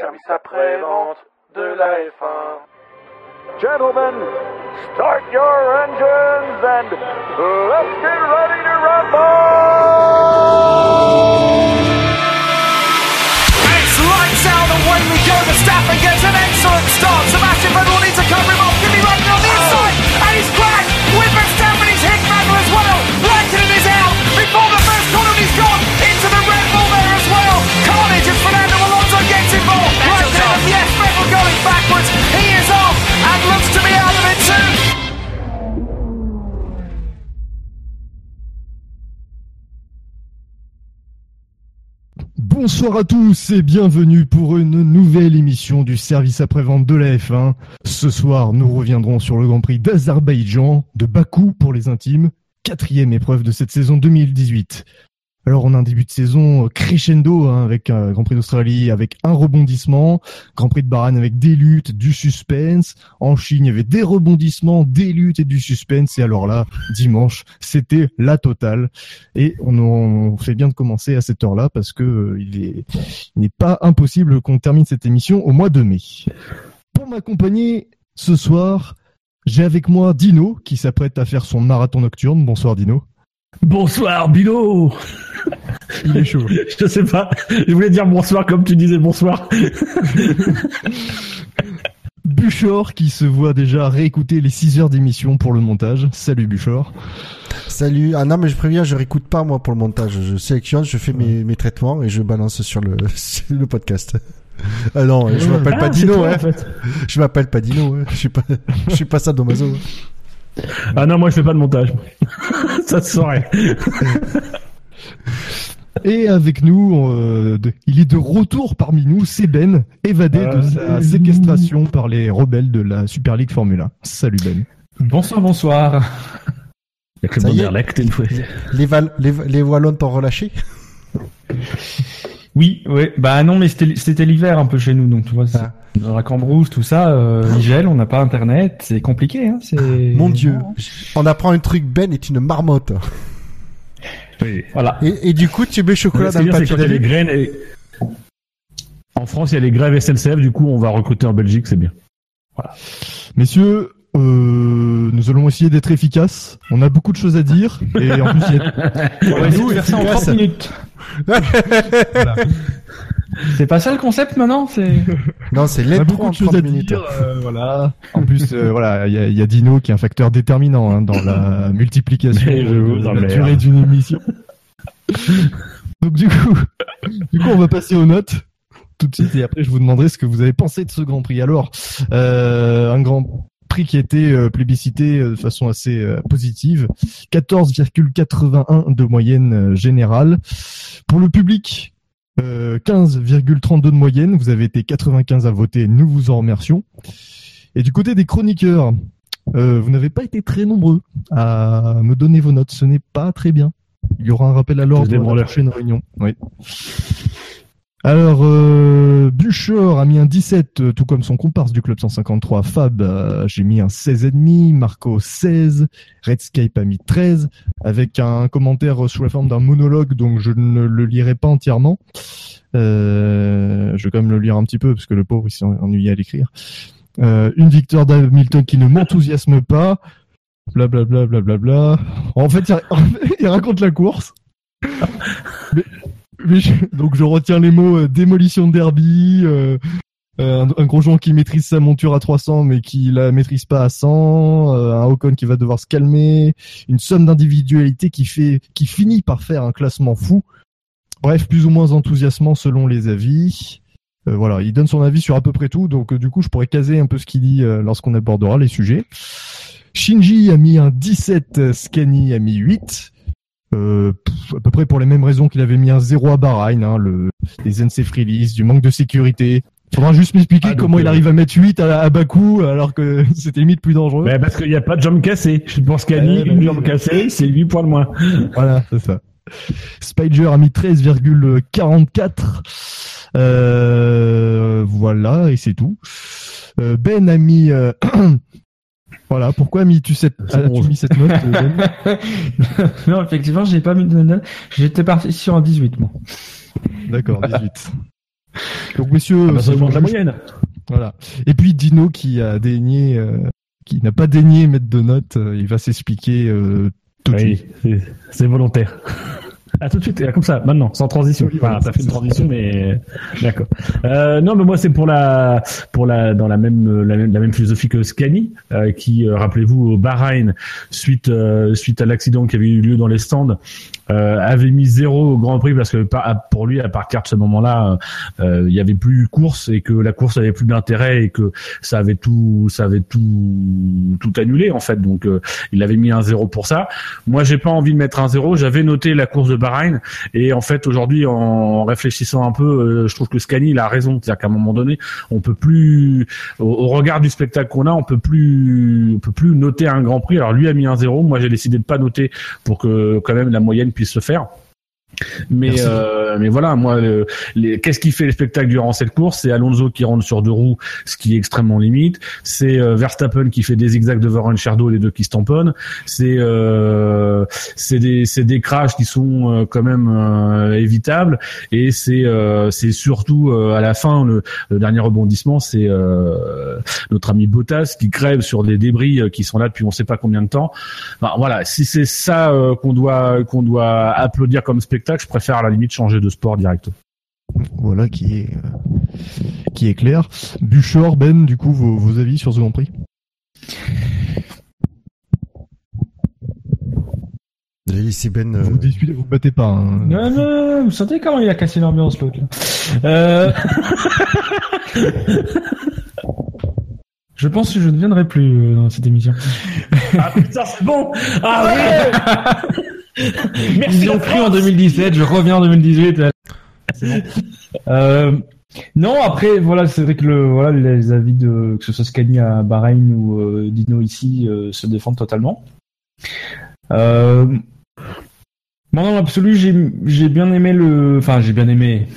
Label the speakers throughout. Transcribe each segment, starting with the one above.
Speaker 1: service après-vente de la F1.
Speaker 2: Gentlemen, start your engines and let's get ready to rumble!
Speaker 3: It's lights out and away we go. Verstappen gets an excellent start. Sebastian Vettel needs to cover
Speaker 4: Bonsoir à tous et bienvenue pour une nouvelle émission du service après-vente de la F1. Ce soir, nous reviendrons sur le Grand Prix d'Azerbaïdjan, de Bakou pour les intimes, quatrième épreuve de cette saison 2018. Alors on a un début de saison crescendo hein, avec un Grand Prix d'Australie avec un rebondissement, Grand Prix de Bahreïn avec des luttes, du suspense. En Chine, il y avait des rebondissements, des luttes et du suspense. Et alors là, dimanche, c'était la totale. Et on, fait bien de commencer à cette heure-là parce que euh, il n'est pas impossible qu'on termine cette émission au mois de mai. Pour m'accompagner ce soir, j'ai avec moi Dino qui s'apprête à faire son marathon nocturne. Bonsoir Dino.
Speaker 5: Bonsoir, Bilo
Speaker 4: Il est chaud.
Speaker 5: Je sais pas, je voulais dire bonsoir comme tu disais bonsoir.
Speaker 4: Buchor qui se voit déjà réécouter les 6 heures d'émission pour le montage. Salut Buchor.
Speaker 6: Salut. Ah non, mais je préviens, je réécoute pas moi pour le montage. Je sélectionne, je fais mes, mes traitements et je balance sur le, sur le podcast. Ah non, je m'appelle pas
Speaker 5: Ah,
Speaker 6: Dino,
Speaker 5: toi,
Speaker 6: hein.
Speaker 5: en fait.
Speaker 6: Je m'appelle pas Dino, hein. Je suis pas, je suis pas sadomaso. hein.
Speaker 5: Ah non, moi je fais pas de montage. Ça se saurait.
Speaker 4: Et avec nous, euh, de- il est de retour parmi nous, c'est Ben, évadé de sa séquestration par les rebelles de la Super League Formula. Salut Ben.
Speaker 5: Bonsoir, bonsoir. Il y a que
Speaker 6: Ça
Speaker 5: le
Speaker 6: y est.
Speaker 5: Bonderlecht une fois.
Speaker 6: Les, Val, les, les Wallons t'ont relâché?
Speaker 5: Oui, oui. Bah non, mais c'était c'était l'hiver un peu chez nous, donc tu vois, c'est-
Speaker 6: Ah.
Speaker 5: dans la Cambrousse, tout ça, euh, il gèle, on n'a pas internet, c'est compliqué, hein. C'est
Speaker 6: Mon dieu. On apprend un truc, Ben est une marmotte.
Speaker 5: Oui. Voilà.
Speaker 6: Et, et du coup, tu mets chocolat dans le
Speaker 5: il graines et... En France, il y a les grèves SNCF, du coup, on va recruter en Belgique, c'est bien.
Speaker 4: Messieurs, euh, nous allons essayer d'être efficaces. On a beaucoup de choses à dire. Et en plus, il y a-
Speaker 5: On va essayer de faire ça en
Speaker 6: efficace.
Speaker 5: 30 minutes. C'est pas ça le concept maintenant C'est
Speaker 6: Non, c'est
Speaker 4: beaucoup
Speaker 6: en
Speaker 4: de choses
Speaker 6: 30
Speaker 4: à
Speaker 6: minutes.
Speaker 4: dire. euh, voilà. En plus, euh, voilà, il y a, il y a Dino qui est un facteur déterminant hein, dans la multiplication
Speaker 5: Mais
Speaker 4: de la durée d'une émission. Donc du coup, du coup, on va passer aux notes tout de suite et après je vous demanderai ce que vous avez pensé de ce Grand Prix. Alors, euh, un Grand Prix qui a été euh, plébiscité euh, de façon assez euh, positive, 14,81 de moyenne générale. Pour le public, euh, 15,32 de moyenne. Vous avez été 95 à voter, nous vous en remercions. Et du côté des chroniqueurs, euh, vous n'avez pas été très nombreux à me donner vos notes. Ce n'est pas très bien. Il y aura un rappel à l'ordre dans la prochaine réunion. Oui. Alors, euh, a mis un 17, euh, tout comme son comparse du club 153, Fab, euh, j'ai mis un 16,5, Marco 16, Redscape a mis 13, avec un commentaire sous la forme d'un monologue, donc je ne le lirai pas entièrement. Euh, je vais quand même le lire un petit peu, parce que le pauvre, il s'est ennuyé à l'écrire. Euh, une victoire d'Hamilton qui ne m'enthousiasme pas. Blablabla, blablabla. En fait, il, raconte la course. donc je retiens les mots euh, démolition de derby, euh, euh, un, un Grosjean qui maîtrise sa monture à 300 mais qui la maîtrise pas à 100, euh, un Ocon qui va devoir se calmer, une somme d'individualité qui fait, qui finit par faire un classement fou. Bref, plus ou moins enthousiasmant selon les avis. Euh, voilà, il donne son avis sur à peu près tout, donc du coup je pourrais caser un peu ce qu'il dit lorsqu'on abordera les sujets. Shinji a mis un 17, euh, Scani a mis 8. Euh, à peu près pour les mêmes raisons qu'il avait mis un 0 à Bahreïn, hein, le, les NC release, du manque de sécurité. Faudra juste m'expliquer
Speaker 5: Ah,
Speaker 4: comment il
Speaker 5: euh,
Speaker 4: arrive à mettre 8 à, à Bakou alors que c'était limite plus dangereux.
Speaker 5: Ouais, parce qu'il n'y a pas de jambe cassée. Je pense
Speaker 4: Ouais, bah
Speaker 5: une jambe cassée, c'est 8 points de moins.
Speaker 4: Voilà, c'est ça. Spider a mis 13,44. Euh, voilà, et c'est tout. Euh, ben a mis... voilà, pourquoi as-tu cette,
Speaker 5: C'est
Speaker 4: as-tu
Speaker 5: onze.
Speaker 4: mis cette note, euh,
Speaker 5: non, effectivement, j'ai pas mis de note. J'étais parti sur un 18, moi.
Speaker 4: D'accord, 18. Donc messieurs,
Speaker 5: Ah bah, ça augmente la moyenne.
Speaker 4: Voilà. Et puis Dino qui a daigné, euh, qui n'a pas daigné mettre de notes, euh, il va s'expliquer tout de suite.
Speaker 5: Oui, c'est volontaire. À tout de suite, comme ça, maintenant, sans transition. Enfin,
Speaker 4: voilà,
Speaker 5: ça fait une transition, mais d'accord. Euh, non, mais moi, c'est pour la, pour la, dans la même, la même, la même philosophie que Scani, euh, qui, euh, rappelez-vous, au Bahreïn, suite, euh, suite à l'accident qui avait eu lieu dans les stands, euh, avait mis zéro au Grand Prix parce que pour lui, à partir de ce moment-là, euh, il y avait plus course et que la course avait plus d'intérêt et que ça avait tout, ça avait tout, tout annulé en fait. Donc, euh, il avait mis un zéro pour ça. Moi, j'ai pas envie de mettre un zéro. J'avais noté la course de Bahreïn et en fait, aujourd'hui, en réfléchissant un peu, euh, je trouve que Scani il a raison. C'est-à-dire qu'à un moment donné, on peut plus, au, au regard du spectacle qu'on a, on peut plus, on peut plus noter un Grand Prix. Alors lui a mis un zéro. Moi, j'ai décidé de pas noter pour que quand même la moyenne puisse se faire. Mais euh, mais voilà, moi, le- les- qu'est-ce qui fait le spectacle durant cette course? C'est Alonso qui rentre sur deux roues, ce qui est extrêmement limite. C'est euh, Verstappen qui fait des zigzags devant Ricciardo, les deux qui se tamponnent. C'est euh, c'est des c'est des crashs qui sont euh, quand même euh, évitables. Et c'est euh, c'est surtout euh, à la fin le, le dernier rebondissement, c'est euh, notre ami Bottas qui crève sur des débris qui sont là depuis on sait pas combien de temps. Enfin, voilà, si c'est ça euh, qu'on doit qu'on doit applaudir comme spectacle, je préfère à la limite changer de sport direct.
Speaker 4: Voilà qui est euh, qui est clair. Buchor, Ben, du coup, vos, vos avis sur ce Grand Prix?
Speaker 6: Ben. euh,
Speaker 4: Vous disputez, vous battez pas. hein.
Speaker 7: Non, non, vous sentez comment il a cassé l'ambiance l'autre là euh... Je pense que je ne viendrai plus euh, dans cette émission.
Speaker 5: Ah putain, c'est bon Ah ouais
Speaker 7: Ils ont pris en 2017, je reviens en 2018. C'est bon. Euh, non, après, voilà, c'est vrai que le, voilà, les avis de, que ce soit Scani à Bahreïn ou euh, Dino ici, euh, se défendent totalement. Euh, moi, dans l'absolu, j'ai, j'ai bien aimé le, enfin, j'ai bien aimé,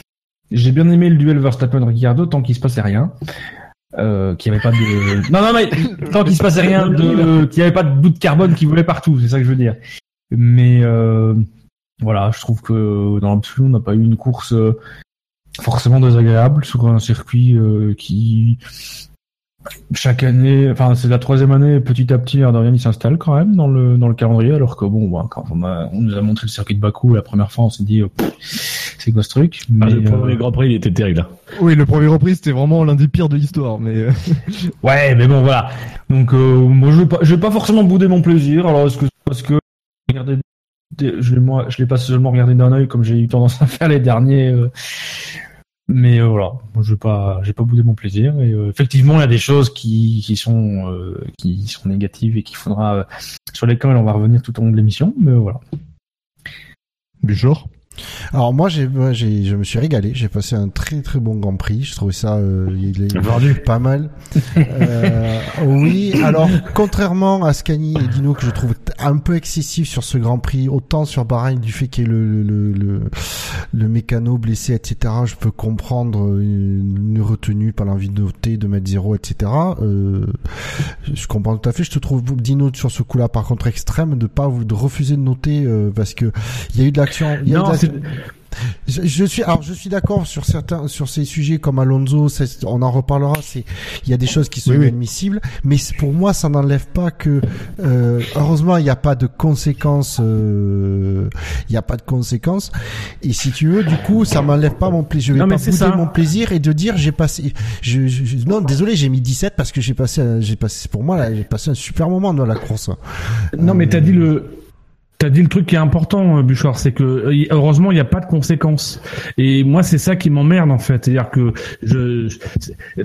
Speaker 7: j'ai bien aimé le duel Verstappen-Ricciardo tant qu'il se passait rien. Euh, qu'il n'y avait pas de, non, non, mais tant qu'il se passait rien de, qu'il n'y avait pas de bout de carbone qui volait partout, c'est ça que je veux dire. Mais, euh, voilà, je trouve que dans l'absolu, on n'a pas eu une course euh, forcément désagréable sur un circuit euh, qui chaque année, enfin c'est la troisième année, petit à petit, rien, il s'installe quand même dans le dans le calendrier, alors que bon, bah, quand on, a- on nous a montré le circuit de Bakou la première fois, on s'est dit, euh, pff, c'est quoi ce truc?
Speaker 5: Ah, Le premier
Speaker 7: euh,
Speaker 5: Grand Prix, il était terrible. hein.
Speaker 4: Oui, le premier repris, c'était vraiment l'un des pires de l'histoire, mais euh,
Speaker 7: Ouais, mais bon, voilà. Donc, euh, moi, je vais pas, je vais pas forcément bouder mon plaisir. Alors, est-ce que parce que je l'ai moi, je l'ai pas seulement regardé d'un œil comme j'ai eu tendance à faire les derniers. euh, mais euh, voilà, je vais pas, j'ai pas boudé mon plaisir. Et euh, effectivement, il y a des choses qui, qui sont, euh, qui sont négatives et qu'il faudra, sur lesquelles on va revenir tout au long de l'émission. Mais voilà.
Speaker 4: Buchor.
Speaker 6: Alors moi, j'ai, je me suis régalé. J'ai passé un très très bon Grand Prix. Je trouvais ça, euh, il est
Speaker 5: Vendu.
Speaker 6: pas mal. Euh, oui. Alors, contrairement à Scani et Dino que je trouve un peu excessif sur ce Grand Prix, autant sur Bahreïn du fait qu'il y ait le le, le le mécano blessé, etc. Je peux comprendre une, une retenue par l'envie de noter, de mettre zéro, etc. Euh, je comprends tout à fait. Je te trouve Dino sur ce coup-là, par contre, extrême de pas de refuser de noter euh, parce que il y a eu de l'action. il y a eu de Je, je suis alors je suis d'accord sur certains sur ces sujets comme Alonso, on en reparlera. C'est il y a des choses qui sont
Speaker 4: Oui, oui.
Speaker 6: inadmissibles, mais pour moi ça n'enlève pas que euh, heureusement il n'y a pas de conséquences. euh, Il n'y a pas de conséquences. Et si tu veux, du coup, ça m'enlève pas mon plaisir. Je vais
Speaker 5: Non,
Speaker 6: pas bouder mon plaisir et de dire j'ai passé. Je, je- je- non, désolé, j'ai mis 17 parce que j'ai passé j'ai passé pour moi j'ai passé un super moment dans la course.
Speaker 5: Non, mais t'as
Speaker 6: Euh,
Speaker 5: dit le. T'as dit le truc qui est important, euh, Bouchard, c'est que euh, heureusement il n'y a pas de conséquences. Et moi c'est ça qui m'emmerde en fait, c'est-à-dire que je,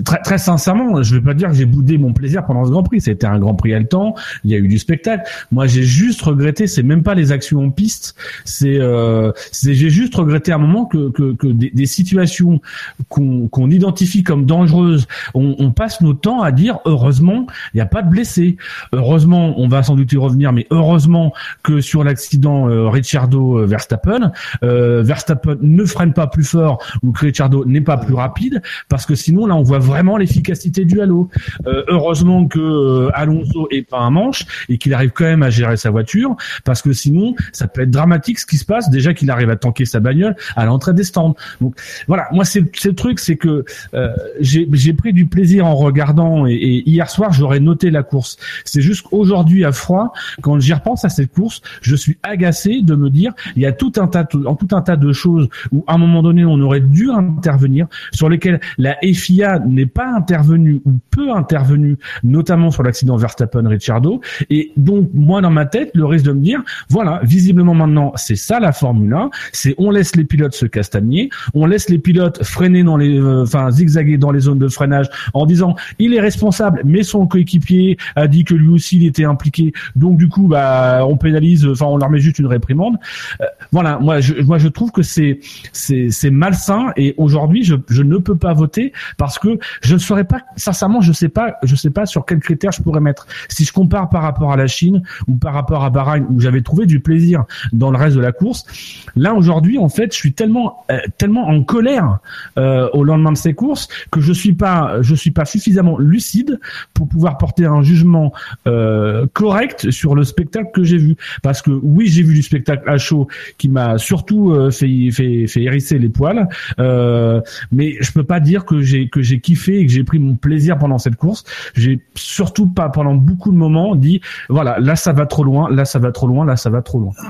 Speaker 5: très, très sincèrement, je vais pas dire que j'ai boudé mon plaisir pendant ce Grand Prix. C'était un Grand Prix haletant, il y a eu du spectacle. Moi j'ai juste regretté, c'est même pas les actions en piste, c'est, euh, j'ai juste regretté à un moment que que, que des, situations qu'on qu'on identifie comme dangereuses, on, on passe nos temps à dire heureusement il n'y a pas de blessés. Heureusement, on va sans doute y revenir, mais heureusement que sur l'accident euh, Ricciardo euh, Verstappen, euh, Verstappen ne freine pas plus fort ou que Ricciardo n'est pas plus rapide, parce que sinon là on voit vraiment l'efficacité du halo. Euh, heureusement que Alonso est pas un manche et qu'il arrive quand même à gérer sa voiture, parce que sinon ça peut être dramatique ce qui se passe. Déjà qu'il arrive à tanker sa bagnole à l'entrée des stands. Donc voilà, moi c'est le truc, c'est que j'ai pris du plaisir en regardant et, et hier soir j'aurais noté la course. C'est juste qu'aujourd'hui à froid, quand j'y repense à cette course, je suis agacé de me dire il y a tout un tas de, en tout un tas de choses où à un moment donné on aurait dû intervenir sur lesquelles la FIA n'est pas intervenue ou peu intervenue, notamment sur l'accident Verstappen-Ricciardo. Et donc moi dans ma tête le risque de me dire voilà visiblement maintenant c'est ça la Formule 1, c'est on laisse les pilotes se castagner, on laisse les pilotes freiner dans les, euh, enfin zigzaguer dans les zones de freinage en disant il est responsable, mais son coéquipier a dit que lui aussi il était impliqué, donc du coup bah on pénalise, on leur met juste une réprimande. Euh, voilà, moi je, moi je trouve que c'est c'est malsain et aujourd'hui je ne peux pas voter parce que je ne saurais pas sincèrement je sais pas je sais pas sur quels critères je pourrais mettre. Si je compare par rapport à la Chine ou par rapport à Bahreïn où j'avais trouvé du plaisir dans le reste de la course, là aujourd'hui en fait je suis tellement euh, tellement en colère euh, au lendemain de ces courses que je suis pas je suis pas suffisamment lucide pour pouvoir porter un jugement correct sur le spectacle que j'ai vu parce que oui j'ai vu du spectacle à chaud qui m'a surtout euh, fait, fait fait hérisser les poils euh, mais je peux pas dire que j'ai que j'ai kiffé et que j'ai pris mon plaisir pendant cette course j'ai surtout pas pendant beaucoup de moments dit voilà là ça va trop loin là ça va trop loin là ça va trop loin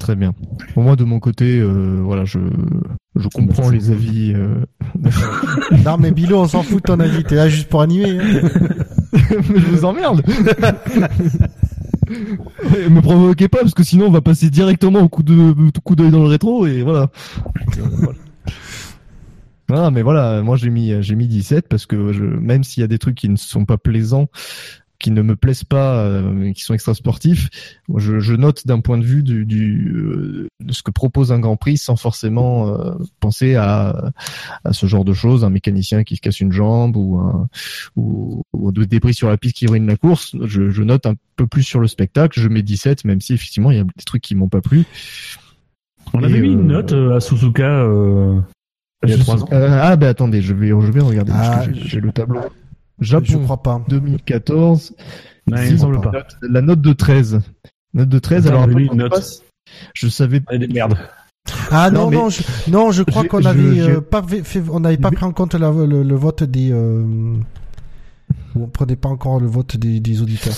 Speaker 4: Très bien. Pour moi, de mon côté, euh, voilà, je, je comprends les avis. euh,
Speaker 6: Non, mais Bilo, on s'en fout de ton avis. T'es là juste pour animer. hein.
Speaker 4: Mais je vous emmerde. Ouais, me provoquez pas parce que sinon on va passer directement au coup de coup d'œil dans le rétro et voilà. Euh, voilà. Ah mais voilà, moi j'ai mis j'ai mis 17 parce que même s'il y a des trucs qui ne sont pas plaisants, qui ne me plaisent pas, euh, qui sont extra sportifs, je, je note d'un point de vue du, du euh, de ce que propose un Grand Prix sans forcément euh, penser à, à ce genre de choses, un mécanicien qui se casse une jambe ou un ou, ou de débris sur la piste qui ruine la course. Je, je note un peu plus sur le spectacle, je mets 17 même si effectivement il y a des trucs qui m'ont pas plu.
Speaker 5: on
Speaker 4: Et,
Speaker 5: avait mis une
Speaker 4: euh,
Speaker 5: note à Suzuka il y a
Speaker 4: Je
Speaker 5: trois
Speaker 4: sais-
Speaker 5: ans
Speaker 4: ah ben attendez, je vais je vais regarder
Speaker 6: Ah,
Speaker 4: j'ai le tableau.
Speaker 6: Je
Speaker 4: Japon
Speaker 6: crois pas.
Speaker 4: 2014,
Speaker 5: Non, il semble pas
Speaker 4: la note de 13. Note de 13
Speaker 5: Attends,
Speaker 4: alors
Speaker 5: mis
Speaker 4: après,
Speaker 5: une note.
Speaker 4: je savais
Speaker 5: Ah, des merdes
Speaker 6: Ah non,
Speaker 4: Non, mais-
Speaker 6: non, je, non, je crois
Speaker 4: Je-
Speaker 6: qu'on
Speaker 4: je-
Speaker 6: avait
Speaker 4: je-
Speaker 6: euh, pas fait, on n'avait pas
Speaker 4: Mais-
Speaker 6: pris en compte la- le, le vote des, euh, on prenait pas encore le vote des, des auditeurs.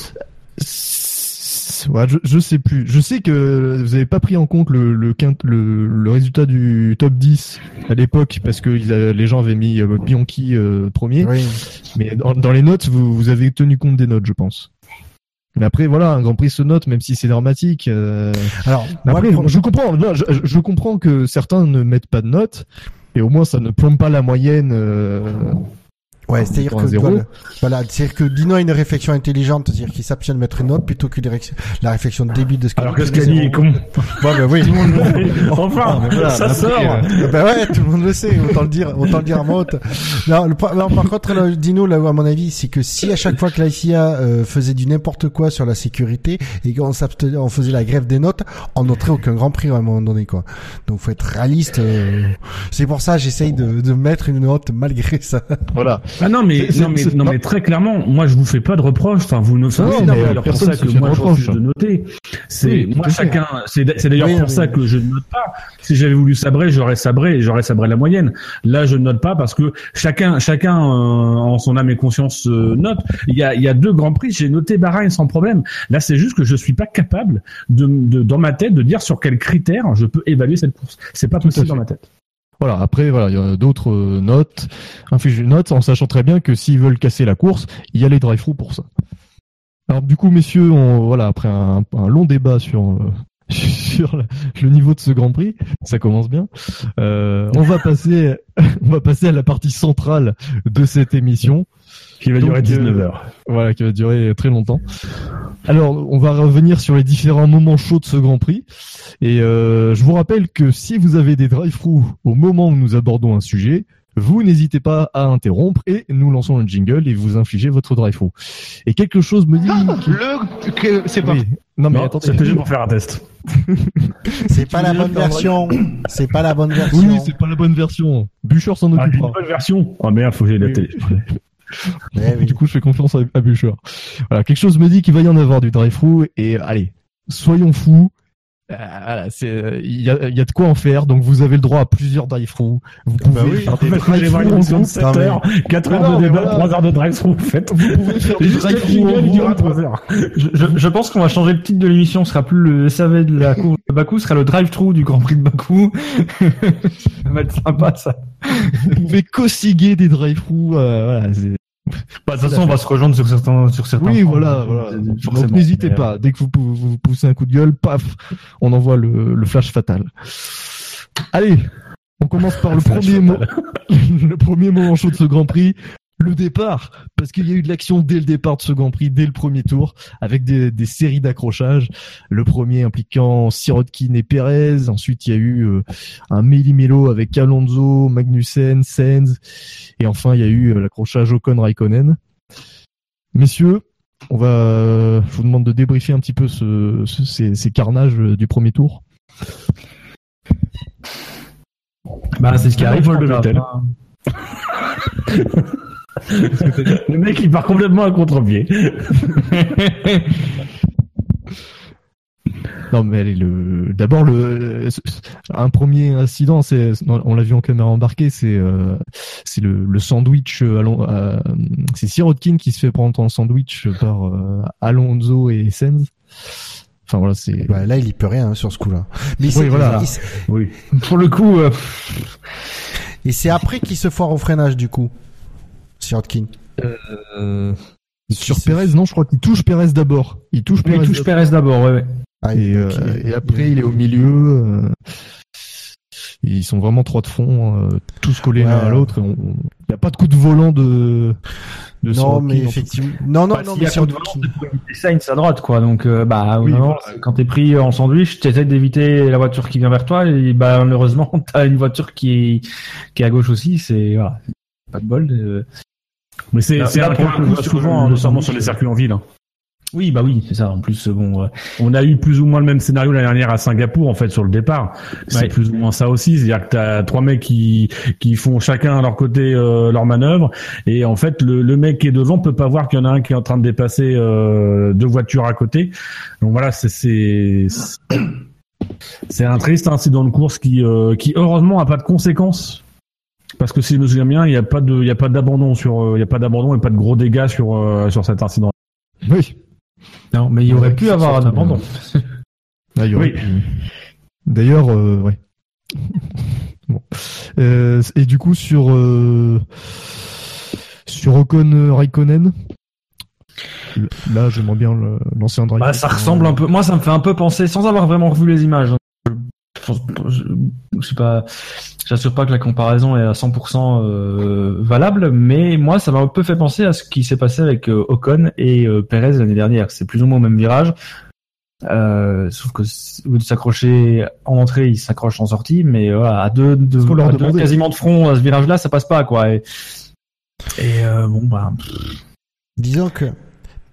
Speaker 4: Ouais, je, je sais plus. Je sais que vous avez pas pris en compte le le, quint- le, le résultat du top 10 à l'époque parce que ils a- les gens avaient mis euh, Bianchi euh, premier.
Speaker 6: Oui.
Speaker 4: Mais dans, dans les notes, vous, vous avez tenu compte des notes, je pense. Mais après, voilà, un Grand Prix se note, même si c'est dramatique. euh,
Speaker 6: Alors,
Speaker 4: Après, je comprends. je, je- je comprends que certains ne mettent pas de notes. Et au moins, ça ne plombe pas la moyenne.
Speaker 6: Ouais, c'est-à-dire que voilà, voilà c'est-à-dire que Dino a une réflexion intelligente, c'est-à-dire qu'il s'abstient de mettre une note plutôt que la réflexion débile de Scani.
Speaker 5: alors que
Speaker 6: zéro.
Speaker 5: est con
Speaker 6: Bon, ben oui.
Speaker 5: Tout le monde le sait. enfin
Speaker 4: voilà,
Speaker 5: ça sort
Speaker 4: euh,
Speaker 6: ben ouais, tout le monde le sait, autant le dire, autant le dire à haute. Non, le, non, par contre, là, Dino, là, à mon avis, c'est que si à chaque fois que la FIA euh, faisait du n'importe quoi sur la sécurité et qu'on s'abstenait, on faisait la grève des notes, on noterait aucun Grand Prix à un moment donné, quoi. Donc, faut être réaliste. euh, C'est pour ça, j'essaye de, de mettre une note malgré ça.
Speaker 4: voilà.
Speaker 5: Ah non mais non mais non mais très clairement moi je vous fais pas de reproches enfin vous ne
Speaker 4: mais
Speaker 5: d'ailleurs pour ça que moi je de noter. C'est moi chacun c'est d'ailleurs pour ça que je ne note pas. Si j'avais voulu sabrer j'aurais sabré j'aurais sabré la moyenne. Là je ne note pas parce que chacun chacun euh, en son âme et conscience euh, note. Il y a il y a deux grands prix. J'ai noté Bahreïn sans problème. Là c'est juste que je suis pas capable de, de dans ma tête de dire sur quels critères je peux évaluer cette course. C'est pas possible dans ma tête
Speaker 4: Voilà. Après, voilà, il y a d'autres euh, notes, inflige une note, en sachant très bien que s'ils veulent casser la course, il y a les drive-through pour ça. Alors, du coup, messieurs, on, voilà, après un, long débat sur euh, sur le, le niveau de ce Grand Prix, ça commence bien. Euh, on va passer, on va passer à la partie centrale de cette émission.
Speaker 5: Qui va
Speaker 4: Donc,
Speaker 5: durer
Speaker 4: euh,
Speaker 5: 19 heures
Speaker 4: Voilà, qui va durer très longtemps. Alors, on va revenir sur les différents moments chauds de ce Grand Prix. Et euh, je vous rappelle que si vous avez des drive-through au moment où nous abordons un sujet, vous n'hésitez pas à interrompre et nous lançons un jingle et vous infligez votre drive-through. Et quelque chose me dit...
Speaker 8: Le, que, c'est pas.
Speaker 4: Oui. Non mais
Speaker 5: Non,
Speaker 4: attendez.
Speaker 5: c'était juste pour faire un test.
Speaker 6: C'est pas la bonne version. C'est pas la bonne version.
Speaker 4: Oui, c'est pas la bonne version. Bûcher s'en
Speaker 5: Ah, une
Speaker 4: occupera.
Speaker 5: nouvelle version. Oh merde, faut que j'aille la télé.
Speaker 6: Oui.
Speaker 4: Du coup, je fais confiance à, à Bûcher. Voilà, quelque chose me dit qu'il va y en avoir du drive-thru et allez, soyons fous. Euh, voilà, c'est, euh, il y a, y a de quoi en faire, donc vous avez le droit à plusieurs drive-thru. Vous pouvez
Speaker 6: bah oui.
Speaker 4: faire des groupe.
Speaker 5: 7
Speaker 6: Non, mais-
Speaker 5: heures, 4
Speaker 4: Mais
Speaker 5: heures
Speaker 4: non,
Speaker 5: de débat,
Speaker 4: voilà.
Speaker 5: 3 heures de drive-thru. Faites.
Speaker 4: Vous pouvez faire des
Speaker 5: Juste le
Speaker 4: drive-thru
Speaker 5: jingle,
Speaker 4: en
Speaker 5: il durera
Speaker 4: groupe.
Speaker 5: 3 heures.
Speaker 7: Je, je, je pense qu'on va changer le titre de l'émission. Ce sera plus le SAV de la course de Bakou, ce sera le drive-thru du Grand Prix de Bakou. ça va être sympa, ça.
Speaker 4: Vous pouvez co-siguer des drive-thru. euh, voilà, c'est-
Speaker 7: Bah, de toute façon, on va se rejoindre sur certains, sur certains.
Speaker 4: Oui,
Speaker 7: points.
Speaker 4: voilà, voilà.
Speaker 7: Euh,
Speaker 4: Donc
Speaker 7: Forcément.
Speaker 4: n'hésitez
Speaker 7: Mais,
Speaker 4: pas. Dès que vous, vous poussez un coup de gueule, paf, on envoie le, le flash fatal. Allez, on commence par le premier mot, le premier moment chaud de ce Grand Prix, le départ, parce qu'il y a eu de l'action dès le départ de ce Grand Prix, dès le premier tour, avec des, des séries d'accrochages. Le premier impliquant Sirotkin et Perez. Ensuite, il y a eu euh, un méli-mélo avec Alonso, Magnussen, Sainz. Et enfin, il y a eu euh, l'accrochage Ocon-Raikkonen. Messieurs, on va, euh, je vous demande de débriefer un petit peu ce, ce- ces, ces carnages du premier tour.
Speaker 7: Bah, c'est ce qui
Speaker 5: Ah,
Speaker 7: arrive.
Speaker 5: vol de Le mec, il part complètement à contre-pied.
Speaker 4: Non, mais allez, le, d'abord le, un premier incident, c'est, on l'a vu en caméra embarquée, c'est, euh, c'est le, le sandwich, euh, euh, c'est Sirotkin qui se fait prendre en sandwich par euh, Alonso et Sainz. Enfin voilà, c'est.
Speaker 6: Bah, là, il y peut rien hein, sur ce coup-là. Mais
Speaker 4: Oui,
Speaker 6: c'est-
Speaker 4: voilà.
Speaker 5: Oui.
Speaker 7: Pour le coup, euh,
Speaker 6: Et c'est après qu'il se foire au freinage, du coup. Sirotkin.
Speaker 4: Euh, sur Perez, non, je crois qu'il touche Perez d'abord. Il touche
Speaker 7: il
Speaker 4: Perez.
Speaker 7: touche Perez d'abord, ouais, ouais.
Speaker 6: Ah,
Speaker 4: Et, euh, et après, il est au milieu. euh, ils sont vraiment trois de fond, euh, tous collés l'un
Speaker 6: Ouais.
Speaker 4: à l'autre. Il n'y a pas de coup de volant de. de
Speaker 6: non,
Speaker 4: Sorokin,
Speaker 6: mais effectivement. Non, non,
Speaker 7: Bah,
Speaker 6: non,
Speaker 7: s'il y
Speaker 6: mais
Speaker 7: a coup de volant, c'est pour éviter Sainz à droite, quoi. Donc, euh, bah,
Speaker 4: Oui,
Speaker 7: non,
Speaker 4: voilà.
Speaker 7: quand t'es pris en sandwich, t'essaies d'éviter la voiture qui vient vers toi, et bah, malheureusement, t'as une voiture qui est, qui est à gauche aussi, c'est, voilà. Pas de bol.
Speaker 5: Mais c'est un
Speaker 7: le
Speaker 5: qu'on voit souvent, hein, notamment sur les circuits en ville. hein.
Speaker 7: Oui, bah oui, c'est ça. En plus, bon, euh,
Speaker 5: On a eu plus ou moins le même scénario l'année dernière à Singapour, en fait, sur le départ. C'est
Speaker 7: Ouais.
Speaker 5: plus ou moins ça aussi. C'est-à-dire que t'as trois mecs qui, qui font chacun à leur côté euh, leur manœuvre. Et en fait, le, le mec qui est devant peut pas voir qu'il y en a un qui est en train de dépasser euh, deux voitures à côté. Donc voilà, c'est, c'est, c'est un triste incident de course qui, euh, qui heureusement a pas de conséquences. Parce que si je me souviens bien, il n'y a pas de, il y a pas d'abandon sur, euh, il y a pas d'abandon et pas de gros dégâts sur, euh, sur cet incident.
Speaker 4: Oui.
Speaker 7: non, mais il y aurait pu avoir un abandon.
Speaker 4: Ah, il y aurait
Speaker 5: Oui.
Speaker 4: pu. D'ailleurs, euh, ouais. bon. Euh, et du coup, sur euh, sur Ocon Raikkonen, là, j'aimerais bien lancer un drive.
Speaker 7: Bah, ça ressemble un peu. Moi, ça me fait un peu penser, sans avoir vraiment revu les images. Je, sais pas, j'assure pas que la comparaison est à 100% euh, valable, mais moi, ça m'a un peu fait penser à ce qui s'est passé avec euh, Ocon et euh, Perez l'année dernière. C'est plus ou moins au même virage. Sauf que au lieu de s'accrocher en entrée, il s'accroche en sortie, mais à deux, de, à deux quasiment de front à ce virage-là, ça passe pas quoi. Et, et bon, bah,
Speaker 6: Disons que.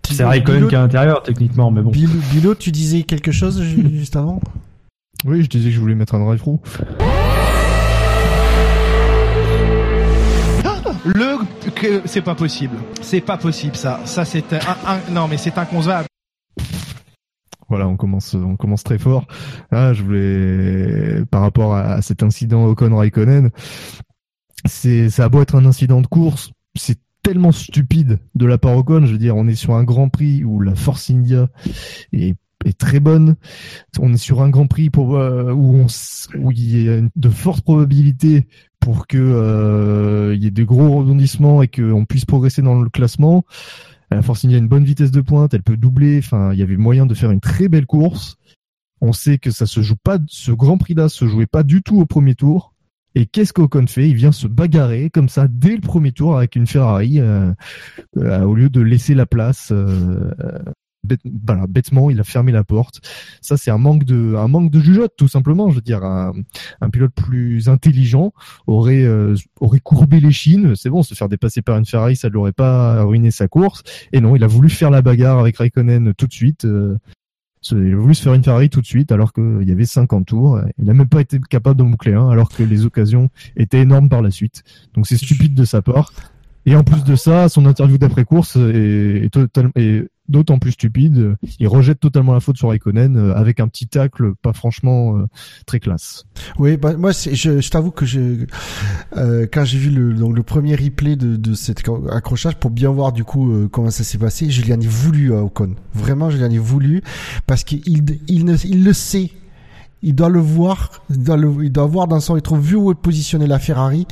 Speaker 7: c'est Raikkonen
Speaker 6: Bilo-
Speaker 7: qui est à l'intérieur techniquement, mais bon.
Speaker 6: Bilo, Bilo, tu disais quelque chose ju- juste avant?
Speaker 4: Oui, je disais que je voulais mettre un drive through.
Speaker 8: Le que c'est pas possible. C'est pas possible ça. Ça c'est un, un- non mais c'est inconcevable.
Speaker 4: Voilà, on commence, on commence très fort. Là, je voulais, par rapport à, à cet incident Ocon Raikkonen, c'est, ça a beau être un incident de course, c'est tellement stupide de la part Ocon. Je veux dire, on est sur un Grand Prix où la Force India est, est très bonne. On est sur un Grand Prix pour, euh, où, on, où il y a de fortes probabilités pour que euh, il y ait de gros rebondissements et qu'on puisse progresser dans le classement. La Force India a une bonne vitesse de pointe, elle peut doubler. Enfin, il y avait moyen de faire une très belle course. On sait que ça se joue pas, ce Grand Prix-là se jouait pas du tout au premier tour. Et qu'est-ce qu'Ocon fait? Il vient se bagarrer comme ça dès le premier tour avec une Ferrari euh, euh, au lieu de laisser la place. euh, bêtement, il a fermé la porte. Ça, c'est un manque de, un manque de jugeote, tout simplement. Je veux dire, un, pilote plus intelligent aurait, euh, aurait courbé les chines. C'est bon, se faire dépasser par une Ferrari, ça ne l'aurait pas ruiné sa course. Et non, il a voulu faire la bagarre avec Raikkonen tout de suite. euh, Il a voulu se faire une Ferrari tout de suite alors qu'il y avait 50 tours. Il n'a même pas été capable d'en boucler un alors que les occasions étaient énormes par la suite. Donc c'est stupide de sa part. Et en plus de ça, son interview d'après-course est, est est d'autant plus stupide. Il rejette totalement la faute sur Raikkonen euh, avec un petit tacle pas franchement euh, très classe.
Speaker 6: Oui, bah, moi, je, je t'avoue que je, euh, quand j'ai vu le, donc, le premier replay de, de cet accrochage pour bien voir du coup euh, comment ça s'est passé, je lui en ai voulu à Ocon. Vraiment, je lui en ai voulu parce qu'il il, ne- il le sait. Il doit le voir, il doit, le, il doit voir dans son rétro vu où est positionnée la Ferrari.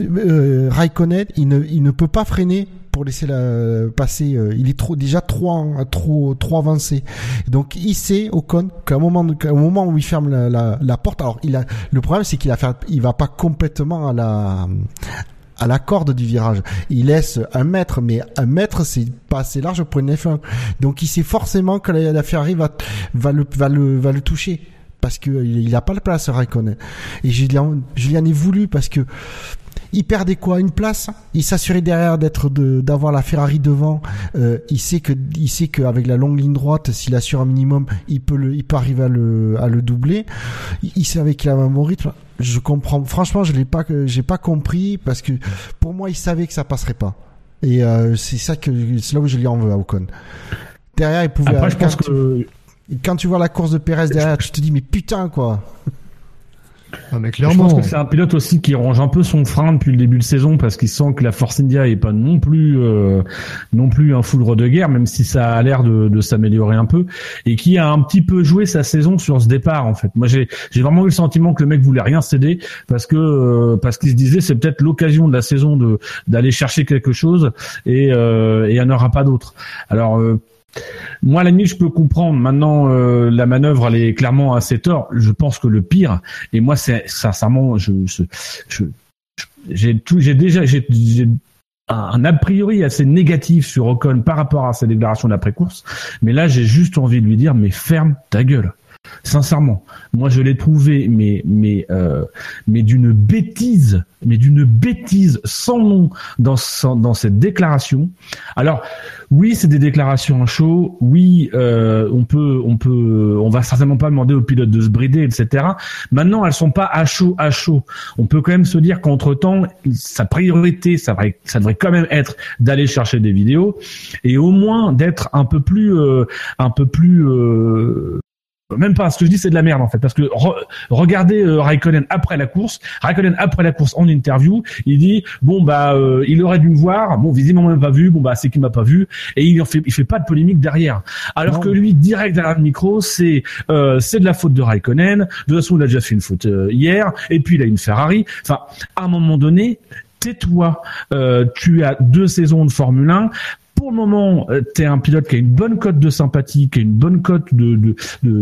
Speaker 6: Euh, Raikkonen, il ne, il ne peut pas freiner pour laisser la passer. euh, il est déjà trop avancé. Donc il sait Ocon qu'à un moment qu'au moment où il ferme la, porte, alors le problème c'est qu'il a va pas complètement à la corde du virage. Il laisse un mètre, mais un mètre c'est pas assez large pour une F1. Donc il sait forcément que la, la Ferrari va le toucher parce que il, il a pas la place Raikkonen. Et Julien Julien est voulu parce que il perdait quoi? Une place? Il s'assurait derrière d'être de d'avoir la Ferrari devant. Euh, il sait que il sait qu'avec la longue ligne droite s'il assure un minimum il peut le il peut arriver à le à le doubler. Il, il savait qu'il avait un bon rythme. Je comprends. Franchement je l'ai pas que j'ai pas compris parce que pour moi il savait que ça passerait pas. Et euh, c'est ça que c'est là où je lui en veux à Ocon. Derrière il pouvait
Speaker 5: Après, je
Speaker 6: quand
Speaker 5: pense
Speaker 6: tu-
Speaker 5: que
Speaker 6: quand tu vois la course de Perez derrière tu te dis mais putain quoi
Speaker 4: Ah, mais
Speaker 5: Je
Speaker 4: clairement.
Speaker 5: pense que c'est un pilote aussi qui ronge un peu son frein depuis le début de saison parce qu'il sent que la Force India est pas non plus euh, non plus un foudre de guerre, même si ça a l'air de, de s'améliorer un peu, et qui a un petit peu joué sa saison sur ce départ en fait. Moi j'ai j'ai vraiment eu le sentiment que le mec voulait rien céder parce que euh, parce qu'il se disait c'est peut-être l'occasion de la saison de d'aller chercher quelque chose et euh, et il n'y en aura pas d'autre. Alors euh, moi, à la limite, je peux comprendre. Maintenant, euh, la manœuvre, elle est clairement assez tort. Je pense que le pire, et moi, c'est sincèrement, je, je, je- j'ai tout, j'ai déjà, j'ai, un, a priori assez négatif sur Ocon par rapport à sa déclaration d'après-course. Mais là, j'ai juste envie de lui dire, mais ferme ta gueule. Sincèrement, moi je l'ai trouvé, mais mais euh, mais d'une bêtise, mais d'une bêtise sans nom dans cette déclaration. Alors oui, c'est des déclarations à chaud. Oui, euh, on peut, on peut, on va certainement pas demander aux pilotes de se brider, etc. Maintenant, elles sont pas à chaud, à chaud. On peut quand même se dire qu'entre temps, sa priorité, ça devrait, ça devrait quand même être d'aller chercher des vidéos et au moins d'être un peu plus, euh, un peu plus. Même pas, ce que je dis c'est de la merde en fait, parce que re- regardez euh, Raikkonen après la course, Raikkonen après la course en interview, il dit bon bah euh, il aurait dû me voir, bon visiblement même pas vu, bon bah c'est qu'il m'a pas vu, et il en fait il fait pas de polémique derrière. Alors
Speaker 6: Non.
Speaker 5: que lui direct derrière le micro c'est euh, c'est de la faute de Raikkonen, de toute façon il a déjà fait une faute euh, hier, et puis il a une Ferrari. Enfin à un moment donné tais-toi, Euh, tu as deux saisons de Formule 1 pour le moment, tu es un pilote qui a une bonne cote de sympathie, qui a une bonne cote de,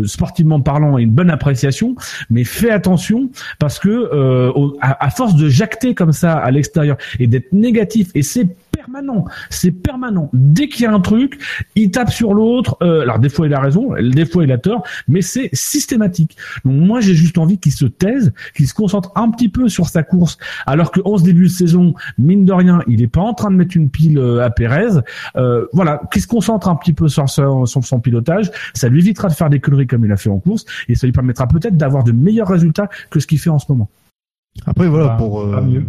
Speaker 5: sportivement parlant et une bonne appréciation, mais fais attention parce que euh, à force de jacter comme ça à l'extérieur et d'être négatif, et c'est permanent, c'est permanent. Dès qu'il y a un truc, il tape sur l'autre. euh, alors des fois il a raison, des fois il a tort, mais c'est systématique. Donc moi j'ai juste envie qu'il se taise, qu'il se concentre un petit peu sur sa course, alors que en ce début de saison, mine de rien, il est pas en train de mettre une pile euh, à Pérez. Euh, voilà, qu'il se concentre un petit peu sur son, sur son pilotage, ça lui évitera de faire des conneries comme il a fait en course, et ça lui permettra peut-être d'avoir de meilleurs résultats que ce qu'il fait en ce moment.
Speaker 4: Après voilà
Speaker 7: Bah,
Speaker 4: pour euh,
Speaker 7: mieux.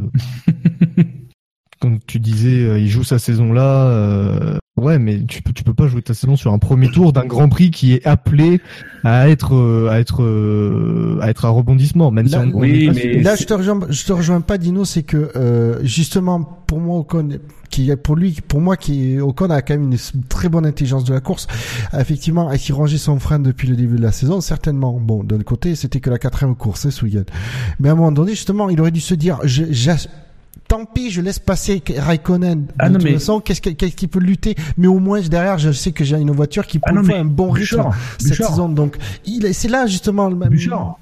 Speaker 4: comme tu disais, euh, il joue sa saison là. euh, ouais, mais tu peux tu peux pas jouer ta saison sur un premier tour d'un Grand Prix qui est appelé à être euh, à être euh, à être un rebondissement. Même
Speaker 6: Là-
Speaker 4: si on, on
Speaker 5: oui,
Speaker 4: pas
Speaker 5: mais-.
Speaker 6: Là, je te rejoins, je te rejoins pas, Dino, c'est que euh, justement pour moi, Ocon, qui est pour lui, pour moi, qui est, Ocon a quand même une très bonne intelligence de la course. Effectivement, a-t-il rangé son frein depuis le début de la saison? Certainement. Bon, d'un côté, c'était que la quatrième course hein, ce week-end. Mais à un moment donné, justement, il aurait dû se dire, je, Tant pis, je laisse passer Raikkonen. De
Speaker 5: Ah non,
Speaker 6: toute
Speaker 5: mais-
Speaker 6: façon, qu'est-ce que- qu'est-ce qui peut lutter? Mais au moins, derrière, je sais que j'ai une voiture qui
Speaker 5: Ah
Speaker 6: peut
Speaker 5: non,
Speaker 6: faire
Speaker 5: mais
Speaker 6: un bon rythme
Speaker 5: Bouchard,
Speaker 6: cette
Speaker 5: Bouchard.
Speaker 6: saison. Donc, il est- c'est là justement le même.
Speaker 5: Bouchard.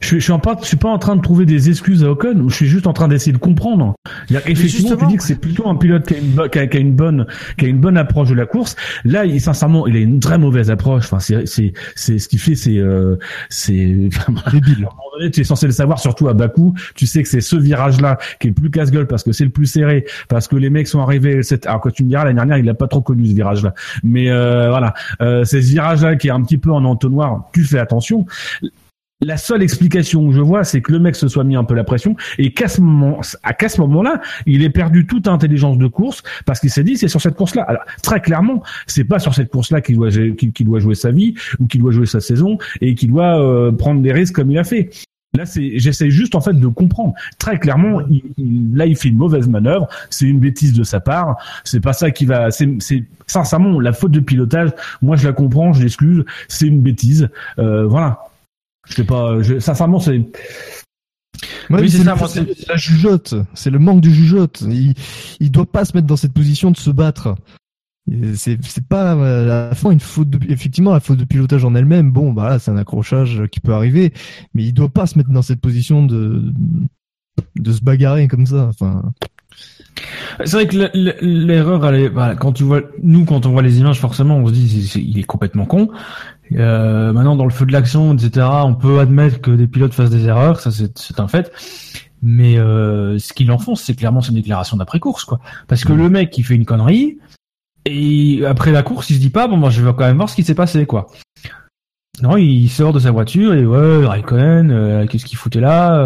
Speaker 5: Je suis, je suis en pas, je suis pas en train de trouver des excuses à Ocon. Je suis juste en train d'essayer de comprendre. Effectivement, tu dis que c'est plutôt un pilote qui a, une, qui, a, qui a une bonne, qui a une bonne approche de la course. Là, il, sincèrement, il a une très mauvaise approche. Enfin, c'est, c'est, c'est ce qu'il fait, c'est, euh, c'est vraiment
Speaker 4: Débile.
Speaker 5: À un moment donné, tu es censé le savoir, surtout à Bakou. Tu sais que c'est ce virage-là qui est le plus casse-gueule parce que c'est le plus serré, parce que les mecs sont arrivés. Alors que tu me diras, l'année dernière, il n'a pas trop connu ce virage-là. Mais euh, voilà, euh, c'est ce virage-là qui est un petit peu en entonnoir. Tu fais attention. La seule explication que je vois, c'est que le mec se soit mis un peu la pression et qu'à ce moment, à qu'à ce moment-là, il ait perdu toute intelligence de course parce qu'il s'est dit c'est sur cette course-là. Alors très clairement, c'est pas sur cette course-là qu'il doit qu'il doit jouer sa vie ou qu'il doit jouer sa saison et qu'il doit euh, prendre des risques comme il a fait. Là, c'est, j'essaie juste en fait de comprendre. Très clairement, il- là, il fait une mauvaise manœuvre. C'est une bêtise de sa part. C'est pas ça qui va. C'est, c'est sincèrement la faute de pilotage. Moi, je la comprends, je l'excuse. C'est une bêtise. Euh, voilà. Je sais pas. Je, sincèrement, c'est.
Speaker 4: Ouais,
Speaker 7: Oui, c'est ça,
Speaker 4: la jugeote. C'est le manque de jugeote. Il, il doit pas se mettre dans cette position de se battre. C'est, c'est pas euh, à la fin une faute de, effectivement la faute de pilotage en elle-même. Bon, bah là, c'est un accrochage qui peut arriver, mais il doit pas se mettre dans cette position de de se bagarrer comme ça. Enfin,
Speaker 7: C'est vrai que l'erreur, elle est, voilà, quand tu vois, nous, quand on voit les images, forcément, on se dit, il est complètement con. Euh, maintenant, dans le feu de l'action, etc., on peut admettre que des pilotes fassent des erreurs, ça c'est un fait. Mais euh, ce qu'il enfonce, c'est clairement c'est une déclaration d'après course, quoi. Parce que le mec, il fait une connerie, et après la course, il se dit pas, bon, moi, je vais quand même voir ce qui s'est passé, quoi. Non, il sort de sa voiture et ouais, Raikkonen, euh, qu'est-ce qu'il foutait là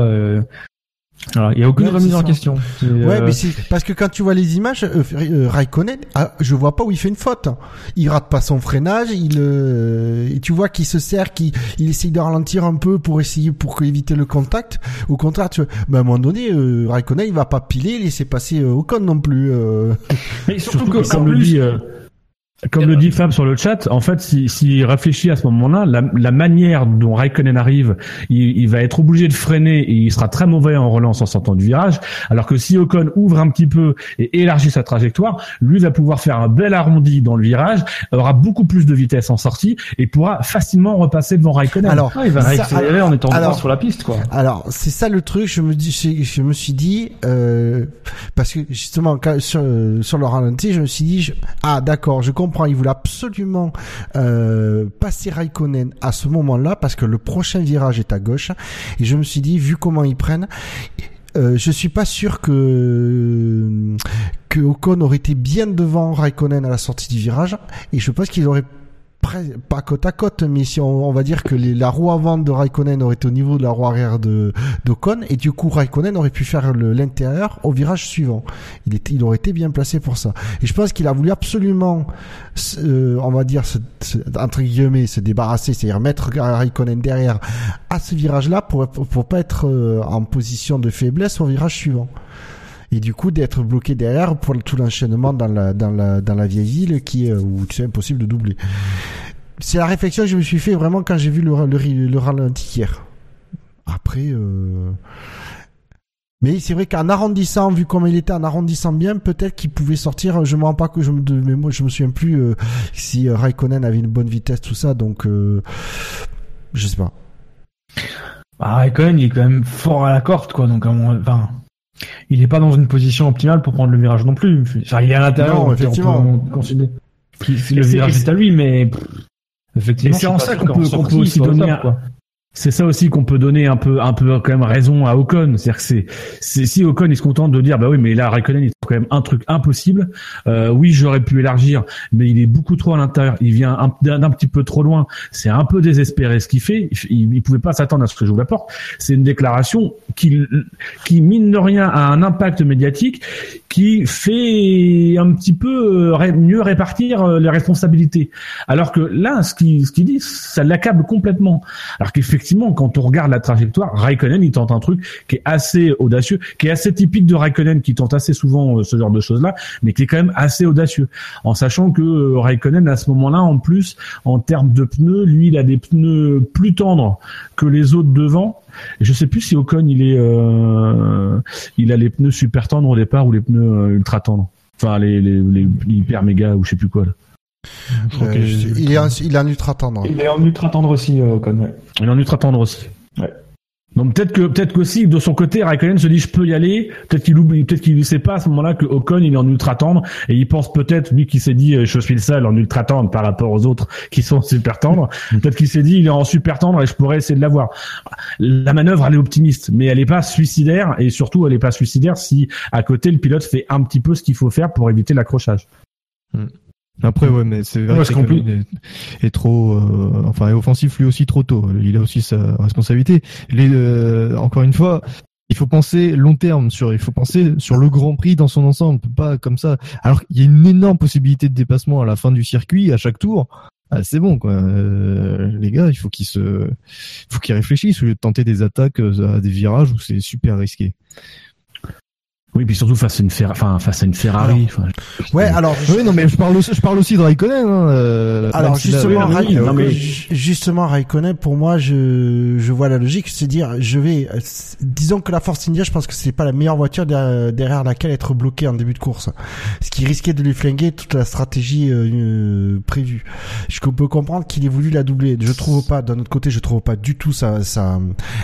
Speaker 7: euh, voilà, Il y a aucune
Speaker 6: Ouais,
Speaker 7: remise en question. C'est,
Speaker 6: Ouais,
Speaker 7: euh,
Speaker 6: mais c'est parce que quand tu vois les images, euh, euh, Raikkonen, ah, je vois pas où il fait une faute. Il rate pas son freinage, il euh, et tu vois qu'il se sert, qu'il il essaye de ralentir un peu pour essayer pour éviter le contact. Au contraire, tu vois, mais à un moment donné, euh, Raikkonen, il va pas piler, laisser passer euh, Ocon non plus. euh.
Speaker 7: mais surtout,
Speaker 5: Surtout
Speaker 7: que,
Speaker 5: comme le dit, euh, comme le dit Fab sur le chat, en fait, s'il s'il réfléchit à ce moment-là, la, la manière dont Raikkonen arrive, il, il va être obligé de freiner et il sera très mauvais en relance en sortant du virage. Alors que si Ocon ouvre un petit peu et élargit sa trajectoire, lui va pouvoir faire un bel arrondi dans le virage, aura beaucoup plus de vitesse en sortie et pourra facilement repasser devant Raikkonen.
Speaker 6: Alors,
Speaker 7: Ah, il va réaccélérer en étant
Speaker 6: alors-
Speaker 7: sur la piste, quoi.
Speaker 6: Alors, c'est ça le truc. Je me dis, je, je me suis dit, euh, parce que justement, quand, sur, sur le ralenti, je me suis dit, je- ah d'accord, je Il voulait absolument euh, passer Raikkonen à ce moment-là parce que le prochain virage est à gauche. Et je me suis dit, vu comment ils prennent. Euh, je suis pas sûr que que Ocon aurait été bien devant Raikkonen à la sortie du virage et je pense qu'il aurait pas côte à côte, mais si on, va dire que la roue avant de Raikkonen aurait été au niveau de la roue arrière de d'Ocon, et du coup Raikkonen aurait pu faire l'intérieur au virage suivant. Il, aurait été bien placé pour ça. Et je pense qu'il a voulu absolument, euh, on va dire, se, se- entre guillemets, se débarrasser, c'est-à-dire mettre Raikkonen derrière à ce virage-là pour, pour, pour pas être euh, en position de faiblesse au virage suivant. Et du coup d'être bloqué derrière pour tout l'enchaînement dans la, dans la, dans la vieille ville qui est, où c'est impossible de doubler c'est la réflexion que je me suis fait vraiment quand j'ai vu le, le, le ralenti hier. Après, euh... mais c'est vrai qu'en arrondissant, vu comme il était en arrondissant bien, peut-être qu'il pouvait sortir. Je me rends pas que je me, je me souviens plus euh, si euh, Raikkonen avait une bonne vitesse, tout ça. Donc, euh... je sais pas.
Speaker 7: Bah, Raikkonen, il est quand même fort à la corde, quoi. Donc, enfin, il est pas dans une position optimale pour prendre le virage non plus. Enfin, il est à l'intérieur, on peut
Speaker 6: effectivement.
Speaker 7: considérer le virage est à lui, mais pff, effectivement,
Speaker 5: c'est en ça qu'on peut- qu'on peut aussi donner
Speaker 7: top, quoi.
Speaker 5: C'est ça aussi qu'on peut donner un peu, un peu quand même raison à Ocon. C'est-à-dire que c'est, c'est si Ocon il se contente de dire bah oui mais là Raikkonen il même un truc impossible. Euh, oui j'aurais pu élargir, mais il est beaucoup trop à l'intérieur. Il vient un, d'un, petit peu trop loin. C'est un peu désespéré ce qu'il fait. Il, il pouvait pas s'attendre à ce que j'ouvre la porte. C'est une déclaration qui, qui mine de rien a un impact médiatique qui fait un petit peu euh, mieux répartir euh, les responsabilités. Alors que là ce qu'il, ce qu'il dit ça l'accable complètement. Alors qu'effectivement, quand on regarde la trajectoire, Raikkonen, il tente un truc qui est assez audacieux, qui est assez typique de Raikkonen, qui tente assez souvent ce genre de choses-là, mais qui est quand même assez audacieux. En sachant que euh, Raikkonen, à ce moment-là, en plus, en termes de pneus, lui, il a des pneus plus tendres que les autres devant. Et je sais plus si Ocon, il est, euh, il a les pneus super tendres au départ ou les pneus euh, ultra tendres. Enfin, les, les, les hyper méga ou je sais plus quoi. Là.
Speaker 7: Je crois
Speaker 6: Euh,
Speaker 7: que-
Speaker 6: il est en, il est en ultra tendre.
Speaker 7: Il est en ultra tendre aussi, Ocon, ouais.
Speaker 5: Il est en ultra tendre aussi. Non, peut-être que peut-être qu'aussi de son côté, Raikkonen se dit je peux y aller. Peut-être qu'il oublie, peut-être qu'il ne sait pas à ce moment-là que Ocon il est en ultra tendre et il pense peut-être lui qui s'est dit euh, je suis le seul en ultra tendre par rapport aux autres qui sont super tendres. peut-être qu'il s'est dit il est en super tendre et je pourrais essayer de l'avoir. La manœuvre elle est optimiste, mais elle est pas suicidaire et surtout elle est pas suicidaire si à côté le pilote fait un petit peu ce qu'il faut faire pour éviter l'accrochage.
Speaker 4: Après, ouais, mais c'est vrai que Raikkonen est, est trop, euh, enfin, est offensif lui aussi trop tôt. Il a aussi sa responsabilité. Les, euh, encore une fois, il faut penser long terme sur, il faut penser sur le Grand Prix dans son ensemble, pas comme ça. Alors qu'il y a une énorme possibilité de dépassement à la fin du circuit, à chaque tour. Ah, c'est bon, quoi. Euh, les gars, il faut qu'ils se, il faut qu'ils réfléchissent au lieu de tenter des attaques euh, à des virages où c'est super risqué.
Speaker 5: Oui, puis surtout face à une Fer- enfin face à une Ferrari. enfin,
Speaker 6: Ouais, alors
Speaker 4: Oui, non, mais je parle aussi, je parle aussi de Raikkonen. Hein, euh,
Speaker 6: Alors justement, Rai-
Speaker 5: non, mais-
Speaker 6: ju- justement, Raikkonen, pour moi, je, je vois la logique, c'est dire, je vais, euh, disons que la Force India, je pense que c'est pas la meilleure voiture derrière, derrière laquelle être bloqué en début de course, ce qui risquait de lui flinguer toute la stratégie euh, euh, prévue. Je peux comprendre qu'il ait voulu la doubler. Je trouve pas, d'un autre côté, je trouve pas du tout ça, ça,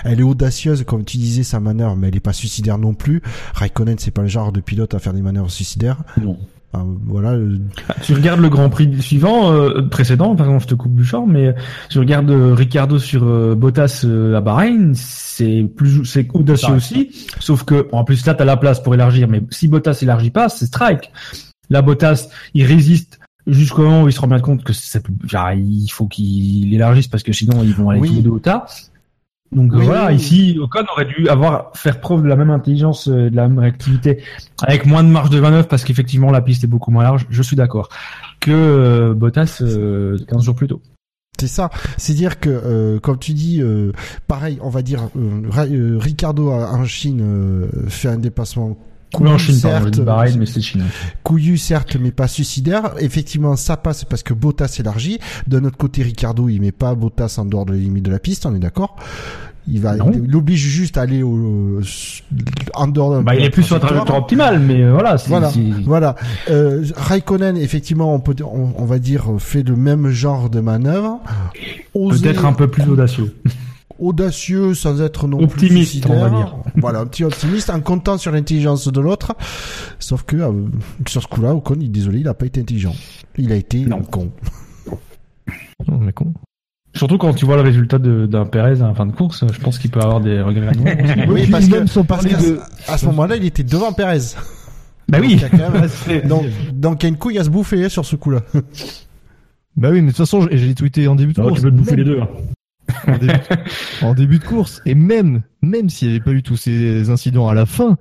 Speaker 6: elle est audacieuse, comme tu disais, sa manœuvre, mais elle est pas suicidaire non plus. Raikkonen, c'est pas le genre de pilote à faire des manœuvres suicidaires.
Speaker 5: non.
Speaker 6: Enfin, voilà. euh,
Speaker 7: Tu regardes le Grand Prix suivant, euh, précédent, par exemple, je te coupe du champ, mais tu regardes euh, Ricardo sur euh, Bottas euh, à Bahreïn, c'est plus, c'est audacieux aussi. Sauf que, en plus là, t'as la place pour élargir, mais si Bottas élargit pas, c'est strike. Là, Bottas, il résiste jusqu'au moment où il se rend bien compte que c'est, genre, il faut qu'il élargisse parce que sinon ils vont aller
Speaker 6: Oui.
Speaker 7: tous les deux au tas. Donc euh,
Speaker 6: Oui,
Speaker 7: voilà,
Speaker 6: oui.
Speaker 7: ici, Ocon aurait dû avoir faire preuve de la même intelligence, euh, de la même réactivité, avec moins de marge de manœuvre parce qu'effectivement la piste est beaucoup moins large. Je suis d'accord que euh, Bottas euh, 15 jours plus tôt.
Speaker 6: C'est ça. C'est dire que, euh, comme tu dis, euh, pareil, on va dire, Ricardo en Chine euh, fait un dépassement
Speaker 7: Cool en Chine, pardon, je
Speaker 6: certes,
Speaker 7: dis Bahreïn, mais c'est Chine.
Speaker 6: couillu certes, mais pas suicidaire. Effectivement, ça passe parce que Bottas élargit. D'un autre côté, Ricardo, il met pas Bottas en dehors de la limite de la piste, on est d'accord il va,
Speaker 7: Non.
Speaker 6: il l'oblige juste à aller au, en dehors d'un
Speaker 7: Bah, il est plus sur la trajectoire optimale, mais euh, voilà.
Speaker 6: Voilà, voilà. Euh, Raikkonen, effectivement, on peut, on, on va dire, fait le même genre de manœuvre.
Speaker 7: Peut-être un peu plus audacieux.
Speaker 6: audacieux sans être non plus
Speaker 7: Optimiste,
Speaker 6: suicidaire.
Speaker 7: on va dire.
Speaker 6: Voilà, un petit optimiste en comptant sur l'intelligence de l'autre. Sauf que euh, sur ce coup-là, Ocon, il désolé, il a pas été intelligent. Il a été
Speaker 7: Non.
Speaker 6: con.
Speaker 4: Non, mais con.
Speaker 7: Surtout quand tu vois le résultat de- d'un Perez à la fin de course, je pense qu'il peut avoir des regrets.
Speaker 6: Oui, parce que parce
Speaker 4: de-
Speaker 6: à ce moment-là, il était devant Perez.
Speaker 7: bah
Speaker 6: Donc,
Speaker 7: oui.
Speaker 6: donc, donc il y a une couille à se bouffer hein, sur ce coup-là.
Speaker 4: Bah oui, mais de toute façon, l'ai tweeté en début de
Speaker 5: Alors,
Speaker 4: course.
Speaker 5: tu peux te bouffer les deux. hein.
Speaker 4: En début, en début de course. Et même, même s'il n'y avait pas eu tous ces incidents à la fin,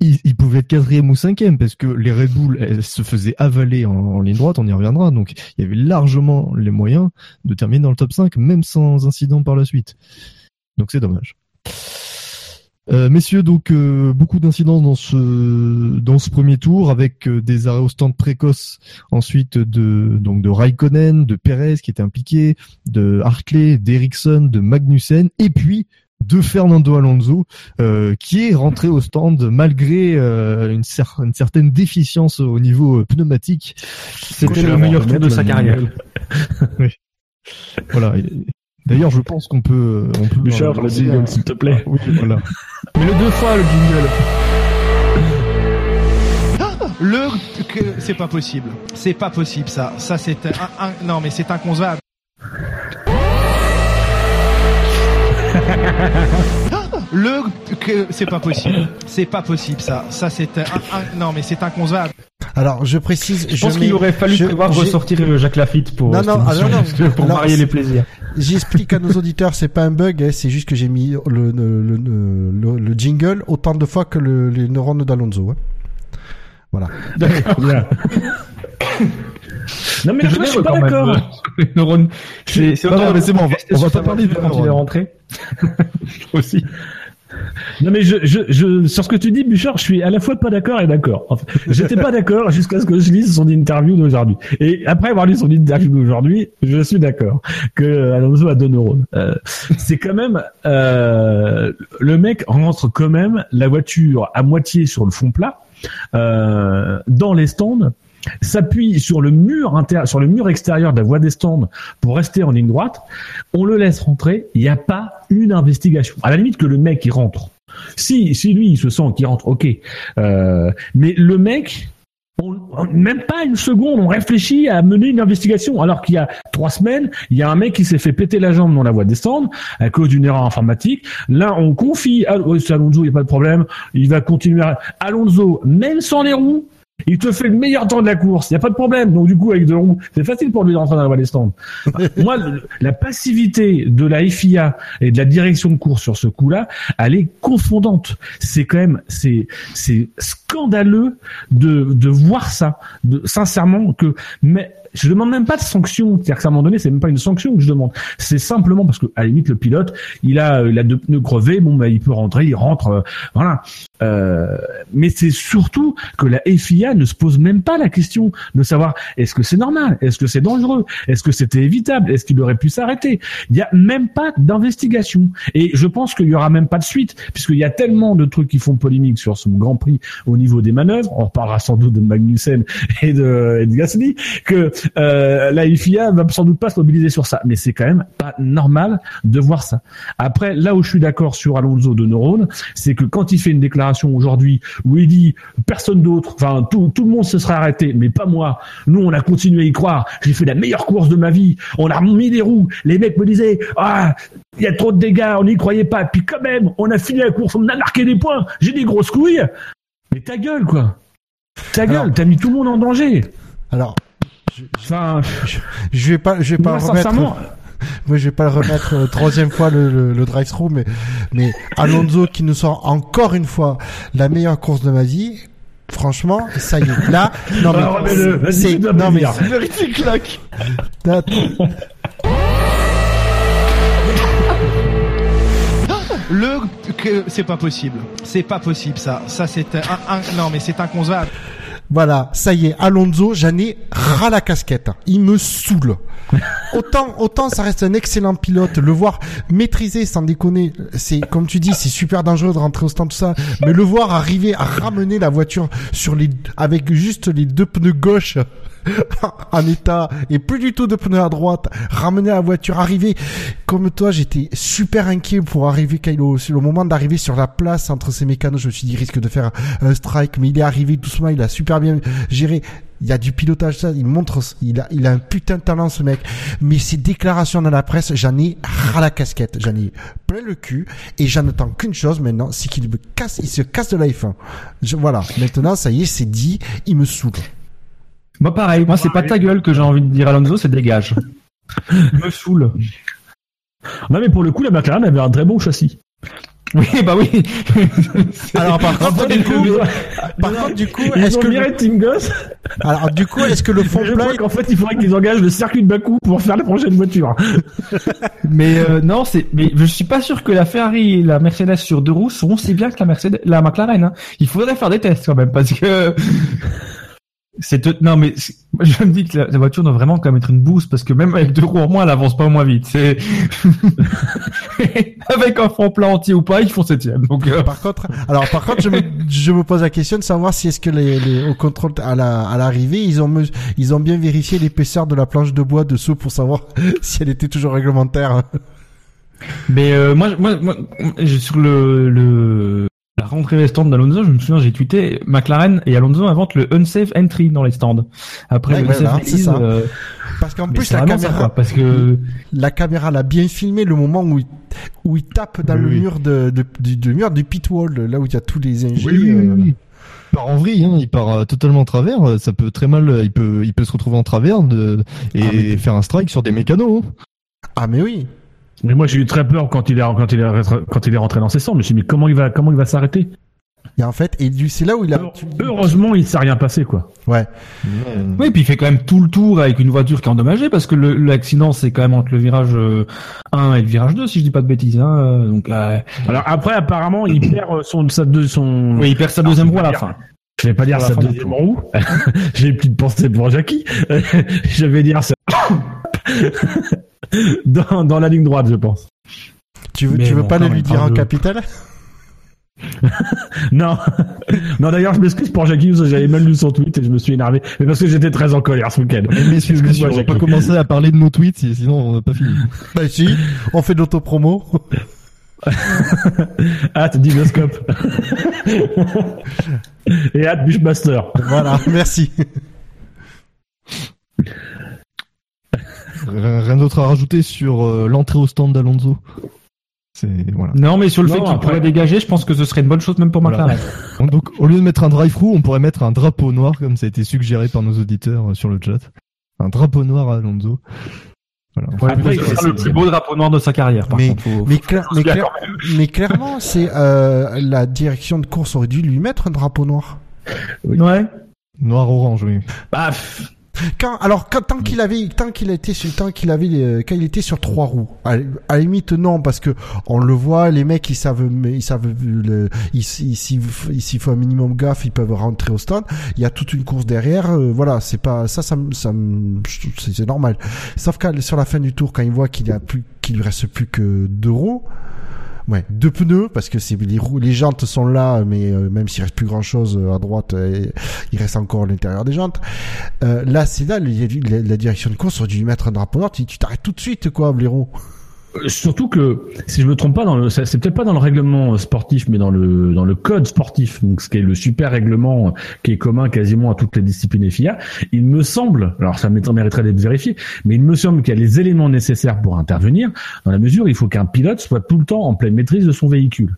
Speaker 4: il, il pouvait être quatrième ou cinquième parce que les Red Bull elles se faisaient avaler en, en ligne droite, on y reviendra. Donc, il y avait largement les moyens de terminer dans le top 5, même sans incident par la suite. Donc, c'est dommage. Euh, messieurs, donc euh, beaucoup d'incidents dans ce dans ce premier tour avec euh, des arrêts au stand précoces ensuite de donc de Raikkonen, de Perez qui était impliqué, de Hartley, d'Ericsson, de Magnussen et puis de Fernando Alonso euh, qui est rentré au stand malgré euh, une, cer- une certaine déficience au niveau euh, pneumatique.
Speaker 7: C'était le meilleur tour de sa carrière.
Speaker 4: Voilà. D'ailleurs, je pense qu'on peut on peut euh,
Speaker 5: le jingle, s'il te plaît.
Speaker 4: Oui, voilà.
Speaker 7: Mais le deux fois le jingle.
Speaker 8: Le que c'est pas possible. C'est pas possible ça. Ça c'est un, un- non mais c'est inconcevable. Le que c'est pas possible. C'est pas possible ça. Ça c'est un, un- non mais c'est inconcevable.
Speaker 6: Alors, je précise,
Speaker 7: Je pense
Speaker 6: mets-
Speaker 7: qu'il aurait fallu
Speaker 6: je-
Speaker 7: prévoir ressortir Jacques Lafitte pour,
Speaker 6: Non, ah, non, non.
Speaker 7: pour
Speaker 6: c'est-
Speaker 7: les plaisirs.
Speaker 6: J'explique à nos auditeurs, c'est pas un bug, hein, c'est juste que j'ai mis le, le, le, le- le jingle autant de fois que le, les neurones d'Alonso. hein. Voilà.
Speaker 5: Bien. non, mais
Speaker 7: Je
Speaker 5: je suis pas d'accord.
Speaker 7: les neurones. C'est c'est
Speaker 4: Non,
Speaker 7: autant
Speaker 4: non, mais c'est bon, on va- on va pas parler de
Speaker 7: quand il est rentré.
Speaker 5: aussi. Non mais je, je, je, sur ce que tu dis, Bouchard, je suis à la fois pas d'accord et d'accord. Enfin, j'étais pas d'accord jusqu'à ce que je lise son interview d'aujourd'hui. Et après avoir lu son interview d'aujourd'hui, je suis d'accord que Alonso a deux neurones. Euh, c'est quand même euh, le mec rentre quand même la voiture à moitié sur le fond plat euh, dans les stands s'appuie sur le mur extérieur de la voie des stands pour rester en ligne droite, on le laisse rentrer, il n'y a pas une investigation. À la limite que le mec il rentre. Si, si lui il se sent qu'il rentre, ok. Euh, mais le mec, même pas une seconde, on réfléchit à mener une investigation. Alors qu'il y a trois semaines, il y a un mec qui s'est fait péter la jambe dans la voie des stands à cause d'une erreur informatique. Là, on confie à c'est Alonso, il n'y a pas de problème. Il va continuer. À... Alonso, même sans les roues, il te fait le meilleur temps de la course. Il n'y a pas de problème. Donc du coup, avec deux roues, c'est facile pour lui de rentrer dans la des stands. Moi, le- la passivité de la FIA et de la direction de course sur ce coup-là, elle est confondante. C'est quand même, c'est, c'est scandaleux de, de voir ça. De, sincèrement, que, mais, je demande même pas de sanction. C'est-à-dire qu'à un moment donné, c'est même pas une sanction que je demande. C'est simplement parce que, à la limite, le pilote, il a, euh, il a deux pneus crevés. Bon, bah, il peut rentrer, il rentre, euh, voilà. Euh, mais c'est surtout que la FIA ne se pose même pas la question de savoir est-ce que c'est normal, est-ce que c'est dangereux, est-ce que c'était évitable, est-ce qu'il aurait pu s'arrêter. Il y a même pas d'investigation. Et je pense qu'il y aura même pas de suite, puisqu'il y a tellement de trucs qui font polémique sur ce Grand Prix au niveau des manœuvres. On reparlera sans doute de Magnussen et de, Gasly que euh, la FIA va sans doute pas se mobiliser sur ça. Mais c'est quand même pas normal de voir ça. Après, là où je suis d'accord sur Alonso de Neuron, c'est que quand il fait une déclaration aujourd'hui où il dit personne d'autre, enfin tout, tout le monde se serait arrêté, mais pas moi. Nous, on a continué à y croire. J'ai fait la meilleure course de ma vie. On a mis des roues. Les mecs me disaient ah il y a trop de dégâts, on n'y croyait pas. Puis quand même, on a fini la course, on a marqué des points. J'ai des grosses couilles. Mais ta gueule quoi. Ta gueule, t'as mis tout le monde en danger.
Speaker 6: Alors,
Speaker 5: Enfin,
Speaker 6: je vais pas, je vais pas
Speaker 5: moi,
Speaker 6: remettre. Moi, je vais pas le remettre euh, troisième fois le, le, le drive-through, mais, mais Alonso qui nous sort encore une fois la meilleure course de ma vie. Franchement, ça y est. Là, non mais.
Speaker 5: Vas-y,
Speaker 6: c'est, non mais.
Speaker 8: Vérité claque. Le c'est pas possible. C'est pas possible ça. Ça c'est un, un- non mais c'est inconcevable.
Speaker 6: Voilà, ça y est, Alonso, j'en ai ras la casquette. Il me saoule. Autant, autant ça reste un excellent pilote, le voir maîtriser sans déconner, c'est comme tu dis, c'est super dangereux de rentrer au stand tout ça, mais le voir arriver à ramener la voiture sur les, avec juste les deux pneus gauche en état et plus du tout de pneus à droite, ramener la voiture, arriver comme toi, j'étais super inquiet pour arriver Kylo. Le moment d'arriver sur la place entre ces mécanos, je me suis dit il risque de faire un, strike, mais il est arrivé doucement, il a super bien géré. Il y a du pilotage, ça, il montre, il a, il a un putain de talent ce mec. Mais ses déclarations dans la presse, j'en ai ras la casquette, j'en ai plein le cul et j'en attends qu'une chose maintenant, c'est qu'il me casse, il se casse de la F1. Je, voilà, maintenant ça y est, c'est dit, il me saoule.
Speaker 7: Moi pareil, moi c'est pas ta gueule que j'ai envie de dire Alonso, c'est dégage. Me saoule.
Speaker 5: non mais pour le coup, la McLaren avait un très bon châssis.
Speaker 7: Oui, bah oui.
Speaker 6: Alors par contre, du coup, par contre, du coup, est-ce que, le-
Speaker 5: Team Goss.
Speaker 6: alors du coup, est-ce que le fond
Speaker 5: Je
Speaker 6: plat,
Speaker 5: crois qu'en fait, il faudrait qu'ils engagent le circuit de Bakou pour faire la prochaine voiture.
Speaker 7: Mais euh, non, c'est. Mais je suis pas sûr que la Ferrari et la Mercedes sur deux roues seront si bien que la Mercedes, la McLaren. Hein. Il faudrait faire des tests quand même parce que. C'est non mais je me dis que la, la voiture doit vraiment quand même être une boost parce que même avec deux roues en moins elle avance pas moins vite. C'est avec un fond plat entier ou pas ils font septième. Donc euh,
Speaker 6: Par contre, alors par contre, je me, je me pose la question de savoir si est-ce que les, les au contrôle à la à l'arrivée, ils ont me- ils ont bien vérifié l'épaisseur de la planche de bois dessous pour savoir si elle était toujours réglementaire.
Speaker 7: Mais euh, moi, moi, moi, j'ai- sur le, le la rentrée des stands d'Alonso, je me souviens, j'ai tweeté McLaren et Alonso inventent le unsafe entry dans les stands. Après
Speaker 6: Ouais,
Speaker 7: le
Speaker 6: voilà,
Speaker 7: unsafe
Speaker 6: c'est
Speaker 7: release,
Speaker 6: ça.
Speaker 7: euh,
Speaker 6: Parce qu'en plus la
Speaker 7: ça,
Speaker 6: caméra,
Speaker 7: quoi, parce que
Speaker 6: la caméra l'a bien filmé le moment où il, où il tape dans
Speaker 4: Oui,
Speaker 6: le
Speaker 4: oui.
Speaker 6: mur de, de, du, du mur du pit wall, là où il y a tous les ingés.
Speaker 4: Oui, oui, oui,
Speaker 6: euh,
Speaker 4: oui. Il part en vrille, hein, il part euh, totalement en travers. Ça peut très mal, il peut, il peut se retrouver en travers de, et
Speaker 6: Ah, mais-
Speaker 4: faire un strike sur des mécanos. hein.
Speaker 6: Ah mais oui.
Speaker 5: Mais moi, j'ai eu très peur quand il est quand il est quand il est rentré dans ses cendres. Je me suis dit, mais comment il va comment il va s'arrêter?
Speaker 6: Et en fait, et c'est là où il a.
Speaker 5: Heureusement, il s'est rien passé, quoi.
Speaker 6: Ouais.
Speaker 7: oui, puis il fait quand même tout le tour avec une voiture qui est endommagée parce que l'accident c'est quand même entre le virage euh, 1 et le virage 2 si je dis pas de bêtises. Hein, euh, donc euh,
Speaker 5: Alors après, apparemment, il perd euh, son sa deux son.
Speaker 7: oui, il perd sa deuxième roue à la
Speaker 5: dire-
Speaker 7: fin.
Speaker 5: Je vais pas dire sa deuxième roue. J'ai plus de pensée pour Jackie. je vais dire ça. dans dans la ligne droite, je pense.
Speaker 6: Tu veux,
Speaker 7: Mais
Speaker 6: tu veux
Speaker 7: bon,
Speaker 6: pas le lui
Speaker 7: même,
Speaker 6: dire en capital?
Speaker 5: Non. Non, d'ailleurs, je m'excuse pour Jackie, parce que j'avais mal lu son tweet et je me suis énervé. Mais parce que j'étais très en colère ce week-end.
Speaker 4: Mais
Speaker 5: Excuse-moi, Jackie.
Speaker 4: pas commencer à parler de nos tweets, sinon on n'a pas fini.
Speaker 6: Bah si, on fait de l'autopromo.
Speaker 5: Hâte Dinoscope. et hâte Bushmaster.
Speaker 6: voilà, merci.
Speaker 4: Rien d'autre à rajouter sur euh, l'entrée au stand d'Alonso. C'est voilà.
Speaker 7: Non, mais sur le
Speaker 5: Non,
Speaker 7: fait qu'il
Speaker 5: après-
Speaker 7: pourrait dégager, je pense que ce serait une bonne chose même pour
Speaker 4: Voilà.
Speaker 7: McLaren.
Speaker 4: Donc au lieu de mettre un drive-through, on pourrait mettre un drapeau noir comme ça a été suggéré par nos auditeurs euh, sur le chat. Un drapeau noir à Alonso. Voilà.
Speaker 5: Après, il
Speaker 7: sera le plus beau drapeau noir de sa carrière, par
Speaker 6: Mais-
Speaker 7: contre. Faut-
Speaker 6: Mais, clairement, c'est euh, la direction de course aurait dû lui mettre un drapeau noir.
Speaker 7: Ouais.
Speaker 4: Noir orange, oui.
Speaker 5: Bah, pff,
Speaker 6: Quand, alors, quand, tant qu'il avait, tant qu'il était sur, tant qu'il avait, les- quand il était sur trois roues, à, à la limite non, parce que on le voit, les mecs ils savent, ils savent, le, ils, s'il faut un minimum gaffe, ils peuvent rentrer au stand. Il y a toute une course derrière, euh, voilà, c'est pas ça, ça, ça, c'est normal. Sauf qu'à sur la fin du tour, quand il voit qu'il a plus, qu'il lui reste plus que deux roues. Ouais, deux pneus parce que c'est les roues, les jantes sont là, mais euh, même s'il reste plus grand chose à droite, euh, il reste encore l'intérieur des jantes. Euh, là, c'est là, la, la direction de course aurait dû lui mettre un drapeau noir. Tu tu t'arrêtes tout de suite, quoi, blaireau.
Speaker 5: Euh, Surtout que, si je me trompe pas, dans le, c'est peut-être pas dans le règlement euh, sportif, mais dans le dans le code sportif, donc ce qui est le super règlement euh, qui est commun quasiment à toutes les disciplines FIA, il me semble, alors ça mériterait d'être vérifié, mais il me semble qu'il y a les éléments nécessaires pour intervenir, dans la mesure où il faut qu'un pilote soit tout le temps en pleine maîtrise de son véhicule.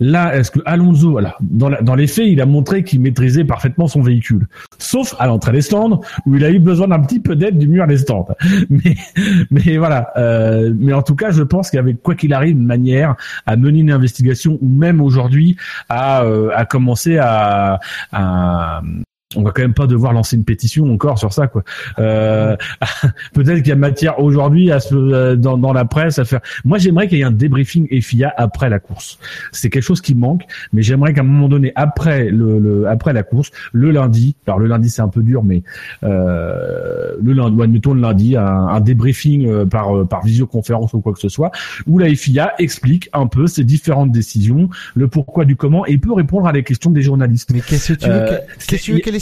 Speaker 5: Là, est-ce que Alonso, alors, dans, la- dans les faits, il a montré qu'il maîtrisait parfaitement son véhicule, sauf à l'entrée des stands où il a eu besoin d'un petit peu d'aide du mur des stands. Mais mais voilà. Euh, mais en tout cas, je pense avait quoi qu'il arrive une manière à mener une investigation ou même aujourd'hui à euh, commencer à on va quand même pas devoir lancer une pétition encore sur ça quoi. Euh, Peut-être qu'il y a matière aujourd'hui à se euh, dans, dans la presse à faire. Moi, j'aimerais qu'il y ait un débriefing FIA après la course. C'est quelque chose qui manque, mais j'aimerais qu'à un moment donné après le, le après la course, le lundi. Alors le lundi c'est un peu dur, mais euh, le lundi, ou admettons le lundi, un, un débriefing euh, par euh, par visioconférence ou quoi que ce soit, où la FIA explique un peu ses différentes décisions, le pourquoi du comment, et peut répondre à les questions des journalistes.
Speaker 6: Mais qu'est-ce que tu veux
Speaker 5: Euh,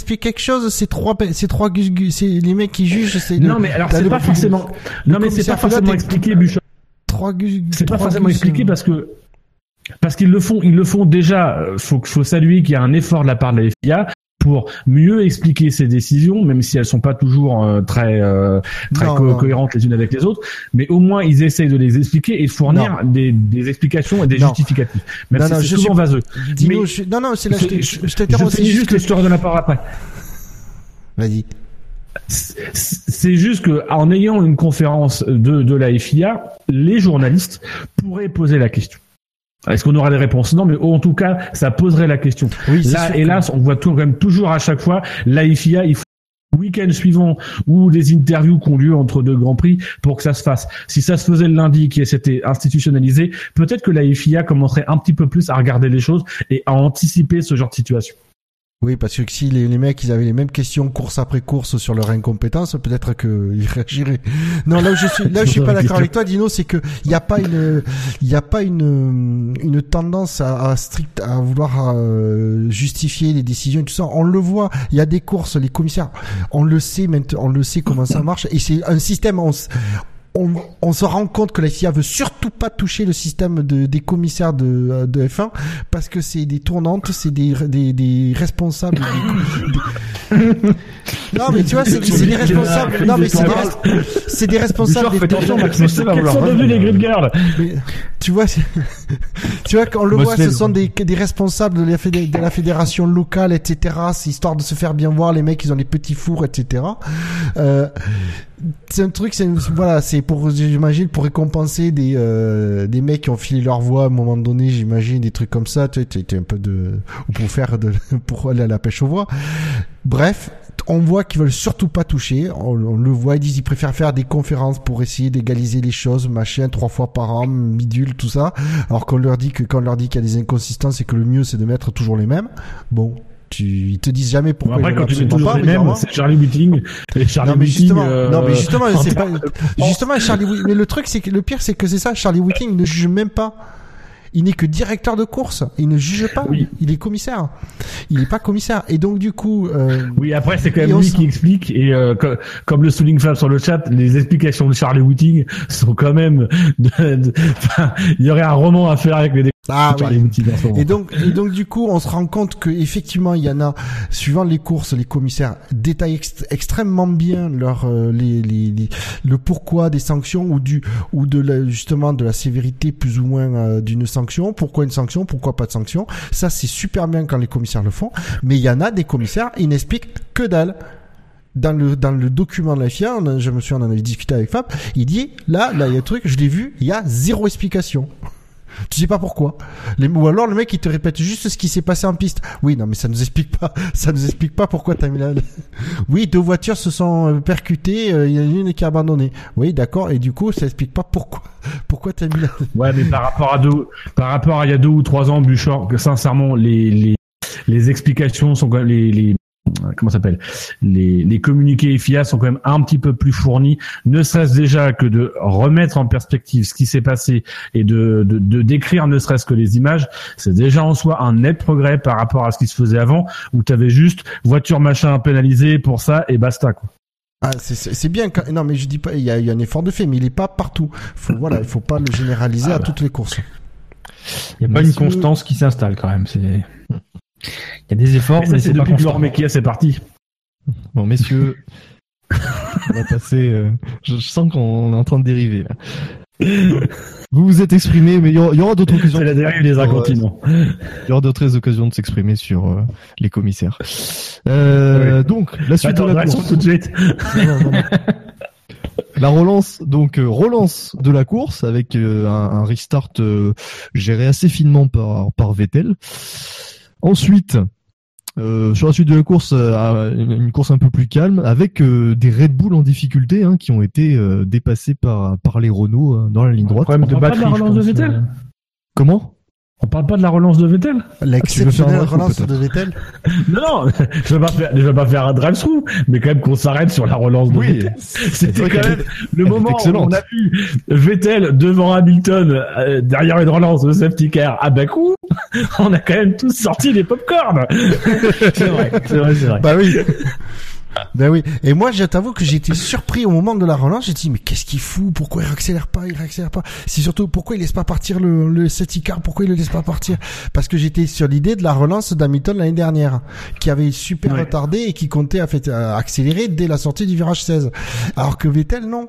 Speaker 5: c'est-
Speaker 6: qu'est-ce que tu veux qu'elle explique quelque chose Ces trois, ces trois, gus- gus- c'est les mecs qui jugent, c'est
Speaker 5: Non, mais alors c'est pas forcément. Non, mais c'est pas forcément expliqué, Bouchard.
Speaker 6: trois gus-
Speaker 5: C'est pas forcément expliqué parce que parce qu'ils le font, ils le font déjà. euh, Faut faut saluer qu'il y a un effort de la part de la FIA pour mieux expliquer ces décisions, même si elles sont pas toujours euh, très euh, très
Speaker 6: Non,
Speaker 5: co-
Speaker 6: non.
Speaker 5: cohérentes les unes avec les autres. Mais au moins ils essayent de les expliquer et de fournir des, des explications et des
Speaker 6: Non.
Speaker 5: justificatifs. Même si c'est souvent
Speaker 6: suis-
Speaker 5: vaseux. Mais-
Speaker 6: je- non, non, c'est là, je,
Speaker 5: Je- je- finis
Speaker 6: juste que...
Speaker 5: te redonne la parole après.
Speaker 6: Vas-y.
Speaker 5: C'est juste que en ayant une conférence de, de la FIA, les journalistes pourraient poser la question. Est-ce qu'on aura des réponses? Non, mais en tout cas, ça poserait la question.
Speaker 6: Oui,
Speaker 5: Là,
Speaker 6: que-
Speaker 5: hélas, on voit tout, quand même toujours à chaque fois la FIA. Il faut le week-end suivant ou des interviews qui ont lieu entre deux grands prix pour que ça se fasse. Si ça se faisait le lundi, qui c'était institutionnalisé, peut-être que la FIA commencerait un petit peu plus à regarder les choses et à anticiper ce genre de situation.
Speaker 6: Oui, parce que si les, les mecs ils avaient les mêmes questions course après course sur leur incompétence, peut-être qu'ils réagiraient. Non, là où je suis, là où je suis pas d'accord avec toi, Dino, c'est que il n'y a pas une, il y a pas une, une tendance à, à strict à vouloir euh, justifier les décisions et tout ça. On le voit, il y a des courses, les commissaires, on le sait maintenant, on le sait comment ça marche et c'est un système. On, on, on se rend compte que la FIA veut surtout pas toucher le système de, des commissaires de, de F1 parce que c'est des tournantes, c'est des, des, des responsables. des- Non mais tu vois, c'est c'est des responsables. Non mais c'est des, res- c'est des responsables. Des-
Speaker 7: attention, Max vouloir
Speaker 5: sont devenus les grid girls
Speaker 6: mais, tu vois, c'est- tu vois, quand on le voit, ce sont des, des responsables de la, fédé- de la fédération locale, etc. C'est histoire de se faire bien voir. Les mecs, ils ont des petits fours, etc. Euh, c'est un truc, c'est voilà, c'est pour, j'imagine, pour récompenser des euh, des mecs qui ont filé leur voix à un moment donné, j'imagine, des trucs comme ça. Tu sais, un peu de, ou pour faire de, pour aller à la pêche aux voix. Bref, on voit qu'ils veulent surtout pas toucher. On, on le voit, ils disent ils préfèrent faire des conférences pour essayer d'égaliser les choses, machin, trois fois par an, bidule, tout ça. Alors qu'on leur dit que quand on leur dit qu'il y a des inconsistances et que le mieux c'est de mettre toujours les mêmes. Bon, tu, ils te disent jamais pourquoi.
Speaker 5: Après,
Speaker 6: ils
Speaker 5: quand tu
Speaker 6: absolument
Speaker 5: toujours
Speaker 6: pas,
Speaker 5: les mêmes, c'est Charlie Whiting. Charlie
Speaker 6: non mais
Speaker 5: Whiting,
Speaker 6: justement,
Speaker 5: euh,
Speaker 6: non mais justement,
Speaker 5: en
Speaker 6: c'est pas justement Charlie. Mais le truc c'est que le pire c'est que c'est ça, Charlie Whiting ne juge même pas. Il n'est que directeur de course. Il ne juge pas.
Speaker 5: Oui.
Speaker 6: Il est commissaire. Il n'est pas commissaire. Et donc du coup, euh,
Speaker 5: Oui, après c'est quand même lui qui explique et euh, co- comme le souligne Fab sur le chat, les explications de Charlie Whiting sont quand même. de- de- enfin, il y aurait un roman à faire avec les
Speaker 6: ah oui. Et donc, et donc du coup, on se rend compte que effectivement, il y en a, suivant les courses, les commissaires détaillent ext- extrêmement bien leur euh, les, les, les- le pourquoi des sanctions ou du ou de la, justement de la sévérité plus ou moins euh, d'une sanction. Pourquoi une sanction? Pourquoi pas de sanction? Ça, c'est super bien quand les commissaires le font. Mais il y en a des commissaires, ils n'expliquent que dalle. Dans le dans le document de la FIA, on a- je me souviens, on en avait discuté avec Fab. Il dit là, là, il y a un truc, je l'ai vu, il y a zéro explication. Tu sais pas pourquoi. Les, ou alors le mec il te répète juste ce qui s'est passé en piste. Oui, non mais ça nous explique pas. Ça nous explique pas pourquoi t'as mis la. Oui, deux voitures se sont euh, percutées. euh, Il y en a une qui a abandonné. Oui, d'accord. Et du coup, ça explique pas pourquoi. Pourquoi t'as mis la.
Speaker 5: Ouais, mais par rapport à deux, par rapport à il y a deux ou trois ans, Bouchard, sincèrement, les, les, les explications sont quand même, les, les, comment ça s'appelle, les, les communiqués FIA sont quand même un petit peu plus fournis, ne serait-ce déjà que de remettre en perspective ce qui s'est passé et de, de, de décrire ne serait-ce que les images, c'est déjà en soi un net progrès par rapport à ce qui se faisait avant, où tu avais juste voiture machin pénalisée pour ça et basta, quoi.
Speaker 6: Ah, c'est- bien. Quand... Non, mais je dis pas. Il y a, il y a un effort de fait, mais il est pas partout. Faut, voilà, il faut pas le généraliser
Speaker 5: Ah
Speaker 6: à
Speaker 5: bah.
Speaker 6: toutes les courses.
Speaker 7: Il n'y a pas une constance qui s'installe quand même. C'est. Il y a des efforts,
Speaker 5: Mais c'est depuis. Laurent Mekia c'est parti.
Speaker 4: Bon, messieurs, on va passer. euh, je, je sens qu'on est en train de dériver. Là. Vous vous êtes exprimé, mais il y aura, d'autres occasions.
Speaker 5: C'est la dérive des incontinents.
Speaker 4: Il y aura d'autres occasions de s'exprimer sur euh, les commissaires. Euh, Donc, la suite
Speaker 5: Attends,
Speaker 4: de la course.
Speaker 5: tout de suite.
Speaker 4: Non, non, non. La relance, donc euh, relance de la course avec euh, un, un restart euh, géré assez finement par, par Vettel. Ensuite, euh, sur la suite de la course, euh, une une course un peu plus calme avec euh, des Red Bull en difficulté hein, qui ont été euh, dépassés par, par les Renault euh, dans la ligne droite.
Speaker 7: Problème de
Speaker 5: pas
Speaker 7: batterie.
Speaker 5: la
Speaker 7: je
Speaker 5: relance de
Speaker 7: pense,
Speaker 5: Vettel
Speaker 7: euh.
Speaker 4: Comment?
Speaker 5: On parle pas de la relance de Vettel
Speaker 6: L'exceptionnelle
Speaker 4: coup,
Speaker 6: relance de Vettel.
Speaker 5: Non, non, je vais pas faire, je vais pas faire un drive-through, mais quand même qu'on s'arrête sur la relance de Vettel. C'était quand même le moment où on a vu Vettel devant Hamilton euh, derrière une relance de safety car à bas coup. On a quand même tous sorti les popcorn. c'est vrai, c'est vrai, c'est vrai.
Speaker 6: Bah oui. Ben oui. Et moi, je t'avoue que j'ai été surpris au moment de la relance. J'ai dit, mais qu'est-ce qu'il fout? Pourquoi il réaccélère pas? Il réaccélère pas? C'est surtout pourquoi il laisse pas partir le, le safety car Pourquoi il le laisse pas partir? Parce que j'étais sur l'idée de la relance d'Hamilton l'année dernière, qui avait super
Speaker 5: Ouais.
Speaker 6: retardé et qui comptait à fait euh, accélérer dès la sortie du virage 16. Alors que Vettel, non.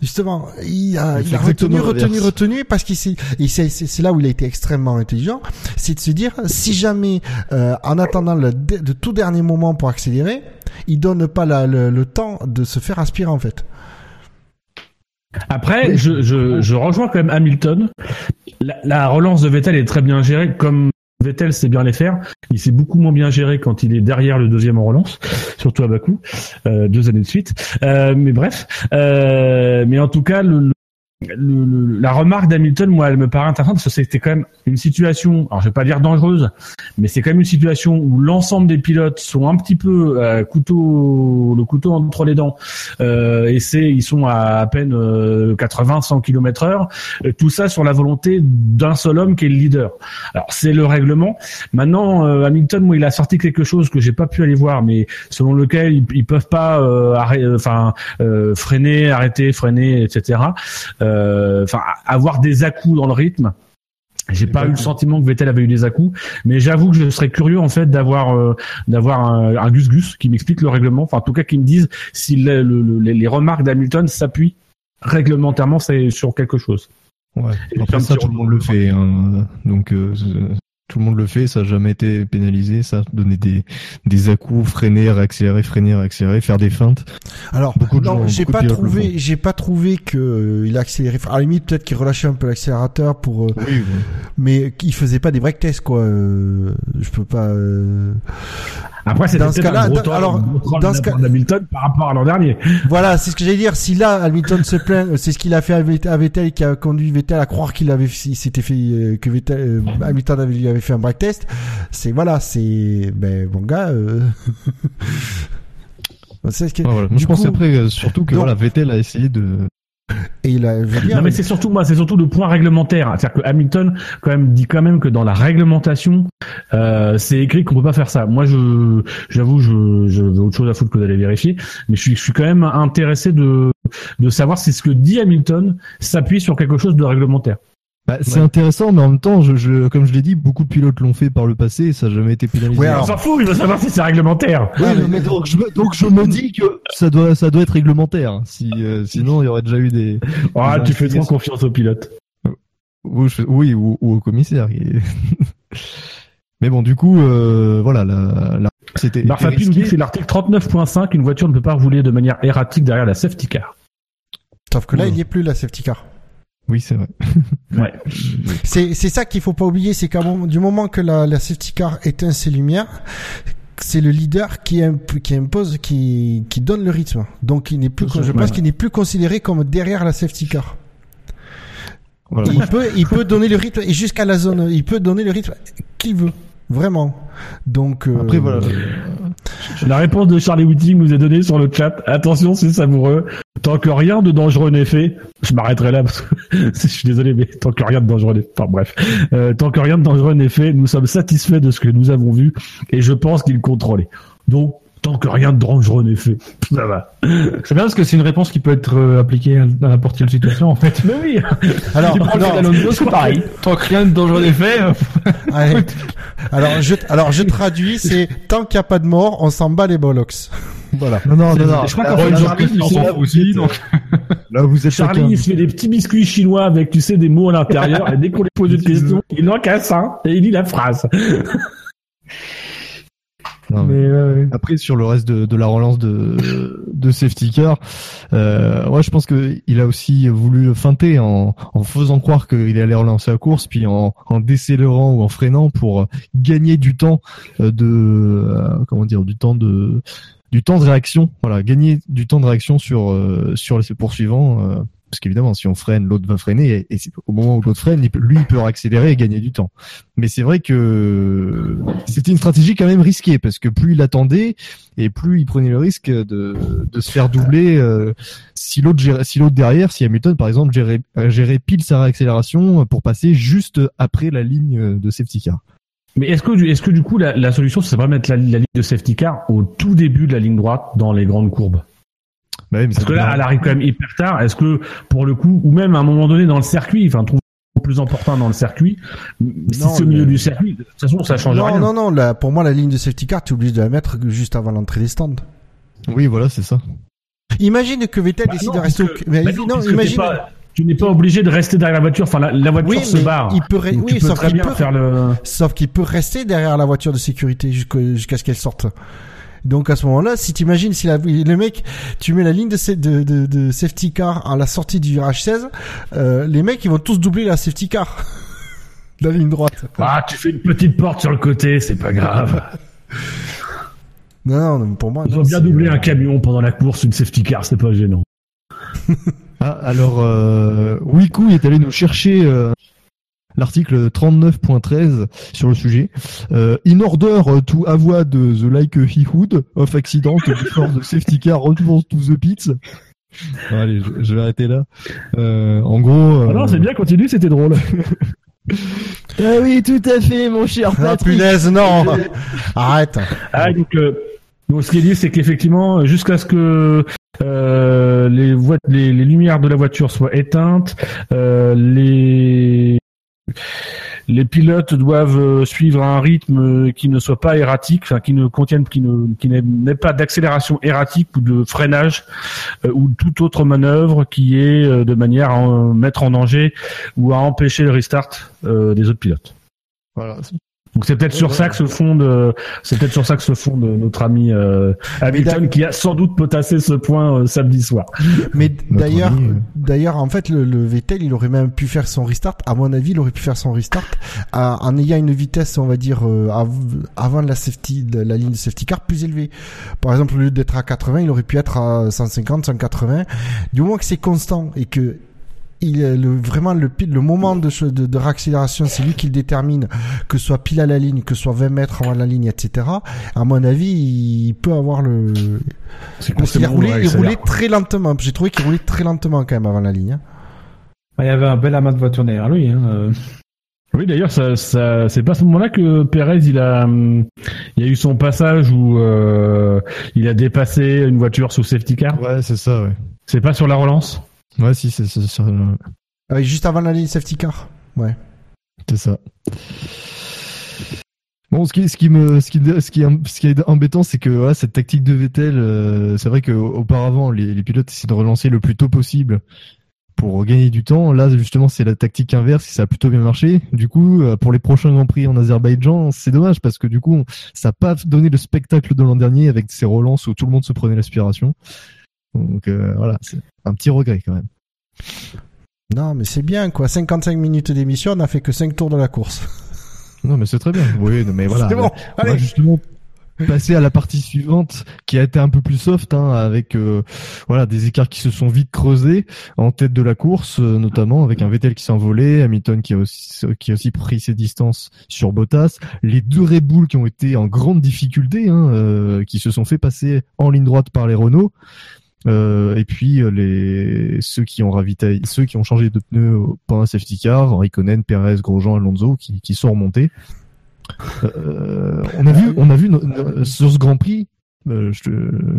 Speaker 6: Justement, il a,
Speaker 4: Il
Speaker 6: a retenu, retenu, retenu parce qu'il s'est, et c'est, là où il a été extrêmement intelligent, c'est de se dire si jamais, euh, en attendant le, dé- le tout dernier moment pour accélérer, il donne pas le, le temps de se faire aspirer en fait.
Speaker 5: Après, je, rejoins quand même Hamilton. La, la relance de Vettel est très bien gérée, comme Vettel sait bien les faire. Il s'est beaucoup moins bien géré quand il est derrière le deuxième en relance, surtout à Bakou, euh, deux années de suite. Euh, mais bref, euh, mais en tout cas, le- le- le- la remarque d'Hamilton, moi, elle me paraît intéressante parce que c'était quand même une situation, alors je vais pas dire dangereuse, mais c'est quand même une situation où l'ensemble des pilotes sont un petit peu euh, couteau, le couteau entre les dents, euh, et c'est, ils sont à peine 80-100 km heure, Euh, tout ça sur la volonté d'un seul homme qui est le leader. Alors c'est le règlement. Maintenant, euh, Hamilton, moi, il a sorti quelque chose que j'ai pas pu aller voir, mais selon lequel ils, ils peuvent pas, euh, enfin, euh, freiner, arrêter, freiner, etc. Euh, Enfin, avoir des à-coups dans le rythme. J'ai pas eu le sentiment que Vettel avait eu des à-coups, mais j'avoue que je serais curieux en fait d'avoir euh, d'avoir un, un Gus Gus qui m'explique le règlement, enfin en tout cas qui me dise si le- le- le- les, les remarques d'Hamilton s'appuient réglementairement c'est sur quelque chose.
Speaker 4: Ouais.
Speaker 5: Et un
Speaker 4: ça, tout le monde le fait. hein. Donc euh, tout le monde le fait. Ça n'a jamais été pénalisé. Ça donner des des à-coups, freiner, réaccélérer, freiner, réaccélérer, faire des feintes.
Speaker 6: Alors,
Speaker 4: Beaucoup de
Speaker 6: non,
Speaker 4: gens-
Speaker 6: j'ai pas trouvé, j'ai pas trouvé que euh, il a accéléré. Enfin, à la limite, peut-être qu'il relâchait un peu l'accélérateur pour, euh,
Speaker 4: Oui.
Speaker 6: mais qu'il faisait pas des break tests quoi. Euh, je peux pas.
Speaker 5: Après c'était
Speaker 6: Dans ce cas-là,
Speaker 5: un gros
Speaker 6: dans-
Speaker 5: troll-
Speaker 6: alors, dans ce cas-
Speaker 5: d'Hamilton par rapport à l'an dernier.
Speaker 6: Voilà, c'est ce que j'allais dire. Si là, Hamilton se plaint, euh, c'est ce qu'il a fait à Vett- à Vettel, qui a conduit Vettel à croire qu'il avait, s'était fait, euh, que Vettel, euh, Hamilton avait, lui avait fait un break test. C'est voilà, c'est, ben mon gars. Euh... c'est ce que-
Speaker 4: Ah, voilà. Moi,
Speaker 6: du
Speaker 4: je pense
Speaker 6: coup-
Speaker 4: après euh, surtout que
Speaker 6: donc-
Speaker 4: voilà, Vettel a essayé de
Speaker 6: Et il a, je veux dire,
Speaker 5: Non mais c'est surtout moi, c'est surtout le point réglementaire. C'est-à-dire que Hamilton quand même dit quand même que dans la réglementation, euh, c'est écrit qu'on peut pas faire ça. Moi, je, j'avoue, je, je veux autre chose à foutre que d'aller vérifier, mais je suis, je suis quand même intéressé de, de savoir si ce que dit Hamilton s'appuie sur quelque chose de réglementaire.
Speaker 4: Bah, c'est intéressant, mais en même temps, je, je, comme je l'ai dit, beaucoup de pilotes l'ont fait par le passé et ça n'a jamais été pénalisé.
Speaker 6: Ouais,
Speaker 5: On
Speaker 6: alors-
Speaker 5: s'en fout, il veut savoir si c'est réglementaire.
Speaker 4: Oui, mais- mais donc, je me, donc je me dis que ça doit, ça doit être réglementaire. Si, euh, sinon, il y aurait déjà eu des.
Speaker 5: Ah, tu fais trop confiance aux pilotes.
Speaker 4: Oui, je fais- oui, ou, ou au commissaire. mais bon, du coup, euh, voilà, la, la, c'était.
Speaker 5: Barfapi
Speaker 4: c'était
Speaker 5: nous dit
Speaker 4: risqué.
Speaker 5: que c'est l'article 39.5, une voiture ne peut pas rouler de manière erratique derrière la safety car.
Speaker 6: sauf que là,
Speaker 4: Ouais.
Speaker 6: il y est plus la safety car.
Speaker 4: Oui, c'est vrai.
Speaker 5: Ouais.
Speaker 6: C'est c'est ça qu'il faut pas oublier, c'est qu'à moment- du moment que la, la safety car éteint ses lumières, c'est le leader qui, imp- qui impose, qui, qui donne le rythme. Donc il n'est plus, je pense qu'il n'est plus considéré comme derrière la safety car.
Speaker 4: Voilà.
Speaker 6: Il peut, il peut donner le rythme et jusqu'à la zone, il peut donner le rythme qu'il veut, vraiment. Donc euh,
Speaker 4: Après, voilà.
Speaker 5: La réponse de Charlie Whiting nous est donnée sur le chat. Attention, c'est savoureux. Tant que rien de dangereux n'est fait, je m'arrêterai là parce que je suis désolé, mais tant que rien de dangereux n'est, enfin bref, Euh, tant que rien de dangereux n'est fait, nous sommes satisfaits de ce que nous avons vu et je pense qu'il contrôlait. Donc, tant que rien de dangereux n'est fait, ça va.
Speaker 7: C'est bien parce que c'est une réponse qui peut être euh, appliquée à à n'importe quelle situation en fait.
Speaker 5: Mais oui.
Speaker 6: Alors,
Speaker 7: c'est pareil. Tant que rien de dangereux n'est fait, euh,
Speaker 6: allez. alors je, alors je traduis, c'est tant qu'il n'y a pas de mort, on s'en bat les bollocks. Voilà.
Speaker 4: Non, non, non, non.
Speaker 7: je crois
Speaker 4: Là,
Speaker 7: qu'en fait, Charlie, aussi, donc.
Speaker 4: Là, vous êtes
Speaker 5: Charlie,
Speaker 4: chacun-
Speaker 5: il se fait des petits biscuits chinois avec, tu sais, des mots à l'intérieur et dès qu'on lui pose une question, il en casse un et il lit la phrase.
Speaker 4: Non, mais-
Speaker 7: Mais, euh,
Speaker 4: Après, sur le reste de, de la relance de, de safety car, euh, ouais, je pense que il a aussi voulu feinter en, en faisant croire qu'il allait relancer la course, puis en, en décélérant ou en freinant pour gagner du temps euh, de, euh, comment dire, du temps de, du temps de réaction. Voilà, gagner du temps de réaction sur euh, sur les poursuivants. Parce qu'évidemment, si on freine, l'autre va freiner, et, au moment où l'autre freine, lui, il peut accélérer et gagner du temps. Mais c'est vrai que c'était une stratégie quand même risquée, parce que plus il attendait, et plus il prenait le risque de, se faire doubler euh, si l'autre derrière, si Hamilton par exemple gérait, euh, gérait pile sa réaccélération pour passer juste après la ligne de safety car.
Speaker 5: Mais est-ce que, du- coup, la, solution, c'est pas mettre la ligne de safety car au tout début de la ligne droite dans les grandes courbes?
Speaker 4: Bah oui, mais
Speaker 5: Parce que là, elle arrive quand même hyper tard. Est-ce que, pour le coup, ou même à un moment donné dans le circuit, enfin, trouve plus important dans le circuit, si c'est au milieu
Speaker 6: le-
Speaker 5: du circuit, de toute façon, ça change
Speaker 6: non,
Speaker 5: rien.
Speaker 6: non, non, là, pour moi, la ligne de safety car, tu es obligé de la mettre juste avant l'entrée des stands.
Speaker 4: Oui, voilà, c'est ça.
Speaker 6: Imagine que Vettel
Speaker 5: Bah
Speaker 6: décide
Speaker 5: non,
Speaker 6: de rester au... mais
Speaker 5: bah non,
Speaker 6: non, imagine.
Speaker 5: pas- tu n'es pas obligé de rester derrière la voiture. Enfin, la, la voiture
Speaker 6: Oui,
Speaker 5: se barre.
Speaker 6: il peut re- oui,
Speaker 5: tu peux
Speaker 6: sauf
Speaker 5: très
Speaker 6: qu'il
Speaker 5: bien
Speaker 6: peut-
Speaker 5: faire le.
Speaker 6: Sauf qu'il peut rester derrière la voiture de sécurité jusqu'au- jusqu'à ce qu'elle sorte. Donc à ce moment-là, si tu imagines si la, le mec, tu mets la ligne de, sa- de, de, de safety car à la sortie du virage 16, euh, les mecs ils vont tous doubler la safety car. la ligne droite.
Speaker 5: Ah, tu fais une petite porte sur le côté, c'est pas grave.
Speaker 6: Non, non, non, pour moi.
Speaker 5: Ils
Speaker 6: non,
Speaker 5: ont bien doublé un camion pendant la course, une safety car, c'est pas gênant.
Speaker 4: Ah, alors, euh, Wiku est allé nous chercher euh, l'article 39.13 sur le sujet. Euh, in order to avoid the likelihood of accident before the safety car returns to the pits. Bon, allez, je, je vais arrêter là. Euh, en gros. euh,
Speaker 5: Ah non, c'est bien, continue, c'était drôle.
Speaker 4: Ah oui, tout à fait, mon cher
Speaker 6: Ah
Speaker 4: Patrick.
Speaker 6: punaise, non Arrête
Speaker 5: Ah, donc, euh, donc ce qui est dit, c'est qu'effectivement, jusqu'à ce que euh, les, les, les lumières de la voiture soient éteintes, euh, les les pilotes doivent euh, suivre un rythme euh, qui ne soit pas erratique, enfin qui ne contienne, qui ne qui n'ait pas d'accélération erratique ou de freinage euh, ou toute autre manœuvre qui est de manière à mettre en danger ou à empêcher le restart des autres pilotes.
Speaker 4: Voilà.
Speaker 5: Donc c'est peut-être sur ça que se fonde, euh, c'est peut-être sur ça que se fonde notre ami euh, Hamilton qui a sans doute potassé ce point euh, samedi soir.
Speaker 6: Mais d'ailleurs,
Speaker 4: euh.
Speaker 6: d'ailleurs, en fait, le, le Vettel, il aurait même pu faire son restart. À mon avis, il aurait pu faire son restart à- en ayant une vitesse, on va dire, euh, av- avant la safety, de la ligne de safety car plus élevée. Par exemple, au lieu d'être à 80, il aurait pu être à 150, 180. Du moment que c'est constant et que il est le, vraiment le pile, le moment de, de, de réaccélération, c'est lui qui le détermine, que ce soit pile à la ligne, que ce soit 20 mètres avant la ligne, etc. À mon avis, il peut avoir le.
Speaker 5: C'est
Speaker 6: il
Speaker 5: ça a
Speaker 6: roulait très lentement. J'ai trouvé qu'il roulait très lentement quand même avant la ligne. hein.
Speaker 7: Ah, Il y avait un bel amas de voitures derrière lui. Hein. euh.
Speaker 5: Oui, d'ailleurs, ça, ça, c'est pas à ce moment-là que Pérez, il a, hum, il y a eu son passage où euh, il a dépassé une voiture sous safety car?
Speaker 4: Ouais, c'est ça, ouais.
Speaker 5: C'est pas sur la relance?
Speaker 4: Ouais, si, c'est
Speaker 6: Ah oui, juste avant la ligne safety car. Ouais.
Speaker 4: c'est ça. Bon, ce qui, ce qui me, ce qui, ce qui, est- ce qui est embêtant, c'est que cette tactique de Vettel, euh, c'est vrai qu'auparavant, les, les pilotes essaient de relancer le plus tôt possible pour gagner du temps. Là, justement, c'est la tactique inverse et ça a plutôt bien marché. Du coup, euh, pour les prochains Grands Prix en Azerbaïdjan, c'est dommage parce que du coup, ça n'a pas donné le spectacle de l'an dernier avec ces relances où tout le monde se prenait l'aspiration. Donc euh, voilà, c'est un petit regret quand même.
Speaker 6: Non, mais c'est bien, quoi. 55 minutes d'émission, on n'a fait que 5 tours de la course.
Speaker 4: Non, mais c'est très bien. Oui, non, mais voilà.
Speaker 6: c'est bon.
Speaker 4: On va
Speaker 6: Allez.
Speaker 4: justement passer à la partie suivante qui a été un peu plus soft hein, avec euh, voilà des écarts qui se sont vite creusés en tête de la course euh, notamment avec un Vettel qui s'est envolé Hamilton qui a aussi qui a aussi pris ses distances sur Bottas les deux Red Bull qui ont été en grande difficulté hein, euh, qui se sont fait passer en ligne droite par les Renault euh, et puis euh, les ceux qui ont ravitaillé ceux qui ont changé de pneus pendant un safety car Raikkonen, Perez, Grosjean, Alonso qui, qui sont remontés. Euh, on a vu, on a vu no- no- sur ce Grand Prix, euh, je,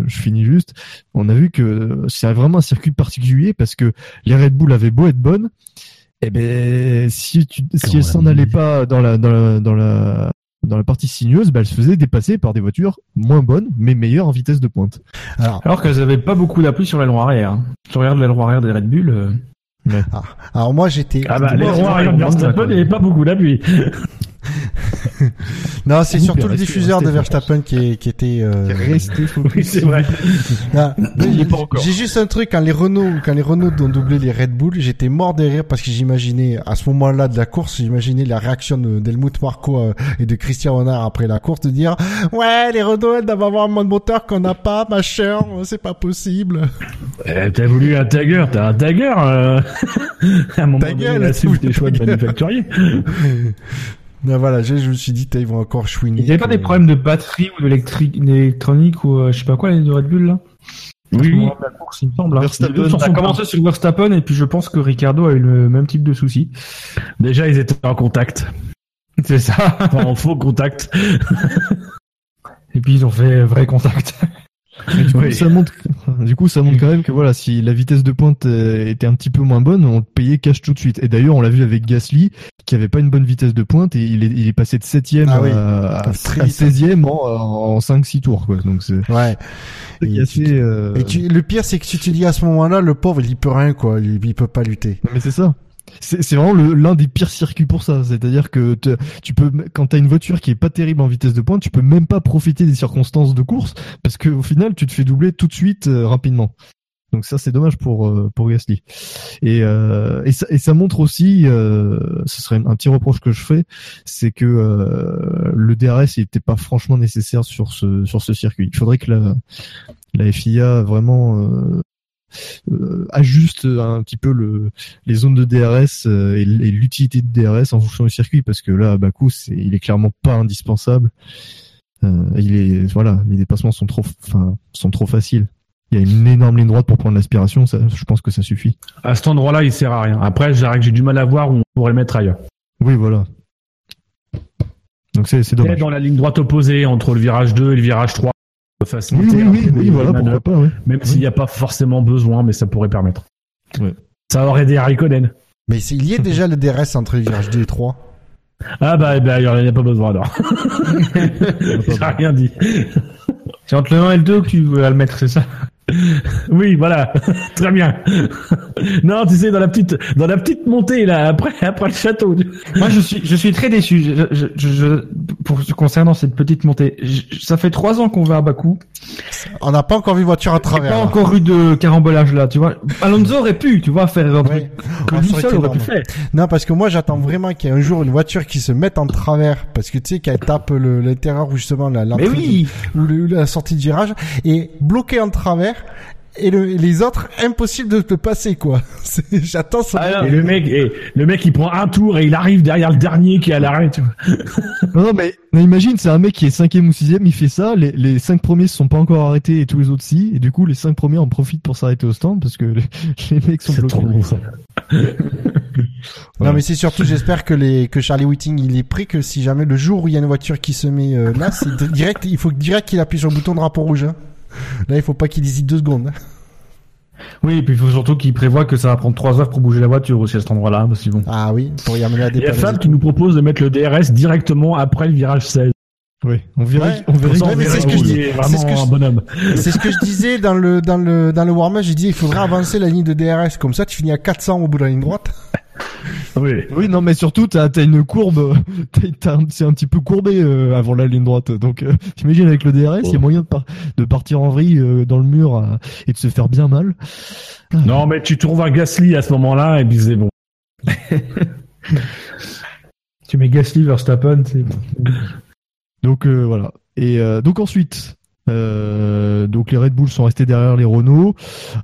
Speaker 4: je finis juste, on a vu que c'est vraiment un circuit particulier parce que les Red Bull avaient beau être bonnes, et ben si tu, si elles s'en
Speaker 5: la
Speaker 4: allaient pas dans la dans la dans la dans la partie sinueuse, ben elles se faisaient dépasser par des voitures moins bonnes mais meilleures en vitesse de pointe.
Speaker 6: Alors,
Speaker 7: Alors qu'elles avaient pas beaucoup d'appui sur l'aileron arrière. hein. Tu regardes l'aileron arrière des Red Bull. euh,
Speaker 6: alors moi, j'étais.
Speaker 5: Ah bah, roues arrière de Verstappen, il n'y avait pas beaucoup d'appui.
Speaker 6: Non, c'est surtout le diffuseur de Verstappen qui, est- qui était. euh,
Speaker 4: Restez focus.
Speaker 5: Oui, c'est vrai.
Speaker 4: Est.
Speaker 6: J'ai juste un truc quand les Renault, quand les Renault ont doublé les Red Bull, j'étais mort de rire parce que j'imaginais à ce moment-là de la course, j'imaginais la réaction de- d'Helmut Marko euh, et de Christian Horner après la course de dire ouais les Renault elles doivent avoir un mode moteur qu'on n'a pas, machin, c'est pas possible.
Speaker 5: Eh, t'as voulu un tagger, t'as un tagger. Euh... à un moment
Speaker 6: Ta
Speaker 5: donné,
Speaker 6: gueule,
Speaker 5: assume
Speaker 6: ta
Speaker 5: tes choix de manufacturier.
Speaker 6: Ben voilà, je, je me suis dit ils vont encore chouiner.
Speaker 7: Il n'y avait pas des problèmes de batterie ou d'électronique ou euh, je sais pas quoi les deux Red Bull là?
Speaker 5: Oui,
Speaker 7: de la course, il me semble. hein.
Speaker 4: Verstappen,
Speaker 7: ont
Speaker 5: a
Speaker 7: commencé sur Verstappen et puis je pense que Ricardo a eu le même type de souci.
Speaker 5: déjà ils étaient en contact.
Speaker 7: C'est ça.
Speaker 5: Enfin, en faux contact.
Speaker 7: Et puis ils ont fait vrai contact.
Speaker 4: Du, coup,
Speaker 5: Oui.
Speaker 4: ça montre, du coup, ça montre quand même que voilà, si la vitesse de pointe euh, était un petit peu moins bonne, on le payait cash tout de suite. Et d'ailleurs, on l'a vu avec Gasly, qui avait pas une bonne vitesse de pointe, et il est, il est passé de 7ème
Speaker 6: Ah oui.
Speaker 4: à, à,
Speaker 6: Très
Speaker 4: à
Speaker 6: vite.
Speaker 4: 16ème en, en 5-6 tours, quoi. Donc c'est
Speaker 6: Ouais. Et,
Speaker 4: assez,
Speaker 6: tu-
Speaker 4: euh,
Speaker 6: et tu- le pire c'est que tu te dis à ce moment-là, le pauvre il y peut rien quoi, il, il peut pas lutter.
Speaker 4: Mais c'est ça. C'est vraiment l'un des pires circuits pour ça. C'est-à-dire que te- tu peux, quand t'as une voiture qui est pas terrible en vitesse de pointe, tu peux même pas profiter des circonstances de course parce que au final, tu te fais doubler tout de suite euh, rapidement. Donc ça, c'est dommage pour euh, pour Gasly. Et, euh, et, ça, et ça montre aussi, euh, ce serait un petit reproche que je fais, c'est que euh, le DRS il était pas franchement nécessaire sur ce sur ce circuit. Il faudrait que la la FIA vraiment euh, ajuste un petit peu le les zones de DRS euh, et, l'utilité de DRS en fonction du circuit parce que là à Bakou c'est il est clairement pas indispensable euh, il est voilà les dépassements sont trop enfin sont trop faciles il y a une énorme ligne droite pour prendre l'aspiration ça je pense que ça suffit
Speaker 5: À cet endroit-là, il sert à rien. Après, j'ai j'ai du mal à voir où on pourrait le mettre ailleurs.
Speaker 4: oui voilà donc c'est c'est dommage
Speaker 5: dans la ligne droite opposée entre le virage 2 et le virage 3.
Speaker 4: Oui
Speaker 5: Faciliter
Speaker 4: oui oui, voilà pourquoi pas ouais.
Speaker 5: Même s'il n'y a pas forcément besoin, mais ça pourrait permettre.
Speaker 4: Ouais.
Speaker 5: Ça aurait des Raikkonen.
Speaker 6: Mais il y a déjà le DRS entre les virages 2 et 3.
Speaker 5: Ah bah, bah il n'y a pas besoin alors. J'ai rien dit.
Speaker 7: C'est entre le 1 et le 2 que tu veux le mettre, c'est ça?
Speaker 5: Oui, voilà, très bien. non, tu sais, dans la petite, dans la petite montée là, après, après le château.
Speaker 7: Moi, je suis, je suis très déçu. Je, je, je, je- pour concernant cette petite montée, Je- ça fait trois ans qu'on va à Bakou.
Speaker 6: On n'a pas encore vu voiture à travers.
Speaker 7: pas
Speaker 6: là.
Speaker 7: encore eu de carambolage là, tu vois. Alonso aurait pu, tu vois, faire un truc
Speaker 6: Ouais.
Speaker 7: seul aurait pu faire.
Speaker 6: Non, parce que moi j'attends vraiment qu'il y ait un jour une voiture qui se mette en travers, parce que tu sais qu'elle tape le- l'intérieur ou justement la
Speaker 7: Mais
Speaker 6: l'entrée
Speaker 7: oui,
Speaker 6: la sortie de virage et bloquée en travers et le, les autres, impossible de te passer, quoi. C'est- J'attends son...
Speaker 7: Ah,
Speaker 5: Et le mec, et le mec, il prend un tour et il arrive derrière le dernier qui est à l'arrêt.
Speaker 4: Non, non, mais imagine, c'est un mec qui est cinquième ou sixième, il fait ça, les, les cinq premiers se sont pas encore arrêtés et tous les autres si, et du coup les cinq premiers en profitent pour s'arrêter au stand parce que les, les mecs sont
Speaker 5: C'est
Speaker 4: bloqués.
Speaker 5: trop bon, ça.
Speaker 6: Non mais c'est surtout j'espère que les que Charlie Whiting il est prêt que si jamais le jour où il y a une voiture qui se met euh, là c'est direct il faut direct qu'il appuie sur le bouton drapeau rouge. hein. Là il faut pas qu'il hésite deux secondes. hein.
Speaker 7: Oui, et puis il faut surtout qu'il prévoit que ça va prendre 3 heures pour bouger la voiture aussi à cet endroit-là, parce que bon.
Speaker 6: Ah oui pour y amener la
Speaker 5: Il y a. Fab qui nous propose de mettre le DRS directement après le virage 16.
Speaker 4: Oui, on verrait,
Speaker 6: Ouais.
Speaker 4: on verrait.
Speaker 6: C'est ce que je dis. C'est ce que je-
Speaker 5: un bonhomme.
Speaker 6: C'est ce que je disais dans le dans le dans le warm-up j'ai dit il faudrait avancer la ligne de DRS comme ça tu finis à 400 au bout de la ligne droite.
Speaker 5: Oui.
Speaker 4: Oui, non, mais surtout t'as as une courbe, t'as- t'as un- c'est un petit peu courbé euh, avant la ligne droite, donc euh, t'imagines avec le DRS, il y a moyen de, par- de partir en vrille euh, dans le mur euh, et de se faire bien mal.
Speaker 5: Non, mais tu trouves un Gasly à ce moment-là et puis c'est bon.
Speaker 7: Tu mets Gasly, Verstappen, c'est
Speaker 4: Donc euh, voilà. Et euh, donc ensuite, euh, donc les Red Bull sont restés derrière les Renault.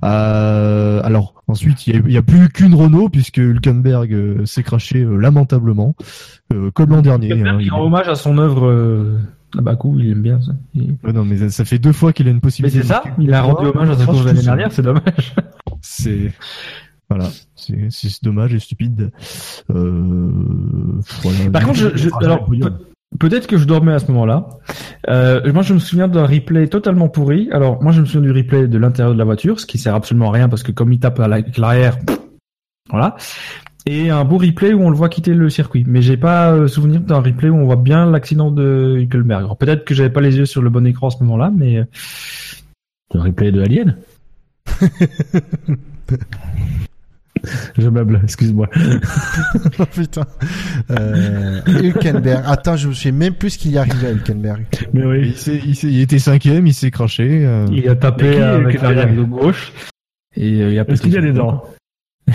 Speaker 4: Euh, alors ensuite, il y a- plus qu'une Renault puisque Hülkenberg euh, s'est craché euh, lamentablement, comme l'an dernier. hein,
Speaker 7: il rend hommage à son œuvre à Bakou, il aime bien ça. Il-
Speaker 4: Ouais, non, mais ça, fait deux fois qu'il a une
Speaker 7: Mais
Speaker 4: possibilité.
Speaker 7: c'est ça, il a rendu hommage à sa course l'année dernière, c'est dommage.
Speaker 4: C'est voilà, c'est dommage et stupide. Euh, voilà.
Speaker 7: Par contre, je, je- alors, peut-être que je dormais à ce moment-là. Euh, moi, je me souviens d'un replay totalement pourri. Alors, moi, je me souviens du replay de l'intérieur de la voiture, ce qui sert absolument à rien parce que comme il tape à l'arrière, voilà. Et un beau replay où on le voit quitter le circuit. Mais j'ai pas euh, souvenir d'un replay où on voit bien l'accident de Hülkenberg. Peut-être que j'avais pas les yeux sur le bon écran à ce moment-là, mais euh,
Speaker 5: Le replay de Alien Je meuble, excuse-moi.
Speaker 6: Oh, putain. Euh, Hülkenberg. Attends je me souviens même plus ce qu'il y arrivait à Hülkenberg.
Speaker 5: Mais
Speaker 4: il,
Speaker 5: oui.
Speaker 4: s'est- il, s'est- il était cinquième, il s'est craché. euh,
Speaker 7: il a tapé
Speaker 5: qui est
Speaker 7: avec l'arrière de gauche. Et euh, il a
Speaker 5: Est-ce qu'il y a des dents.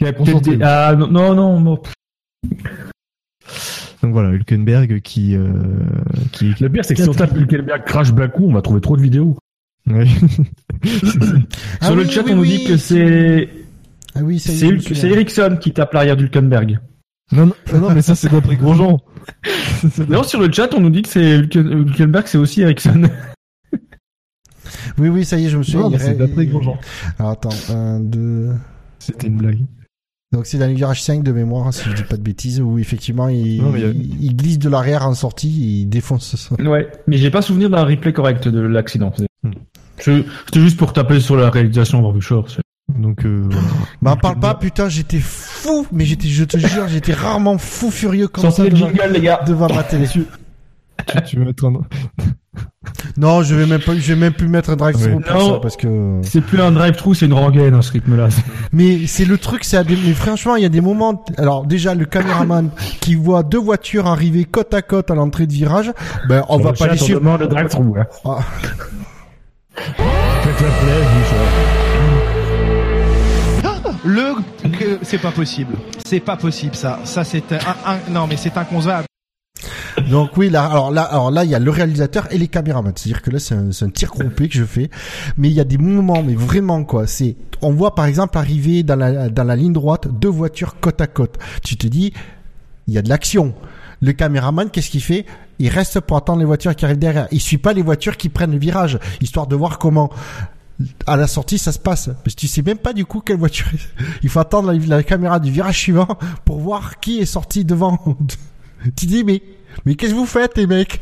Speaker 7: Il a des- Ah non, non, non, non.
Speaker 4: Donc voilà, Hülkenberg qui euh, qui
Speaker 5: Le pire, c'est que si on tape Hülkenberg crash Baku, on va trouver trop de vidéos.
Speaker 6: Ah
Speaker 7: Sur le
Speaker 6: oui,
Speaker 7: chat,
Speaker 6: oui,
Speaker 7: on nous
Speaker 6: oui.
Speaker 7: dit que c'est
Speaker 6: Ah oui
Speaker 7: c'est Ericsson qui tape l'arrière d'Hulkenberg.
Speaker 4: non, non, non, non, mais ça c'est d'après Grosjean.
Speaker 7: Non, sur le chat, on nous dit que c'est Hülkenberg, c'est aussi Ericsson.
Speaker 6: Oui oui ça y est je me souviens.
Speaker 4: Non, mais
Speaker 6: Il-
Speaker 4: c'est d'après Grosjean.
Speaker 6: Alors attends un deux.
Speaker 4: C'était une blague.
Speaker 6: Donc c'est dans le virage 5 de mémoire, si je dis pas de bêtises, où effectivement il,
Speaker 4: Non, mais il a-
Speaker 6: glisse de l'arrière en sortie et il défonce ça.
Speaker 7: ouais, mais j'ai pas souvenir d'un replay correct de l'accident. C'était juste pour taper sur la réalisation c'est-
Speaker 4: Donc euh, voilà.
Speaker 6: En parle pas, putain, j'étais fou, mais j'étais, je te jure, j'étais rarement fou furieux comme
Speaker 7: Sortez
Speaker 6: ça devant,
Speaker 7: jingles, les gars.
Speaker 6: devant ma télé.
Speaker 4: tu, tu veux mettre un...
Speaker 6: Non, je vais même pas, je vais même plus mettre un drive through
Speaker 4: Ouais.
Speaker 6: pour
Speaker 7: Non.
Speaker 6: ça parce que.
Speaker 7: C'est plus un drive-through, c'est une rengaine à ce rythme-là.
Speaker 6: Mais c'est le truc, c'est à des... mais franchement, il y a des moments. Alors déjà, le caméraman qui voit deux voitures arriver côte à côte à l'entrée de virage, ben on
Speaker 5: Sur
Speaker 6: va pas suivre.
Speaker 5: demande le drive-through. Hein.
Speaker 6: Ah.
Speaker 5: Faites la plaie, Bouchard.
Speaker 8: Le c'est pas possible. C'est pas possible ça. Ça c'est un, non mais c'est inconcevable.
Speaker 6: Donc oui, là, alors là, alors là, il y a le réalisateur et les caméramans. C'est-à-dire que là, c'est un, un tir complet que je fais. Mais il y a des moments, mais vraiment quoi. C'est, on voit par exemple arriver dans la dans la ligne droite deux voitures côte à côte. Tu te dis, il y a de l'action. Le caméraman, qu'est-ce qu'il fait? Il reste pour attendre les voitures qui arrivent derrière. Il suit pas les voitures qui prennent le virage, histoire de voir comment à la sortie ça se passe. Parce que tu sais même pas du coup quelle voiture. Il faut attendre la, caméra du virage suivant pour voir qui est sorti devant. tu dis mais mais qu'est-ce que vous faites les mecs?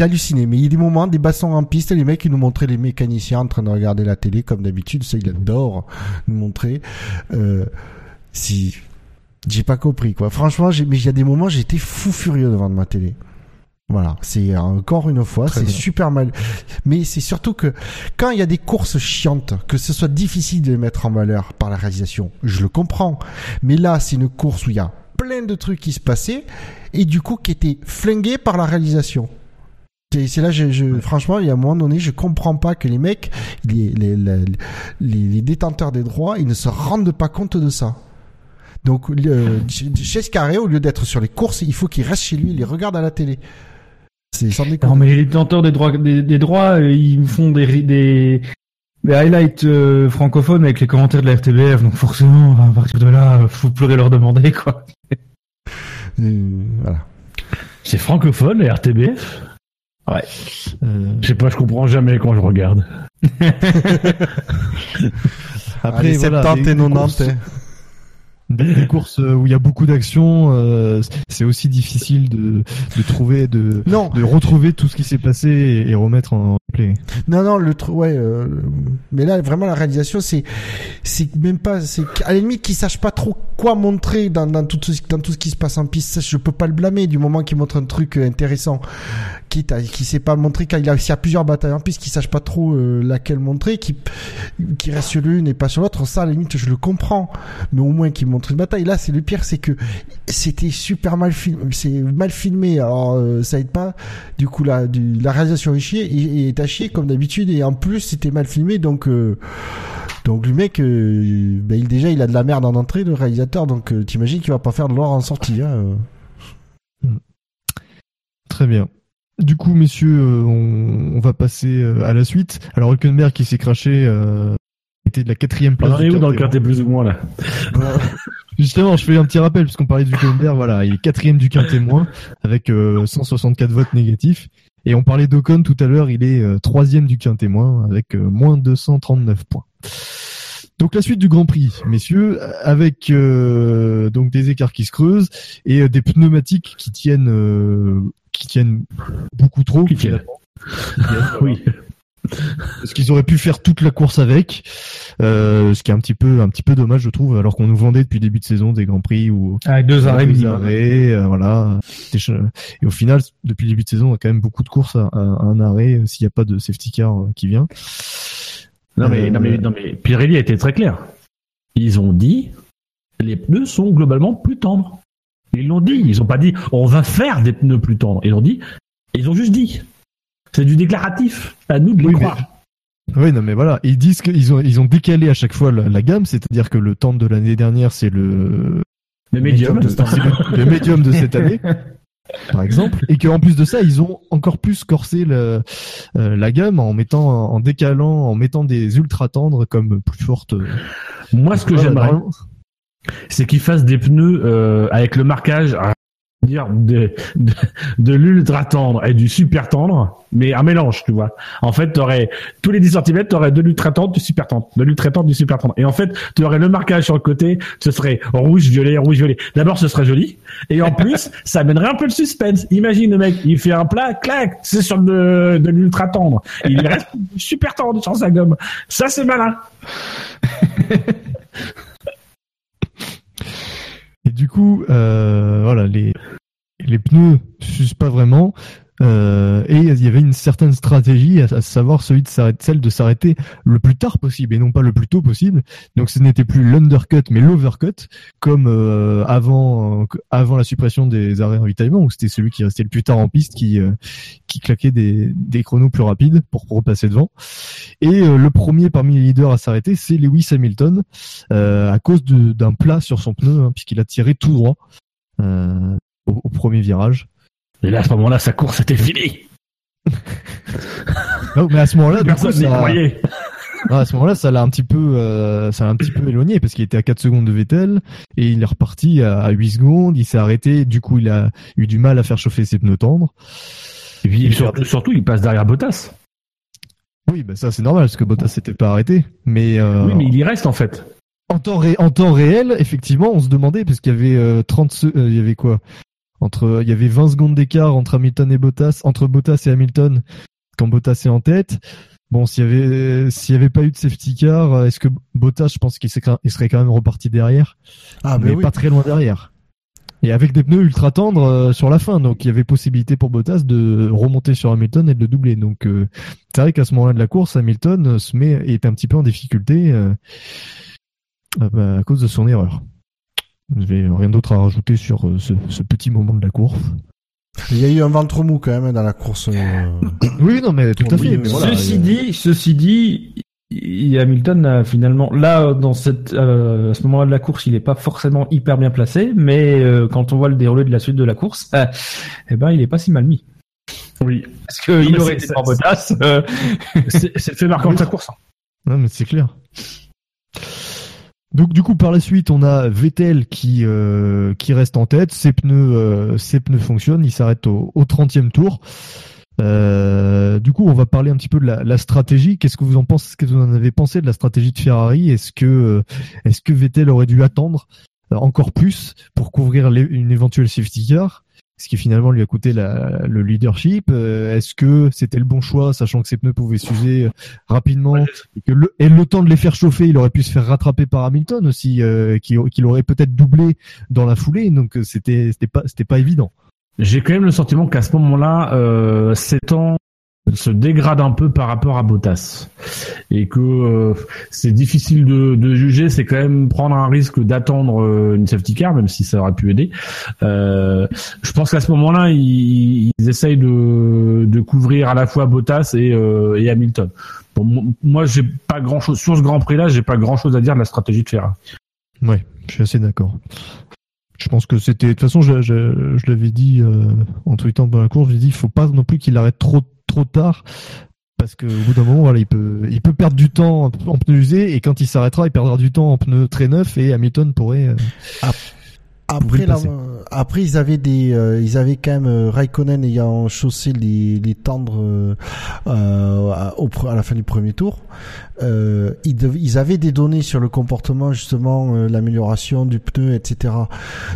Speaker 6: Halluciné, mais il y a des moments, des bassons en piste, les mecs ils nous montraient les mécaniciens en train de regarder la télé comme d'habitude, ça il adore nous montrer. Euh, si j'ai pas compris quoi. Franchement, j'ai- mais il y a des moments j'étais fou furieux devant ma télé. Voilà, c'est encore une fois, c'est super mal. Mais c'est surtout que quand il y a des courses chiantes, que ce soit difficile de les mettre en valeur par la réalisation, je le comprends. Mais là, c'est une course où il y a plein de trucs qui se passaient et du coup qui étaient flingués par la réalisation. C'est c'est là, je, je, franchement, il y a un moment donné, je comprends pas que les mecs, les, les, les, les- les détenteurs des droits, ils ne se rendent pas compte de ça. Donc, le- chez Scarré, au lieu d'être sur les courses, il faut qu'il reste chez lui, il les regarde à la télé. C'est sans
Speaker 7: Non,
Speaker 6: déconner.
Speaker 7: mais les détenteurs des droits, des, des droits, euh, ils me font des, ri- des, des highlights euh, francophones avec les commentaires de la RTBF, donc forcément, à partir de là, euh, faut plus leur demander, quoi.
Speaker 6: Euh, voilà.
Speaker 5: C'est francophone, la RTBF
Speaker 4: Euh,
Speaker 5: Je sais pas, je comprends jamais quand je regarde.
Speaker 4: après,
Speaker 6: Allez,
Speaker 4: voilà,
Speaker 6: 70
Speaker 4: les-
Speaker 6: et
Speaker 4: les
Speaker 6: 90.
Speaker 4: courses-
Speaker 6: hein.
Speaker 4: Des, courses euh, où il y a beaucoup d'action, euh, c'est aussi difficile de, de trouver, de,
Speaker 6: Non,
Speaker 4: de retrouver tout ce qui s'est passé et, et remettre en play.
Speaker 6: non, non, le truc, ouais, euh, mais là, vraiment, la réalisation, c'est, c'est même pas, c'est à la limite qu'ils sachent pas trop quoi montrer dans, dans tout, ce- dans tout ce qui se passe en piste. Je peux pas le blâmer du moment qu'il montre un truc intéressant. Quitte à, qui sait pas montrer quand il a, y a plusieurs batailles en piste, qu'ils sachent pas trop euh, laquelle montrer, qui, qui reste sur l'une et pas sur l'autre. Ça, à la limite, je le comprends. Mais au moins qu'ils montrent une bataille. Là, c'est le pire, c'est que c'était super mal filmé. C'est mal filmé. Alors, euh, ça aide pas. Du coup, la, réalisation est chier, et, est à chier comme d'habitude. Et en plus, c'était mal filmé, donc. euh, donc le mec, euh, ben, il déjà il a de la merde en entrée, le réalisateur. Donc euh, t'imagines qu'il va pas faire de l'or en sortie. Hein, euh.
Speaker 4: Très bien. Du coup, messieurs, on, va passer à la suite. Alors, Hülkenberg qui s'est craché était de la quatrième
Speaker 5: On
Speaker 4: place.
Speaker 5: est
Speaker 4: du
Speaker 5: où dans le
Speaker 4: quintet.
Speaker 5: plus ou moins là
Speaker 4: Justement, je fais un petit rappel puisqu'on parlait du Hülkenberg. Voilà, il est quatrième du quintet moins avec euh, 164 votes négatifs. Et on parlait d'Ocon tout à l'heure, il est euh, troisième du quintet moins avec euh, moins 239 points. Donc la suite du Grand Prix, messieurs, avec euh, donc des écarts qui se creusent et euh, des pneumatiques qui tiennent euh, qui tiennent beaucoup trop.
Speaker 5: Qui tiennent. Oui.
Speaker 4: Parce qu'ils auraient ch faire toute la course avec, euh, ce qui est un petit peu un petit peu dommage je trouve, alors qu'on nous vendait depuis le début de saison des grands prix où
Speaker 7: Avec deux arrêts
Speaker 4: deux
Speaker 7: minimum.
Speaker 4: arrêts, euh, voilà. Et au final, depuis le début de saison, on a quand même beaucoup de courses à, à- à un arrêt euh, s'il n'y a pas de safety car qui vient.
Speaker 5: Non mais,
Speaker 4: Euh,
Speaker 5: non mais, non mais Pirelli a été très clair. Ils ont dit les pneus sont globalement plus tendres. Ils l'ont dit. Ils ont pas dit on va faire des pneus plus tendres. Ils ont dit. Ils ont juste dit. C'est du déclaratif. À nous de les
Speaker 4: Oui, mais-
Speaker 5: croire.
Speaker 4: Oui, non, mais voilà, ils disent qu'ils ont ils ont décalé à chaque fois la, la gamme, c'est-à-dire que le temps de l'année dernière c'est le
Speaker 5: Le médium.
Speaker 4: de, c'est le, le médium de cette année, par exemple, et qu'en plus de ça, ils ont encore plus corsé le, euh, la gamme en mettant, en décalant, en mettant des ultra tendres comme plus fortes. euh,
Speaker 5: Moi, ce que j'aimerais, c'est qu'ils fassent des pneus euh, avec le marquage dire de, de, de l'ultra tendre et du super tendre, mais un mélange, tu vois. En fait, t'aurais tous les 10 cm, t'aurais de l'ultra tendre, du super tendre, de l'ultra tendre, du super tendre. Et en fait, tu aurais le marquage sur le côté, ce serait rouge, violet, rouge, violet. D'abord, ce serait joli, et en plus, ça amènerait un peu le suspense. Imagine le mec, il fait un plat, clac, c'est sur de, de l'ultra tendre. Il reste super tendre sur sa gomme. Ça, c'est malin.
Speaker 4: Et du coup, euh, voilà, les, les pneus s'usent pas vraiment. Euh, et il y avait une certaine stratégie, à, savoir celui de celle de s'arrêter le plus tard possible et non pas le plus tôt possible. Donc ce n'était plus l'undercut mais l'overcut, comme euh, avant avant la suppression des arrêts ravitaillement, où c'était celui qui restait le plus tard en piste qui euh, qui claquait des, des chronos plus rapides pour repasser devant. Et le premier parmi les leaders à s'arrêter, c'est Lewis Hamilton, à cause d'un plat sur son pneu, hein, puisqu'il a tiré tout droit au premier virage.
Speaker 5: Et là, à ce moment-là, sa course était finie.
Speaker 4: Non, mais à ce moment-là,
Speaker 5: Personne n'y croyait.
Speaker 4: à ce moment-là, ça l'a un petit peu, euh, ça l'a un petit peu éloigné parce qu'il était à 4 secondes de Vettel et il est reparti à, à 8 secondes. Il s'est arrêté. Du coup, il a eu du mal à faire chauffer ses pneus tendres.
Speaker 5: Et puis
Speaker 4: Il
Speaker 5: surtout, surtout, il passe derrière Bottas.
Speaker 4: Oui, bah ça c'est normal parce que Bottas s'était pas arrêté. Mais, euh,
Speaker 5: Oui, mais il y reste en fait.
Speaker 4: en temps ré- en temps réel, effectivement, on se demandait parce qu'il y avait euh, 30 se- euh, il y avait quoi? Entre il y avait 20 secondes d'écart entre Hamilton et Bottas, entre Bottas et Hamilton quand Bottas est en tête. Bon, s'il y avait s'il y avait pas eu de safety car, est-ce que Bottas, je pense qu'il serait, quand même reparti derrière,
Speaker 6: Ah,
Speaker 4: mais
Speaker 6: ben oui.
Speaker 4: pas très loin derrière. Et avec des pneus ultra tendres euh, sur la fin, donc il y avait possibilité pour Bottas de remonter sur Hamilton et de le doubler. Donc euh, c'est vrai qu'à ce moment-là de la course, Hamilton se met est un petit peu en difficulté euh, euh, bah, à cause de son erreur. Je vais rien d'autre à rajouter sur euh, ce, ce petit moment de la course.
Speaker 6: Il y a eu un ventre mou quand même dans la course. euh.
Speaker 4: Oui, non, mais tout à fait.
Speaker 6: mais
Speaker 4: mais voilà,
Speaker 7: ceci dit, ceci dit, il- Hamilton a finalement là dans cette euh, à ce moment-là de la course, il est pas forcément hyper bien placé, mais euh, quand on voit le déroulé de la suite de la course, euh, eh ben il est pas si mal mis.
Speaker 5: Oui.
Speaker 7: Parce qu'il aurait été par Bottas. euh,
Speaker 5: C'est le fait marquant de sa course. hein.
Speaker 4: Non, mais c'est clair. Donc du coup par la suite on a Vettel qui euh, qui reste en tête, ses pneus euh, ses pneus fonctionnent, il s'arrête au, au 30e tour. Euh, du coup on va parler un petit peu de la, stratégie. Qu'est-ce que vous en pensez? Qu'est-ce que vous en avez pensé de la stratégie de Ferrari? Est-ce que est-ce que Vettel aurait dû attendre encore plus pour couvrir une éventuelle safety car? Ce qui finalement lui a coûté la- le leadership. Euh, Est-ce que c'était le bon choix, sachant que ses pneus pouvaient s'user euh, rapidement et que le, et le temps de les faire chauffer, il aurait pu se faire rattraper par Hamilton aussi, euh, qui, qui l'aurait peut-être doublé dans la foulée. Donc euh, c'était c'était pas c'était pas évident.
Speaker 5: J'ai quand même le sentiment qu'à ce moment-là, euh, ces temps se dégrade un peu par rapport à Bottas et que euh, c'est difficile de, juger. C'est quand même prendre un risque d'attendre euh, une safety car, même si ça aurait pu aider. Euh, je pense qu'à ce moment-là, ils, essayent de, couvrir à la fois Bottas et, Hamilton. Bon, mo- moi, j'ai pas grand-chose sur ce Grand Prix-là. J'ai pas grand-chose à dire de la stratégie de Ferrari.
Speaker 4: Ouais, je suis assez d'accord. Je pense que c'était de toute façon, je, je, je l'avais dit en tweetant pendant la course, j'ai dit il faut pas non plus qu'il arrête trop trop tard. Parce qu'au bout d'un moment, il peut, il peut perdre du temps en pneus usés et quand il s'arrêtera, il perdra du temps en pneus très neufs et Hamilton pourrait. euh,
Speaker 6: Après, euh, après ils avaient des, euh, ils avaient quand même euh, Raikkonen ayant chaussé les, les tendres euh, euh, à, au, pre- à la fin du premier tour. Euh, ils, dev- ils avaient des données sur le comportement justement, euh, l'amélioration du pneu, etc.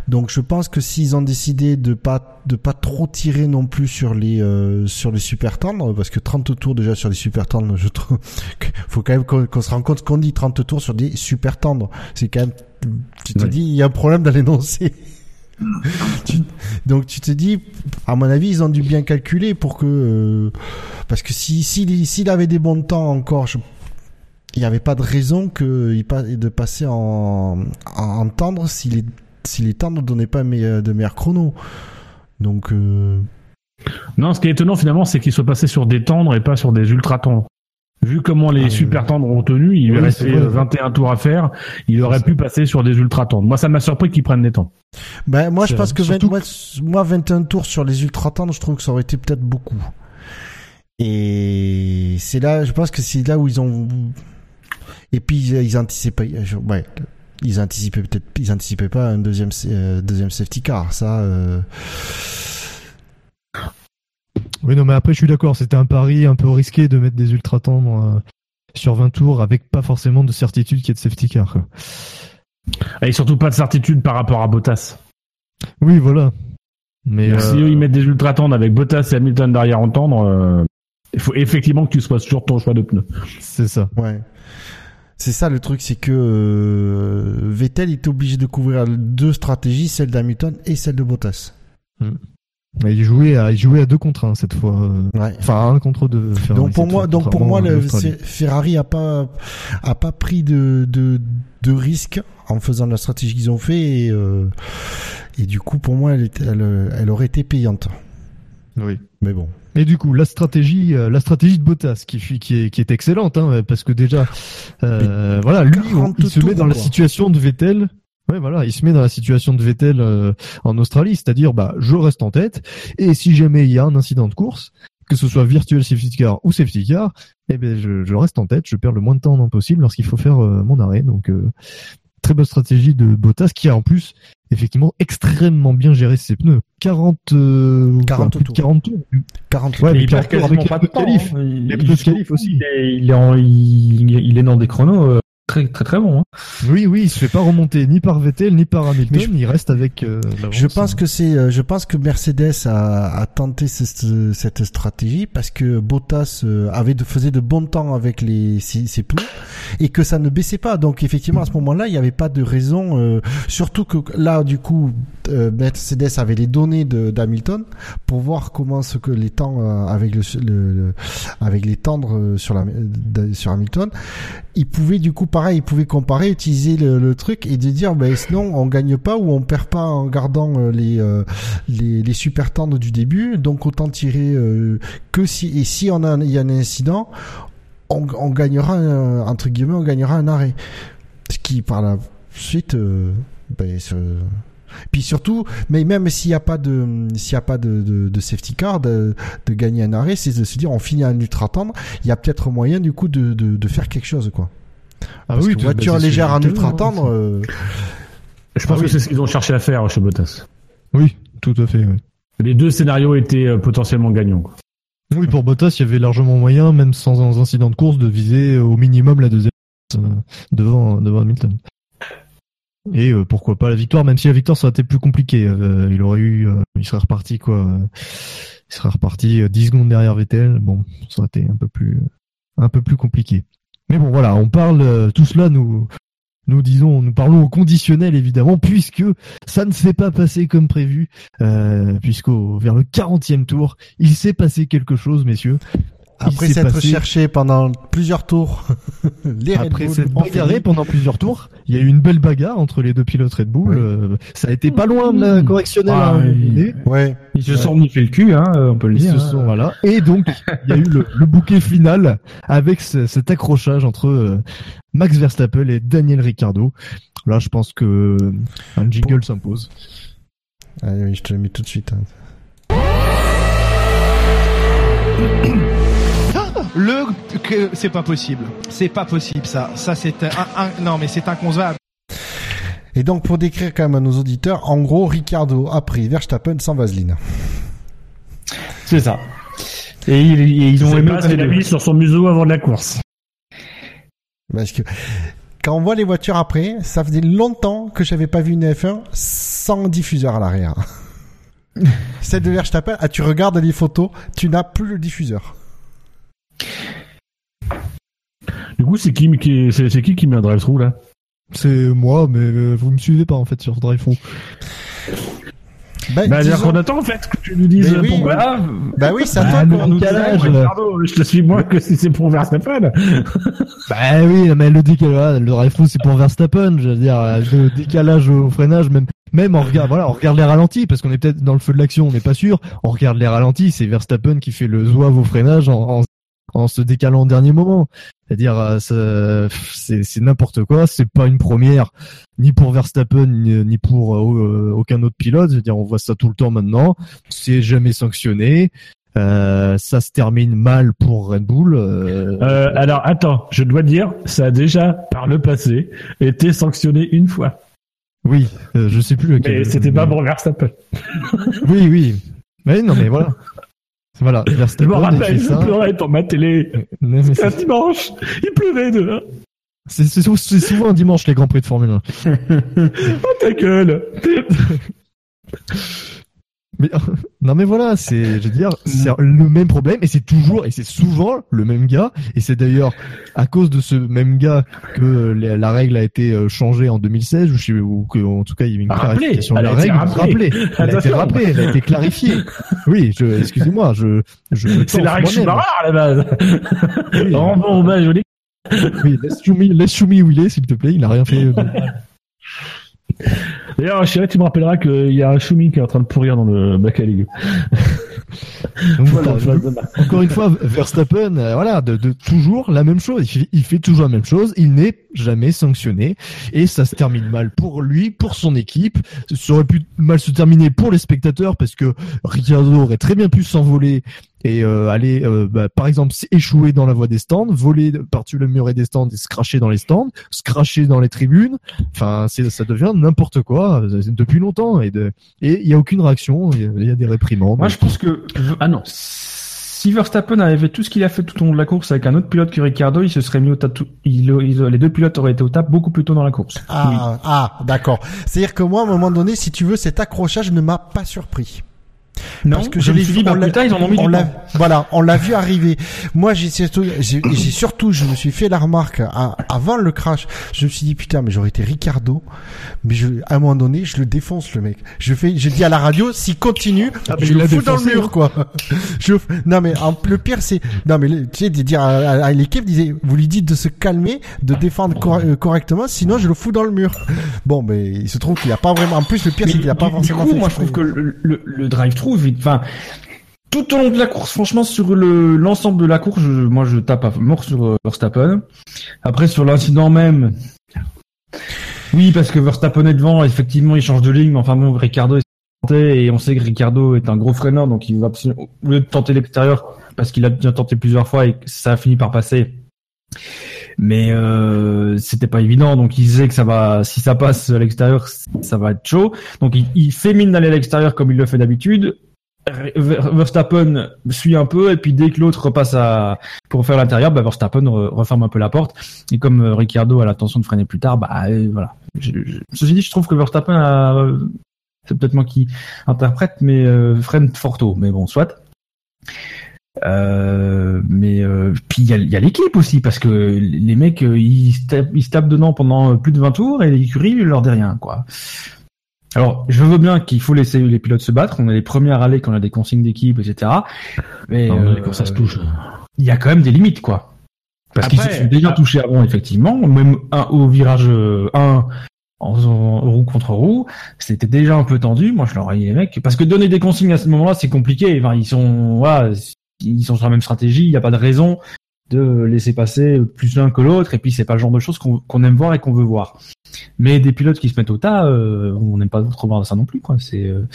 Speaker 6: Donc je pense que s'ils ont décidé de pas de pas trop tirer non plus sur les euh, sur les super tendres, parce que 30 tours déjà sur les super tendres, je trouve faut quand même qu'on qu'on se rende compte qu'on dit 30 tours sur des super tendres. C'est quand même tu te dis il y a un problème dans l'énoncé. Donc tu te dis, à mon avis, ils ont dû bien calculer pour que, euh, parce que si s'il avait des bons temps encore, je- il n'y avait pas de raison que il de passer en, en, en tendre si les si les tendres ne donnaient pas de meilleurs chronos. Donc euh,
Speaker 5: Non, ce qui est étonnant finalement, c'est qu'il soit passé sur des tendres et pas sur des ultra tendres. Vu comment les
Speaker 4: Ah,
Speaker 5: super tendres ont tenu, il lui
Speaker 4: Oui,
Speaker 5: restait
Speaker 4: c'est vrai.
Speaker 5: euh, 21 tours à faire, il aurait pu passer sur des ultra tendres. Moi, ça m'a surpris qu'ils prennent des temps.
Speaker 6: ben moi je pense que 20
Speaker 4: surtout-
Speaker 6: moi, moi 21 tours sur les ultra tendres, je trouve que ça aurait été peut-être beaucoup. Et c'est là, je pense que c'est là où ils ont. Et puis ils, ils anticipaient, je- ouais, ils anticipaient peut-être, ils anticipaient pas un deuxième euh, deuxième safety car. Ça, euh,
Speaker 4: Oui, non, mais après, je suis d'accord. C'était un pari un peu risqué de mettre des ultra tendres euh, sur 20 tours avec pas forcément de certitude qu'il y ait de safety car. quoi.
Speaker 5: Et surtout pas de certitude par rapport à Bottas.
Speaker 4: Oui, voilà. Mais
Speaker 5: Et Si
Speaker 4: euh,
Speaker 5: eux, ils mettent des ultra tendres avec Bottas et Hamilton derrière en tendre, euh, il faut effectivement que tu sois sur ton choix de pneus.
Speaker 4: c'est ça.
Speaker 6: ouais. C'est ça le truc, c'est que euh, Vettel était obligé de couvrir deux stratégies, celle d'Hamilton et celle de Bottas.
Speaker 4: Il jouait à, il jouait à deux contre un cette fois. euh,
Speaker 6: Ouais.
Speaker 4: Enfin, un contre deux. Ferrari,
Speaker 6: Donc pour moi, donc pour moi, le, Ferrari a pas a pas pris de de de risque en faisant la stratégie qu'ils ont fait et euh, et du coup pour moi elle était, elle, elle aurait été payante.
Speaker 4: Oui.
Speaker 6: Mais bon.
Speaker 4: Et du coup, la stratégie, euh, la stratégie de Bottas, qui, qui, est, qui est excellente, hein, parce que déjà, euh, voilà, lui, on-
Speaker 6: 40
Speaker 4: il se met dans la situation de Vettel. Ouais, voilà, il se met dans la situation de Vettel euh, en Australie, c'est-à-dire, bah, je reste en tête, et si jamais il y a un incident de course, que ce soit virtual safety car ou safety car, eh ben, je, je reste en tête, je perds le moins de temps possible lorsqu'il faut faire euh, mon arrêt. Donc, euh, très bonne stratégie de Bottas, qui a en plus effectivement extrêmement bien géré ses pneus. 40, euh, quoi,
Speaker 6: 40
Speaker 4: plus de
Speaker 6: tours.
Speaker 4: 40 tours.
Speaker 6: 40
Speaker 4: Ouais,
Speaker 7: il perd
Speaker 4: 40 tours
Speaker 7: quasiment pas de temps. hein. Il-
Speaker 4: Les pneus qualif
Speaker 7: bout,
Speaker 4: aussi.
Speaker 7: Il est, il est, en- il, il est dans des chronos euh, très très très bons. Hein.
Speaker 4: Oui, oui, il se fait pas remonter ni par Vettel ni par Hamilton.
Speaker 6: Mais je-
Speaker 4: Il reste avec. euh, l'avance.
Speaker 6: Je pense que c'est, euh, je pense que Mercedes a, a tenté ce- cette stratégie parce que Bottas euh, avait de, faisait de bons temps avec les ses, ses pneus et que ça ne baissait pas. Donc effectivement à ce moment-là, il n'y avait pas de raison. euh, surtout que là, du coup, euh, Mercedes avait les données de d'Hamilton pour voir comment ce que les temps euh, avec le, le- le- avec les tendres sur la de- sur Hamilton, il pouvait du coup pareil, il pouvait comparer, utiliser le, truc et de dire ben sinon on gagne pas ou on perd pas en gardant euh, les, euh, les les super tendres du début, donc autant tirer euh, que si et si il y a un incident, on, gagnera un- entre guillemets on gagnera un arrêt, ce qui par la suite ben, Puis surtout, mais même s'il n'y a pas de, s'il a pas de, safety car, de, gagner un arrêt, c'est de se dire on finit un ultra tendre. Il y a peut-être moyen du coup de, de, de faire quelque chose quoi.
Speaker 4: Ah
Speaker 6: Parce
Speaker 4: oui, tout-
Speaker 6: voiture légère
Speaker 4: ce
Speaker 6: en
Speaker 4: que je
Speaker 6: ultra
Speaker 4: disais,
Speaker 6: tendre.
Speaker 4: hein,
Speaker 6: euh,
Speaker 5: Je pense
Speaker 4: Ah
Speaker 5: que
Speaker 4: oui.
Speaker 5: c'est ce qu'ils ont cherché à faire chez Bottas.
Speaker 4: Oui, tout à fait.
Speaker 5: Les deux scénarios étaient euh, potentiellement gagnants. quoi.
Speaker 4: Oui, pour Bottas, il y avait largement moyen, même sans un incident de course, de viser au minimum la deuxième euh, devant, devant Hamilton. Et euh, pourquoi pas la victoire, même si la victoire ça aurait été plus compliqué. Euh, il aurait eu, euh, il serait reparti quoi, euh, il serait reparti euh, 10 secondes derrière Vettel. Bon, ça aurait été un peu plus, un peu plus compliqué. Mais bon, voilà, on parle euh, tout cela, nous, nous disons, nous parlons au conditionnel évidemment, puisque ça ne s'est pas passé comme prévu, euh, puisqu'au vers le 40e tour, il s'est passé quelque chose, messieurs.
Speaker 6: Après s'être
Speaker 4: passé-
Speaker 6: cherché pendant plusieurs tours, les Red
Speaker 4: Après
Speaker 6: Bull
Speaker 4: s'être
Speaker 6: ont
Speaker 4: bagarré pendant plusieurs tours, il y a eu une belle bagarre entre les deux pilotes Red Bull.
Speaker 6: Oui.
Speaker 4: euh, ça a été pas loin de la correctionnelle.
Speaker 7: Ah,
Speaker 4: moment
Speaker 7: oui.
Speaker 6: Ouais.
Speaker 7: Ils se sont fait le cul, hein, on peut le
Speaker 4: Ils
Speaker 7: dire.
Speaker 4: se
Speaker 7: hein.
Speaker 4: sont voilà. Et donc il y a eu le, le bouquet final avec ce- cet accrochage entre euh, Max Verstappen et Daniel Ricciardo. Là, je pense que un jingle s'impose.
Speaker 6: Allez, oui, je te le mets tout de suite. hein.
Speaker 8: Le que c'est pas possible. C'est pas possible ça. Ça c'est un, un- non mais c'est inconcevable.
Speaker 6: Et donc pour décrire quand même à nos auditeurs, en gros, Ricardo a pris Verstappen sans vaseline.
Speaker 7: C'est ça. Et ils, et ils ont aimé
Speaker 5: pas
Speaker 7: autant
Speaker 5: s'il
Speaker 7: les
Speaker 5: a
Speaker 7: deux.
Speaker 5: mis sur son museau avant de la course.
Speaker 6: Parce que quand on voit les voitures après, ça faisait longtemps que j'avais pas vu une F1 sans diffuseur à l'arrière. Celle de Verstappen, ah, tu regardes les photos, tu n'as plus le diffuseur.
Speaker 5: Du coup, c'est qui qui c'est qui qui met un drive-through là
Speaker 4: C'est moi, mais euh, vous me suivez pas en fait sur Drive Thru.
Speaker 6: Ben,
Speaker 5: Bah,
Speaker 6: disons-
Speaker 5: on attend en fait que tu nous dises
Speaker 6: oui.
Speaker 7: Voilà.
Speaker 6: bah oui, à
Speaker 4: Bah,
Speaker 6: quoi.
Speaker 7: nous
Speaker 5: Ricardo, je te suis moins que si c'est pour Verstappen.
Speaker 4: Bah oui, mais le décalage, le drive through c'est pour Verstappen, je veux dire, le décalage au freinage, même, même on regarde, voilà, on regarde les ralentis, parce qu'on est peut-être dans le feu de l'action, on n'est pas sûr, on regarde les ralentis, c'est Verstappen qui fait le zouave au freinage en, en, en se décalant au dernier moment. C'est-à-dire, euh, c'est c'est n'importe quoi, c'est pas une première, ni pour Verstappen, ni, pour euh, euh, aucun autre pilote, je veux dire, on voit ça tout le temps maintenant, c'est jamais sanctionné, euh, ça se termine mal pour Red Bull. euh,
Speaker 5: Euh, alors attends, je dois dire, ça a déjà par le passé été sanctionné une fois,
Speaker 4: Oui, je sais plus lequel.
Speaker 5: mais c'était pas pour Verstappen.
Speaker 4: Oui, oui. Mais non, mais voilà. Voilà,
Speaker 5: Je me rappelle, je pleurais pour ma télé.
Speaker 4: Mais
Speaker 5: C'est un dimanche, il pleuvait dehors.
Speaker 4: c'est- c'est sou- c'est souvent un dimanche les grands prix de Formule 1.
Speaker 5: Oh ta gueule
Speaker 4: Mais non, mais voilà, c'est, je veux dire, c'est le même problème et c'est toujours et c'est souvent le même gars. Et c'est d'ailleurs à cause de ce même gars que la, règle a été euh, changée en 2016 ou, je sais- ou que en tout cas il y a eu une clarification de la règle.
Speaker 5: rappelée.
Speaker 4: Elle a été rappelée, elle a été clarifiée. Oui, je, excusez-moi, je, je
Speaker 5: C'est la règle. Schumacher à la base.
Speaker 4: Oui,
Speaker 5: bon, bah joli.
Speaker 4: oui, laisse Choumi, laisse Choumi où il est, s'il te plaît. Il a rien fait.
Speaker 5: D'ailleurs, chérie, tu me rappelleras qu'il y a un Schumi qui est en train de pourrir dans le bac à.
Speaker 4: Donc voilà, encore une fois, Verstappen, euh, voilà, de, de toujours la même chose. Il fait, il fait toujours la même chose. Il n'est jamais sanctionné et ça se termine mal pour lui, pour son équipe. Ça aurait pu mal se terminer pour les spectateurs parce que Ricciardo aurait très bien pu s'envoler et euh, aller, euh, bah, par exemple, échouer dans la voie des stands, voler par-dessus le muret des stands et se cracher dans les stands, se cracher dans les tribunes. Enfin, c'est, ça devient n'importe quoi euh, depuis longtemps et de, et il y a aucune réaction. Il y a, il y a des réprimandes.
Speaker 7: Moi, je pense que ah non, si Verstappen avait fait tout ce qu'il a fait tout au long de la course avec un autre pilote que Ricardo, il se serait mis au tap. tout- il- il- les deux pilotes auraient été au tap beaucoup plus tôt dans la course.
Speaker 6: Ah, ah, d'accord. C'est-à-dire que moi, à un moment donné, si tu veux, cet accrochage ne m'a pas surpris.
Speaker 7: Non,
Speaker 6: Parce que
Speaker 7: je
Speaker 6: l'ai
Speaker 7: dit, bah
Speaker 6: on l'a-
Speaker 7: putain, ils en ont mis
Speaker 6: on
Speaker 7: du temps.
Speaker 6: voilà, on l'a vu arriver. Moi, j'ai surtout, j'ai j'ai surtout, je me suis fait la remarque à- avant le crash. Je me suis dit putain, mais j'aurais été Ricardo, mais je, à un moment donné, je le défonce le mec. Je fais, je dis à la radio, s'il continue,
Speaker 4: Ah, mais
Speaker 6: je le fous dans le mur
Speaker 4: hein.
Speaker 6: quoi. je, non mais en- le pire c'est, non mais tu sais, de dire à, à- à l'équipe, disait, vous lui dites de se calmer, de défendre cor- euh, correctement, sinon je le fous dans le mur. Bon, mais il se trouve qu'il a pas vraiment. En plus, le pire c'est qu'il a pas
Speaker 7: du, du
Speaker 6: forcément.
Speaker 7: coup,
Speaker 6: fait
Speaker 7: moi, je trouve que le, le, le drive-thru, tout au long de la course, franchement, sur le l'ensemble de la course, moi, je tape à mort sur euh, Verstappen. Après, sur l'incident même, Oui, parce que Verstappen est devant, effectivement, il change de ligne, mais enfin bon, Ricardo est tenté, et on sait que Ricardo est un gros freineur, donc il va absolument, au lieu de tenter l'extérieur, parce qu'il a bien tenté plusieurs fois et que ça a fini par passer. Mais euh, c'était pas évident, donc il sait que ça va, si ça passe à l'extérieur, ça va être chaud. Donc il, il fait mine d'aller à l'extérieur comme il le fait d'habitude. Ver- Verstappen suit un peu et puis dès que l'autre repasse à pour faire l'intérieur, bah Verstappen re- referme un peu la porte et comme euh, Ricciardo a l'intention de freiner plus tard, bah euh, voilà. Je, ceci dit, je trouve que Verstappen a c'est peut-être moi qui interprète, mais euh, freine fort tôt. Mais bon, soit. Euh, mais euh, puis il y a, y a l'équipe aussi parce que les mecs euh, ils se tapent, ils se tapent dedans pendant plus de 20 tours et l'écurie leur dit rien quoi. Alors je veux bien qu'il faut laisser les pilotes se battre, on est les premiers à râler quand on a des consignes d'équipe etc. Mais
Speaker 5: Non,
Speaker 7: euh,
Speaker 5: quand ça se touche.
Speaker 7: il y a quand même des limites quoi. Parce qu'ils se sont déjà touchés avant effectivement, même un, au virage 1 en faisant roue contre roue, c'était déjà un peu tendu. Moi, je leur ai dit les mecs, parce que donner des consignes à ce moment-là, c'est compliqué. Enfin, ils sont, voilà, ils sont sur la même stratégie. Il n'y a pas de raison de laisser passer plus l'un que l'autre. Et puis, c'est pas le genre de choses qu'on aime voir et qu'on veut voir. Mais des pilotes qui se mettent au tas, euh, on n'aime pas trop voir ça non plus, quoi. C'est euh,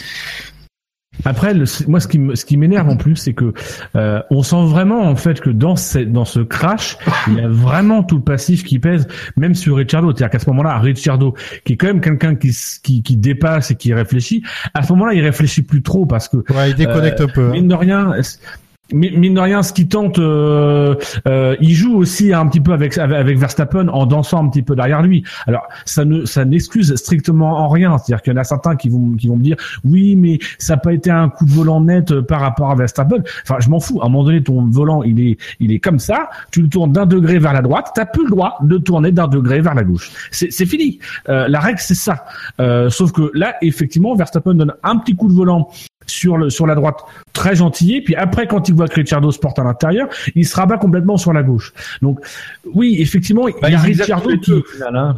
Speaker 5: Après, le- moi, ce qui me- ce qui m'énerve en plus, c'est que euh, on sent vraiment en fait que dans ce, dans ce crash, il y a vraiment tout le passif qui pèse, même sur Ricciardo. C'est-à-dire qu'à ce moment-là, Ricciardo, qui est quand même quelqu'un qui qui dépasse et qui réfléchit, à ce moment-là, il réfléchit plus trop parce que
Speaker 6: Ouais, il déconnecte un peu. hein.
Speaker 5: mine de rien. Mi- Mine de rien, ce qui tente, euh, euh, il joue aussi un petit peu avec, avec Verstappen en dansant un petit peu derrière lui. Alors ça ne ça n'excuse strictement en rien. C'est-à-dire qu'il y en a certains qui vont qui vont me dire oui mais ça n'a pas été un coup de volant net euh, par rapport à Verstappen. Enfin je m'en fous. À un moment donné ton volant il est il est comme ça. Tu le tournes d'un degré vers la droite. T'as plus le droit de tourner d'un degré vers la gauche. C'est fini. Euh, la règle c'est ça. Euh, sauf que là effectivement Verstappen donne un petit coup de volant sur le sur la droite très gentillé puis après quand il voit que Ricciardo se porte à l'intérieur il se rabat complètement sur la gauche donc oui effectivement il y a Ricciardo qui
Speaker 7: au final, hein.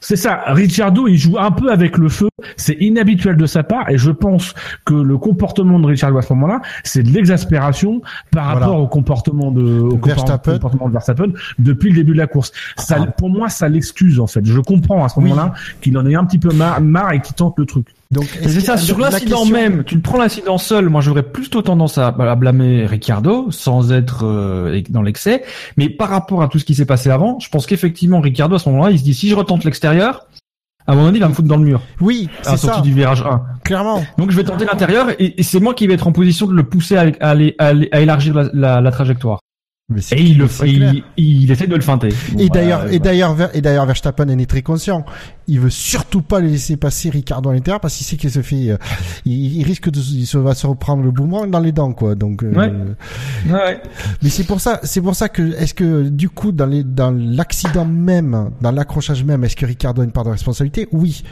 Speaker 5: c'est ça Ricciardo il joue un peu avec le feu c'est inhabituel de sa part et je pense que le comportement de Ricciardo à ce moment-là c'est de l'exaspération par
Speaker 6: Voilà.
Speaker 5: rapport au comportement de au
Speaker 6: Verstappen.
Speaker 5: comportement de Verstappen depuis le début de la course ça
Speaker 6: Ah.
Speaker 5: pour moi ça l'excuse en fait je comprends à ce
Speaker 6: Oui.
Speaker 5: moment-là qu'il en ait un petit peu marre, marre et qu'il tente le truc
Speaker 6: Donc,
Speaker 7: C'est ça, sur l'incident
Speaker 6: question-
Speaker 7: même, tu le prends l'incident seul, moi j'aurais plutôt tendance à, à blâmer Ricciardo sans être euh, dans l'excès, mais par rapport à tout ce qui s'est passé avant, je pense qu'effectivement Ricciardo à ce moment-là, il se dit si je retente l'extérieur, à mon avis il va me foutre dans le mur
Speaker 6: Oui, c'est ça,
Speaker 7: du virage 1.
Speaker 6: clairement.
Speaker 7: Donc je vais tenter l'intérieur et, et c'est moi qui vais être en position de le pousser à, à aller- à aller- à élargir la, la- la trajectoire. Et il le essaie de le feinter. Bon,
Speaker 6: Et
Speaker 7: bah,
Speaker 6: d'ailleurs, et
Speaker 7: voilà.
Speaker 6: d'ailleurs, et d'ailleurs, Verstappen en est très conscient. Il veut surtout pas laisser passer Ricardo à l'intérieur parce qu'il sait qu'il se fait, euh, il, il risque de, il se va se reprendre le boomerang dans les dents, quoi. Donc, euh,
Speaker 7: Ouais. Ouais.
Speaker 6: mais c'est pour ça, c'est pour ça que, est-ce que, du coup, dans les, dans l'accident même, dans l'accrochage même, est-ce que Ricardo a une part de responsabilité? Oui.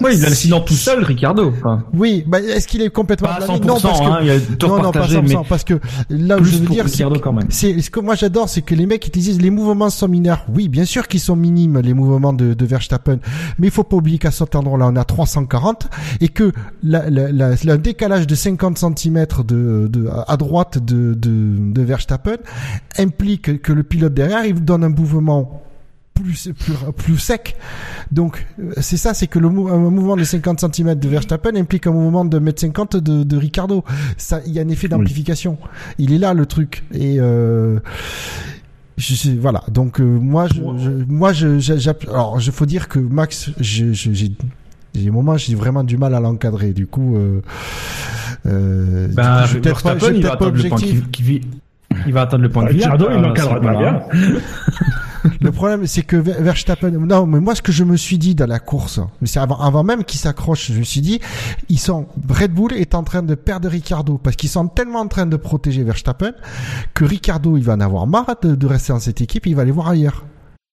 Speaker 7: Ouais, il a l'incident tout seul, Ricardo. Enfin,
Speaker 6: Oui, bah, est-ce qu'il est complètement
Speaker 7: pas à
Speaker 6: blâmé
Speaker 7: 100%,
Speaker 6: Non, parce que,
Speaker 7: hein, il y a tort
Speaker 6: non, non, pas
Speaker 7: partagé,
Speaker 6: 100%,
Speaker 7: mais
Speaker 6: parce que là où je veux dire, c'est ce que moi j'adore, c'est que les mecs ils disent les mouvements sont mineurs. Oui, bien sûr qu'ils sont minimes les mouvements de, de Verstappen, mais il faut pas oublier qu'à cet endroit-là on à 340 et que la, la, la- le décalage de 50 cm de, de à droite de, de, de Verstappen implique que le pilote derrière il vous donne un mouvement plus plus plus sec. Donc euh, c'est ça, c'est que le mou- un mouvement de 50 cm de Verstappen implique un mouvement de 1m50 de, de Ricardo. Ça, il y a un effet d'amplification. Il est là le truc et euh, je voilà. Donc euh, moi, je, je- moi, je, je- j'app- alors, je faut dire que Max, j'ai des moments, j'ai vraiment du mal à l'encadrer. Du coup, euh, euh,
Speaker 7: Ben,
Speaker 6: coup, je peut-être pas, pas
Speaker 7: atteindre le point
Speaker 6: objectif.
Speaker 7: Il va atteindre le point de vie.
Speaker 5: Ricciardo il
Speaker 7: euh,
Speaker 5: l'encadre
Speaker 7: ce
Speaker 5: pas bien
Speaker 6: Le problème, c'est que Ver- Verstappen, non, mais moi, ce que je me suis dit dans la course, mais c'est avant, avant même qu'il s'accroche, je me suis dit, ils sont, Red Bull est en train de perdre Ricardo, parce qu'ils sont tellement en train de protéger Verstappen, que Ricardo, il va en avoir marre de, de rester dans cette équipe, il va aller voir ailleurs.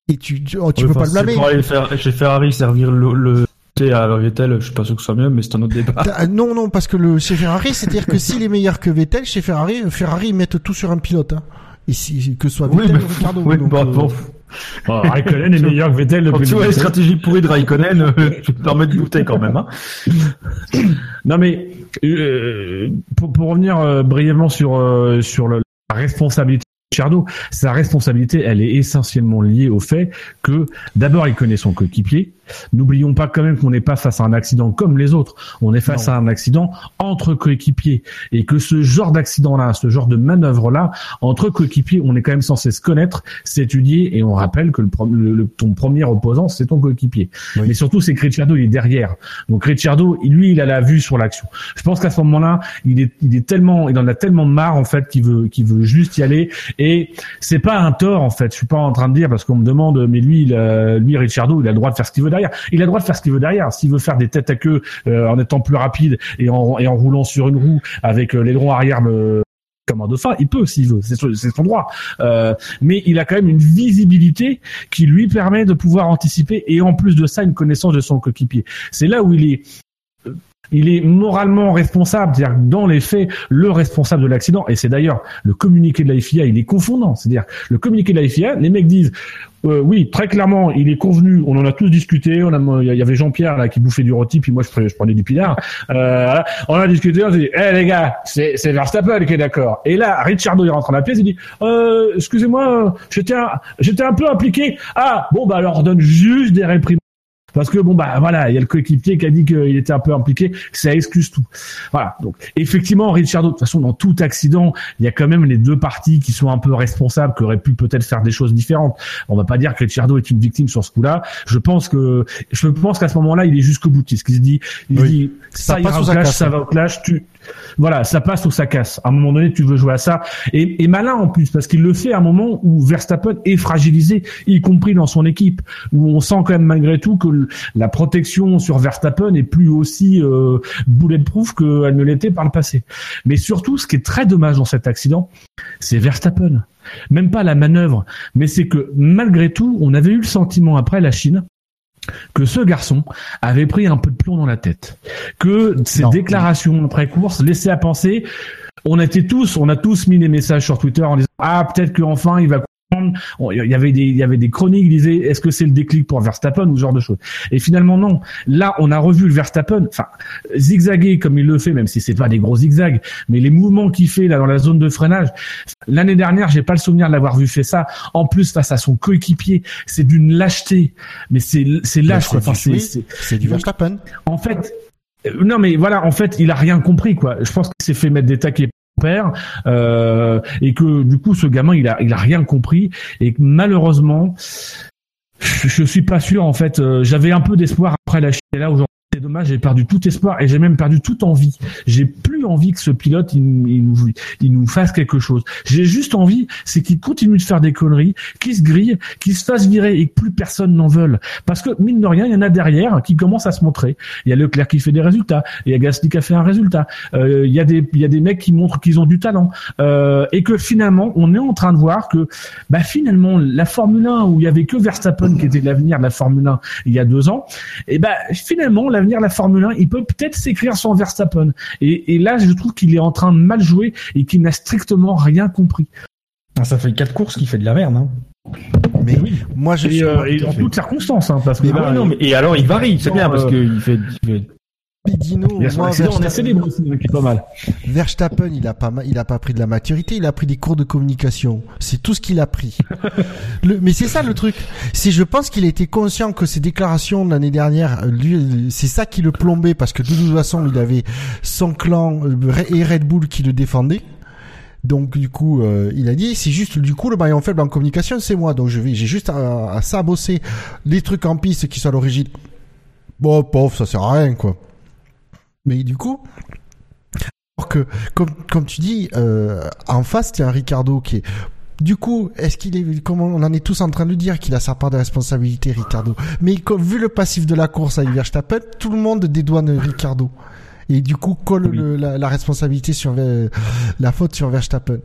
Speaker 6: Et tu, tu, oh, tu peux
Speaker 7: enfin,
Speaker 6: pas le blâmer.
Speaker 7: c'est Pour aller faire, chez Ferrari servir le, le thé à Vettel, je suis pas sûr que ce soit mieux, mais c'est un autre débat.
Speaker 6: T'as- Non, non, parce que le, chez Ferrari, c'est-à-dire que s'il est meilleur que Vettel, chez Ferrari, Ferrari, ils mettent tout sur un pilote, hein. Et si, que ce soit
Speaker 7: Oui,
Speaker 6: Vettel
Speaker 7: mais
Speaker 6: ou Ricardo.
Speaker 7: oui,
Speaker 6: donc,
Speaker 7: bah,
Speaker 6: euh,
Speaker 7: bon.
Speaker 5: Oh, Raikkonen est meilleur que Vettel
Speaker 7: Quand
Speaker 5: depuis
Speaker 7: tu
Speaker 5: le
Speaker 7: vois les stratégies pourries de Raikkonen, euh, tu te permets de douter quand même. Hein.
Speaker 5: Non mais euh, pour, pour revenir euh, brièvement sur euh, sur le- la responsabilité de sa responsabilité, elle est essentiellement liée au fait que d'abord il connaît son coéquipier N'oublions pas quand même qu'on n'est pas face à un accident comme les autres. On est face
Speaker 6: Non.
Speaker 5: à un accident entre coéquipiers et que ce genre d'accident-là, ce genre de manœuvre-là, entre coéquipiers, on est quand même censé se connaître, s'étudier et on rappelle que le, pro- le- le- ton premier opposant, c'est ton coéquipier.
Speaker 6: Oui.
Speaker 5: Mais surtout, c'est que Ricciardo, il est derrière. Donc Ricciardo, lui, il a la vue sur l'action. Je pense qu'à ce moment-là, il est, il est tellement, il en a tellement marre en fait qu'il veut, qu'il veut juste y aller. Et c'est pas un tort en fait. Je suis pas en train de dire parce qu'on me demande, mais lui, il a- lui, Ricciardo, il a le droit de faire ce qu'il veut Il a le droit de faire ce qu'il veut derrière. S'il veut faire des têtes à queue euh, en étant plus rapide et en, et en roulant sur une roue avec euh, l'aileron arrière. euh, comme un dauphin, il peut s'il veut, c'est son, c'est son droit. Euh, mais il a quand même une visibilité qui lui permet de pouvoir anticiper et en plus de ça une connaissance de son coéquipier. C'est là où il est il est moralement responsable, c'est-à-dire dans les faits, le responsable de l'accident, et c'est d'ailleurs le communiqué de la FIA, il est confondant, c'est-à-dire le communiqué de la FIA, les mecs disent, euh, oui, très clairement, il est convenu, on en a tous discuté, il y avait Jean-Pierre là qui bouffait du rôti, puis moi je prenais, du pinard, euh, on a discuté, on s'est dit, eh les gars, c'est, c'est Verstappen qui est d'accord. Et là, Ricciardo il rentre dans la pièce, il dit, euh, excusez-moi, j'étais, un, peu impliqué. Ah, bon bah alors on donne juste des réprimandes. Parce que bon bah voilà, il y a le coéquipier qui a dit qu'il était un peu impliqué, ça excuse tout. Voilà. Donc effectivement, Ricciardo, de toute façon, dans tout accident, il y a quand même les deux parties qui sont un peu responsables, qui auraient pu peut-être faire des choses différentes. On va pas dire que Ricciardo est une victime sur ce coup-là. Je pense que je pense qu'à ce moment-là, il est jusqu'au boutiste. Il se dit, il se
Speaker 6: Oui.
Speaker 5: dit, ça,
Speaker 6: Ça
Speaker 5: ira au clash, ça va au clash. Tu, voilà, ça passe ou ça casse. À un moment donné, tu veux jouer à ça. Et, et malin en plus, parce qu'il le fait à un moment où Verstappen est fragilisé, y compris dans son équipe, où on sent quand même malgré tout que la protection sur Verstappen est plus aussi euh, bulletproof qu'elle ne l'était par le passé. Mais surtout, ce qui est très dommage dans cet accident, c'est Verstappen. Même pas la manœuvre, mais c'est que malgré tout, on avait eu le sentiment après la Chine que ce garçon avait pris un peu de plomb dans la tête, que ses
Speaker 6: Non.
Speaker 5: déclarations après course laissaient à penser. On était tous, on a tous mis des messages sur Twitter en disant ah peut-être qu'enfin il va. Bon, Il y avait des, il y avait des chroniques qui disaient est-ce que c'est le déclic pour Verstappen ou ce genre de choses. Et finalement non. Là on a revu le Verstappen, enfin zigzaguer comme il le fait, même si c'est pas des gros zigzags, mais les mouvements qu'il fait là dans la zone de freinage. L'année dernière j'ai pas le souvenir de l'avoir vu fait ça. En plus face à son coéquipier, c'est d'une lâcheté. Mais c'est c'est lâche quoi.
Speaker 6: c'est
Speaker 5: Enfin, c'est-
Speaker 6: du Verstappen.
Speaker 5: en fait, euh, non mais voilà, en fait, il a rien compris quoi. Je pense qu'il s'est fait mettre des taquets euh, et que du coup, ce gamin, il a, rien compris et que malheureusement, je, suis pas sûr en fait. euh, J'avais un peu d'espoir après la là aujourd'hui. C'est dommage, j'ai perdu tout espoir et j'ai même perdu toute envie. J'ai plus envie que ce pilote il, il nous, il nous fasse quelque chose. J'ai juste envie, c'est qu'il continue de faire des conneries, qu'il se grille, qu'il se fasse virer et que plus personne n'en veuille. Parce que mine de rien, il y en a derrière qui commencent à se montrer. Il y a Leclerc qui fait des résultats, il y a Gasly qui a fait un résultat. Euh, il y a des il y a des mecs qui montrent qu'ils ont du talent Euh, et que finalement on est en train de voir que bah finalement la Formule 1 où il y avait que Verstappen qui était l'avenir de la Formule 1 il y a deux ans, et ben finalement la Formule 1 il peut peut-être s'écrire sans Verstappen. Et, et là je trouve qu'il est en train de mal jouer et qu'il n'a strictement rien compris.
Speaker 7: Ah, Ça fait quatre courses qu'il fait de la merde. Hein.
Speaker 6: Mais moi, je
Speaker 5: Et,
Speaker 6: suis.
Speaker 5: euh, et en toutes circonstances hein, parce que
Speaker 7: non, mais, et alors il varie, c'est bien parce que il fait, il fait-
Speaker 6: Dino,
Speaker 5: on a
Speaker 6: Verstappen-
Speaker 5: célébré aussi, qui est pas mal.
Speaker 6: Verstappen, il a pas, il a pas pris de la maturité, il a pris des cours de communication. C'est tout ce qu'il a pris. Le- mais c'est ça le truc. C'est, je pense qu'il était conscient que ses déclarations de l'année dernière, lui, c'est ça qui le plombait parce que de toute façon, il avait son clan euh, et Red Bull qui le défendait. Donc du coup, euh, il a dit, c'est juste du coup le maillon faible en communication, c'est moi. Donc je vais, j'ai juste à, à sabosser les trucs en piste qui sont à l'origine. Bon, pauvre, ça sert à rien quoi. Mais du coup, alors que, comme, comme tu dis, euh, en face, a un Ricardo qui est... Du coup, est-ce qu'il est, comme on en est tous en train de dire, qu'il a sa part de responsabilité, Ricardo. Mais comme, vu le passif de la course avec Verstappen, tout le monde dédouane Ricardo. Et du coup, colle
Speaker 7: Oui.
Speaker 6: le- la, la responsabilité sur euh, la faute sur Verstappen.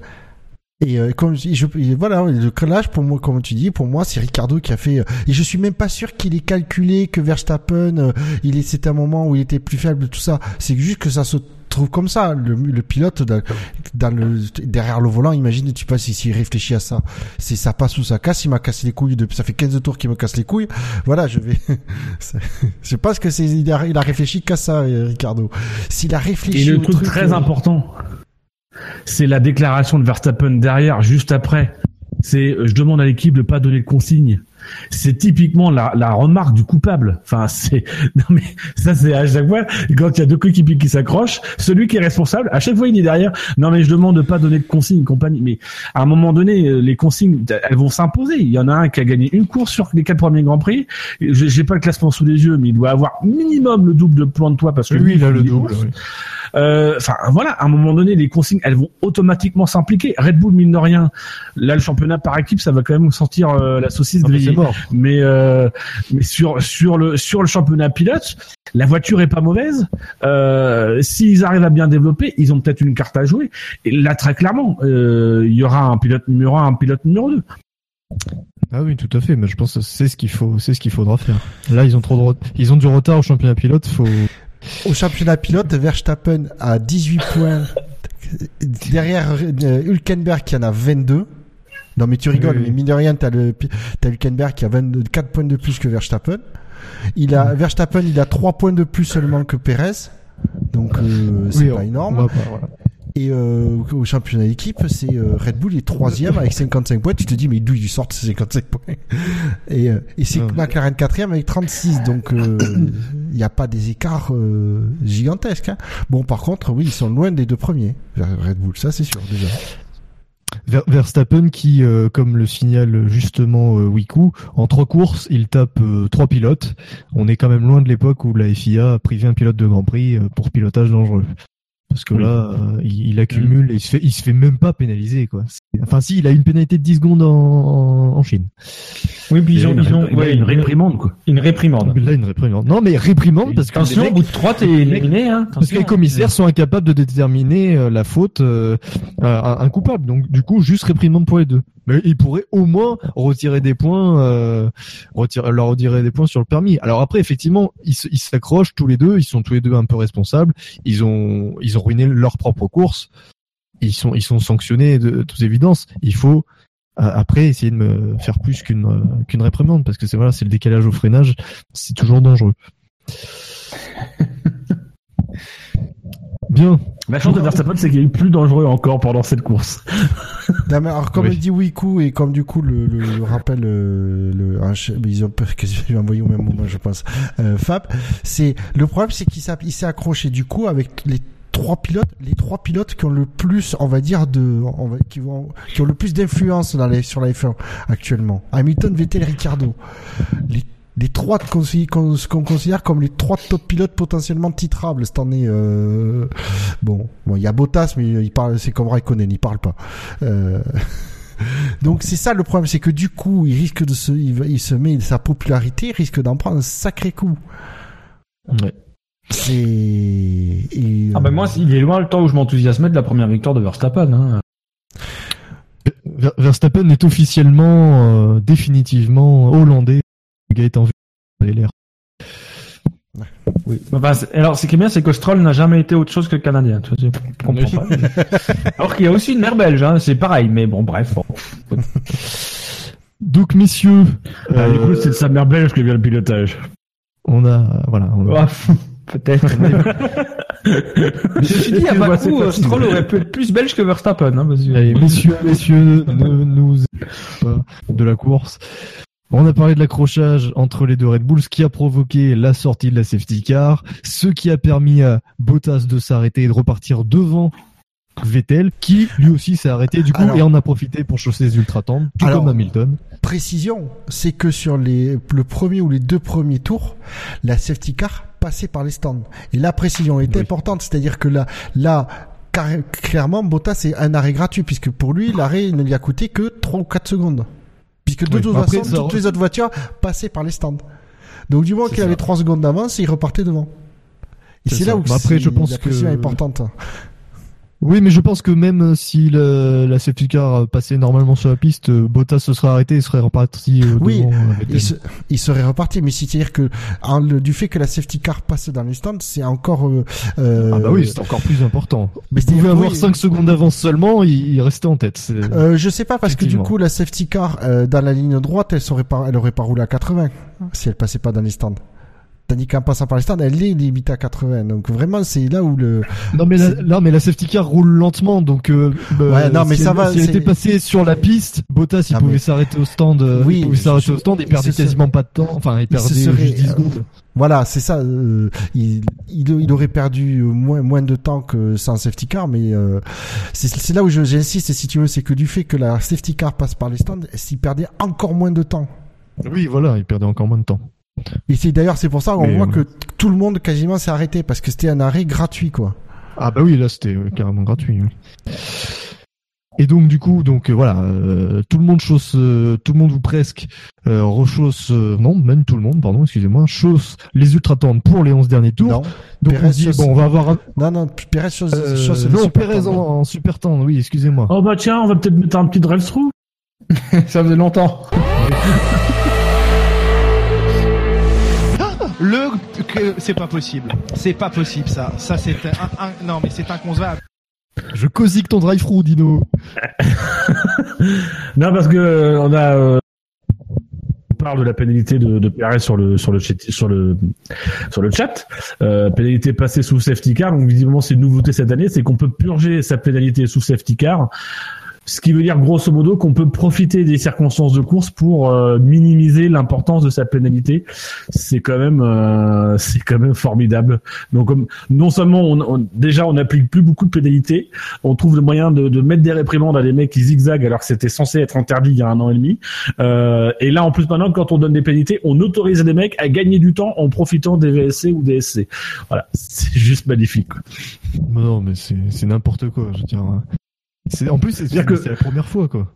Speaker 6: Et euh, comme je, voilà, le crash pour moi, comme tu dis, pour moi, c'est Ricardo qui a fait. euh, et je suis même pas sûr qu'il ait calculé que Verstappen, euh, il est, c'était un moment où il était plus faible, tout ça. C'est juste que ça se trouve comme ça. Le, le pilote dans, dans le derrière le volant, imagine, tu passes s'il réfléchit à ça, c'est ça passe ou ça casse. Il m'a cassé les couilles depuis, ça fait 15 tours qu'il me casse les couilles. Voilà, je vais. c'est- je pense que c'est, il a, il a réfléchi qu'à ça, euh, Ricardo. S'il a réfléchi
Speaker 5: Et le truc très
Speaker 6: euh,
Speaker 5: important, c'est la déclaration de Verstappen derrière, juste après. c'est euh, je demande à l'équipe de pas donner de consignes. C'est typiquement la, la remarque du coupable. Enfin, c'est non mais ça c'est à chaque fois quand il y a deux coéquipiers qui s'accrochent, celui qui est responsable, à chaque fois il est derrière. Non mais je demande de pas donner de consignes, compagnie. Mais à un moment donné, euh, les consignes, elles vont s'imposer. Il y en a un qui a gagné une course sur les quatre premiers grands prix. J'ai j'ai pas le classement sous les yeux, mais il doit avoir minimum le double de points de toi parce que
Speaker 4: Lui, il a le double. oui.
Speaker 5: Euh, Enfin voilà, à un moment donné, les consignes, elles vont automatiquement s'impliquer. Red Bull mine de rien, là le championnat par équipe, ça va quand même sentir euh, la saucisse
Speaker 4: Ah, mais
Speaker 5: euh, mais sur sur le sur le championnat pilote, la voiture est pas mauvaise. Euh, S'ils arrivent à bien développer, ils ont peut-être une carte à jouer. Et là très clairement, euh, il y aura un pilote numéro un, un pilote numéro deux.
Speaker 4: Ah oui, tout à fait. Mais je pense que c'est ce qu'il faut, c'est ce qu'il faudra faire. Là, ils ont trop de, ils ont du retard au championnat pilote. Faut.
Speaker 6: Au championnat pilote, Verstappen a 18 points. Derrière Hülkenberg qui en a 22. Non mais tu rigoles,
Speaker 4: Oui,
Speaker 6: mais mine de rien, t'as le t'as Hülkenberg qui a 22, 4 points de plus que Verstappen. Il a Verstappen, il a 3 points de plus seulement que Perez. Donc euh, c'est
Speaker 4: Oui,
Speaker 6: pas
Speaker 4: on-
Speaker 6: énorme.
Speaker 4: on va pas, voilà.
Speaker 6: Et euh, au championnat d'équipe, c'est euh, Red Bull est troisième avec 55 points. Tu te dis mais d'où ils sortent ces 55 points? Et, euh, et c'est. McLaren quatrième avec 36. Donc euh, il n'y a pas des écarts euh, gigantesques. hein. Bon par contre, oui, ils sont loin des deux premiers. Red Bull, ça c'est sûr déjà.
Speaker 4: Ver- Verstappen qui, euh, comme le signale justement euh, Wiku, en trois courses, il tape euh, trois pilotes. On est quand même loin de l'époque où la FIA a privé un pilote de Grand Prix euh, pour pilotage dangereux. Parce que
Speaker 5: Oui.
Speaker 4: là, euh, il, il accumule et il se fait, il se fait même pas pénaliser quoi. Enfin si, il a une pénalité de 10 secondes en, en, Chine.
Speaker 7: Oui, puis ils ont,
Speaker 5: une,
Speaker 7: ils ont
Speaker 5: il a
Speaker 7: ouais,
Speaker 5: une réprimande quoi.
Speaker 7: une réprimande.
Speaker 4: Là, une réprimande. Non, mais réprimande parce que les
Speaker 7: Attention,
Speaker 4: mecs-
Speaker 7: au bout de 3, t'es éliminé. Hein.
Speaker 4: Parce que les commissaires sont incapables de déterminer euh, la faute euh, à un coupable. Donc du coup, juste réprimande pour les deux. Mais ils pourraient au moins retirer des points, euh, retirer, leur retirer des points sur le permis. Alors après, effectivement, ils s'accrochent tous les deux. Ils sont tous les deux un peu responsables. Ils ont ils ont ruiné leur propre course. Ils sont ils sont sanctionnés de, de toute évidence. Il faut euh, après essayer de me faire plus qu'une euh, qu'une réprimande parce que c'est voilà, c'est le décalage au freinage. C'est toujours dangereux. Bien.
Speaker 5: La chance de Verstappen, c'est qu'il est plus dangereux encore pendant cette course.
Speaker 6: Non, mais alors comme
Speaker 4: Oui.
Speaker 6: le dit Wiku et comme du coup le, le, le rappelle euh, le un ch- ils ont vais envoyer au même moment je pense euh, Fab c'est le problème c'est qu'il il s'est accroché du coup avec les trois pilotes les trois pilotes qui ont le plus on va dire de on va, qui vont qui ont le plus d'influence dans les sur la F1 actuellement Hamilton Vettel Ricardo les les trois qu'on qu'on considère comme les trois top pilotes potentiellement titrables cette année. Euh, bon, bon, il y a Bottas, mais il parle, c'est comme Raikkonen, il parle pas. Euh, donc c'est ça le problème, c'est que du coup, il risque de se, il, il se met sa popularité, risque d'en prendre un sacré coup.
Speaker 4: Ouais.
Speaker 6: C'est. et,
Speaker 7: Ah ben
Speaker 6: euh,
Speaker 7: moi, il est loin le temps où je m'enthousiasmais de la première victoire de Verstappen. Hein.
Speaker 4: Ver- Verstappen est officiellement, euh, définitivement hollandais. Gaëtan l'air.
Speaker 7: Oui. Enfin, c'est- alors, ce qui est bien, c'est que Stroll n'a jamais été autre chose que canadien. Tu vois, je comprends pas. Alors qu'il y a aussi une mère belge, hein, c'est pareil, mais bon, bref. bon.
Speaker 4: Donc messieurs,
Speaker 5: Ah, du
Speaker 4: euh,
Speaker 5: coup, c'est de sa mère belge que vient le pilotage.
Speaker 4: on a voilà. on a-
Speaker 7: Peut-être. mais ceci dit, à Bakou. Stroll aurait pu être plus belge que Verstappen. Hein, parce que-
Speaker 4: Allez, messieurs, messieurs, ne nous pas de la course. On a parlé de l'accrochage entre les deux Red Bull, ce qui a provoqué la sortie de la safety car, ce qui a permis à Bottas de s'arrêter et de repartir devant Vettel, qui lui aussi s'est arrêté du coup
Speaker 6: Alors-
Speaker 4: et en a profité pour chausser les ultra tendres, tout
Speaker 6: Alors-
Speaker 4: comme Hamilton.
Speaker 6: précision, c'est que sur les, le premier ou les deux premiers tours, la safety car passait par les stands. Et la précision est
Speaker 4: Oui.
Speaker 6: importante, c'est-à-dire que là, là, clairement, Bottas c'est un arrêt gratuit puisque pour lui, l'arrêt ne lui a coûté que 3 ou 4 secondes. Puisque de
Speaker 4: Oui.
Speaker 6: toute
Speaker 4: Après,
Speaker 6: façon, toutes les autres voitures passaient par les stands. Donc du moment qu'il avait 3 secondes d'avance, il repartait devant. Et
Speaker 4: C'est
Speaker 6: là où
Speaker 4: Bah après, je pense
Speaker 6: la précision
Speaker 4: que-
Speaker 6: est importante.
Speaker 4: Oui, mais je pense que même si le- la safety car passait normalement sur la piste, euh, Bottas se serait arrêté et serait reparti euh,
Speaker 6: Oui,
Speaker 4: euh.
Speaker 6: Il, se- il serait reparti, mais c'est-à-dire que en- le- du fait que la safety car passe dans les stands, c'est encore. Euh, euh,
Speaker 4: Ah bah oui, c'est encore plus important.
Speaker 6: mais
Speaker 4: Il pouvait avoir
Speaker 6: oui,
Speaker 4: 5 secondes d'avance seulement, il, il restait en tête.
Speaker 6: Euh, je sais pas parce que du coup la safety car euh, dans la ligne droite, elle serait pas, elle aurait pas roulé à 80 si elle passait pas dans les stands. Tandis qu'en passant par les stands, elle est limitée à 80. Donc vraiment, c'est là où le.
Speaker 4: Non mais la, là, mais la safety car roule lentement, donc euh,
Speaker 6: Ouais, non, mais
Speaker 4: si
Speaker 6: ça
Speaker 4: elle,
Speaker 6: va,
Speaker 4: Si elle était passée sur la piste, Bottas il pouvait
Speaker 6: mais-
Speaker 4: s'arrêter au stand. euh,
Speaker 6: Oui,
Speaker 4: il pouvait s'arrêter au stand et perdait quasiment pas de temps. Enfin, il perdait
Speaker 6: serait,
Speaker 4: juste 10
Speaker 6: euh,
Speaker 4: secondes.
Speaker 6: Voilà, c'est ça. euh, il, il, il aurait perdu euh, moins moins de temps que sans safety car, mais euh, c'est là où j'insiste. Si tu veux, c'est que du fait que la safety car passe par les stands, il perdait encore moins de temps.
Speaker 4: Oui, voilà, il perdait encore moins de temps.
Speaker 6: Et c'est d'ailleurs c'est pour ça qu'on voit
Speaker 4: euh,
Speaker 6: que tout le monde quasiment s'est arrêté parce que c'était un arrêt gratuit quoi.
Speaker 4: Ah bah oui, là c'était euh, carrément gratuit. oui. Et donc du coup, donc euh, voilà, euh, tout le monde chausse, euh, tout le monde ou presque euh, rechausse, euh, non, même tout le monde, pardon, excusez-moi, chausse les ultra tendres pour les 11 derniers tours.
Speaker 6: Non,
Speaker 4: donc
Speaker 6: Perez
Speaker 4: on se dit
Speaker 6: chausse-
Speaker 4: bon, on va avoir un,
Speaker 6: non, non,
Speaker 4: euh,
Speaker 6: chose
Speaker 4: non, Perez en, en super tendre, oui, excusez-moi.
Speaker 5: Oh bah tiens, on va peut-être mettre un petit drive-through.
Speaker 7: Ça faisait longtemps.
Speaker 8: Le que c'est pas possible. C'est pas possible ça. Ça c'est un, un- non mais c'est inconcevable.
Speaker 4: Je cosique ton drive-through, Dino.
Speaker 5: Non, parce que euh, on a euh, on parle de la pénalité de, de Perez sur le sur le chat, sur le sur le chat. Euh, pénalité passée sous safety car. Donc visiblement c'est une nouveauté cette année, c'est qu'on peut purger sa pénalité sous safety car. Ce qui veut dire grosso modo qu'on peut profiter des circonstances de course pour euh, minimiser l'importance de sa pénalité. C'est quand même euh, c'est quand même formidable. Donc non seulement on, on- déjà on n'applique plus beaucoup de pénalités, on trouve le moyen de, de mettre des réprimandes à des mecs qui zigzaguent alors que c'était censé être interdit il y a un an et demi. Euh, et là en plus maintenant quand on donne des pénalités, on autorise des mecs à gagner du temps en profitant des VSC ou des SC. Voilà, c'est juste magnifique.
Speaker 4: non, mais c'est n'importe quoi, je veux dire. C'est en plus c'est
Speaker 5: C'est-à-dire que-
Speaker 4: c'est la première fois quoi.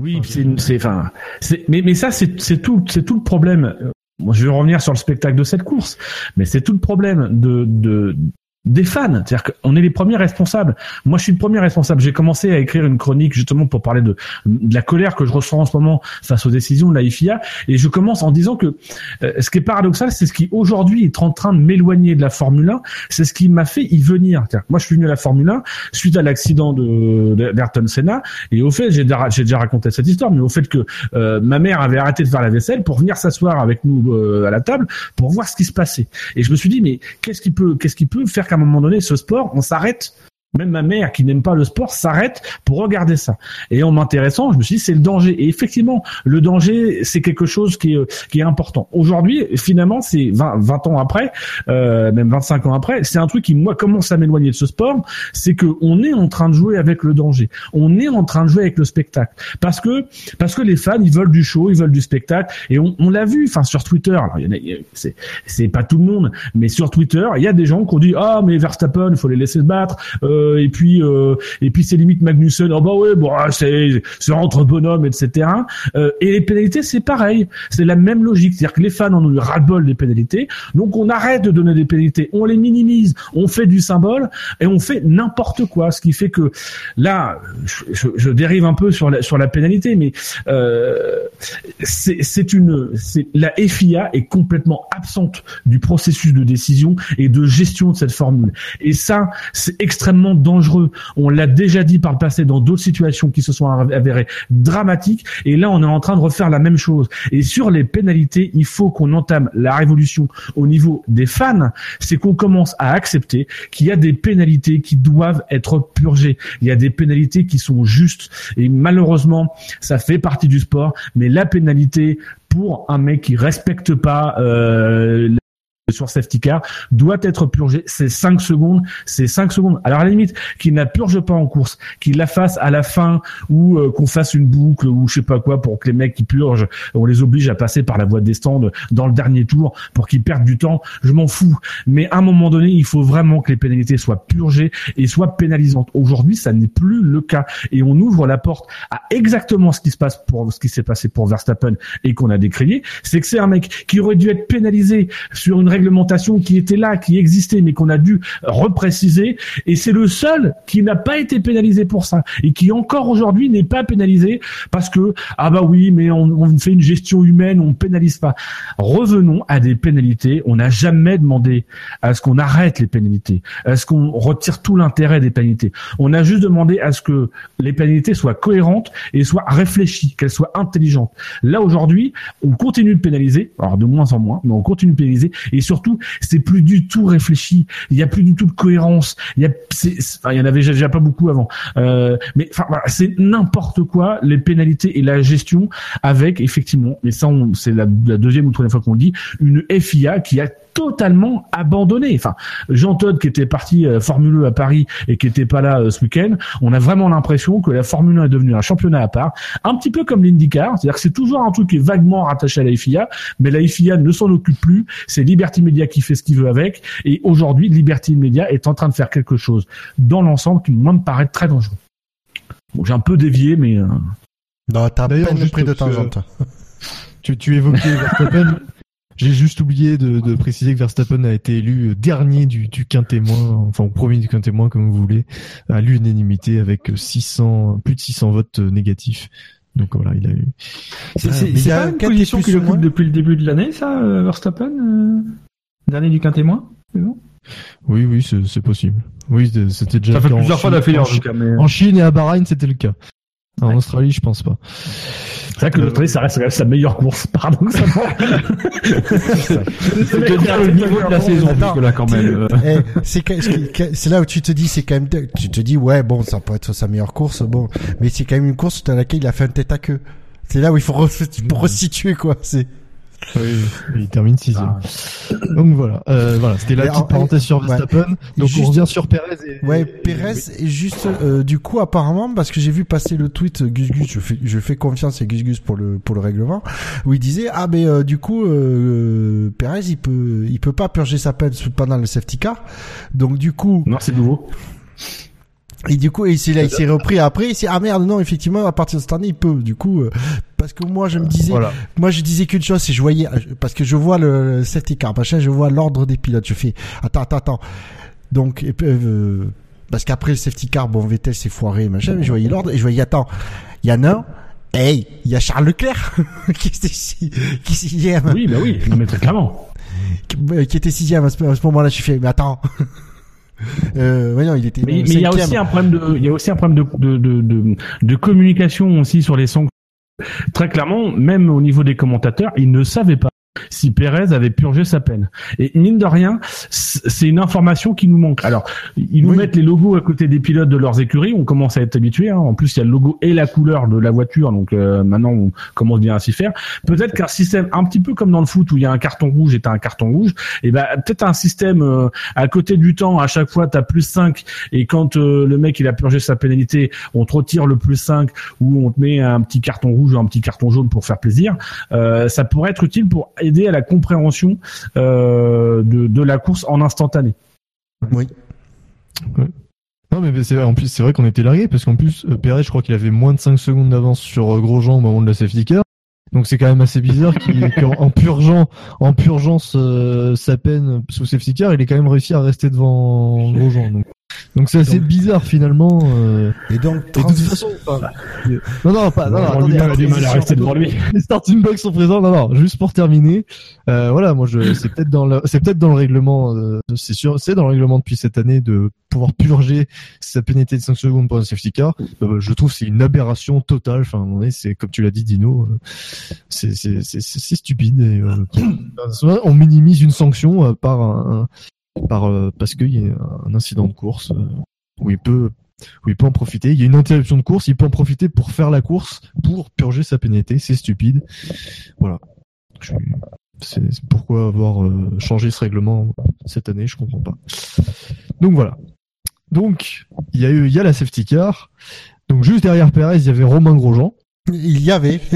Speaker 5: Oui, puis c'est, enfin, c'est, mais, mais ça, c'est, c'est tout, c'est tout le problème. Euh, Moi, je vais revenir sur le spectacle de cette course, mais c'est tout le problème de, de, des fans. C'est-à-dire qu'on est les premiers responsables. Moi, je suis le premier responsable. J'ai commencé à écrire une chronique justement pour parler de, de la colère que je ressens en ce moment face aux décisions de la FIA. Et je commence en disant que euh, ce qui est paradoxal, c'est ce qui aujourd'hui est en train de m'éloigner de la Formule 1. C'est ce qui m'a fait y venir. Moi, je suis venu à la Formule 1 suite à l'accident de, d'Ayrton Senna. Et au fait, j'ai déjà raconté cette histoire, mais au fait que euh, ma mère avait arrêté de faire la vaisselle pour venir s'asseoir avec nous euh, à la table pour voir ce qui se passait. Et je me suis dit, mais qu'est-ce qui peut, qu'est-ce qui peut faire qu'à un moment donné, ce sport, on s'arrête même ma mère qui n'aime pas le sport s'arrête pour regarder ça. Et en m'intéressant, je me suis dit c'est le danger. Et effectivement, le danger, c'est quelque chose qui est, euh, qui est important. Aujourd'hui, finalement, c'est 20, 20 ans après, euh, même 25 ans après, c'est un truc qui moi commence à m'éloigner de ce sport. C'est que on est en train de jouer avec le danger. On est en train de jouer avec le spectacle parce que parce que les fans ils veulent du show, ils veulent du spectacle. Et on, on l'a vu, enfin sur Twitter. C'est c'est pas tout le monde, mais sur Twitter, il y a des gens qui ont dit ah mais Verstappen, il faut les laisser se battre. Euh, et puis euh, et puis c'est limite Magnussen. Oh bah ouais, bon ah, c'est c'est entre bonhommes, etc. Euh, et les pénalités c'est pareil, c'est la même logique, c'est-à-dire que les fans en ont eu ras-le-bol des pénalités, donc on arrête de donner des pénalités, on les minimise, on fait du symbole et on fait n'importe quoi, ce qui fait que là, je, je- dérive un peu sur la sur la pénalité, mais euh, c'est une c'est la FIA est complètement absente du processus de décision et de gestion de cette formule. Et ça, c'est extrêmement dangereux. On l'a déjà dit par le passé dans d'autres situations qui se sont avérées dramatiques. Et là, on est en train de refaire la même chose. Et sur les pénalités, il faut qu'on entame la révolution au niveau des fans. C'est qu'on commence à accepter qu'il y a des pénalités qui doivent être purgées. Il y a des pénalités qui sont justes. Et malheureusement, ça fait partie du sport. Mais la pénalité pour un mec qui respecte pas euh, sur safety car doit être purgé. C'est 5 secondes, c'est 5 secondes. Alors à la limite, qu'il ne la purge pas en course, qu'il la fasse à la fin ou euh, qu'on fasse une boucle ou je sais pas quoi pour que les mecs qui purgent, on les oblige à passer par la voie des stands dans le dernier tour pour qu'ils perdent du temps. Je m'en fous. Mais à un moment donné, il faut vraiment que les pénalités soient purgées et soient pénalisantes. Aujourd'hui, ça n'est plus le cas et on ouvre la porte à exactement ce qui se passe pour ce qui s'est passé pour Verstappen et qu'on a décrié. C'est que c'est un mec qui aurait dû être pénalisé sur une règle réglementation qui était là, qui existait, mais qu'on a dû repréciser. Et c'est le seul qui n'a pas été pénalisé pour ça et qui encore aujourd'hui n'est pas pénalisé parce que ah bah oui, mais on, on fait une gestion humaine, on pénalise pas. Revenons à des pénalités. On n'a jamais demandé à ce qu'on arrête les pénalités, à ce qu'on retire tout l'intérêt des pénalités. On a juste demandé à ce que les pénalités soient cohérentes et soient réfléchies, qu'elles soient intelligentes. Là aujourd'hui, on continue de pénaliser, alors de moins en moins, mais on continue de pénaliser et surtout, c'est plus du tout réfléchi. Il y a plus du tout de cohérence. Il y en avait déjà, pas beaucoup avant. Euh, mais enfin, voilà, c'est n'importe quoi les pénalités et la gestion avec effectivement, et ça, c'est la, la deuxième ou troisième fois qu'on le dit, une FIA qui a totalement abandonné. Enfin, Jean Todt qui était parti euh, Formule 1 à Paris et qui était pas là euh, ce week-end, on a vraiment l'impression que la Formule 1 est devenue un championnat à part, un petit peu comme l'IndyCar, c'est-à-dire que c'est toujours un truc qui est vaguement rattaché à la FIA, mais la FIA ne s'en occupe plus, c'est Liberty Media qui fait ce qu'il veut avec, et aujourd'hui, Liberty Media est en train de faire quelque chose dans l'ensemble qui moi me paraît très dangereux. Bon, j'ai un peu dévié, mais euh,
Speaker 6: Non, t'as à peine
Speaker 4: juste
Speaker 6: pris de temps en temps.
Speaker 4: Tu, tu évoquais Verstappen. J'ai juste oublié de, de préciser que Verstappen a été élu dernier du, du quintémoin, enfin au premier du quintémoin comme vous voulez, à l'unanimité avec 600, plus de 600 votes négatifs. Donc voilà, il a eu.
Speaker 7: C'est
Speaker 6: Ouais,
Speaker 7: c'est-
Speaker 6: mais il
Speaker 7: c'est
Speaker 6: y a
Speaker 7: pas une position qu'il occupe depuis le début de l'année, ça, euh, Verstappen euh, Dernier du quintémoin c'est bon?
Speaker 4: Oui, oui, c'est possible. Oui, c'était déjà
Speaker 7: Ça
Speaker 4: le
Speaker 7: fait
Speaker 4: en
Speaker 7: plusieurs fois d'affilée
Speaker 4: en
Speaker 7: en tout
Speaker 4: Chine-
Speaker 7: cas, mais...
Speaker 4: En Chine et à Bahreïn, c'était le cas. En
Speaker 7: Ouais.
Speaker 4: Australie, je pense pas.
Speaker 5: c'est vrai que l'Australie, ça reste quand même sa meilleure course, paradoxalement.
Speaker 7: C'est que dire le niveau de la saison
Speaker 6: Attends,
Speaker 7: jusque là quand même. euh.
Speaker 6: Eh, c'est là où tu te dis, c'est quand même, tu te dis, ouais, bon, ça peut être sa meilleure course, bon, mais c'est quand même une course dans laquelle il a fait un tête à queue. C'est là où il faut re- pour resituer, quoi. C'est,
Speaker 4: Oui, il termine sixième.
Speaker 7: Ah.
Speaker 4: Donc voilà, euh, voilà, c'était la
Speaker 6: Mais
Speaker 4: petite
Speaker 6: en-
Speaker 4: parenthèse sur
Speaker 6: ouais.
Speaker 4: Verstappen. Donc
Speaker 6: Juste-
Speaker 4: on revient sur Perez. Et,
Speaker 6: ouais,
Speaker 4: et-
Speaker 6: Pérez, et juste, euh, du coup, apparemment, parce que j'ai vu passer le tweet euh, Gus Gus, je fais, je fais confiance à Gus Gus pour le, pour le règlement, où il disait, ah, mais, euh, du coup, euh, Pérez, il peut, il peut pas purger sa peine pendant le safety car. Donc, du coup,
Speaker 5: non, c'est nouveau.
Speaker 6: Et du coup, il s'est là, il s'est repris après, il s'est ah merde non effectivement à partir de cette année il peut. Du coup, euh, parce que moi je me disais,
Speaker 4: Voilà.
Speaker 6: moi je disais qu'une chose, c'est je voyais parce que je vois le, le safety car, machin, je vois l'ordre des pilotes, je fais attends attends attends. Donc euh, parce qu'après le safety car, bon Vettel s'est foiré machin, mais je voyais l'ordre et je voyais attends, il y en a un. Hey, il y a Charles Leclerc qui était si, qui est sixième,
Speaker 5: Oui, bah oui, non, mais très clairement.
Speaker 6: qui, euh, qui était sixième à ce, à ce moment-là. Je fait, mais attends. euh, ouais, non, il était.
Speaker 5: Mais il y a aussi un problème de, il y a aussi un problème de, de, de, de, de communication aussi sur les sanctions. Très clairement, même au niveau des commentateurs, ils ne savaient pas si Pérez avait purgé sa peine. Et mine de rien, c'est une information qui nous manque. Alors, ils nous
Speaker 6: Oui.
Speaker 5: mettent les logos à côté des pilotes de leurs écuries, on commence à être habitué. Hein. En plus, il y a le logo et la couleur de la voiture, donc euh, maintenant on commence bien à s'y faire. Peut-être qu'un système un petit peu comme dans le foot où il y a un carton rouge et t'as un carton rouge, et ben peut-être un système euh, à côté du temps, à chaque fois t'as plus 5 et quand euh, le mec il a purgé sa pénalité, on te retire le plus 5 ou on te met un petit carton rouge ou un petit carton jaune pour faire plaisir. Euh, ça pourrait être utile pour aider à la compréhension euh, de, de la course en instantané.
Speaker 6: Oui.
Speaker 4: Non mais c'est vrai, en plus c'est vrai qu'on était largué parce qu'en plus euh, Perez je crois qu'il avait moins de 5 secondes d'avance sur euh, Grosjean au moment de la safety car. Donc c'est quand même assez bizarre qu'en en purgeant en purgeant ce- sa peine sous safety car, il ait quand même réussi à rester devant Grosjean. Donc donc c'est assez
Speaker 6: Donc-
Speaker 4: bizarre finalement. euh.
Speaker 6: Et donc,
Speaker 4: Et de toute façon, enfin, non non pas non, non,
Speaker 5: On
Speaker 4: attendez,
Speaker 5: lui
Speaker 4: attendez,
Speaker 5: mal à rester devant lui.
Speaker 4: les starting blocks sont présents. Non, non, juste pour terminer, euh, voilà, moi, je, c'est peut-être dans le, c'est peut-être dans le règlement, euh, c'est sûr, c'est dans le règlement depuis cette année de pouvoir purger sa pénalité de 5 secondes pour un safety car. Euh, je trouve que c'est une aberration totale. Enfin, c'est comme tu l'as dit, Dino, euh, c'est, c'est, c'est, stupide. Et, euh, on minimise une sanction euh, par un- par euh, parce qu'il y a un incident de course euh, où il peut où il peut en profiter. Il y a une interruption de course, il peut en profiter pour faire la course, pour purger sa pénalité. C'est stupide. Voilà. Je- C'est c'est pourquoi avoir euh, changé ce règlement cette année, je comprends pas. Donc voilà. Donc il y a eu, il y a la safety car. Donc juste derrière Perez, il y avait Romain Grosjean.
Speaker 6: il y avait.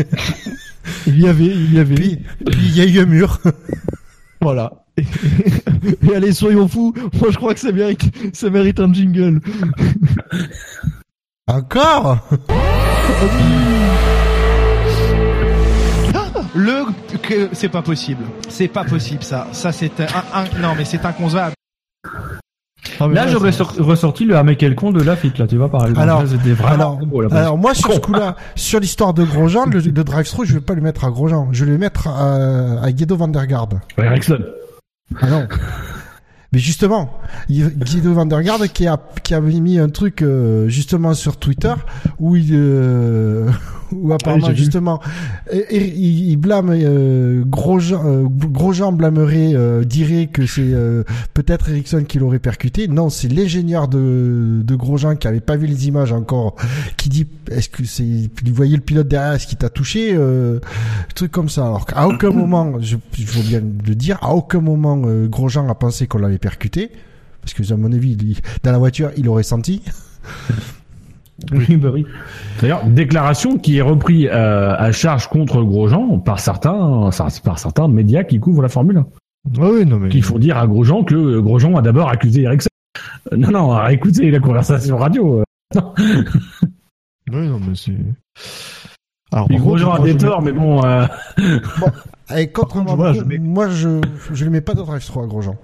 Speaker 4: Il y avait, il y avait.
Speaker 6: puis, puis il y a eu un mur.
Speaker 4: Voilà. Et, et allez, soyons fous. Moi, je crois que ça mérite, ça mérite un jingle.
Speaker 6: Encore?
Speaker 8: Le que c'est pas possible. C'est pas possible ça. Ça c'est un, un- non mais c'est inconcevable.
Speaker 4: Ah, mais
Speaker 7: Là, j'aurais ressorti le Hamé con de Lafitte, là, tu vois, par exemple.
Speaker 6: Alors,
Speaker 7: Là, vraiment
Speaker 6: alors,
Speaker 7: beau, là,
Speaker 6: alors moi sur ce coup-là, sur l'histoire de Grosjean, le, le drive-through, je vais pas le mettre à Grosjean, je vais le mettre à, à Guido van der Garde.
Speaker 5: Ouais, Ericsson.
Speaker 6: Ah non. Mais justement, Guido van der Garde qui a qui avait mis un truc euh, justement sur Twitter où il euh, où apparemment justement il, il blâme euh, Grosjean euh, Grosjean blâmerait euh, dirait que c'est euh, peut-être Ericsson qui l'aurait percuté. Non, c'est l'ingénieur de de Grosjean qui avait pas vu les images encore qui dit est-ce que c'est il voyait le pilote derrière est-ce qu'il t'a touché euh, truc comme ça. Alors qu'à aucun moment, je, il faut bien le dire, à aucun moment euh, Grosjean a pensé qu'on l'avait percuté, parce que à mon avis, il- dans la voiture, il aurait senti.
Speaker 7: Oui, bah oui.
Speaker 5: D'ailleurs, déclaration qui est reprise euh, à charge contre Grosjean par certains, par certains médias qui couvrent la Formule 1.
Speaker 4: Ah oui, non mais.
Speaker 5: Qui font dire à Grosjean que euh, Grosjean a d'abord accusé Ericsson. Euh, non, non, écoutez la conversation radio. euh.
Speaker 4: Oui, non mais c'est. Alors,
Speaker 5: Puis
Speaker 4: par contre,
Speaker 5: Grosjean a
Speaker 4: moi,
Speaker 5: des
Speaker 4: je-
Speaker 5: torts, mais bon. euh,
Speaker 6: Et contrairement
Speaker 4: contre,
Speaker 6: à
Speaker 4: je mets-
Speaker 6: moi, je je lui mets pas de drive 3 à Grosjean.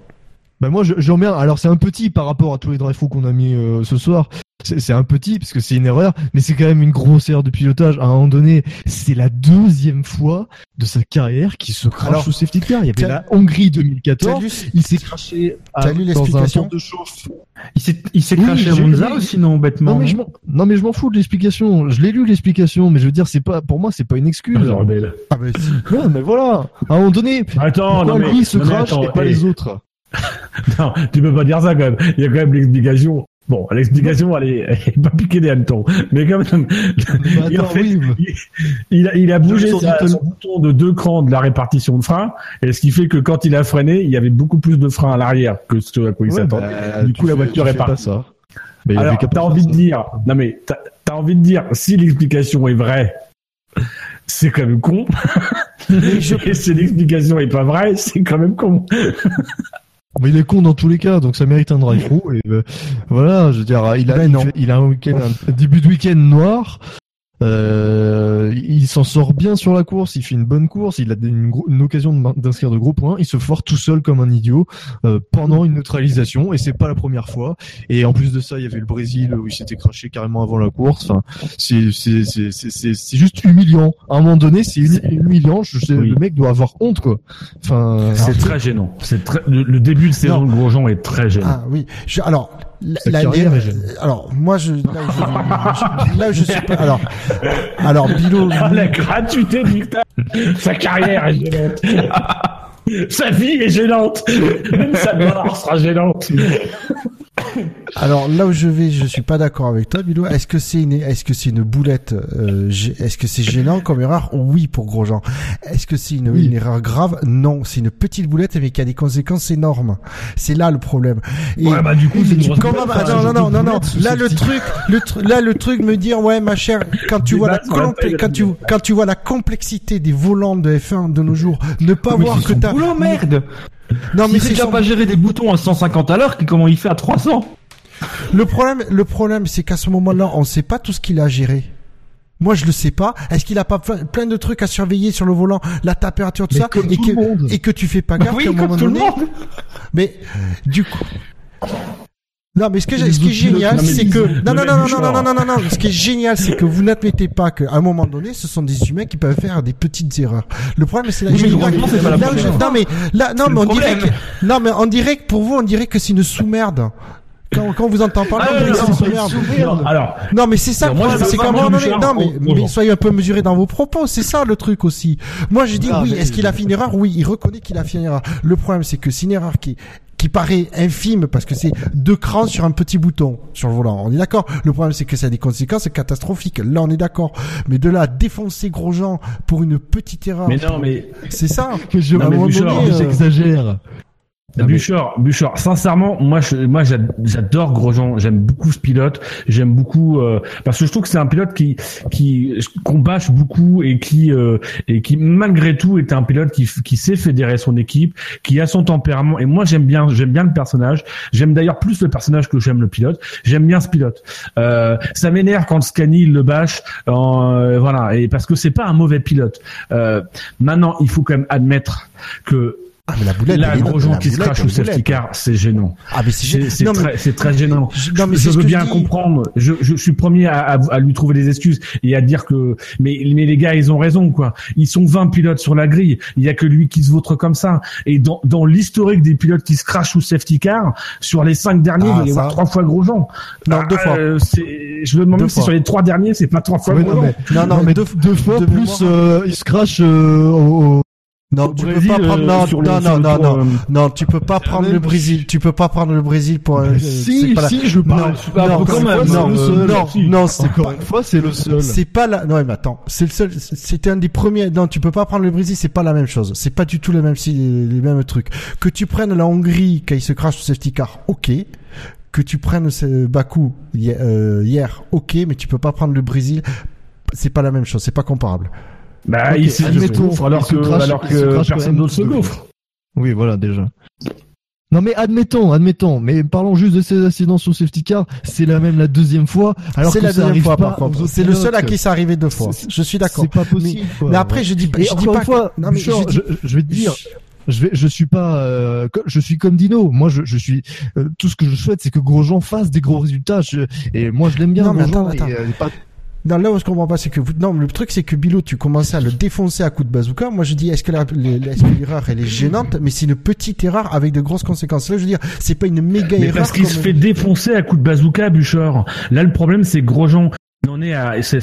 Speaker 4: Bah moi je, je alors c'est un petit par rapport à tous les drive qu'on a mis euh, ce soir. C'est c'est un petit parce que c'est une erreur, mais c'est quand même une grosse erreur de pilotage. À un moment donné, c'est la deuxième fois de sa carrière qu'il se crache
Speaker 6: Alors,
Speaker 4: au safety car. Il y avait la Hongrie
Speaker 6: T'as
Speaker 4: 2014.
Speaker 6: lu,
Speaker 4: Il s'est craché à,
Speaker 6: T'as lu
Speaker 4: dans un de chauffe.
Speaker 7: Il s'est, il s'est
Speaker 4: Oui,
Speaker 7: craché à Monza
Speaker 4: oui.
Speaker 7: aussi, non, bêtement.
Speaker 4: Non mais je m'en non mais je m'en fous de l'explication. Je l'ai lu l'explication, mais je veux dire c'est pas pour moi c'est pas une excuse.
Speaker 6: ah ben, si.
Speaker 4: Ouais, mais voilà. À un moment donné,
Speaker 5: Attends, non mais,
Speaker 4: lui se
Speaker 5: non, mais
Speaker 4: crache
Speaker 5: attends,
Speaker 4: et pas les autres
Speaker 5: Non, tu peux pas dire ça quand même. Il y a quand même l'explication. Bon, l'explication, elle est, pas piquée des hannetons. Mais quand même,
Speaker 4: Mais
Speaker 5: il, en
Speaker 4: attends,
Speaker 5: fait,
Speaker 4: oui, mais-
Speaker 5: il, il a, il a bougé
Speaker 4: Sur
Speaker 5: sa- son bouton de deux crans de la répartition de frein, et ce qui fait que quand il a freiné, il y avait beaucoup plus de frein à l'arrière que ce à quoi il
Speaker 4: Ouais,
Speaker 5: s'attendait.
Speaker 4: bah,
Speaker 5: du coup, la voiture
Speaker 4: tu
Speaker 5: est partie.
Speaker 4: ça. Mais
Speaker 5: Alors, t'as envie
Speaker 4: ça.
Speaker 5: de dire, non mais, t'as as envie de dire, si l'explication est vraie, c'est quand même con. Et si l'explication est pas vraie, c'est quand même con.
Speaker 4: Mais il est con dans tous les cas, donc ça mérite un drive-through. Et euh, voilà, je veux dire, il a,
Speaker 6: Ben
Speaker 4: il,
Speaker 6: non.
Speaker 4: fait- il a un week-end, un début de week-end noir. Euh, il s'en sort bien sur la course, il fait une bonne course, il a une, occasion d'inscrire de gros points, il se foire tout seul comme un idiot euh, pendant une neutralisation et c'est pas la première fois. Et en plus de ça, il y avait le Brésil où il s'était craché carrément avant la course. Enfin, c'est c'est c'est c'est c'est- c'est juste humiliant. À un moment donné, c'est humi- humiliant. Je sais,
Speaker 5: Oui.
Speaker 4: le mec doit avoir honte quoi. Enfin,
Speaker 5: C'est très gênant. C'est très, le, le début de saison de Grosjean est très gênant.
Speaker 6: Ah oui. Je, alors, la,
Speaker 4: carrière est jeune.
Speaker 6: alors moi je là où je, je- là où je suis pas alors alors Bilo
Speaker 5: la gratuité de Victor. Sa carrière est gênante. Sa vie est gênante. Même sa mort sera gênante.
Speaker 6: Alors là où je vais, je suis pas d'accord avec toi, Bilo. Est-ce que c'est une, est-ce que c'est une boulette euh, Est-ce que c'est gênant comme erreur? Oui pour Grosjean. Est-ce que c'est une,
Speaker 4: Oui.
Speaker 6: une erreur grave? Non, c'est une petite boulette mais qui a des conséquences énormes. C'est là le problème. Et
Speaker 7: Ouais, bah, du coup, c'est une
Speaker 6: Attends,
Speaker 7: enfin,
Speaker 6: non, non, non, non. Là le truc, le tr- là le truc me dire ouais ma chère, quand tu vois la quand tu quand tu vois la complexité des volants de F1 de nos jours, ne pas
Speaker 7: Mais
Speaker 6: voir que t'as
Speaker 7: boulot, merde!
Speaker 6: non mais c'est
Speaker 7: déjà
Speaker 6: son-
Speaker 7: pas gérer des boutons à 150 à l'heure, comment il fait à 300?
Speaker 6: Le problème, le problème, c'est qu'à ce moment-là, on sait pas tout ce qu'il a géré. Moi, je le sais pas. Est-ce qu'il a pas plein de trucs à surveiller sur le volant, la température, tout
Speaker 4: Mais
Speaker 6: ça, et
Speaker 4: tout
Speaker 6: que et que tu fais pas
Speaker 7: Bah
Speaker 6: gaffe
Speaker 7: oui,
Speaker 6: qu'à un moment donné.
Speaker 7: monde.
Speaker 6: Mais du coup. Non, mais ce que ce qui est génial, c'est que
Speaker 5: non,
Speaker 6: non non non non non non non non non. Ce qui est génial, c'est que vous n'admettez pas qu'à un moment donné, ce sont des humains qui peuvent faire des petites erreurs. Le problème, c'est la. Non mais là, non mais on dirait non mais on dirait que pour vous, on dirait que c'est une sous-merde. Quand, quand on vous entend parler,
Speaker 7: Ah,
Speaker 6: on dirait
Speaker 7: non,
Speaker 6: que c'est une
Speaker 7: non.
Speaker 5: Non, alors,
Speaker 6: Non, mais c'est ça
Speaker 7: Non, moi,
Speaker 6: c'est
Speaker 7: veux
Speaker 6: qu'à un
Speaker 7: pas
Speaker 6: moment
Speaker 7: voir
Speaker 6: donné,
Speaker 7: Bouchard
Speaker 6: non, mais, mais soyez un peu mesurés dans vos propos, c'est ça le truc aussi. Moi, je dis oui, est-ce qu'il a fait une erreur? Oui, il reconnaît qu'il a fait une erreur. Le problème, c'est que c'est une erreur qui, qui paraît infime parce que c'est deux crans sur un petit bouton sur le volant. On est d'accord? Le problème, c'est que ça a des conséquences catastrophiques. Là, on est d'accord. Mais de là à défoncer Grosjean pour une petite erreur.
Speaker 5: mais non, mais
Speaker 6: C'est ça.
Speaker 4: Mais je,
Speaker 5: Non,
Speaker 4: à un
Speaker 5: mais
Speaker 4: moment
Speaker 5: Bouchard,
Speaker 4: donné,
Speaker 6: euh,
Speaker 4: j'exagère. Mais-
Speaker 5: Bouchard, Bouchard, sincèrement, moi, je, moi, j'a- j'adore Grosjean. J'aime beaucoup ce pilote. J'aime beaucoup euh, parce que je trouve que c'est un pilote qui, qui qu'on bâche beaucoup et qui, euh, et qui malgré tout est un pilote qui, qui sait fédérer son équipe, qui a son tempérament. Et moi, j'aime bien, j'aime bien le personnage. J'aime d'ailleurs plus le personnage que j'aime le pilote. J'aime bien ce pilote. Euh, ça m'énerve quand Scani le bâche. euh, voilà, et parce que c'est pas un mauvais pilote. Euh, maintenant, il faut quand même admettre que
Speaker 6: Ah, mais la boulette,
Speaker 5: Là, Grosjean
Speaker 6: la
Speaker 5: qui se
Speaker 6: boulette,
Speaker 5: crache
Speaker 6: elle
Speaker 5: au safety car, c'est gênant.
Speaker 6: Ah, mais c'est mais-
Speaker 5: très, gênant.
Speaker 6: Je- non, mais
Speaker 5: je
Speaker 6: c'est ce
Speaker 5: veux bien comprendre. Je, je suis premier à, à, à lui trouver des excuses et à dire que, mais, mais les gars, ils ont raison, quoi. Ils sont 20 pilotes sur la grille. Il y a que lui qui se vautre comme ça. Et dans, dans l'historique des pilotes qui se crachent au safety car, sur les cinq derniers,
Speaker 6: Ah,
Speaker 5: il va y avoir
Speaker 6: ça.
Speaker 5: trois fois Grosjean.
Speaker 6: Non, deux fois.
Speaker 5: euh, c'est- je me demande si
Speaker 6: fois.
Speaker 5: sur les trois derniers, c'est pas trois fois
Speaker 4: Ouais, non, mais,
Speaker 6: Non, non,
Speaker 4: mais
Speaker 6: deux-
Speaker 4: deux, fois
Speaker 6: de
Speaker 4: plus euh, il se crache euh, au, au-
Speaker 6: Non, tu
Speaker 5: Brésil,
Speaker 6: peux pas prendre,
Speaker 5: euh,
Speaker 6: non,
Speaker 5: sur
Speaker 6: non,
Speaker 5: sur
Speaker 6: non, non, non,
Speaker 5: euh,
Speaker 6: non, tu peux pas prendre le Brésil, tu peux pas prendre le Brésil pour, un- euh,
Speaker 4: si,
Speaker 6: la-
Speaker 4: si, je parle.
Speaker 6: Non, non,
Speaker 4: quand même,
Speaker 6: non,
Speaker 4: le seul.
Speaker 6: non,
Speaker 4: Si.
Speaker 6: non, c'est
Speaker 4: Encore
Speaker 6: pas-
Speaker 4: une fois, c'est le seul.
Speaker 6: C'est pas la. Non, mais attends, c'est le seul. C'était un des premiers. Non, tu peux pas prendre le Brésil. C'est pas la même chose. C'est pas du tout le même si les, les mêmes trucs. Que tu prennes la Hongrie quand il se crache au safety car, ok. Que tu prennes ce Bakou hier, euh, hier, ok. Mais tu peux pas prendre le Brésil. C'est pas la même chose. C'est pas comparable.
Speaker 5: Bah,
Speaker 4: Ok,
Speaker 5: il s'est
Speaker 4: admettons,
Speaker 5: gaufre alors
Speaker 4: se
Speaker 5: que,
Speaker 4: crache-
Speaker 5: alors
Speaker 4: se
Speaker 5: que personne d'autre se gaufre.
Speaker 4: Oui, voilà, déjà. Non mais admettons, admettons, mais parlons juste de ces accidents sur safety car, c'est la même la deuxième fois, alors
Speaker 6: C'est
Speaker 4: que
Speaker 6: la
Speaker 4: ça
Speaker 6: deuxième
Speaker 4: arrive
Speaker 6: fois
Speaker 4: pas
Speaker 6: C'est le seul à qui c'est arrivé deux fois. Je suis d'accord.
Speaker 4: C'est pas possible. quoi.
Speaker 6: Mais après, je dis pas.
Speaker 4: Et
Speaker 6: je dis
Speaker 4: encore
Speaker 6: pas
Speaker 4: une fois,
Speaker 6: non, mais je
Speaker 4: Bouchard,
Speaker 6: dis-
Speaker 4: je, je vais te dire, je vais, je suis pas, euh, je suis comme Dino. Moi, je, je suis, euh, tout ce que je souhaite, c'est que Grosjean fasse des gros résultats. Je- et moi, je l'aime bien,
Speaker 6: Non, mais
Speaker 4: Grosjean.
Speaker 6: attends,
Speaker 4: et,
Speaker 6: attends.
Speaker 4: euh, pas-
Speaker 6: Non, là où je comprends pas, c'est que vous... non, le truc c'est que Bilo, tu commençais à le défoncer à coups de bazooka. Moi, je dis, est-ce que l'erreur elle est gênante, mais c'est une petite erreur avec de grosses conséquences. Là, je veux dire, c'est pas une méga
Speaker 5: Mais
Speaker 6: erreur.
Speaker 5: parce qu'il se fait défoncer à coups de bazooka, Bouchard. Là, le problème, c'est Grosjean il en est à sa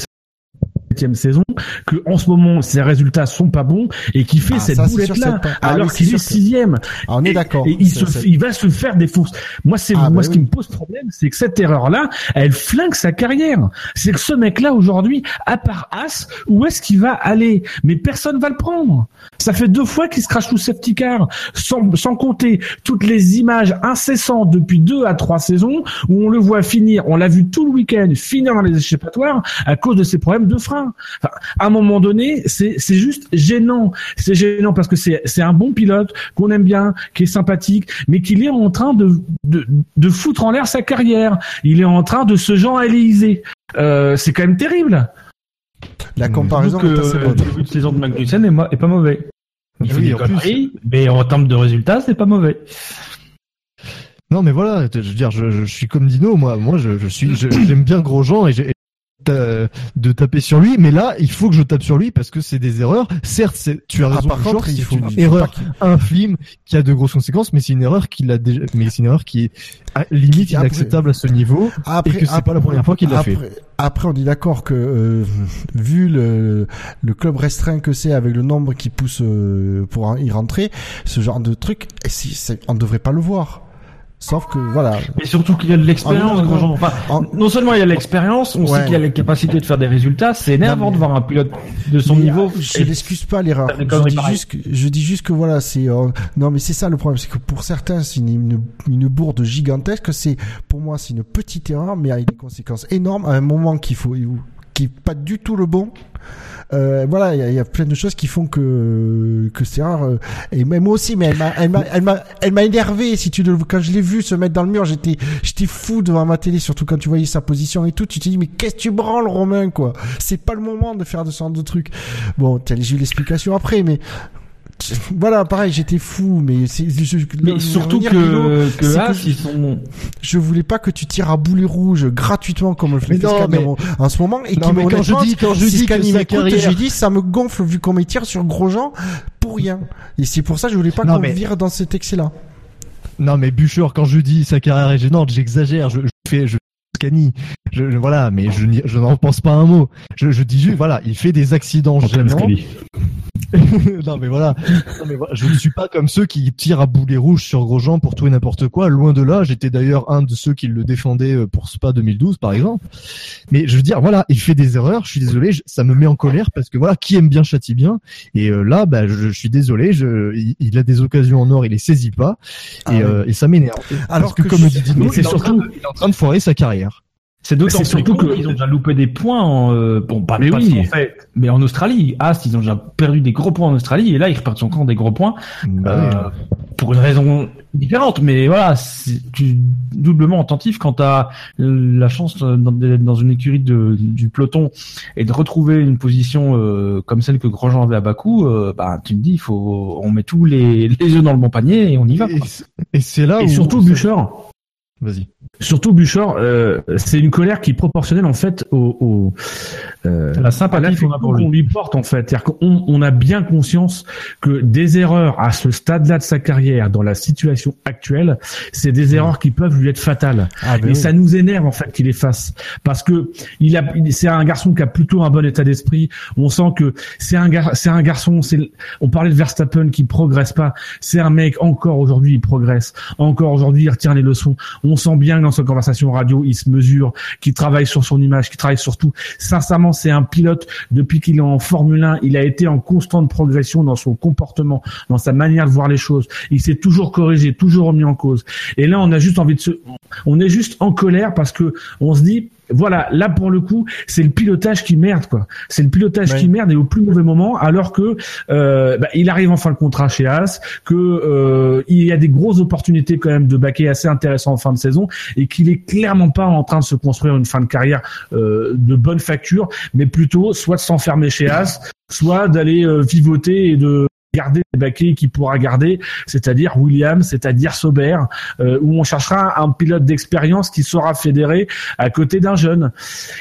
Speaker 5: septième saison, que en ce moment, ses résultats sont pas bons et qui fait
Speaker 6: Ah,
Speaker 5: cette
Speaker 6: pas- Ah
Speaker 5: alors
Speaker 6: oui, c'est
Speaker 5: qu'il est sixième.
Speaker 6: Ah, on est d'accord.
Speaker 5: Et il, se, va se faire défoncer. Moi, c'est
Speaker 6: Ah,
Speaker 5: moi
Speaker 6: bah
Speaker 5: ce
Speaker 6: oui.
Speaker 5: qui me pose problème, c'est que cette erreur-là, elle flingue sa carrière. C'est que ce mec-là aujourd'hui, à part As, où est-ce qu'il va aller? Mais personne va le prendre. Ça fait deux fois qu'il se crache sous safety car, sans, sans compter toutes les images incessantes depuis deux à trois saisons où on le voit finir. On l'a vu tout le week-end finir dans les échappatoires à cause de ses problèmes de frein. Enfin, à un moment donné, c'est juste gênant. C'est gênant parce que c'est un bon pilote qu'on aime bien, qui est sympathique, mais qu'il est en train de, de de foutre en l'air sa carrière. Il est en train de se l'Élysée. Euh, c'est quand même terrible.
Speaker 6: La comparaison
Speaker 7: Surtout
Speaker 6: est assez
Speaker 7: que
Speaker 6: bonne.
Speaker 7: le début de saison de Magnussen est, est pas mauvais. Il fait des
Speaker 4: plus-
Speaker 7: conneries, mais en termes de résultats, c'est pas mauvais.
Speaker 4: Non, mais voilà, je veux dire, je, je suis comme Dino, moi, moi, je, je suis, j'aime bien Grosjean et de taper sur lui, mais là, il faut que je tape sur lui parce que c'est des erreurs. Certes, c'est, tu as
Speaker 6: Ah,
Speaker 4: raison,
Speaker 6: par contre, il
Speaker 4: c'est
Speaker 6: faut,
Speaker 4: une erreur infime qui a de grosses conséquences, mais c'est une erreur qu'il a déjà, mais c'est une erreur qui est à- limite
Speaker 6: après-
Speaker 4: inacceptable à ce niveau.
Speaker 6: Après,
Speaker 4: et que c'est pas la première fois qu'il l'a fait.
Speaker 6: Après, on dit d'accord que euh, vu le, le club restreint que c'est avec le nombre qui pousse euh, pour y rentrer, ce genre de truc, et si, c'est- on ne devrait pas le voir. Sauf que voilà.
Speaker 7: Mais surtout qu'il y a de l'expérience,
Speaker 6: Ah, non,
Speaker 7: Grosjean. Enfin,
Speaker 6: En-
Speaker 7: non seulement il y a de l'expérience, on
Speaker 6: Ouais.
Speaker 7: sait qu'il y a la capacité de faire des résultats. C'est énervant
Speaker 6: mais-
Speaker 7: de voir un pilote de son
Speaker 6: Mais,
Speaker 7: niveau.
Speaker 6: euh, Je
Speaker 7: et-
Speaker 6: n'excuse pas l'erreur. Je
Speaker 7: conneries
Speaker 6: dis
Speaker 7: pareilles.
Speaker 6: juste que, je dis juste que voilà, c'est euh, non mais c'est ça le problème, c'est que pour certains c'est une, une, une bourde gigantesque. C'est pour moi c'est une petite erreur, mais avec des conséquences énormes à un moment qu'il faut qui est pas du tout le bon. Euh, voilà, il y a, plein de choses qui font que que c'est rare. euh, et moi aussi, mais elle m'a, elle m'a, elle m'a, elle m'a énervé. Si tu le, quand je l'ai vu se mettre dans le mur, j'étais, j'étais fou devant ma télé, surtout quand tu voyais sa position et tout. Tu te dis mais qu'est-ce que tu branles, Romain, quoi? C'est pas le moment de faire de ce genre de trucs. Bon, j'ai eu l'explication après, mais voilà, pareil, j'étais fou, mais c'est, je, je-
Speaker 7: Mais
Speaker 6: le-
Speaker 7: surtout que, que
Speaker 6: c'est que
Speaker 7: As,
Speaker 6: je-
Speaker 7: ils sont.
Speaker 6: je voulais pas que tu tires à boulet rouge gratuitement comme le fait
Speaker 4: Mais non,
Speaker 6: Scania
Speaker 4: mais-
Speaker 6: en, ce moment et qui
Speaker 4: mais quand je dis, quand je dis que sa carrière,
Speaker 6: j'ai dit ça me gonfle vu qu'on me tire sur Grosjean pour rien. Et c'est pour ça que je voulais pas qu'on
Speaker 4: mais-
Speaker 6: vire dans cet excès-là.
Speaker 4: Non, mais Bûcher, quand je dis sa carrière est gênante, j'exagère. Je, je fais, je Scani. Je, je- voilà, mais je, je n'en pense pas un mot. Je, je dis juste, voilà, il fait des accidents gênants. Non mais voilà, Non, mais voilà, je ne suis pas comme ceux qui tirent à boulet rouge sur Grosjean pour tout et n'importe quoi. Loin de là, j'étais d'ailleurs un de ceux qui le défendaient euh, pour Spa 2012 par exemple. Mais je veux dire, voilà, il fait des erreurs. Je suis désolé, je- ça me met en colère parce que voilà, qui aime bien châtie bien. Et euh, là, bah, je, je suis désolé, je, il, il a des occasions en or, il les saisit pas,
Speaker 6: Ah
Speaker 4: et,
Speaker 6: ouais.
Speaker 4: euh, et ça m'énerve.
Speaker 6: Alors
Speaker 4: parce que,
Speaker 6: que
Speaker 4: comme dit Dino,
Speaker 5: c'est
Speaker 4: il, est
Speaker 5: surtout-
Speaker 4: de- il est en train de foirer sa carrière.
Speaker 7: C'est d'autant
Speaker 5: surtout
Speaker 7: qu'ils ont déjà loupé des points en, euh, bon, pas,
Speaker 5: Mais
Speaker 7: pas
Speaker 5: oui.
Speaker 7: en fait, mais en Australie. Ast, ils ont déjà perdu des gros points en Australie et là, ils repartent encore des gros points,
Speaker 4: Bah,
Speaker 7: euh, pour une raison différente. Mais voilà, tu doublement attentif quand tu as la chance euh, dans, des- dans une écurie de, du peloton et de retrouver une position euh, comme celle que Grosjean avait à Bakou, euh, bah, tu me dis, il faut, on met tous les, les œufs dans le bon panier et on y va.
Speaker 4: et,
Speaker 7: quoi.
Speaker 4: et c'est là
Speaker 5: Et
Speaker 4: où
Speaker 5: surtout, Bouchard,
Speaker 4: Vas-y.
Speaker 5: Surtout Bouchard, euh, c'est une colère qui est proportionnelle en fait au, au euh,
Speaker 7: La sympathie qu'on lui.
Speaker 5: porte en fait. C'est-à-dire qu'on on a bien conscience que des erreurs à ce stade-là de sa carrière, dans la situation actuelle, c'est des erreurs qui peuvent lui être fatales.
Speaker 6: Ah, ben
Speaker 5: Et
Speaker 6: oui.
Speaker 5: ça nous énerve en fait qu'il les fasse parce que il a, c'est un garçon qui a plutôt un bon état d'esprit. On sent que c'est un gar, c'est un garçon. C'est, on parlait de Verstappen qui progresse pas. C'est un mec encore aujourd'hui il progresse. Encore aujourd'hui il retient les leçons. On sent bien que dans sa conversation radio il se mesure, qu'il travaille sur son image, qu'il travaille sur tout. Sincèrement c'est un pilote depuis qu'il est en Formule 1. Il a été en constante progression dans son comportement, dans sa manière de voir les choses. Il s'est toujours corrigé, toujours remis en cause. Et là on a juste envie de se, on est juste en colère parce que on se dit voilà, là pour le coup, c'est le pilotage qui merde quoi. C'est le pilotage
Speaker 6: Ouais.
Speaker 5: qui merde et au plus mauvais moment, alors que euh, bah, il arrive en fin de contrat chez As, que euh, il y a des grosses opportunités quand même de baquer assez intéressant en fin de saison et qu'il est clairement pas en train de se construire une fin de carrière euh, de bonne facture, mais plutôt soit de s'enfermer chez As, soit d'aller euh, vivoter et de garder les baquets qu'il pourra garder, c'est-à-dire Williams, c'est-à-dire Sauber, euh, où on cherchera un pilote d'expérience qui saura fédérer à côté d'un jeune.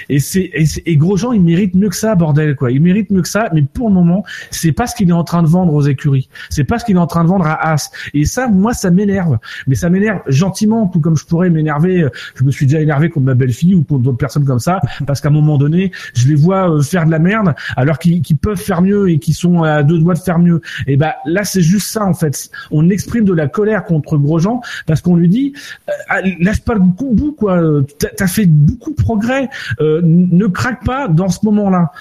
Speaker 5: Et c'est et, et Grosjean, il mérite mieux que ça, bordel quoi. Il mérite mieux que ça, mais pour le moment, c'est pas ce qu'il est en train de vendre aux écuries. C'est pas ce qu'il est en train de vendre à As. Et ça, moi, ça m'énerve. Mais ça m'énerve gentiment, tout comme je pourrais m'énerver. euh, Je me suis déjà énervé contre ma belle-fille ou contre d'autres personnes comme ça, parce qu'à un moment donné, je les vois euh, faire de la merde, alors qu'ils qu'ils peuvent faire mieux et qu'ils sont à deux doigts de faire mieux. Et bah là, c'est juste ça en fait. On exprime de la colère contre Grosjean parce qu'on lui dit euh, ah, lâche pas le bout quoi. Euh, T'as fait beaucoup de progrès. Euh, ne craque pas dans ce moment-là.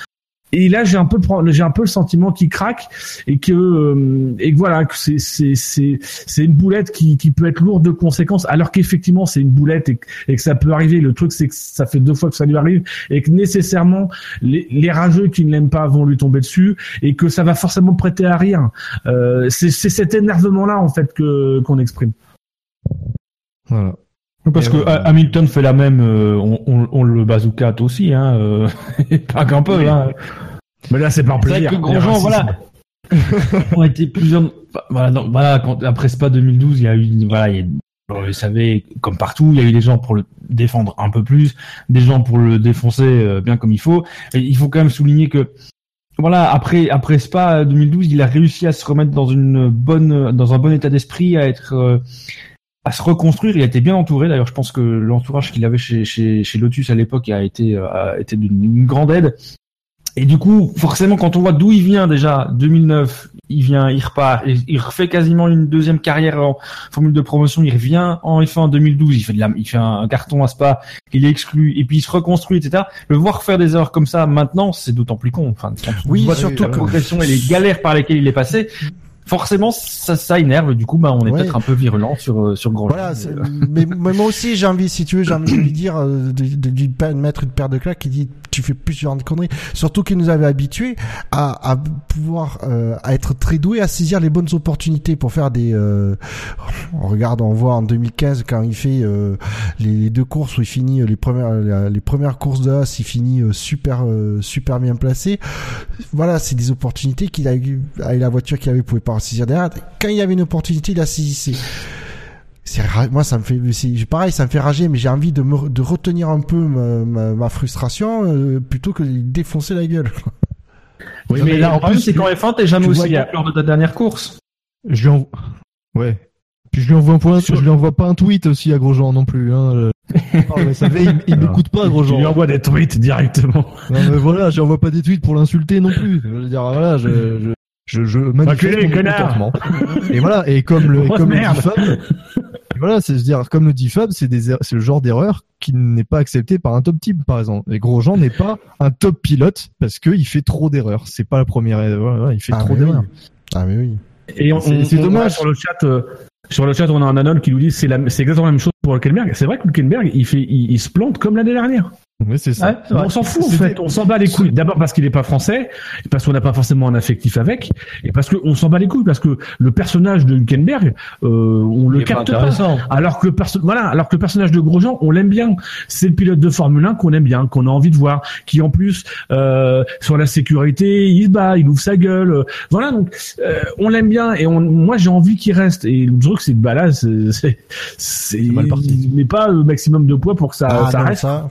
Speaker 5: Et là, j'ai un peu, j'ai un peu le sentiment qu'il craque et que, euh, et que voilà, que c'est, c'est, c'est, c'est une boulette qui, qui peut être lourde de conséquences, alors qu'effectivement, c'est une boulette et, et que ça peut arriver. Le truc, c'est que ça fait deux fois que ça lui arrive et que nécessairement, les, les rageux qui ne l'aiment pas vont lui tomber dessus et que ça va forcément prêter à rire. Euh, c'est, c'est cet énervement-là, en fait, que, qu'on exprime.
Speaker 4: Voilà.
Speaker 7: Parce
Speaker 4: Et
Speaker 7: que
Speaker 4: ouais.
Speaker 7: Ha- Hamilton fait la même, euh, on, on, on le aussi, hein, euh, pas qu'un peu. Hein.
Speaker 5: Mais là, c'est par
Speaker 7: C'est vrai
Speaker 5: plaisir.
Speaker 7: que Grosjean,
Speaker 5: Le racisme.
Speaker 7: voilà, on était plusieurs. Voilà, donc, voilà quand, après Spa 2012, il y a eu, voilà, il y a, bon, vous savez, comme partout, il y a eu des gens pour le défendre un peu plus, des gens pour le défoncer euh, bien comme il faut. Et il faut quand même souligner que, voilà, après après Spa 2012, il a réussi à se remettre dans une bonne, dans un bon état d'esprit, à être euh, à se reconstruire. Il a été bien entouré. D'ailleurs, je pense que l'entourage qu'il avait chez, chez, chez Lotus à l'époque a été, euh, a été d'une grande aide. Et du coup, forcément, quand on voit d'où il vient déjà, 2009, il vient, il repart, il refait quasiment une deuxième carrière en formule de promotion. Il revient en F1 en 2012, il fait de la, il fait un carton à Spa, il est exclu, et puis il se reconstruit, etc. Le voir faire des erreurs comme ça maintenant, c'est d'autant plus con. Enfin,
Speaker 6: Oui,
Speaker 7: voit
Speaker 6: surtout
Speaker 7: la progression et les galères par lesquelles il est passé, forcément, ça, ça énerve. Du coup, bah, on est
Speaker 6: Ouais.
Speaker 7: peut-être un peu virulent sur, euh, sur Grosjean.
Speaker 6: Voilà, c'est- mais, mais moi aussi j'ai envie, si tu veux, j'ai envie de lui dire, euh, de, de lui mettre une paire de claques qui dit tu fais plus ce genre de conneries. Surtout qu'il nous avait habitués à, à pouvoir euh, à être très doué, à saisir les bonnes opportunités pour faire des. Euh, on regarde, on voit en 2015 quand il fait euh, les, les deux courses où il finit euh, les premières les premières courses de Haas, il finit euh, super euh, super bien placé. Voilà, c'est des opportunités qu'il a eu avec la voiture qu'il avait, pouvait pas saisir derrière. Quand il y avait une opportunité, il la saisissait c'est moi ça me fait c'est pareil ça me fait rager mais j'ai envie de me de retenir un peu ma, ma, ma frustration euh, plutôt que de lui défoncer la gueule
Speaker 7: Oui,
Speaker 4: Non,
Speaker 7: mais
Speaker 4: mais
Speaker 7: là,
Speaker 4: en
Speaker 7: plus, c'est qu'en F1, t'es jamais aussi lors de ta dernière course.
Speaker 4: Je lui envoie. Ouais. Puis je lui envoie un point, je lui envoie pas un tweet aussi à Grosjean non plus. Hein. Mais ça fait, il, il m'écoute pas,
Speaker 5: Il
Speaker 4: Grosjean.
Speaker 5: lui envoie des tweets directement.
Speaker 4: Non, mais voilà, j'envoie pas des tweets pour l'insulter non plus. Je veux dire, voilà, je, je, je, je manifeste mon
Speaker 5: connard.
Speaker 4: mécontentement. Et voilà, et comme le, et comme le dit. Fab, et voilà, c'est dire, comme le dit Fab, c'est des, er- c'est le genre d'erreur qui n'est pas accepté par un top team, par exemple. Et Grosjean n'est pas un top pilote parce que il fait trop d'erreurs. C'est pas la première, erreur, voilà, il fait
Speaker 6: Ah,
Speaker 4: trop d'erreurs.
Speaker 6: oui. Ah mais oui.
Speaker 5: Et on,
Speaker 4: C'est-
Speaker 5: on-
Speaker 4: c'est
Speaker 5: on-
Speaker 4: dommage.
Speaker 5: Sur le chat, euh, sur le chat, on a un anon qui nous dit c'est la- c'est exactement la même chose pour Hülkenberg. C'est vrai que Hülkenberg, il fait, il, il se plante comme l'année dernière.
Speaker 4: Oui, c'est ça.
Speaker 7: Ouais.
Speaker 5: On s'en fout en fait, on s'en bat les couilles. D'abord parce qu'il est pas français, parce qu'on n'a pas forcément un affectif avec, et parce qu'on s'en bat les couilles parce que le personnage de Hülkenberg, euh, on le
Speaker 7: Il
Speaker 5: capte pas. Alors que le perso- voilà, alors que le personnage de Grosjean, on l'aime bien. C'est le pilote de Formule 1 qu'on aime bien, qu'on a envie de voir, qui en plus euh, sur la sécurité, il se bat, il ouvre sa gueule. euh, voilà, donc euh, on l'aime bien et on, moi j'ai envie qu'il reste. Et le truc c'est que bah là, c'est c'est c'est
Speaker 4: mal parti.
Speaker 5: mais pas le maximum de poids pour que ça,
Speaker 6: Ah,
Speaker 5: ça
Speaker 6: non,
Speaker 5: reste.
Speaker 6: ça.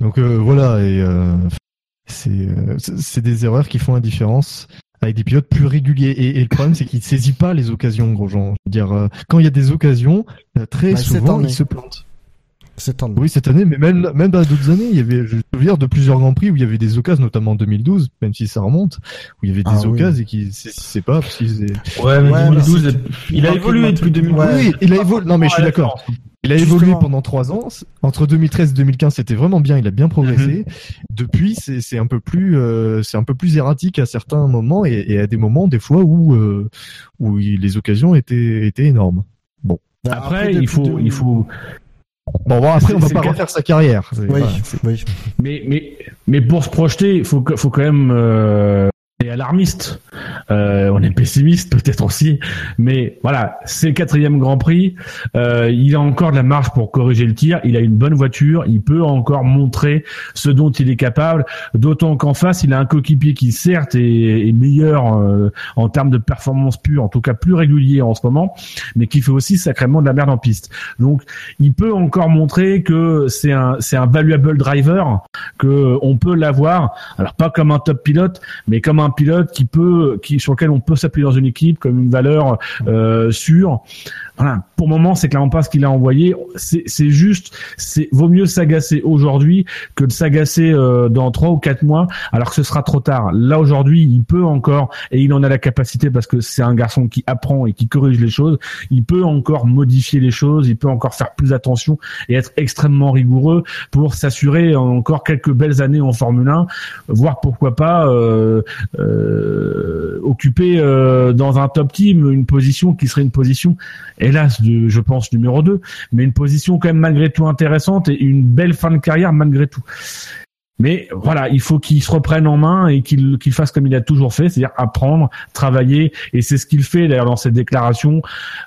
Speaker 4: Donc euh, voilà, et euh, c'est euh, c'est- des erreurs qui font la différence avec des pilotes plus réguliers. Et, et le problème, c'est qu'il saisit pas les occasions, Grosjean. Je veux dire, euh, quand il y a des occasions, très
Speaker 6: Bah, cette
Speaker 4: souvent,
Speaker 6: année.
Speaker 4: il se plante.
Speaker 6: C'est en
Speaker 4: Oui, cette année, mais même, même dans d'autres années, il y avait, je me souviens de plusieurs grands prix où il y avait des occasions, notamment en 2012, même si ça remonte, où il y avait des
Speaker 6: Ah oui.
Speaker 4: occasions et qui c'est pas parce qu'ils
Speaker 7: Ouais, mais
Speaker 6: Ouais,
Speaker 7: 2012,
Speaker 6: mais
Speaker 7: il a évolué
Speaker 6: de
Speaker 7: depuis 2012.
Speaker 6: Ouais.
Speaker 4: Oui, il a évolué. Non, mais je suis d'accord. Il a évolué pendant trois ans. Entre 2013 et 2015, c'était vraiment bien. Il a bien progressé. Depuis, c'est c'est un peu plus, euh, c'est un peu plus erratique à certains moments et, et à des moments, des fois où euh, où il- les occasions étaient étaient énormes.
Speaker 6: Bah,
Speaker 5: Après, il faut, il faut,
Speaker 4: Bon, bon après, on va pas
Speaker 5: cas.
Speaker 4: refaire sa carrière.
Speaker 6: Oui,
Speaker 4: voilà,
Speaker 6: oui.
Speaker 5: mais, mais, mais pour se projeter, il faut, que- faut quand même, euh, est alarmiste, euh, on est pessimiste peut-être aussi, mais voilà, c'est le quatrième Grand Prix, euh, il a encore de la marge pour corriger le tir, il a une bonne voiture, il peut encore montrer ce dont il est capable, d'autant qu'en face, il a un coéquipier qui certes est, est meilleur euh, en termes de performance pure, en tout cas plus régulier en ce moment, mais qui fait aussi sacrément de la merde en piste. Donc, il peut encore montrer que c'est un, c'est un valuable driver, que on peut l'avoir, alors pas comme un top pilote, mais comme un pilote qui peut, qui sur lequel on peut s'appuyer dans une équipe comme une valeur euh, sûre. Pour le moment, c'est clairement pas ce qu'il a envoyé. C'est juste, c'est vaut mieux s'agacer aujourd'hui que de s'agacer euh, dans trois ou quatre mois, alors que ce sera trop tard. Là aujourd'hui, il peut encore et il en a la capacité parce que c'est un garçon qui apprend et qui corrige les choses. Il peut encore modifier les choses, il peut encore faire plus attention et être extrêmement rigoureux pour s'assurer encore quelques belles années en Formule 1, voire pourquoi pas euh, euh, occuper euh, dans un top team une position qui serait une position, hélas, de, je pense numéro 2, mais une position quand même malgré tout intéressante et une belle fin de carrière malgré tout. Mais voilà, il faut qu'il se reprenne en main et qu'il qu'il fasse comme il a toujours fait, c'est-à-dire apprendre, travailler, et c'est ce qu'il fait d'ailleurs dans cette déclaration.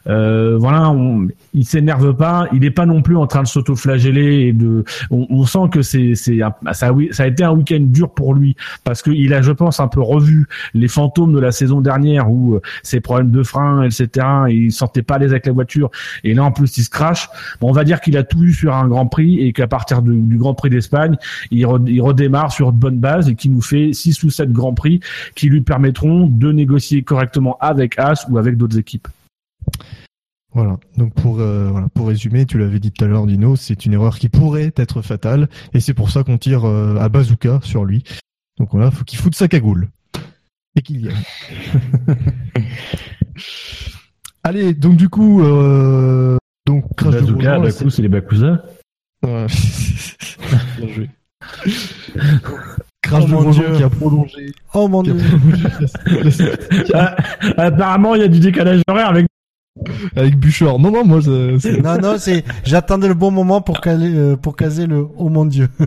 Speaker 5: Euh, voilà, on, il s'énerve pas, il n'est pas non plus en train de s'auto-flageller et de. On, on sent que c'est c'est ça, a ça a été un week-end dur pour lui parce qu'il a, je pense, un peu revu les fantômes de la saison dernière où euh, ses problèmes de frein, etc. Et il sentait pas l'aise avec la voiture et là en plus il se crache. Bon, on va dire qu'il a tout eu sur un Grand Prix et qu'à partir de- du Grand Prix d'Espagne, il, il redémarre sur de bonnes bases et qui nous fait six ou sept Grands Prix qui lui permettront de négocier correctement avec As ou avec d'autres équipes.
Speaker 4: Voilà. Donc pour euh, voilà, pour résumer, tu l'avais dit tout à l'heure, Dino, c'est une erreur qui pourrait être fatale et c'est pour ça qu'on tire euh, à bazooka sur lui. Donc voilà, faut qu'il foute sa cagoule et qu'il y aille. Allez, donc du coup, euh, donc crash de
Speaker 5: Bazooka, Baku, c'est les Bakuza.
Speaker 4: Ouais. Bien joué. Crash
Speaker 6: Oh
Speaker 4: de
Speaker 6: mon
Speaker 4: Grosjean
Speaker 6: Dieu.
Speaker 4: qui a prolongé.
Speaker 6: Oh mon dieu.
Speaker 5: Ah, apparemment, il y a du décalage horaire avec.
Speaker 4: avec Bouchard. Non, non, moi, c'est-
Speaker 6: Non, non, c'est, j'attendais le bon moment pour caler, euh, pour caser le, oh mon dieu.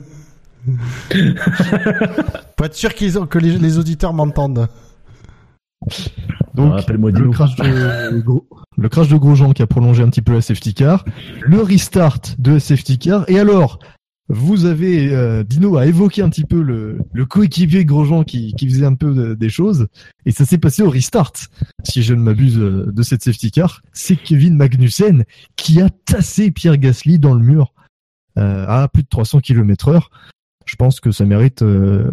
Speaker 6: pour être sûr qu'ils ont, que les, les auditeurs m'entendent.
Speaker 4: donc
Speaker 5: Ah, Appelle-moi
Speaker 4: le crash de Gros- le crash de Grosjean qui a prolongé un petit peu la safety car, le restart de la safety car. Et alors, vous avez euh, Dino a évoqué un petit peu le, coéquipier Grosjean qui, faisait un peu de- des choses, et ça s'est passé au restart. Si je ne m'abuse euh, de cette safety car, c'est Kevin Magnussen qui a tassé Pierre Gasly dans le mur euh, à plus de 300 km heure. Je pense que ça mérite euh,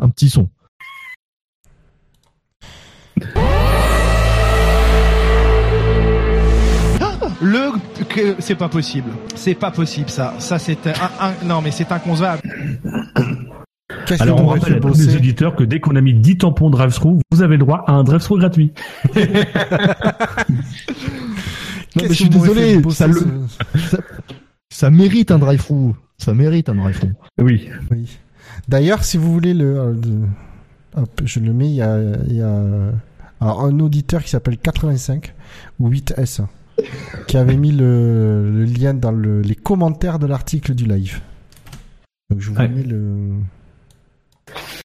Speaker 4: un petit son.
Speaker 8: Le que c'est pas possible. C'est pas possible ça. Ça c'est un, un- non mais c'est inconcevable.
Speaker 6: Qu'est-ce que
Speaker 5: Alors, on rappelle à tous les auditeurs que dès qu'on a mis 10 tampons drive-through, vous avez le droit à un drive-through gratuit.
Speaker 4: Non, mais je suis désolé, ça, le-
Speaker 6: ce-
Speaker 4: ça, ça mérite un drive-through. Ça mérite un drive-through.
Speaker 5: Oui.
Speaker 6: Oui. D'ailleurs, si vous voulez le, euh, le- hop, je le mets. Il y a, il y a alors, un auditeur qui s'appelle 85 ou 8S qui avait mis le, le lien dans le- les commentaires de l'article du live. Donc je vous
Speaker 5: Ouais.
Speaker 6: mets le.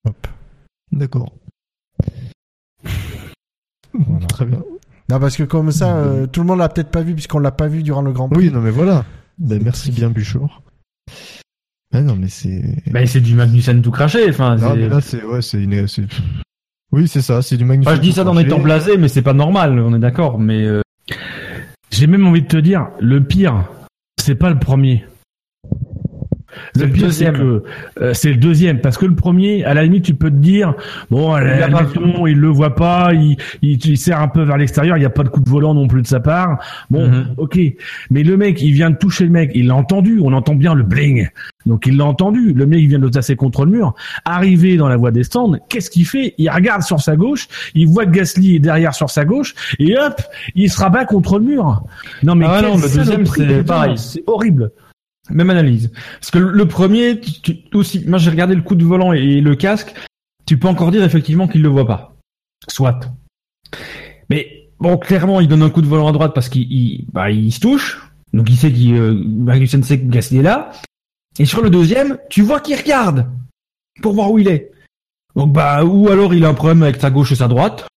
Speaker 6: Hop.
Speaker 4: D'accord.
Speaker 6: Voilà.
Speaker 4: Très bien.
Speaker 6: Non, parce que comme ça, euh, tout le monde l'a peut-être pas vu puisqu'on l'a pas vu durant le Grand Prix.
Speaker 4: Oui, non, mais voilà. Ben, merci bien, Buchor. Ah non, mais c'est.
Speaker 7: Ben, c'est du Magnussen tout craché. Enfin,
Speaker 4: Non, mais là, c'est, ouais, c'est une, Oui, c'est ça, c'est du magnifique.
Speaker 7: Enfin, je dis ça dans étant blasé, mais c'est pas normal, on est d'accord. Mais euh,
Speaker 5: J'ai même envie de te dire, le pire, c'est pas le premier.
Speaker 7: C'est
Speaker 5: Le
Speaker 7: le
Speaker 5: pire, c'est que euh, c'est le deuxième, parce que le premier, à la limite, tu peux te dire, bon, à la-
Speaker 7: Il
Speaker 5: il le voit pas, il, il, il serre un peu vers l'extérieur, il n'y a pas de coup de volant non plus de sa part. Bon,
Speaker 7: Mhm.
Speaker 5: ok, mais le mec, il vient de toucher le mec, il l'a entendu, on entend bien le bling, donc il l'a entendu. Le mec, il vient de le tasser contre le mur. Arrivé dans la voie des stands, qu'est-ce qu'il fait? Il regarde sur sa gauche, il voit que Gasly est derrière sur sa gauche, et hop, il se rabat contre le mur. Non mais
Speaker 7: Ah non, le deuxième, c'est pareil.
Speaker 5: c'est horrible.
Speaker 7: Même analyse. Parce que le premier, tu, aussi, moi j'ai regardé le coup de volant et le casque, tu peux encore dire effectivement qu'il le voit pas. Soit. Mais bon, clairement, il donne un coup de volant à droite parce qu'il il, bah, il se touche. Donc il sait qu'il euh, sait que Gasly est là. Et sur le deuxième, tu vois qu'il regarde pour voir où il est. Donc bah ou alors il a un problème avec sa gauche et sa droite.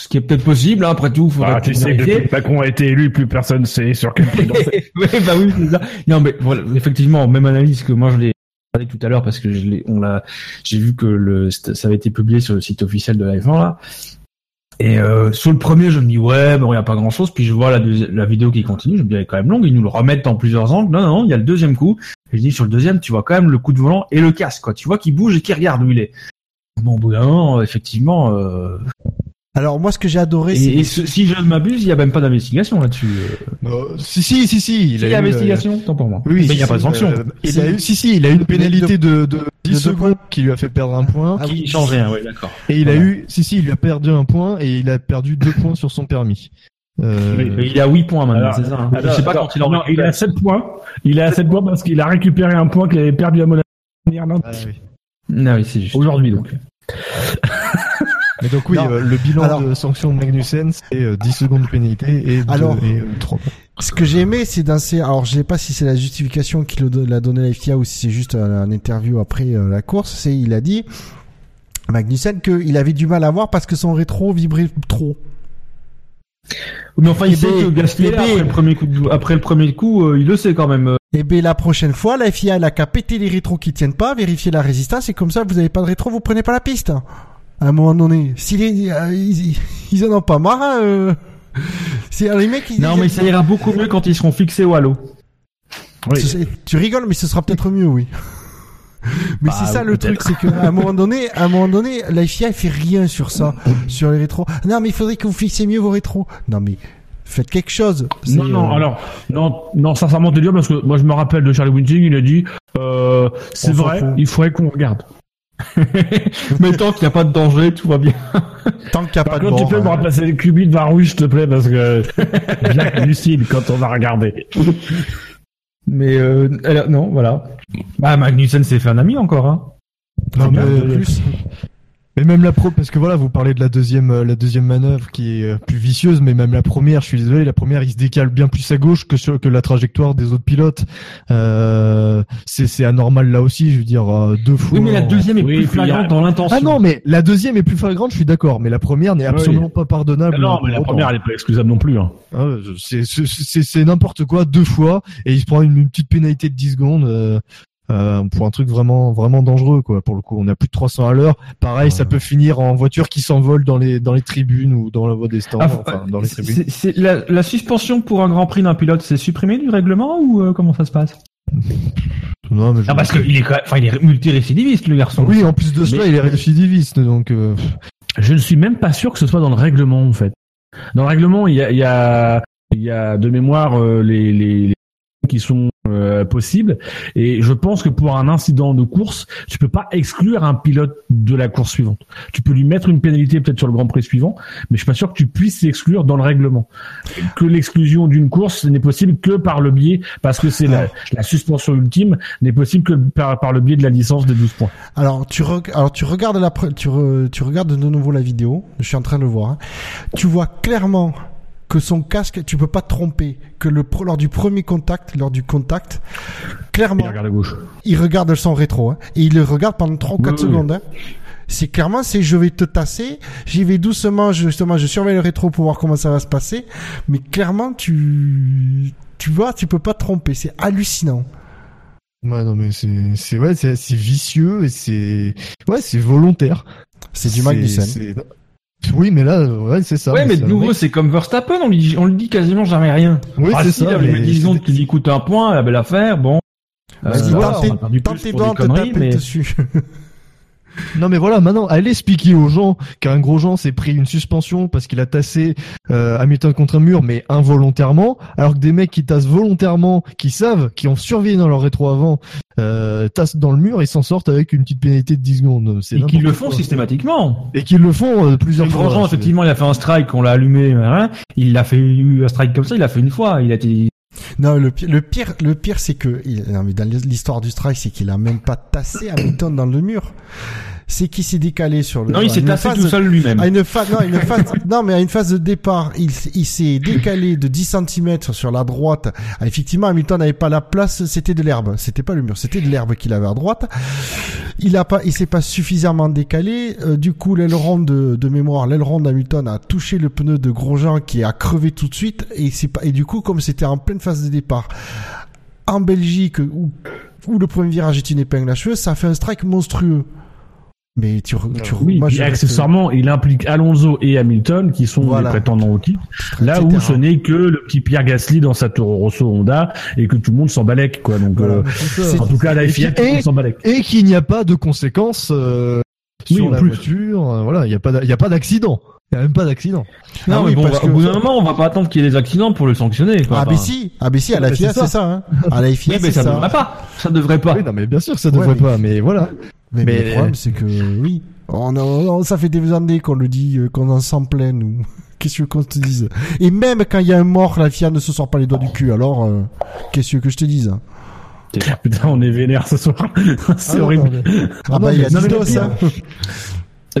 Speaker 7: Ce qui est peut-être possible, hein, après tout, faudra
Speaker 5: Ah, tu sais,
Speaker 7: vérifier.
Speaker 5: depuis que Macron a été élu, plus personne sait sur quel pied danser.
Speaker 7: oui, bah oui, c'est ça. Non, mais voilà, effectivement, même analyse que moi je l'ai parlé tout à l'heure parce que je l'ai, on l'a, j'ai vu que le, ça avait été publié sur le site officiel de F1 là. Et euh, sur le premier, je me dis ouais, bon, il y a pas grand chose. Puis je vois la, vidéo qui continue, je me dis elle est quand même longue. Ils nous le remettent en plusieurs angles. Non, non, non, il y a le deuxième coup. Et je dis sur le deuxième, tu vois quand même le coup de volant et le casque, quoi. Tu vois qu'il bouge et qu'il regarde où il est. Bon, au bout d'un moment, effectivement. Euh...
Speaker 6: Alors moi, ce que j'ai adoré, c'est
Speaker 7: Et, et ce- si je ne m'abuse, il y a même pas d'investigation là-dessus. Euh,
Speaker 4: Euh, si, si, si, si. Il
Speaker 7: Il y a
Speaker 4: eu, euh,
Speaker 7: investigation, tant pour moi.
Speaker 4: Oui,
Speaker 7: mais il
Speaker 4: si,
Speaker 7: n'y a pas de sanction.
Speaker 4: euh, il a eu, si, si, il a eu une pénalité de, de 10
Speaker 6: deux
Speaker 4: secondes qui lui a fait perdre un point.
Speaker 6: Ah
Speaker 7: qui change rien, ouais, d'accord.
Speaker 4: Et il a eu, si, si, il lui a perdu un point et il a perdu deux points sur son permis. Euh,
Speaker 7: Mais il est à 8 points maintenant, c'est ça. hein.
Speaker 5: Alors,
Speaker 7: je sais pas quand il en
Speaker 5: non, il est à 7 points. Il est à 7 points parce qu'il a récupéré un point qu'il avait perdu à Monaco en Irlande.
Speaker 4: ah oui.
Speaker 7: Ah oui, c'est juste.
Speaker 5: Aujourd'hui, donc.
Speaker 4: Mais donc oui, euh, le bilan
Speaker 6: Alors-
Speaker 4: de sanction de Magnussen, c'est euh, 10 secondes de pénalité et, deux-
Speaker 6: Alors-
Speaker 4: et euh, trois points.
Speaker 6: Ce que j'ai aimé, c'est ces. Alors, je sais pas si c'est la justification qu'il a donné la FIA ou si c'est juste un, un interview après euh, la course. C'est il a dit Magnussen qu'il avait du mal à voir parce que son rétro vibrait trop.
Speaker 7: Mais enfin, il
Speaker 6: Eh
Speaker 7: sait que Gasly,
Speaker 6: eh
Speaker 7: après le premier coup, de- après le premier coup, euh, il le sait quand même. euh.
Speaker 6: Et ben la prochaine fois, la FIA elle a qu'à péter les rétros qui tiennent pas, vérifier la résistance et comme ça vous avez pas de rétro, vous prenez pas la piste. À un moment donné, si les, euh, ils, ils en ont pas marre, hein, euh, c'est les mecs. Ils,
Speaker 7: Non, mais ça ira beaucoup mieux quand ils seront fixés au halo.
Speaker 6: Tu rigoles, mais ce sera peut-être mieux, oui. Mais
Speaker 7: Bah,
Speaker 6: c'est ça le truc, c'est qu'à un moment donné, à un moment donné, la FIA fait rien sur ça, sur les rétros. Non, mais il faudrait que vous fixiez mieux vos rétros. Non, mais faites quelque chose.
Speaker 5: Non, non,
Speaker 6: euh,
Speaker 5: alors, non, non, sincèrement te dire, parce que moi je me rappelle de Charlie Winching, il a dit, euh, c'est vrai, il faudrait qu'on regarde.
Speaker 7: Mais tant qu'il n'y a pas de danger, tout va bien.
Speaker 6: Tant qu'il n'y a
Speaker 5: Par
Speaker 6: pas de
Speaker 5: contre, tu peux me
Speaker 6: hein.
Speaker 5: remplacer les cubits de Varouille, s'il te plaît, parce que Jacques lucide quand on va regarder.
Speaker 7: Mais euh, alors, non, voilà. Bah, Magnussen s'est fait un ami encore, hein.
Speaker 4: Non,
Speaker 6: bien,
Speaker 4: mais,
Speaker 6: de plus.
Speaker 4: Mais même la pro, parce que voilà, vous parlez de la deuxième, euh, la deuxième manœuvre qui est euh, plus vicieuse, mais même la première, je suis désolé, la première, il se décale bien plus à gauche que sur que la trajectoire des autres pilotes. Euh, c'est c'est anormal là aussi, je veux dire euh, deux fois.
Speaker 7: Oui, mais la deuxième est
Speaker 5: Oui,
Speaker 7: plus
Speaker 5: a-
Speaker 7: flagrante dans l'intention.
Speaker 4: Ah non, mais la deuxième est plus flagrante, je suis d'accord, mais la première n'est absolument pas pardonnable.
Speaker 5: non, mais la première, elle est pas excusable non plus. Hein.
Speaker 4: Ah c'est c'est- c'est c'est n'importe quoi deux fois et il se prend une, une petite pénalité de 10 secondes euh, euh, pour un truc vraiment vraiment dangereux quoi pour le coup. On a plus de 300 à l'heure. Pareil ça peut finir en voiture qui s'envole dans les dans les tribunes ou dans la voie des stands
Speaker 7: Ah,
Speaker 4: enfin dans les
Speaker 7: c'est- la, la suspension pour un grand prix d'un pilote, c'est supprimé du règlement ou euh, comment ça se passe?
Speaker 4: Non mais je-
Speaker 7: Ah, parce qu'il est enfin, il est multirécidiviste, le garçon.
Speaker 4: oui en plus de cela
Speaker 7: Mais-
Speaker 4: il est récidiviste donc euh,
Speaker 5: Je ne suis même pas sûr que ce soit dans le règlement, en fait. Dans le règlement, il y a, il y a, Il y a de mémoire euh, les, les, les qui sont euh, possibles et je pense que pour un incident de course, tu peux pas exclure un pilote de la course suivante. Tu peux lui mettre une pénalité peut-être sur le Grand Prix suivant, mais je suis pas sûr que tu puisses l'exclure dans le règlement. Que l'exclusion d'une course n'est possible que par le biais parce que c'est la, la suspension ultime n'est possible que par, par le biais de la licence des 12 points.
Speaker 6: Alors tu alors tu regardes la tu, re- tu regardes de nouveau la vidéo. Je suis en train de le voir. hein. Tu vois clairement que son casque, tu peux pas te tromper. Que le lors du premier contact, lors du contact, clairement,
Speaker 5: Il regarde à gauche.
Speaker 6: il regarde son rétro hein, et il le regarde pendant 3 ou 4
Speaker 5: Oui, oui.
Speaker 6: secondes. hein. C'est clairement, c'est je vais te tasser, j'y vais doucement, justement, je surveille le rétro pour voir comment ça va se passer. Mais clairement, tu, tu vois, tu peux pas te tromper. C'est hallucinant.
Speaker 4: Ouais, non, mais c'est, c'est, ouais, c'est, c'est vicieux et c'est, ouais, c'est volontaire.
Speaker 6: C'est du Magnussen.
Speaker 4: Oui, mais là, ouais, c'est ça.
Speaker 7: ouais, mais de nouveau, c'est comme Verstappen, on lui, dit- on lui dit quasiment jamais rien.
Speaker 4: Oui,
Speaker 7: ah,
Speaker 4: c'est
Speaker 7: si,
Speaker 4: ça.
Speaker 7: mais disons qu'il lui coûte un point, la belle affaire, bon. Euh,
Speaker 6: Vas-y, tente tes- dessus.
Speaker 4: Non mais voilà, maintenant, allez expliquer aux gens qu'un gros Jean s'est pris une suspension parce qu'il a tassé euh, Hamilton contre un mur, mais involontairement, alors que des mecs qui tassent volontairement, qui savent, qui ont surveillé dans leur rétro avant, euh, tassent dans le mur et s'en sortent avec une petite pénalité de 10 secondes.
Speaker 7: Et qu'ils le font
Speaker 4: quoi.
Speaker 7: systématiquement.
Speaker 4: Et qu'ils le font euh, plusieurs
Speaker 7: Le
Speaker 4: fois.
Speaker 7: Grosjean,
Speaker 4: c'est-
Speaker 7: effectivement, il a fait un strike, on l'a allumé, hein. il a fait eu un strike comme ça, il l'a fait une fois, il a été...
Speaker 6: Non, le pire, le pire, le pire, c'est que, non, mais dans l'histoire du strike, c'est qu'il a même pas tassé Hamilton dans le mur. C'est qu'il s'est décalé sur le.
Speaker 7: Non, il s'est tassé
Speaker 6: phase-
Speaker 7: tout seul lui-même.
Speaker 6: À une phase, non, une phase, non, mais à une phase de départ, il, il s'est décalé de 10 cm sur la droite. Ah, effectivement, Hamilton n'avait pas la place, c'était de l'herbe. C'était pas le mur, c'était de l'herbe qu'il avait à droite. Il a pas, il s'est pas suffisamment décalé. Euh, du coup, l'aileron de, de mémoire, l'aileron d'Hamilton a touché le pneu de Grosjean qui a crevé tout de suite. Et c'est pas, et du coup, comme c'était en pleine phase de départ, en Belgique, où, où le premier virage est une épingle à cheveux, ça a fait un strike monstrueux. Mais tu, tu
Speaker 5: Oui,
Speaker 6: moi, reste-
Speaker 5: accessoirement, il implique Alonso et Hamilton qui sont
Speaker 6: Voilà.
Speaker 5: les prétendants au titre. Là où ce n'est que le petit Pierre Gasly dans sa Toro Rosso Honda et que tout le monde s'en balèque quoi. Donc
Speaker 6: Voilà.
Speaker 5: euh, en tout cas la FIA tout le monde s'en balèque.
Speaker 4: Et qu'il n'y a pas de conséquences euh,
Speaker 5: Oui,
Speaker 4: sur la
Speaker 5: plus.
Speaker 4: voiture. euh, voilà, il n'y a pas, d'a- il y a pas d'accident. Il n'y a même pas d'accident.
Speaker 7: Non,
Speaker 6: Ah
Speaker 7: mais bon,
Speaker 6: parce
Speaker 7: au
Speaker 6: que-
Speaker 7: bout d'un moment, on va pas attendre qu'il y ait des accidents pour le sanctionner. Quoi.
Speaker 6: Ah, mais si, ah, mais si, à la FIA,
Speaker 4: c'est ça.
Speaker 6: ça, hein. À la FIA,
Speaker 7: oui, mais
Speaker 6: c'est
Speaker 7: ça
Speaker 6: ça.
Speaker 7: devrait pas. Ça devrait pas.
Speaker 4: Oui, non, mais bien sûr, ça
Speaker 6: Ouais,
Speaker 4: devrait
Speaker 6: mais-
Speaker 4: pas. Mais voilà.
Speaker 6: Mais, mais
Speaker 4: Mais-
Speaker 6: le problème, c'est que, oui. On a- on- ça fait des années qu'on le dit, euh, qu'on en s'en plaint, nous. Qu'est-ce qu'on te dise? Et même quand il y a un mort, la FIA ne se sort pas les doigts du cul. Alors, euh, qu'est-ce que je te dise?
Speaker 5: Putain, on est vénère ce soir. c'est
Speaker 4: Ah,
Speaker 5: horrible.
Speaker 4: non, mais-
Speaker 6: Ah, bah, il y a
Speaker 5: non,
Speaker 6: Didos,
Speaker 5: pire-
Speaker 6: hein.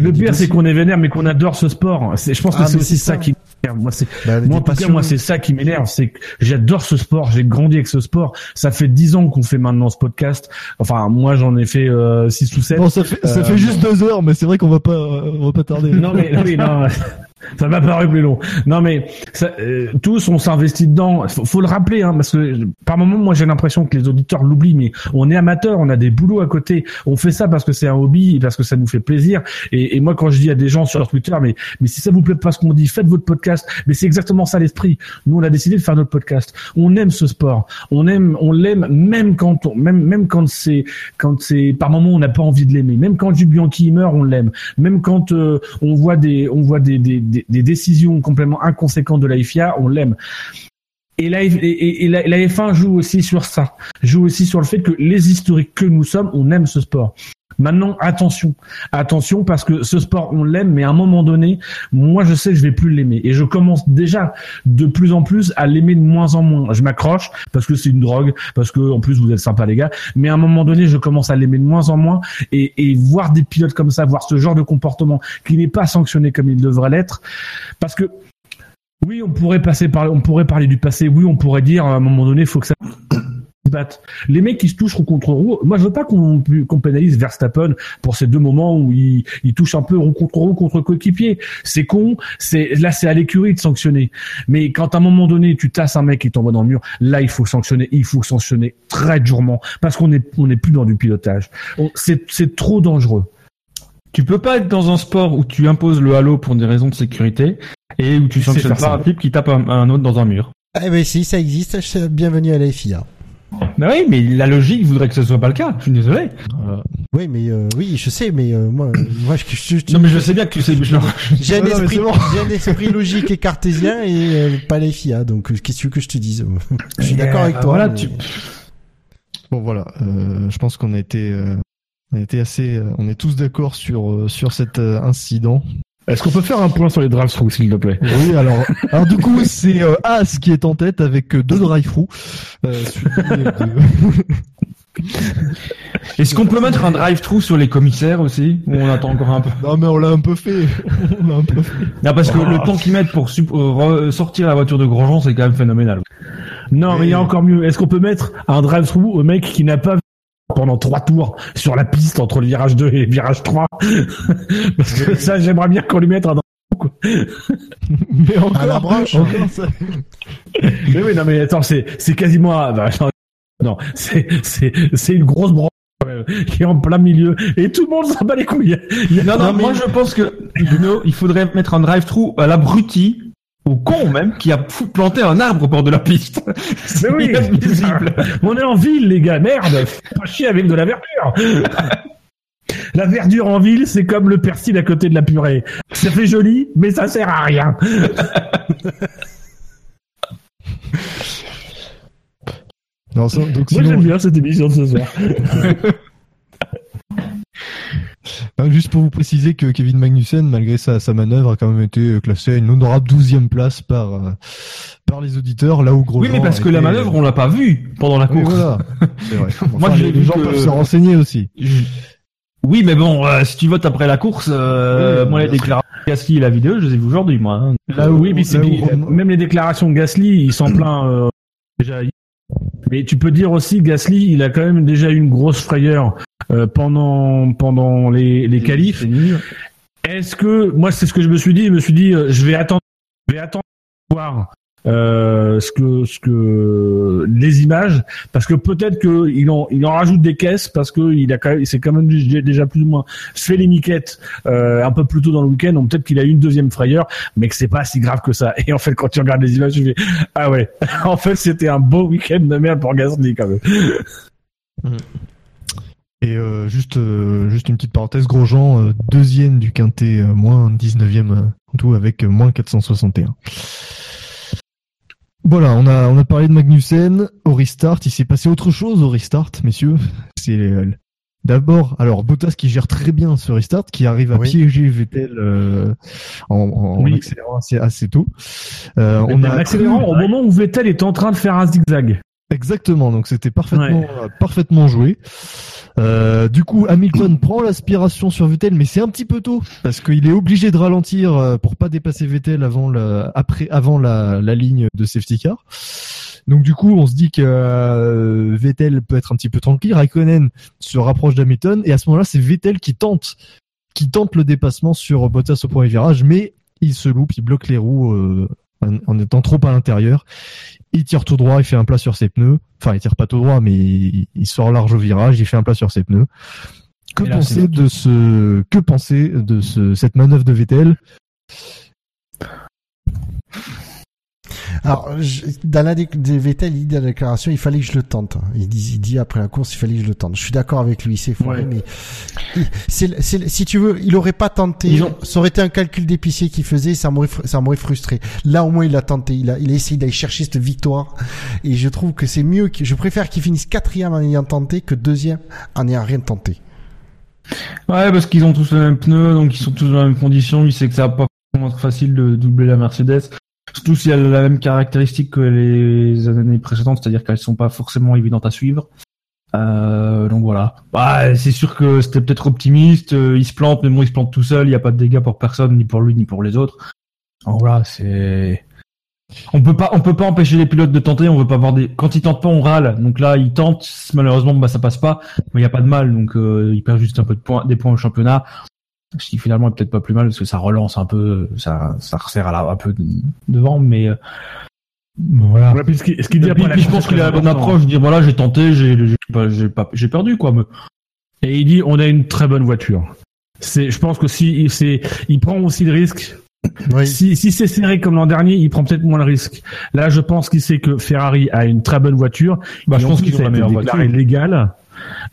Speaker 5: Le pire, c'est qu'on est vénère, mais qu'on adore ce sport. C'est- Je pense que
Speaker 6: Ah,
Speaker 5: c'est aussi ça
Speaker 6: ça.
Speaker 5: qui m'énerve. Moi, c'est
Speaker 6: Bah,
Speaker 5: moi, en
Speaker 6: des
Speaker 5: tout cas,
Speaker 6: passions.
Speaker 5: moi, c'est ça qui m'énerve, c'est que j'adore ce sport. J'ai grandi avec ce sport. Ça fait dix ans qu'on fait maintenant ce podcast. Enfin, moi, j'en ai fait euh, six ou sept.
Speaker 4: Bon, ça fait, ça
Speaker 5: Euh,
Speaker 4: fait juste deux heures, mais c'est vrai qu'on va pas, euh, on va pas tarder.
Speaker 5: Non mais oui non, ça m'a paru plus long. Non mais ça, euh, tous on s'investit dedans. Faut, faut le rappeler hein, parce que par moment moi j'ai l'impression que les auditeurs l'oublient mais on est amateur, on a des boulots à côté. On fait ça parce que c'est un hobby et parce que ça nous fait plaisir. Et, et moi quand je dis à des gens sur Twitter mais mais si ça vous plaît pas ce qu'on dit, faites votre podcast. Mais c'est exactement ça l'esprit. Nous on a décidé de faire notre podcast. On aime ce sport. On aime on l'aime même quand on même même quand c'est quand c'est par moment on n'a pas envie de l'aimer. Même quand Jules Bianchi meurt, on l'aime. Même quand euh, on voit des on voit des, des, des, décisions complètement inconséquentes de la FIA, on l'aime. Et la, F- et, et- et la, la F1 joue aussi sur ça, joue aussi sur le fait que les historiques que nous sommes, on aime ce sport. Maintenant, attention, attention parce que ce sport, on l'aime, mais à un moment donné, moi, je sais que je vais plus l'aimer, et je commence déjà de plus en plus à l'aimer de moins en moins. Je m'accroche parce que c'est une drogue, parce que en plus vous êtes sympa les gars, mais à un moment donné, je commence à l'aimer de moins en moins, et, voir des pilotes comme ça, voir ce genre de comportement qui n'est pas sanctionné comme il devrait l'être, parce que oui, on pourrait parler du passé. Oui, on pourrait dire à un moment donné, faut que ça se. Les mecs qui se touchent roue contre roue. Moi, je veux pas qu'on qu'on pénalise Verstappen pour ces deux moments où il, il touche un peu roue contre roue contre coéquipier. C'est con. C'est là, c'est à l'écurie de sanctionner. Mais quand à un moment donné, tu tasses un mec qui t'envoie dans le mur, là, il faut sanctionner. Il faut sanctionner très durement parce qu'on est, on n'est plus dans du pilotage. C'est, c'est trop dangereux.
Speaker 7: Tu peux pas être dans un sport où tu imposes le halo pour des raisons de sécurité et où tu sanctionnes pas un type qui tape un, un autre dans un mur.
Speaker 6: Eh ben, si, ça existe. Bienvenue à la FIA.
Speaker 7: Mais oui, mais la logique voudrait que ce soit pas le cas. Je suis désolé.
Speaker 6: Oui, mais euh, oui, je sais, mais euh, moi, moi, je, je- je-
Speaker 7: Non, mais je sais bien que tu sais.
Speaker 6: j'ai un esprit,
Speaker 4: c'est bon.
Speaker 6: j'ai un esprit logique et cartésien et euh, pas les FIA. Donc, euh, qu'est-ce que tu veux que je te dise? Je suis d'accord avec
Speaker 7: Euh,
Speaker 6: toi.
Speaker 7: Voilà,
Speaker 6: mais-
Speaker 7: tu.
Speaker 4: Bon voilà, euh, je pense qu'on a été, euh, on a été assez, euh, on est tous d'accord sur euh, sur cet euh, incident.
Speaker 5: Est-ce qu'on peut faire un point sur les drive-through, s'il te plaît?
Speaker 4: Oui, alors, alors du coup c'est euh, As qui est en tête avec euh, deux drive-through. Euh, suivi de-
Speaker 7: Est-ce qu'on peut mettre un drive-through sur les commissaires aussi Ou on attend encore un peu?
Speaker 4: Non mais on l'a un peu fait, on l'a un peu fait.
Speaker 7: Non, parce que
Speaker 5: Oh.
Speaker 7: le temps qu'ils mettent pour euh, sortir la voiture de Grosjean, c'est quand même phénoménal.
Speaker 5: Non, mais il y a encore mieux. Est-ce qu'on peut mettre un drive-through au mec qui n'a pas vu pendant trois tours sur la piste entre le virage 2 et le virage 3 Parce que ça, j'aimerais bien qu'on lui mette un
Speaker 4: Mais encore,
Speaker 6: À la branche.
Speaker 4: encore, ça-
Speaker 5: Mais oui, non, mais attends, c'est, c'est quasiment, un- bah, non, c'est, c'est, c'est une grosse même, qui est en plein milieu. Et tout le monde s'en bat les couilles. Il y a-
Speaker 7: Non, non,
Speaker 5: non, mais-
Speaker 7: moi je pense que Bruno, il faudrait mettre un drive-through à l'abruti, au con même, qui a planté un arbre au bord de la piste. C'est
Speaker 5: oui.
Speaker 7: inadmissible.
Speaker 5: On est en ville, les gars, merde, pas chier avec de la verdure. La verdure en ville, c'est comme le persil à côté de la purée. Ça fait joli, mais ça sert à rien.
Speaker 4: Non, ça- donc
Speaker 5: Moi,
Speaker 4: sinon,
Speaker 5: j'aime bien cette émission de ce soir.
Speaker 4: Hein, juste pour vous préciser que Kevin Magnussen, malgré sa, sa manœuvre, a quand même été euh, classé à une honorable 12e place par euh, par les auditeurs, là où Grosjean.
Speaker 7: Oui, mais parce que la manœuvre, on l'a pas vue pendant la course.
Speaker 4: voilà. Vrai.
Speaker 7: Moi,
Speaker 4: Enfin, les, les gens
Speaker 7: que-
Speaker 4: peuvent se renseigner aussi.
Speaker 7: Je- Oui, mais bon, euh, si tu votes après la course, euh,
Speaker 4: Oui,
Speaker 7: moi les déclarations de Gasly et la vidéo, je les ai vues aujourd'hui, moi. hein.
Speaker 4: Là où,
Speaker 5: oui, mais c'est même les déclarations de Gasly, il s'en plaint euh, déjà. Mais tu peux dire aussi, Gasly, il a quand même déjà eu une grosse frayeur euh, pendant pendant les les qualifs. Est-ce que moi c'est ce que je me suis dit, je me suis dit euh, je vais attendre, je vais attendre de voir euh, ce que ce que les images parce que peut-être que il en il en rajoute des caisses parce que il a quand même c'est quand même déjà déjà plus ou moins fait les miquettes euh, un peu plus tôt dans le week-end. Donc peut-être qu'il a eu une deuxième frayeur mais que c'est pas si grave que ça. Et en fait quand tu regardes les images tu fais ah ouais. En fait c'était un beau week-end de merde pour Gasly quand même
Speaker 4: Et euh, juste, euh, juste une petite parenthèse, Grosjean, euh, deuxième du quintet, euh, moins 19e euh, en tout, avec euh, moins 461. Voilà, on a, on a parlé de Magnussen au restart. Il s'est passé autre chose au restart, messieurs. C'est euh, d'abord, alors Bottas qui gère très bien ce restart, qui arrive à
Speaker 6: Oui.
Speaker 4: piéger Vettel euh, en, en,
Speaker 5: Oui.
Speaker 4: accélérant assez, assez tôt. Euh,
Speaker 5: on
Speaker 4: a
Speaker 5: accélérant au moment où Vettel est en train de faire un zigzag
Speaker 4: Exactement, donc c'était parfaitement, euh, parfaitement joué. Euh, du coup, Hamilton prend l'aspiration sur Vettel, mais c'est un petit peu tôt parce qu'il est obligé de ralentir euh, pour pas dépasser Vettel avant la, après, avant la, la ligne de safety car. Donc du coup, on se dit que euh, Vettel peut être un petit peu tranquille. Raikkonen se rapproche d'Hamilton et à ce moment-là, c'est Vettel qui tente, qui tente le dépassement sur Bottas au premier virage, mais il se loupe, il bloque les roues euh, en, en étant trop à l'intérieur. Il tire tout droit, il fait un plat sur ses pneus. Enfin, il tire pas tout droit, mais il, il sort large au virage, il fait un plat sur ses pneus. Que
Speaker 7: là,
Speaker 4: penser de ce, que penser de ce, cette manœuvre de Vettel?
Speaker 6: Alors, je- dans la Vettel, il dit dans la déclaration, il fallait que je le tente. Il dit, il dit après la course, il fallait que je le tente. Je suis d'accord avec lui, c'est
Speaker 5: Ouais.
Speaker 6: mais c'est, si tu veux, il aurait pas tenté.
Speaker 5: Ils ont-
Speaker 6: Ça aurait été un calcul d'épicier qu'il faisait, ça m'aurait, ça m'aurait frustré. Là, au moins, il a tenté. Il a, il a essayé d'aller chercher cette victoire. Et je trouve que c'est mieux que, je préfère qu'il finisse quatrième en ayant tenté que deuxième en n'ayant rien tenté.
Speaker 7: Ouais, parce qu'ils ont tous les mêmes pneus, donc ils sont tous dans les mêmes conditions. Il sait que ça va pas être facile de doubler la Mercedes. Surtout si elle a la même caractéristique que les années précédentes, c'est-à-dire qu'elles sont pas forcément évidentes à suivre. Euh, donc voilà. Bah, c'est sûr que c'était peut-être optimiste. euh, il se plante, mais bon, il se plante tout seul. Il n'y a pas de dégâts pour personne, ni pour lui, ni pour les autres. Donc voilà, c'est. On peut pas, on peut pas empêcher les pilotes de tenter. On veut pas avoir des. Quand ils tentent pas, on râle. Donc là, ils tentent. Malheureusement, bah ça passe pas. Mais il y a pas de mal. Donc euh, il perd juste un peu de points, des points au championnat. Ce qui finalement est peut-être pas plus mal parce que ça relance un peu, ça, ça resserre à la, un peu de- devant. Mais euh, voilà.
Speaker 5: Ouais, puis ce qu'il qu'il dit après
Speaker 7: puis, je pense qu'il a la bonne approche. Dire voilà, j'ai tenté, j'ai, j'ai perdu quoi. Mais
Speaker 5: Et il dit on a une très bonne voiture. C'est, je pense que si il- c'est, il prend aussi le risque
Speaker 6: Oui.
Speaker 5: Si, si c'est serré comme l'an dernier, il prend peut-être moins le risque. Là, je pense qu'il sait que Ferrari a une très bonne voiture.
Speaker 7: Bah, je pense qu'ils ont la meilleure voiture.
Speaker 5: légale.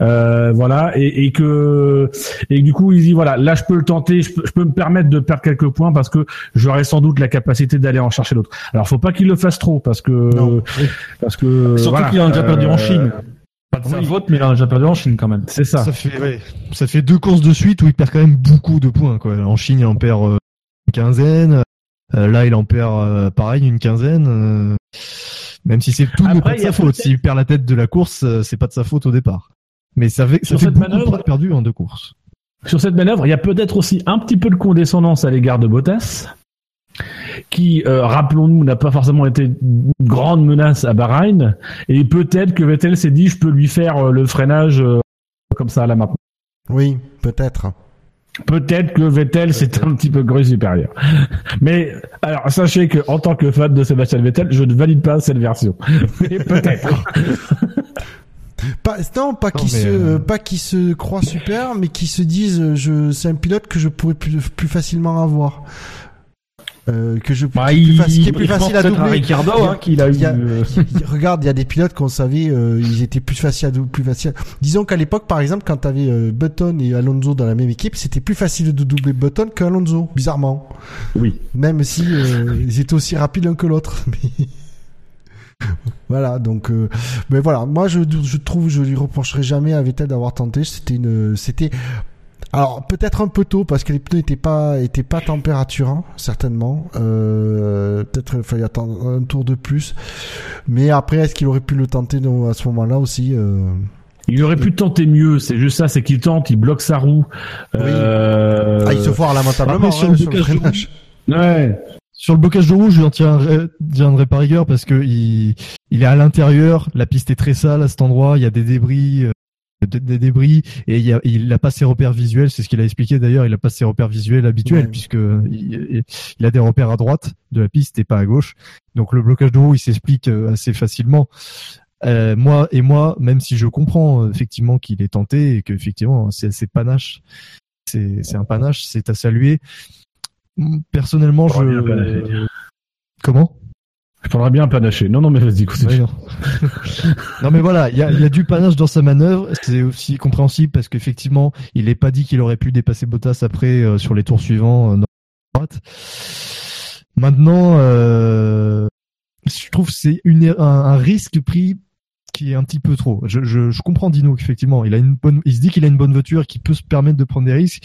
Speaker 5: Euh, voilà et, et que et du coup il dit voilà là je peux le tenter je peux, je peux me permettre de perdre quelques points parce que j'aurai sans doute la capacité d'aller en chercher l'autre alors faut pas qu'il le fasse trop parce que
Speaker 6: Non.
Speaker 5: parce que
Speaker 7: Surtout
Speaker 5: voilà,
Speaker 7: qu'il a déjà perdu
Speaker 5: euh,
Speaker 7: en Chine. Pas de faute, mais il a déjà perdu en Chine quand même.
Speaker 5: c'est ça
Speaker 4: Ça fait, ouais, ça fait deux courses de suite où il perd quand même beaucoup de points. Quoi. En Chine, il en perd euh, une quinzaine. Euh, là, il en perd euh, pareil une quinzaine. euh, même si c'est tout
Speaker 5: Après,
Speaker 4: pas de sa faute. S'il perd la tête de la course, euh, c'est pas de sa faute au départ. Mais ça fait, ça
Speaker 5: Sur
Speaker 4: fait
Speaker 5: cette
Speaker 4: beaucoup de
Speaker 5: manœuvre-
Speaker 4: points perdus en deux courses.
Speaker 5: Sur cette manœuvre, il y a peut-être aussi un petit peu de condescendance à l'égard de Bottas, qui, euh, rappelons-nous, n'a pas forcément été une grande menace à Bahreïn, et peut-être que Vettel s'est dit, je peux lui faire euh, le freinage euh, comme ça là maintenant.
Speaker 6: Oui, peut-être.
Speaker 5: Peut-être que Vettel c'est un petit peu cru supérieur. Mais alors sachez que en tant que fan de Sébastien Vettel, je ne valide pas cette version. Mais peut-être.
Speaker 6: Pas, non, pas qui se,
Speaker 4: euh,
Speaker 6: pas qui se croient super, mais qui se disent, euh, je, c'est un pilote que je pourrais plus, plus facilement avoir. Euh, que je,
Speaker 7: Bah,
Speaker 6: qui est plus,
Speaker 7: il,
Speaker 6: faci- qui est plus facile à doubler.
Speaker 7: Ricardo,
Speaker 6: Il y a-
Speaker 7: hein, qu'il a eu.
Speaker 6: il y a-
Speaker 7: euh,
Speaker 6: Il- Regarde, il y a des pilotes qu'on savait, euh, ils étaient plus faciles à doubler, plus faciles. Disons qu'à l'époque, par exemple, quand t'avais euh, Button et Alonso dans la même équipe, c'était plus facile de doubler Button qu'Alonso, bizarrement.
Speaker 5: Oui.
Speaker 6: Même si euh, ils étaient aussi rapides l'un que l'autre. Mais voilà, donc, euh, mais voilà, moi je, je trouve, je lui reprocherai jamais à Vettel d'avoir tenté. C'était une, c'était, alors peut-être un peu tôt parce que les pneus étaient pas, étaient pas température, hein, certainement. Euh, peut-être il fallait attendre un tour de plus. Mais après, est-ce qu'il aurait pu le tenter à ce moment-là aussi euh,
Speaker 5: Il aurait pu tenter mieux, c'est juste ça, c'est qu'il tente, il bloque sa roue. Euh,
Speaker 6: Ah, il se foire lamentablement
Speaker 4: après, sur
Speaker 6: hein,
Speaker 4: le
Speaker 6: sur le
Speaker 4: blocage de
Speaker 6: freinage.
Speaker 5: Ouais.
Speaker 4: Sur le blocage de rouge, je tiendrai, tiendrai pas rigueur parce que il, il est à l'intérieur, la piste est très sale à cet endroit, il y a des débris, euh, des, des débris et il, y a, il a pas ses repères visuels, c'est ce qu'il a expliqué d'ailleurs, il a pas ses repères visuels habituels
Speaker 6: Ouais.
Speaker 4: puisque il, il a des repères à droite de la piste et pas à gauche. Donc le blocage de roue, il s'explique euh, assez facilement. Euh, moi et moi, même si je comprends euh, effectivement qu'il est tenté et que effectivement c'est c'est panache, c'est un panache, c'est à saluer. Personnellement,
Speaker 5: On va bien
Speaker 4: je comment?
Speaker 5: Je prendrais bien un panaché. Non, non, mais vas-y, continue.
Speaker 4: Ouais, non. non mais voilà, il y a, il y a du panache dans sa manœuvre, c'est aussi compréhensible parce qu'effectivement, il n'est pas dit qu'il aurait pu dépasser Bottas après euh, sur les tours suivants euh, dans la droite. Maintenant, euh, je trouve que c'est er- un, un risque pris qui est un petit peu trop. Je, je, je comprends Dino qu'effectivement, il a une bonne, il se dit qu'il a une bonne voiture, qui peut se permettre de prendre des risques,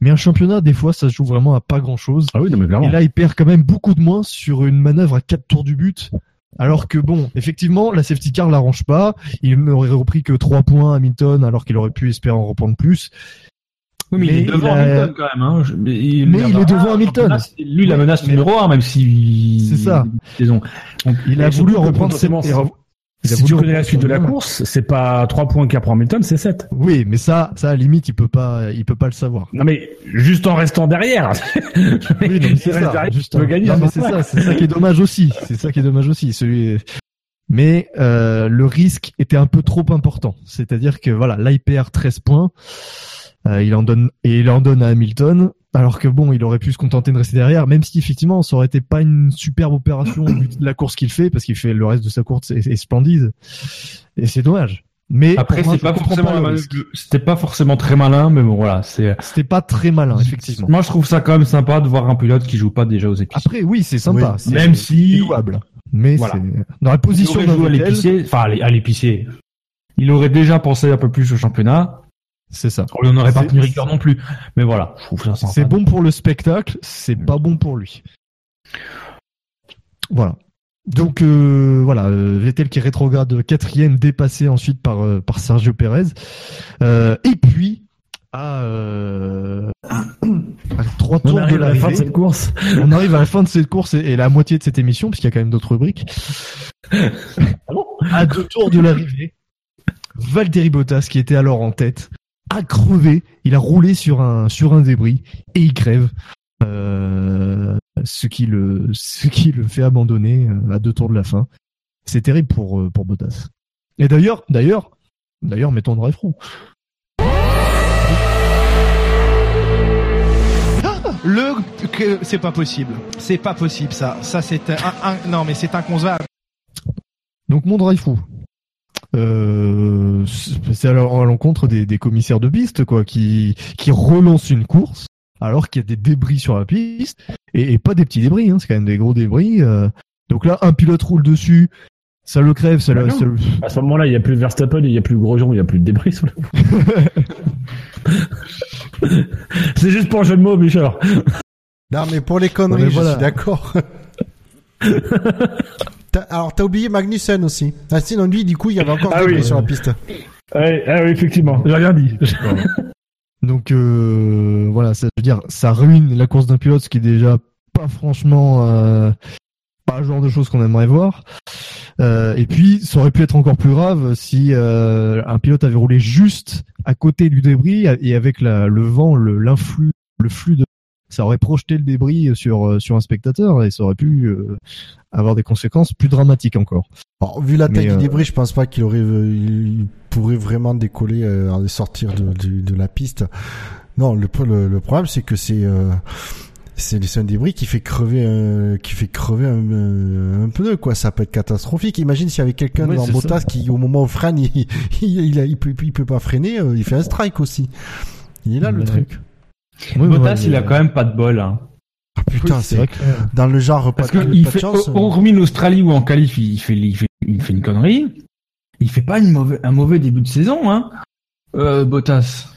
Speaker 4: mais un championnat des fois ça se joue vraiment à pas grand chose.
Speaker 5: Ah oui, non, mais clairement.
Speaker 4: Et là, il perd quand même beaucoup de moins sur une manœuvre à 4 tours du but. Alors que bon, effectivement, la safety car l'arrange pas. Il n'aurait repris que 3 points à Hamilton alors qu'il aurait pu espérer en reprendre plus.
Speaker 7: Oui, mais, il est devant
Speaker 4: il a-
Speaker 7: Hamilton quand même. Hein. Je- Mais il,
Speaker 4: Mais il est devant Hamilton.
Speaker 7: C'est lui la menace
Speaker 4: mais-
Speaker 7: numéro un, même si.
Speaker 4: C'est ça.
Speaker 7: Saison.
Speaker 4: Il a voulu reprendre cette...
Speaker 5: Si tu connais la suite de la course, c'est pas 3 points qu'apprend Hamilton, c'est 7.
Speaker 4: Oui, mais ça, ça à la limite, il peut pas, il peut pas le savoir.
Speaker 5: Non, mais juste en restant derrière.
Speaker 4: Oui, non, mais c'est ça.
Speaker 5: derrière,
Speaker 4: juste
Speaker 5: gagner,
Speaker 4: Non,
Speaker 5: c'est ça.
Speaker 4: ça, c'est ça qui est dommage aussi. C'est ça qui est dommage aussi. Celui. Mais euh, le risque était un peu trop important. C'est-à-dire que voilà, là il perd 13 points. Euh, il en donne et il en donne à Hamilton. Alors que bon, il aurait pu se contenter de rester derrière, même si effectivement, ça aurait été pas une superbe opération vu de la course qu'il fait, parce qu'il fait le reste de sa course est, est splendide. Et c'est dommage. Mais
Speaker 7: Après, c'est pas forcément C'était pas forcément très malin, mais bon, voilà. C'est.
Speaker 4: C'était pas très malin, effectivement.
Speaker 7: Moi, je trouve ça quand même sympa de voir un pilote qui joue pas déjà aux épices.
Speaker 4: Après, oui, c'est sympa.
Speaker 6: Oui.
Speaker 5: Même si.
Speaker 4: louable. Mais
Speaker 7: Voilà.
Speaker 4: c'est dans la
Speaker 7: Il
Speaker 4: position
Speaker 7: aurait
Speaker 4: d'un
Speaker 7: joué à l'épicier, enfin à l'épicier. Il aurait déjà pensé un peu plus au championnat.
Speaker 4: C'est ça.
Speaker 7: On n'aurait pas tenu rigueur non plus. Mais voilà.
Speaker 4: C'est bon pour le spectacle, c'est pas bon pour lui. Voilà. Donc euh, voilà, euh, Vettel qui rétrograde quatrième, dépassé ensuite par euh, par Sergio Pérez. Euh, et puis à, à trois
Speaker 5: On
Speaker 4: tours de
Speaker 5: arrive à la fin de
Speaker 4: l'arrivée,
Speaker 5: cette course.
Speaker 4: on arrive à la fin de cette course et, et la moitié de cette émission, puisqu'il y a quand même d'autres rubriques. à deux tours de l'arrivée, Valtteri Bottas qui était alors en tête a crevé. Il a roulé sur un sur un débris et il crève. Euh, ce qui le ce qui le fait abandonner euh, à deux tours de la fin. C'est terrible pour euh, pour Bottas. Et d'ailleurs d'ailleurs d'ailleurs mettons through. Ah
Speaker 8: le que c'est pas possible. C'est pas possible ça. Ça c'est un, un- non mais c'est inconcevable.
Speaker 4: Donc mon drive fou. Euh, c'est à l'en- à l'encontre des, des commissaires de piste quoi qui qui relancent une course alors qu'il y a des débris sur la piste et, et pas des petits débris hein, c'est quand même des gros débris euh. donc là un pilote roule dessus ça le crève ça
Speaker 5: Bah
Speaker 4: le,
Speaker 5: non.
Speaker 4: ça le-
Speaker 5: À ce moment-là, il n'y a plus Verstappen, il n'y a plus Grosjean, il n'y a plus de débris sur le. C'est juste pour un jeu de mots, Bichard.
Speaker 6: Non, mais pour les conneries,
Speaker 4: Ouais,
Speaker 6: je
Speaker 4: voilà.
Speaker 6: suis d'accord. T'as- Alors, t'as oublié Magnussen aussi. Ah, sinon, lui, du coup, il y avait encore
Speaker 5: Ah
Speaker 6: des
Speaker 5: oui.
Speaker 6: sur la piste.
Speaker 5: Ouais, ah oui, effectivement, j'ai rien dit.
Speaker 4: donc euh, voilà ça veut dire ça ruine la course d'un pilote ce qui est déjà pas franchement euh, pas le genre de choses qu'on aimerait voir Euh, et puis ça aurait pu être encore plus grave si euh, un pilote avait roulé juste à côté du débris et avec la, le vent le l'influx le flux de ça aurait projeté le débris sur sur un spectateur et ça aurait pu euh, avoir des conséquences plus dramatiques encore
Speaker 6: Alors, vu la taille
Speaker 4: Mais,
Speaker 6: du
Speaker 4: euh,
Speaker 6: débris, je pense pas qu'il aurait, euh, il pourrait vraiment décoller euh, et sortir de, de, de la piste. Non, le, le, le problème, c'est que c'est, euh, c'est c'est un débris qui fait crever, euh, qui fait crever un, euh, un pneu, quoi. Ça peut être catastrophique. Imagine s'il y avait quelqu'un
Speaker 4: Ouais,
Speaker 6: dans Bottas
Speaker 4: ça.
Speaker 6: qui, au moment où freine, il, il, il, a- il peut, il peut pas freiner, euh, il fait un strike aussi. Il est là, le truc.
Speaker 4: Oui,
Speaker 7: Bottas,
Speaker 4: ouais,
Speaker 7: il a quand même pas de bol. Hein.
Speaker 6: Ah, putain,
Speaker 4: oui,
Speaker 6: c'est
Speaker 4: vrai que
Speaker 6: dans le genre
Speaker 7: Parce que il
Speaker 6: pas de
Speaker 7: fait,
Speaker 6: chance. euh.
Speaker 7: hormis l'Australie où en qualif il fait, il fait, il fait une connerie, il fait pas une mauvais, un mauvais début de saison, hein. Euh, Bottas.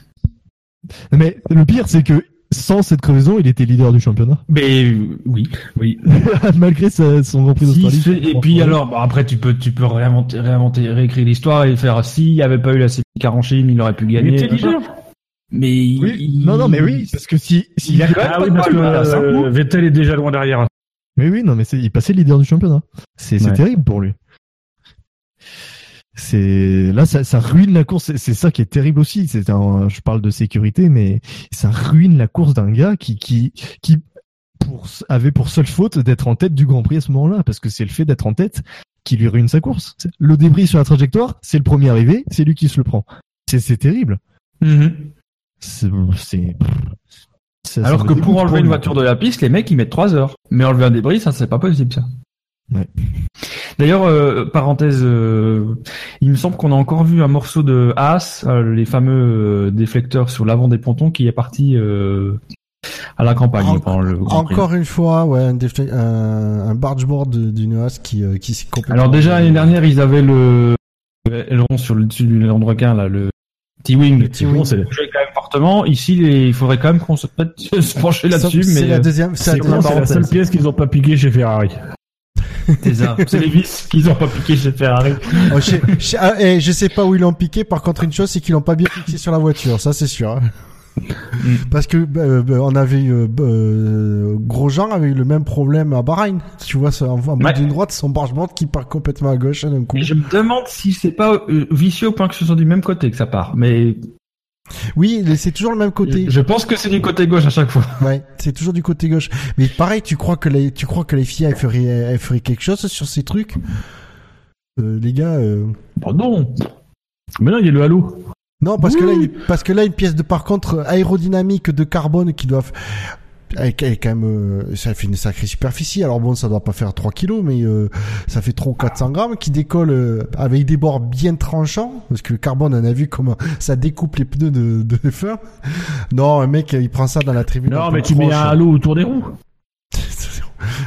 Speaker 4: mais le pire c'est que sans cette crevaison il était leader du championnat
Speaker 7: Mais euh, oui, oui.
Speaker 4: malgré sa- son Grand Prix
Speaker 7: Si,
Speaker 4: d'Australie.
Speaker 7: c'est- et puis alors, bah, après tu peux, tu peux réinventer, réinventer, réécrire l'histoire et faire s'il n'y avait pas eu la safety car en Chine, il aurait pu
Speaker 5: Il
Speaker 7: gagner.
Speaker 5: était leader.
Speaker 7: Mais
Speaker 4: Oui.
Speaker 7: il-
Speaker 4: Non, non, mais oui, parce que si, si
Speaker 7: Il a quand même
Speaker 5: Ah
Speaker 7: pas
Speaker 5: oui,
Speaker 7: de
Speaker 5: parce que euh,
Speaker 7: coup.
Speaker 5: Vettel est déjà loin derrière.
Speaker 4: Mais oui, non, mais c'est, il passait leader du championnat. C'est,
Speaker 7: Ouais.
Speaker 4: terrible pour lui. C'est là, ça, ça ruine la course. C'est, c'est ça qui est terrible aussi. C'est un, je parle de sécurité, mais ça ruine la course d'un gars qui, qui, qui pour, avait pour seule faute d'être en tête du Grand Prix à ce moment-là, parce que c'est le fait d'être en tête qui lui ruine sa course. Le débris sur la trajectoire, c'est le premier arrivé, c'est lui qui se le prend. C'est, c'est terrible.
Speaker 7: Mhm.
Speaker 4: C'est,
Speaker 7: Alors que pour enlever une voiture de la piste, les mecs ils mettent 3 heures. Mais enlever un débris, ça c'est pas possible ça.
Speaker 4: Ouais.
Speaker 7: D'ailleurs, euh, parenthèse, euh, il me semble qu'on a encore vu un morceau de Haas, euh, les fameux euh, déflecteurs sur l'avant des pontons, qui est parti euh, à la campagne
Speaker 6: En-
Speaker 7: pendant le Grand Prix.
Speaker 6: Encore une fois, ouais, un, défle- un, un bargeboard d'une Haas qui, euh, qui s'est complètement...
Speaker 7: Alors déjà l'année dernière, ils avaient le aileron sur le dessus du aileron de requin là, le T-wing.
Speaker 6: Le T-wing.
Speaker 7: Bon, c'est quand même fortement. Ici, les- il faudrait quand même qu'on se, se pencher là-dessus,
Speaker 6: C'est
Speaker 7: mais
Speaker 6: la
Speaker 7: euh,
Speaker 6: deuxième, c'est
Speaker 5: C'est
Speaker 6: la deuxième
Speaker 5: c'est la seule pièce qu'ils ont pas piqué chez Ferrari.
Speaker 7: c'est ça. C'est les vis qu'ils ont pas piqué chez Ferrari.
Speaker 6: Oh, je, je- ah, eh, je sais pas où ils l'ont piqué. Par contre, une chose, c'est qu'ils l'ont pas bien fixé sur la voiture. Ça, c'est sûr. hein. Parce que bah, euh, bah, on avait eu, euh, bah, euh, Grosjean avait eu le même problème à Bahreïn. Tu vois, ça, en, en bout
Speaker 7: Ouais.
Speaker 6: d'une droite, son bargeboard qui part complètement à gauche d'un coup.
Speaker 7: Et je me demande si c'est pas euh, vicieux au point que ce soit du même côté que ça part. Mais
Speaker 6: Oui, c'est toujours le même côté.
Speaker 7: je, pense que c'est du côté gauche à chaque fois.
Speaker 6: Ouais, c'est toujours du côté gauche. Mais pareil, tu crois que les, tu crois que les filles elles feraient, elles feraient quelque chose sur ces trucs? Euh, Les gars, euh,
Speaker 5: non. Mais non, il y a le halo.
Speaker 6: Non, parce que là, il- parce que là, une pièce de par contre aérodynamique de carbone qui doivent avec, avec quand même, euh, ça fait une sacrée superficie. Alors bon, ça doit pas faire 3 kilos, mais euh, ça fait 300 ou 400 grammes qui décolle euh, avec des bords bien tranchants. Parce que le carbone, on a vu comment ça découpe les pneus de, de F1. Non, un mec, il prend ça dans la tribune.
Speaker 5: Non, mais tu mets un halo autour des roues.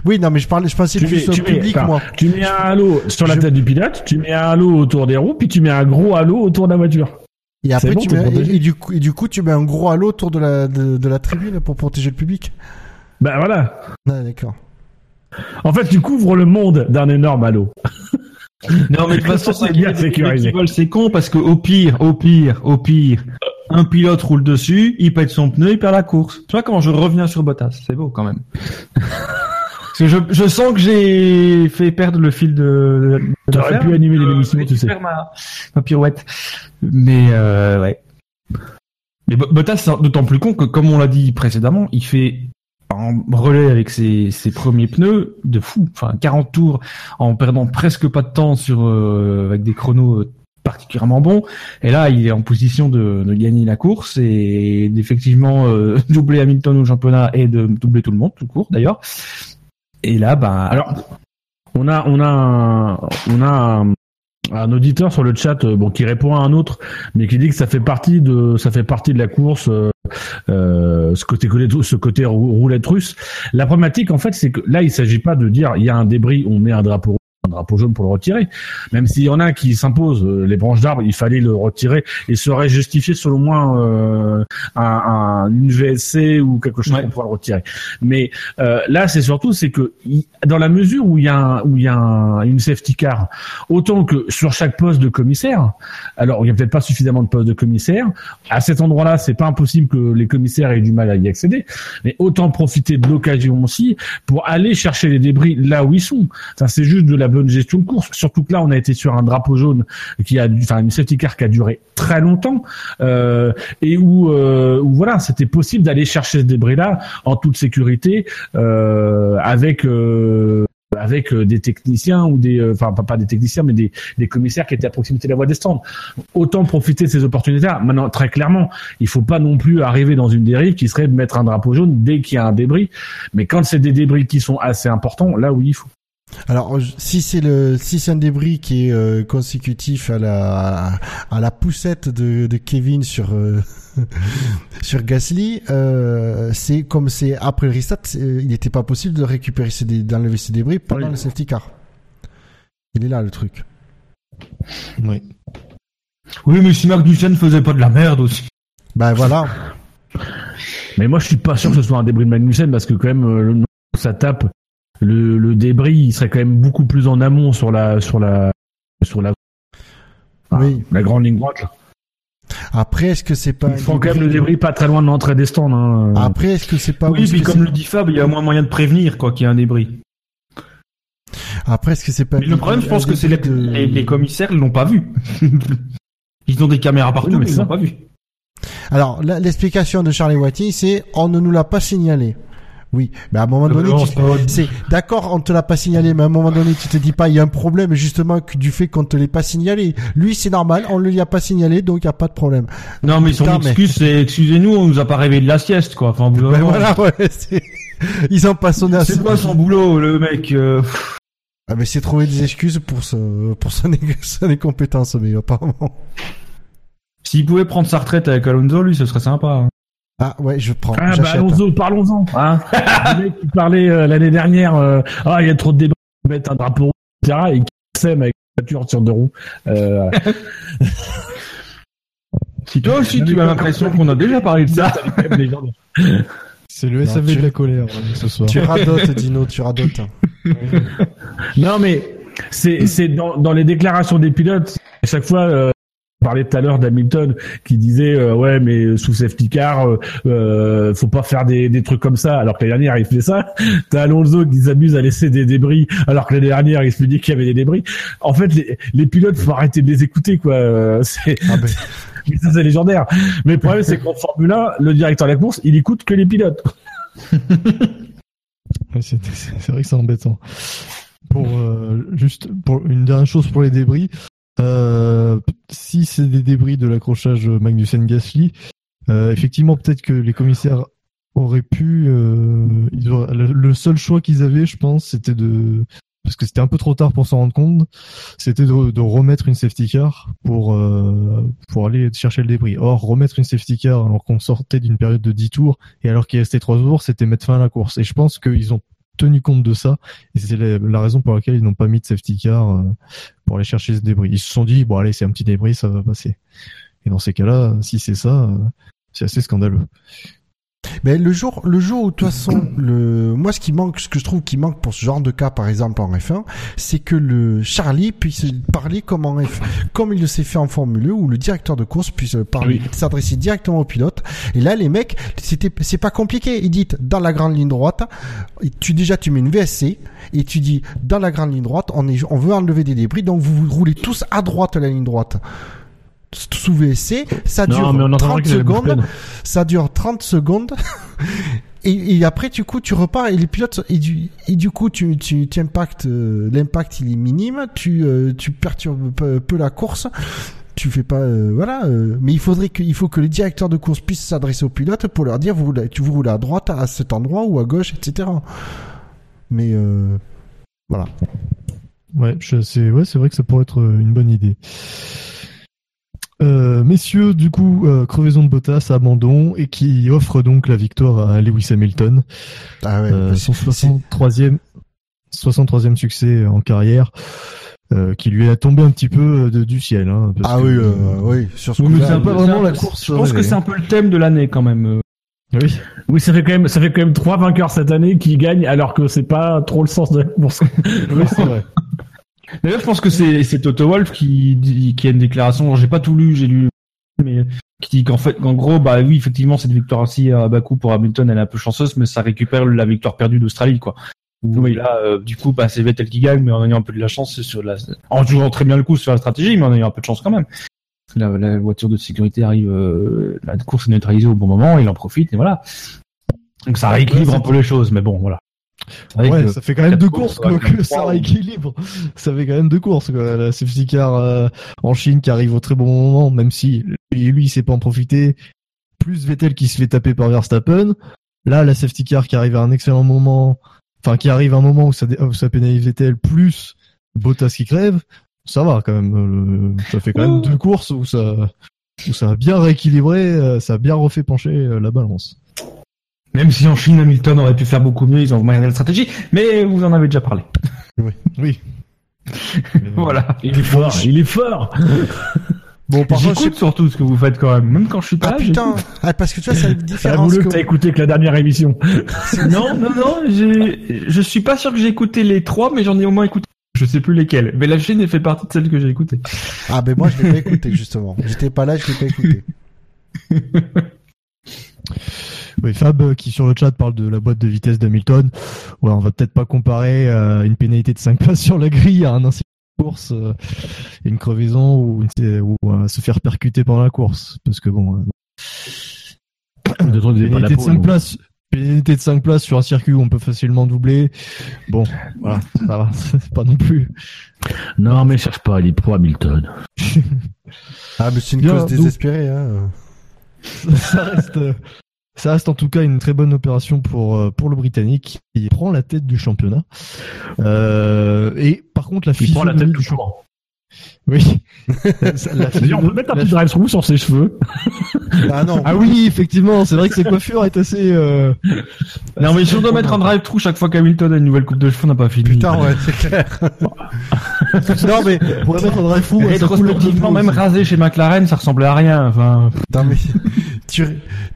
Speaker 6: Oui, non, mais je parlais, je pensais
Speaker 5: Tu
Speaker 6: plus
Speaker 5: mets-
Speaker 6: au
Speaker 5: tu mets-
Speaker 6: public, moi.
Speaker 5: Tu mets un halo sur la
Speaker 6: Je-
Speaker 5: tête du pilote, tu mets un halo autour des roues, puis tu mets un gros halo autour de la voiture.
Speaker 6: Et après,
Speaker 5: bon,
Speaker 6: tu
Speaker 5: t'es
Speaker 6: mets,
Speaker 5: protégé.
Speaker 6: et, et du coup, et du coup, tu mets un gros halo autour de la, de, de la tribune pour protéger le public.
Speaker 5: Ben voilà.
Speaker 6: Ah, d'accord.
Speaker 5: En fait, tu couvres le monde d'un énorme halo.
Speaker 7: Non, mais de toute façon,
Speaker 5: C'est bien sécurisé.
Speaker 7: C'est con parce que au pire, au pire, au pire, un pilote roule dessus, il pète son pneu, il perd la course. Tu vois comment je reviens sur Bottas? C'est beau quand même. Parce que je, je sens que j'ai fait perdre le fil de. de
Speaker 5: T'aurais pu animer les
Speaker 7: Euh,
Speaker 5: émissions,
Speaker 7: j'ai
Speaker 5: tu sais.
Speaker 7: Ma, ma pirouette. Mais euh, ouais. Mais Bo- Bottas, c'est d'autant plus con que, comme on l'a dit précédemment, il fait un relais avec ses, ses premiers pneus de fou. Enfin, 40 tours en perdant presque pas de temps sur euh, avec des chronos euh, particulièrement bon. Et là, il est en position de, de gagner la course et d'effectivement euh, doubler Hamilton au championnat et de doubler tout le monde, tout court d'ailleurs. Et là, bah,
Speaker 5: Alors, on a, on a, un, on a un, auditeur sur le chat, euh, bon, qui répond à un autre, mais qui dit que ça fait partie de, ça fait partie de la course, euh, euh, ce côté, ce côté rou- roulette russe. La problématique, en fait, c'est que là, il s'agit pas de dire, il y a un débris, on met un drapeau rouge, drapeau jaune pour le retirer. Même s'il y en a qui s'impose, euh, les branches d'arbres, il fallait le retirer et serait justifié selon moi euh, un, un- une VSC ou quelque chose
Speaker 7: Ouais.
Speaker 5: pour pouvoir le retirer. Mais euh, là, c'est surtout c'est que dans la mesure où il y a un, où il y a un- une safety car, autant que sur chaque poste de commissaire, alors il y a peut-être pas suffisamment de postes de commissaire. À cet endroit-là, c'est pas impossible que les commissaires aient du mal à y accéder, mais autant profiter de l'occasion aussi pour aller chercher les débris là où ils sont. Enfin, c'est juste de la bonne gestion de course. Surtout que là, on a été sur un drapeau jaune qui a, enfin, une safety car qui a duré très longtemps euh, et où, euh, où voilà, c'était possible d'aller chercher ce débris-là en toute sécurité euh, avec euh, avec euh, des techniciens ou des euh, enfin pas, des techniciens mais des, des commissaires qui étaient à proximité de la voie des stands. Autant profiter de ces opportunités. -là. Maintenant très clairement, il faut pas non plus arriver dans une dérive qui serait de mettre un drapeau jaune dès qu'il y a un débris. Mais quand c'est des débris qui sont assez importants, là oui il faut.
Speaker 6: Alors, si c'est le, si c'est un débris qui est euh, consécutif à la, à la poussette de, de Kevin sur, euh, sur Gasly, euh, c'est comme c'est après le restart, il n'était pas possible de récupérer ces, d'enlever ces débris pendant
Speaker 5: Oui.
Speaker 6: le safety car. Il est là le truc.
Speaker 4: Oui.
Speaker 7: Oui, mais si Magnussen faisait pas de la merde aussi.
Speaker 6: Ben voilà.
Speaker 5: Mais moi je suis pas sûr que ce soit un débris de Magnussen parce que quand même le- ça tape le, le débris, il serait quand même beaucoup plus en amont sur la sur la sur la
Speaker 6: Oui.
Speaker 5: la grande ligne droite. Là.
Speaker 6: Après, est-ce que c'est pas
Speaker 5: Ils font quand même le débris pas très loin de l'entrée des stands. Hein.
Speaker 6: Après, est-ce que c'est pas
Speaker 7: oui, puis comme le dit Fab, il y a moins moyen de prévenir quoi qu'il y a un débris.
Speaker 6: Après, est-ce que c'est pas
Speaker 7: Mais le problème, je pense que c'est les,
Speaker 6: de-
Speaker 7: les, les commissaires, ils l'ont pas vu. ils ont des caméras partout,
Speaker 5: Oui, mais
Speaker 7: ils l'ont pas vu.
Speaker 6: Alors, l'explication de Charlie Wattier, c'est on ne nous l'a pas signalé. Oui, mais à un moment donné,
Speaker 7: c'est
Speaker 6: d'accord, on te l'a pas signalé, mais à un moment donné, tu te dis pas, il y a un problème justement du fait qu'on te l'ait pas signalé. Lui, c'est normal, on ne lui a pas signalé, donc il y a pas de problème.
Speaker 7: Non, mais son excuse, c'est excusez-nous, on nous a pas réveillé de la sieste, quoi. Enfin,
Speaker 6: Ben voilà, ouais, c'est- ils ont pas sonné à
Speaker 7: C'est quoi son boulot, le mec euh,
Speaker 6: Ah, mais c'est trouver des excuses pour ce, pour son incompétence, mais apparemment.
Speaker 7: S'il pouvait prendre sa retraite avec Alonso, lui, ce serait sympa. hein.
Speaker 6: Ah, ouais, je prends,
Speaker 5: Ah bah
Speaker 6: j'achète.
Speaker 5: allons-y, parlons-en. Hein. le mec qui parlait euh, l'année dernière, euh, ah il y a trop de débris, mettre un drapeau rouge, etc. Et qui sème avec une voiture sur deux roues. Euh,
Speaker 7: Si toi aussi, tu as l'impression qu'on a déjà parlé de ça.
Speaker 4: C'est le
Speaker 6: Non,
Speaker 4: SAV
Speaker 6: tu-
Speaker 4: de la colère ce soir.
Speaker 6: Tu radotes, Dino, tu radotes.
Speaker 5: Non mais c'est c'est dans, dans les déclarations des pilotes à chaque fois. On parlait tout à l'heure d'Hamilton qui disait euh, ouais mais sous safety car euh, euh, faut pas faire des, des trucs comme ça. Alors que l'année dernière il fait ça. T'as Alonso qui s'amuse à laisser des débris alors que l'année dernière il se dit qu'il y avait des débris. En fait les, les pilotes faut arrêter de les écouter quoi. Euh, c'est
Speaker 6: Ah, ben,
Speaker 5: mais ça c'est légendaire. Mais le problème c'est qu'en Formule 1 le directeur de la course il écoute que les pilotes.
Speaker 4: C'est vrai que c'est embêtant. Pour euh, juste pour une dernière chose pour les débris, euh, si c'est des débris de l'accrochage Magnussen-Gasly, euh, effectivement peut-être que les commissaires auraient pu. euh, ils auraient- le, seul choix qu'ils avaient, je pense, c'était de parce que c'était un peu trop tard pour s'en rendre compte, c'était de, de remettre une safety car pour euh, pour aller chercher le débris. Or remettre une safety car alors qu'on sortait d'une période de 10 tours et alors qu'il restait 3 tours, c'était mettre fin à la course. Et je pense qu'ils ont tenu compte de ça et c'est la, raison pour laquelle ils n'ont pas mis de safety car euh, pour aller chercher ce débris. Ils se sont dit bon allez c'est un petit débris, ça va passer. Et dans ces cas-là, si c'est ça, euh, c'est assez scandaleux.
Speaker 6: Mais le jour, le jour où de toute façon, le, moi ce qui manque, ce que je trouve qui manque pour ce genre de cas, par exemple en F1, c'est que le Charlie puisse parler comme en F, comme il le s'est fait en Formule 1, où le directeur de course puisse parler, s'adresser directement au pilote. Et là, les mecs, c'était, c'est pas compliqué. Ils disent dans la grande ligne droite, tu déjà tu mets une VSC et tu dis dans la grande ligne droite, on est, on veut enlever des débris, donc vous, vous roulez tous à droite la ligne droite. Sous VSC, ça dure
Speaker 5: non mais on entendra
Speaker 6: 30
Speaker 5: qu'il avait
Speaker 6: secondes ça dure 30 secondes et, et après, du coup, tu repars et les pilotes et du et du coup, tu tu, tu impactes euh, l'impact il est minime, tu euh, tu perturbes peu, peu la course. Tu fais pas euh, voilà, euh, mais il faudrait que il faut que les directeurs de course puissent s'adresser aux pilotes pour leur dire vous tu vous roulez à droite à cet endroit ou à gauche, etc. Mais euh, voilà.
Speaker 4: Ouais, c'est ouais, c'est vrai que ça pourrait être une bonne idée. Euh, messieurs, du coup, euh, crevaison de Bottas, abandon, et qui offre donc la victoire à Lewis Hamilton.
Speaker 6: Ah ouais.
Speaker 4: Euh, son
Speaker 6: que c'est-
Speaker 4: 63e, 63e succès en carrière, euh, qui lui est tombé un petit peu de- du ciel. Hein, parce
Speaker 6: Ah
Speaker 4: que,
Speaker 6: oui, euh, oui, sur ce
Speaker 7: Oui, c'est un peu
Speaker 4: pas vraiment la course
Speaker 7: Je pense que c'est un peu le thème de l'année quand même. euh.
Speaker 4: Oui.
Speaker 5: Oui, ça fait quand même, ça fait quand même trois vainqueurs cette année qui gagnent, alors que c'est pas trop le sens de la course.
Speaker 4: Oui, c'est vrai.
Speaker 7: D'ailleurs, je pense que c'est c'est Toto Wolf qui dit- qui a une déclaration. J'ai pas tout lu, j'ai lu, mais qui dit qu'en fait, qu'en gros, bah oui, effectivement, cette victoire aussi à Bakou pour Hamilton, elle est un peu chanceuse, mais ça récupère la victoire perdue d'Australie, quoi. Oui, là, euh, du coup, bah, c'est Vettel qui gagne, mais en ayant un peu de la chance c'est sur la, en jouant très bien le coup sur la stratégie, mais en ayant un peu de chance quand même. La, la voiture de sécurité arrive, euh, la course est neutralisée au bon moment, il en profite et voilà. Donc ça rééquilibre
Speaker 4: Ouais,
Speaker 7: un peu les choses, mais bon, voilà.
Speaker 4: Ouais,
Speaker 7: que-
Speaker 4: ça fait quand même deux
Speaker 7: courses,
Speaker 4: courses, quoi,
Speaker 7: ouais,
Speaker 4: que ça
Speaker 7: ou-
Speaker 4: rééquilibre. Ça fait quand même deux courses, quoi. La safety car euh, en Chine qui arrive au très bon moment, même si lui, lui il sait pas en profiter. Plus Vettel qui se fait taper par Verstappen. Là, la safety car qui arrive à un excellent moment, enfin qui arrive à un moment où ça, dé- où ça pénalise Vettel, plus Bottas qui crève. Ça va quand même. euh, ça fait quand même deux courses où ça, où ça a bien rééquilibré, euh, ça a bien refait pencher euh, la balance.
Speaker 7: Même si en Chine, Hamilton aurait pu faire beaucoup mieux, ils ont regardé la stratégie, mais vous en avez déjà parlé.
Speaker 4: Oui.
Speaker 7: Voilà.
Speaker 5: Il est fort, il est fort.
Speaker 6: Bon, par
Speaker 7: J'écoute surtout ce que vous faites quand même, même quand je suis pas
Speaker 6: Ah
Speaker 7: là.
Speaker 6: putain, ah, parce que tu vois, c'est la différence.
Speaker 5: bouleux
Speaker 6: que-
Speaker 5: que t'as écouté que la dernière émission.
Speaker 7: Non, non, non, je suis pas sûr que j'ai écouté les trois, mais j'en ai au moins écouté. Je sais plus lesquels. Mais la Chine fait partie de celles que j'ai écoutées.
Speaker 6: Ah ben moi je l'ai pas écouté justement. J'étais pas là, je l'ai pas écouté.
Speaker 4: Oui, Fab euh, qui sur le chat parle de la boîte de vitesse d'Hamilton. Ouais, on va peut-être pas comparer euh, une pénalité de 5 places sur la grille à un incident de course, euh, une crevaison ou, une- ou euh, se faire percuter pendant la course, parce que bon, euh,
Speaker 5: De
Speaker 4: pénalité de 5 places, pénalité de 5 places sur un circuit où on peut facilement doubler. Bon, voilà, ça va, c'est pas non plus.
Speaker 5: Non, mais cherche pas, il est pro Hamilton.
Speaker 6: Ah mais c'est une
Speaker 4: Bien,
Speaker 6: cause
Speaker 4: donc-
Speaker 6: désespérée. Hein.
Speaker 4: ça reste, ça reste en tout cas une très bonne opération pour euh, pour le Britannique qui prend la tête du championnat. Euh, et par contre, la
Speaker 5: Il prend la tête du
Speaker 4: championnat. Oui. La
Speaker 5: on peut mettre un petit drive-through sur ses cheveux.
Speaker 6: Ah non.
Speaker 4: Ah oui, effectivement, c'est vrai que ses coiffures est assez. Euh...
Speaker 7: Non, mais si on doit mettre un drive-through chaque fois qu'Hamilton a une nouvelle coupe de cheveux, on n'a pas fini.
Speaker 6: Putain ouais, c'est clair.
Speaker 4: Non mais pour mettre un drive fou,
Speaker 7: Rétrospectivement, même rasé chez McLaren, ça ressemblait à rien. Enfin,
Speaker 6: Non mais tu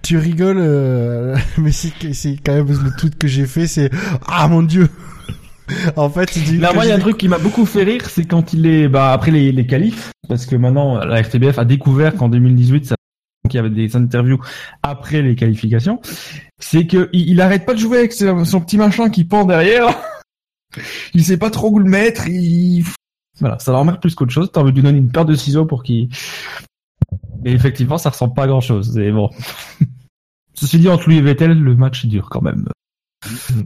Speaker 6: tu rigoles, euh, mais c'est c'est quand même le tweet que j'ai fait, c'est ah mon dieu. En fait, c'est du.
Speaker 7: Là, moi, il y a un truc qui m'a beaucoup fait rire, c'est quand il est, bah, après les, les qualifs, parce que maintenant, la RTBF a découvert qu'en 2018, ça, qu'il y avait des interviews après les qualifications, c'est que il, il arrête pas de jouer avec son, son petit machin qui pend derrière. il sait pas trop où le mettre, il, voilà, ça l'emmerde plus qu'autre chose. T'as envie de lui donner une paire de ciseaux pour qu'il, mais effectivement, ça ressemble pas à grand chose, c'est bon. Ceci dit, entre lui et Vettel, le match est dur quand même.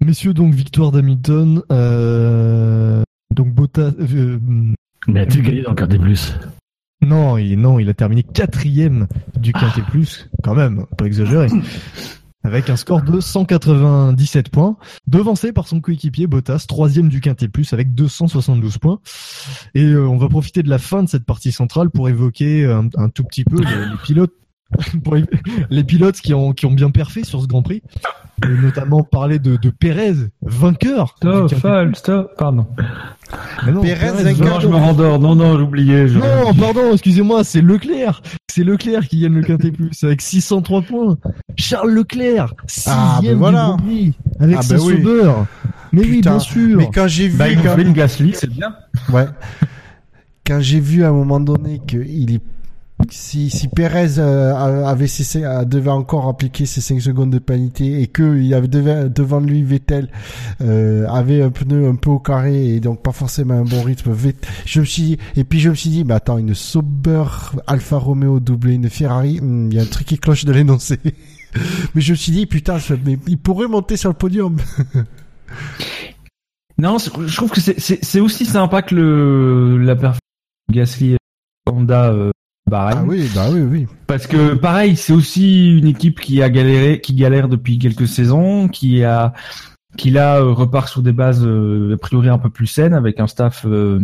Speaker 4: Messieurs, donc victoire d'Hamilton. Euh... Donc Bottas. euh,
Speaker 5: Mais as-tu gagné dans le quart des plus
Speaker 4: Non, il, non, il a terminé quatrième du Quintet Plus, quand même, pas exagéré. Avec un score de 197 points, devancé par son coéquipier Bottas, troisième du Quintet Plus avec 272 points. Et euh, on va profiter de la fin de cette partie centrale pour évoquer un, un tout petit peu les pilotes, pour les, pilotes qui ont qui ont bien perfé sur ce Grand Prix, et notamment parler de, de Pérez, vainqueur.
Speaker 7: Stop, Fal, stop, pardon.
Speaker 4: Mais non,
Speaker 6: Pérez,
Speaker 4: Pérez,
Speaker 6: vainqueur.
Speaker 7: Non, je me rendors. Non, non, j'oubliais.
Speaker 4: non, pardon, excusez-moi, c'est Leclerc. C'est Leclerc qui gagne le Quintet Plus avec 603 points. Charles Leclerc, sixième
Speaker 6: Ah, ben voilà.
Speaker 4: du Grand Prix, avec
Speaker 6: Ah, ben oui.
Speaker 4: Sauber. Mais oui, bien sûr.
Speaker 6: Mais quand j'ai vu,
Speaker 7: Bah, il
Speaker 6: quand...
Speaker 7: Gasly, c'est bien.
Speaker 6: ouais, quand j'ai vu à un moment donné que il est si, si Perez euh, avait cessé, euh, devait encore appliquer ses 5 secondes de pénalité et que il avait devant, devant lui Vettel euh, avait un pneu un peu au carré et donc pas forcément un bon rythme. Je me suis dit, et puis je me suis dit, mais attends, une Sauber Alfa Romeo doublée une Ferrari, hmm, il y a un truc qui cloche de l'énoncé. mais je me suis dit, putain, mais il pourrait monter sur le podium.
Speaker 7: Non, je trouve que c'est- aussi sympa que le la performance Gasly Honda euh, Bahreïn.
Speaker 6: Ah oui, bah oui, oui.
Speaker 7: Parce que pareil, c'est aussi une équipe qui a galéré, qui galère depuis quelques saisons, qui a, qui là euh, repart sur des bases euh, a priori un peu plus saines, avec un staff, euh,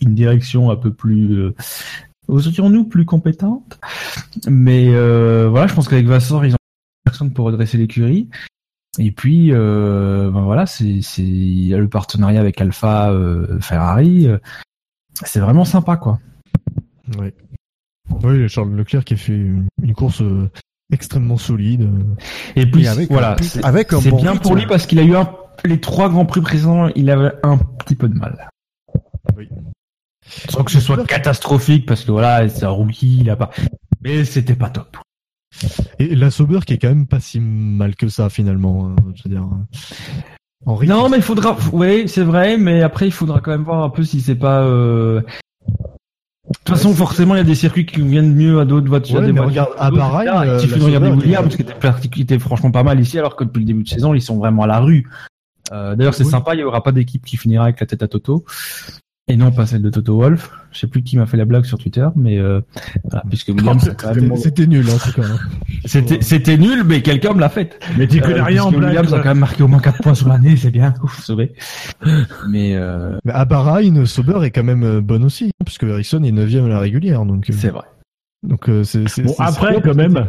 Speaker 7: une direction un peu plus, euh, osons-nous, plus compétente. Mais euh, voilà, je pense qu'avec Vassor, ils ont personne pour redresser l'écurie. Et puis, euh, ben voilà, c'est c'est il y a le partenariat avec Alpha, euh, Ferrari. c'est vraiment sympa, quoi.
Speaker 4: Oui. Oui, Charles Leclerc qui a fait une, course euh, extrêmement solide. euh.
Speaker 7: Et puis
Speaker 6: Et avec
Speaker 7: voilà, c'est
Speaker 6: bon
Speaker 7: bien
Speaker 6: rythme.
Speaker 7: pour lui parce qu'il a eu un, les trois grands prix précédents, il avait un petit peu de mal.
Speaker 4: Oui.
Speaker 7: Sans que ce soit catastrophique parce que voilà, c'est un rookie, il a pas. Mais c'était pas top.
Speaker 4: Et la Sauber qui est quand même pas si mal que ça finalement. hein, je veux dire. En rythme,
Speaker 7: Non, mais il faudra. Oui, c'est vrai, mais après il faudra quand même voir un peu si c'est pas. euh, De toute façon, forcément, il y a des circuits qui viennent mieux à d'autres voitures.
Speaker 4: Ouais,
Speaker 7: des
Speaker 4: mais
Speaker 7: voitures
Speaker 4: regarde, à
Speaker 7: etc.
Speaker 4: euh,
Speaker 7: il suffit de regarder Williams qui était, était franchement pas mal ici, alors que depuis le début de saison, ils sont vraiment à la rue. Euh, D'ailleurs, c'est
Speaker 4: Oui.
Speaker 7: sympa, il y aura pas d'équipe qui finira avec la tête à Toto. Et non, pas celle de Toto Wolf. Je sais plus qui m'a fait la blague sur Twitter, mais euh, voilà, puisque
Speaker 4: C'était- nul en tout cas.
Speaker 7: c'était c'était nul, mais quelqu'un me l'a faite.
Speaker 5: Mais tu connais
Speaker 7: Euh,
Speaker 5: rien en blague.
Speaker 7: Williams a quand même marqué au moins 4 points sur l'année, c'est bien. Ouf, sauvé. Mais euh,
Speaker 4: Mais à Bahreïn, Sauber est quand même euh, bonne aussi, hein, puisque Ericsson est 9 à la régulière. Donc, euh,
Speaker 7: c'est vrai.
Speaker 4: donc euh, c'est c'est-
Speaker 5: Bon,
Speaker 4: c'est-
Speaker 5: après, quand même,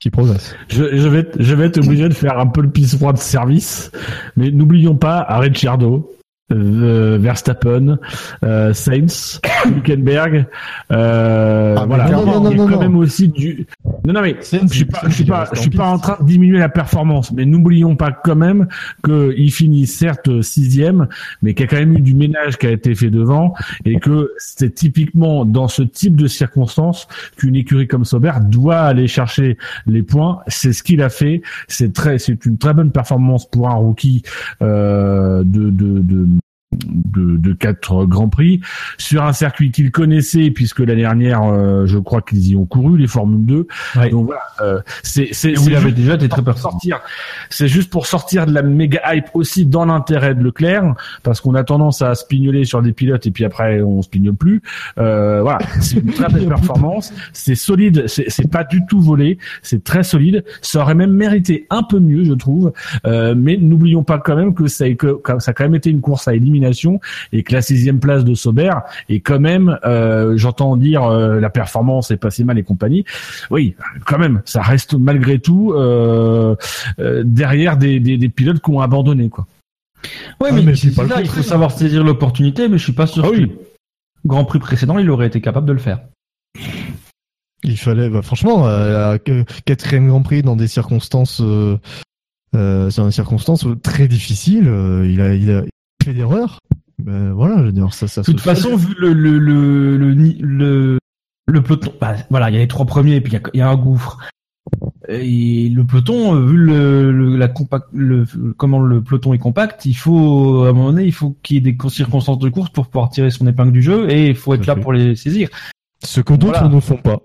Speaker 4: qui progresse.
Speaker 5: je, je vais, être- je vais être obligé de faire un peu le pisse froid de service. Mais n'oublions pas Ricciardo, euh, Verstappen, euh, Sainz, Hülkenberg. Euh,
Speaker 6: Ah,
Speaker 5: voilà.
Speaker 6: clairement,
Speaker 5: il y a
Speaker 4: non, non,
Speaker 5: quand
Speaker 4: non.
Speaker 5: même aussi du. Non, non, mais
Speaker 4: Sainz,
Speaker 5: je suis pas, je suis pas, je
Speaker 4: en
Speaker 5: suis pas en train de diminuer la performance, mais n'oublions pas quand même qu'il finit certes sixième, mais qu'il y a quand même eu du ménage qui a été fait devant et que c'est typiquement dans ce type de circonstances qu'une écurie comme Sauber doit aller chercher les points. C'est ce qu'il a fait. C'est très, c'est une très bonne performance pour un rookie euh, de, de, de de, de quatre grands prix. Sur un circuit qu'il connaissait puisque l'année dernière euh, je crois qu'ils y ont couru les Formule 2
Speaker 7: Ouais.
Speaker 5: donc voilà euh, c'est c'est
Speaker 7: déjà été très
Speaker 5: sortir c'est juste pour sortir de la méga hype aussi dans l'intérêt de Leclerc parce qu'on a tendance à spignoler sur des pilotes et puis après on spignole plus. Euh, voilà c'est une très belle performance. C'est solide c'est c'est pas du tout volé. C'est très solide. Ça aurait même mérité un peu mieux je trouve. Euh, mais n'oublions pas quand même que ça, que ça a quand même été une course à élimination et que la sixième place de Sauber est quand même, euh, j'entends dire euh, la performance est passée mal et compagnie. Oui, quand même, ça reste malgré tout euh, euh, derrière des, des, des pilotes qui ont abandonné quoi.
Speaker 7: Ouais,
Speaker 4: Ah,
Speaker 7: mais,
Speaker 4: mais
Speaker 7: c'est
Speaker 4: pas le
Speaker 7: ça, il faut savoir saisir l'opportunité, mais je suis pas sûr
Speaker 5: Ah
Speaker 7: que
Speaker 5: oui.
Speaker 7: le Grand Prix précédent, il aurait été capable de le faire.
Speaker 4: Il fallait, bah, franchement, euh, quatrième Grand Prix dans des circonstances, euh, euh, dans des circonstances très difficiles, euh, il a, il a fait d'erreurs. Ben voilà, je veux dire, ça, ça.
Speaker 7: De toute façon, vu le le le le le, le peloton, bah, voilà, il y a les trois premiers, et puis il y a, il y a un gouffre. Et le peloton, euh, vu le, le la compact, le comment le peloton est compact, il faut à un moment donné, il faut qu'il y ait des circonstances de course pour pouvoir tirer son épingle du jeu, et il faut être là
Speaker 4: fait.
Speaker 7: pour les saisir.
Speaker 4: Ce que d'autres
Speaker 7: Voilà.
Speaker 4: ne font pas.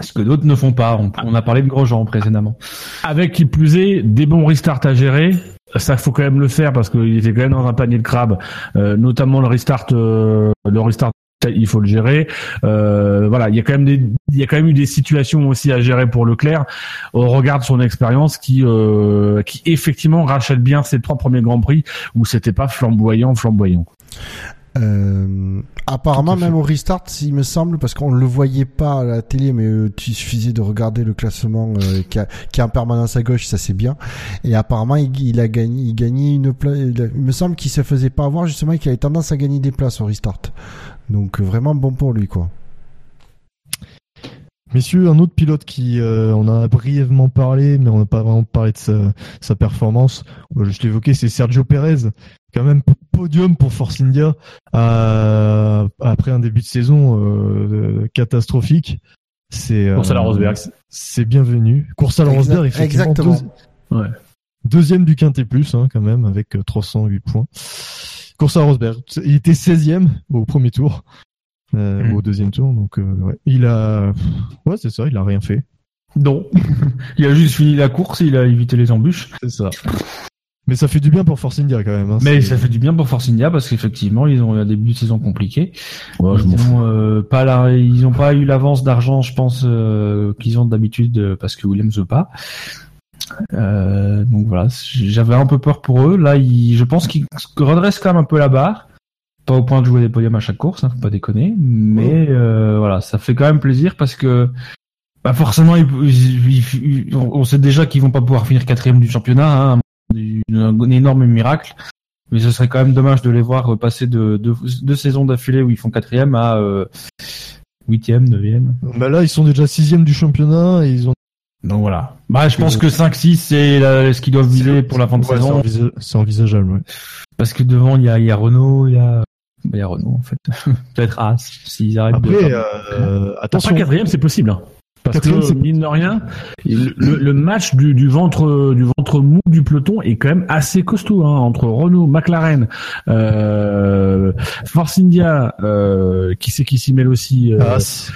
Speaker 7: Ce que d'autres ne font pas. On, on a parlé de Grosjean précédemment.
Speaker 5: Avec qui plus est des bons restarts à gérer. Ça faut quand même le faire parce qu'il était quand même dans un panier de crabes, euh, notamment le restart, euh, le restart il faut le gérer. Euh, voilà, il y a quand même des, il y a quand même eu des situations aussi à gérer pour Leclerc au regard de son expérience qui, euh, qui effectivement rachète bien ses trois premiers grands prix où c'était pas flamboyant, flamboyant.
Speaker 6: Euh, apparemment, même au restart, il me semble, parce qu'on le voyait pas à la télé, mais euh, il suffisait de regarder le classement euh, qui, a, qui est en permanence à gauche, ça c'est bien. Et apparemment, il, il a gagné, il gagnait une place. Il, a- il me semble qu'il se faisait pas avoir justement, et qu'il avait tendance à gagner des places au restart. Donc euh, vraiment bon pour lui, quoi.
Speaker 4: Messieurs, un autre pilote qui, euh, on a brièvement parlé, mais on n'a pas vraiment parlé de sa, sa performance. On va juste l'évoquer, c'est Sergio Perez, quand même podium pour Force India euh, après un début de saison euh, catastrophique. C'est
Speaker 5: Course à la
Speaker 4: euh,
Speaker 5: Rosberg.
Speaker 4: C'est bienvenu. Course à la Rosberg, effectivement.
Speaker 6: exactement.
Speaker 4: deux-
Speaker 5: Ouais.
Speaker 4: Deuxième du Quintet Plus, hein, quand même, avec euh, 308 points. Course à Rosberg. Il était 16e au premier tour, euh,
Speaker 5: Mm.
Speaker 4: au deuxième tour. Donc, euh, ouais. il a, ouais, c'est ça, il a rien fait.
Speaker 7: Non. il a juste fini la course, il a évité les embûches.
Speaker 4: C'est ça. Mais ça fait du bien pour Force India quand même. Hein.
Speaker 7: Mais ça fait du bien pour Force India parce qu'effectivement, ils ont eu un début de saison compliqué.
Speaker 5: Ouais, je
Speaker 7: ils
Speaker 5: m'en fous.
Speaker 7: ont euh, pas la, ils ont pas eu l'avance d'argent, je pense, euh, qu'ils ont d'habitude euh, parce que Williams veut pas. Euh, donc voilà, j'avais un peu peur pour eux. Là, ils, je pense qu'ils redressent quand même un peu la barre. Pas au point de jouer des podiums à chaque course, hein, faut pas déconner. Mais euh, voilà, ça fait quand même plaisir parce que bah forcément, ils- ils- ils- on sait déjà qu'ils vont pas pouvoir finir quatrième du championnat. Hein, un, énorme miracle. Mais ce serait quand même dommage de les voir passer de deux, deux saisons d'affilée où ils font quatrième à euh, huitième, neuvième.
Speaker 4: Bah là, ils sont déjà sixième du championnat et ils ont.
Speaker 7: Donc voilà. Bah, je pense que 5-6 c'est ce qu'ils doivent viser pour la fin de
Speaker 4: Ouais,
Speaker 7: saison.
Speaker 4: c'est envisageable. Ouais.
Speaker 7: Parce que devant il y a, il y a Renault, il y a, bah, il y a Renault en fait. Peut-être As s'ils arrêtent de.
Speaker 4: Après, euh, attention.
Speaker 5: Quatrième, c'est possible. hein. Parce
Speaker 4: Quatrième,
Speaker 5: que,
Speaker 4: c'est-
Speaker 5: mine de rien, le, le- le match du, du ventre du ventre mou du peloton est quand même assez costaud hein, entre Renault, McLaren, euh, Force India, euh, qui c'est qui s'y mêle aussi, euh,
Speaker 4: As.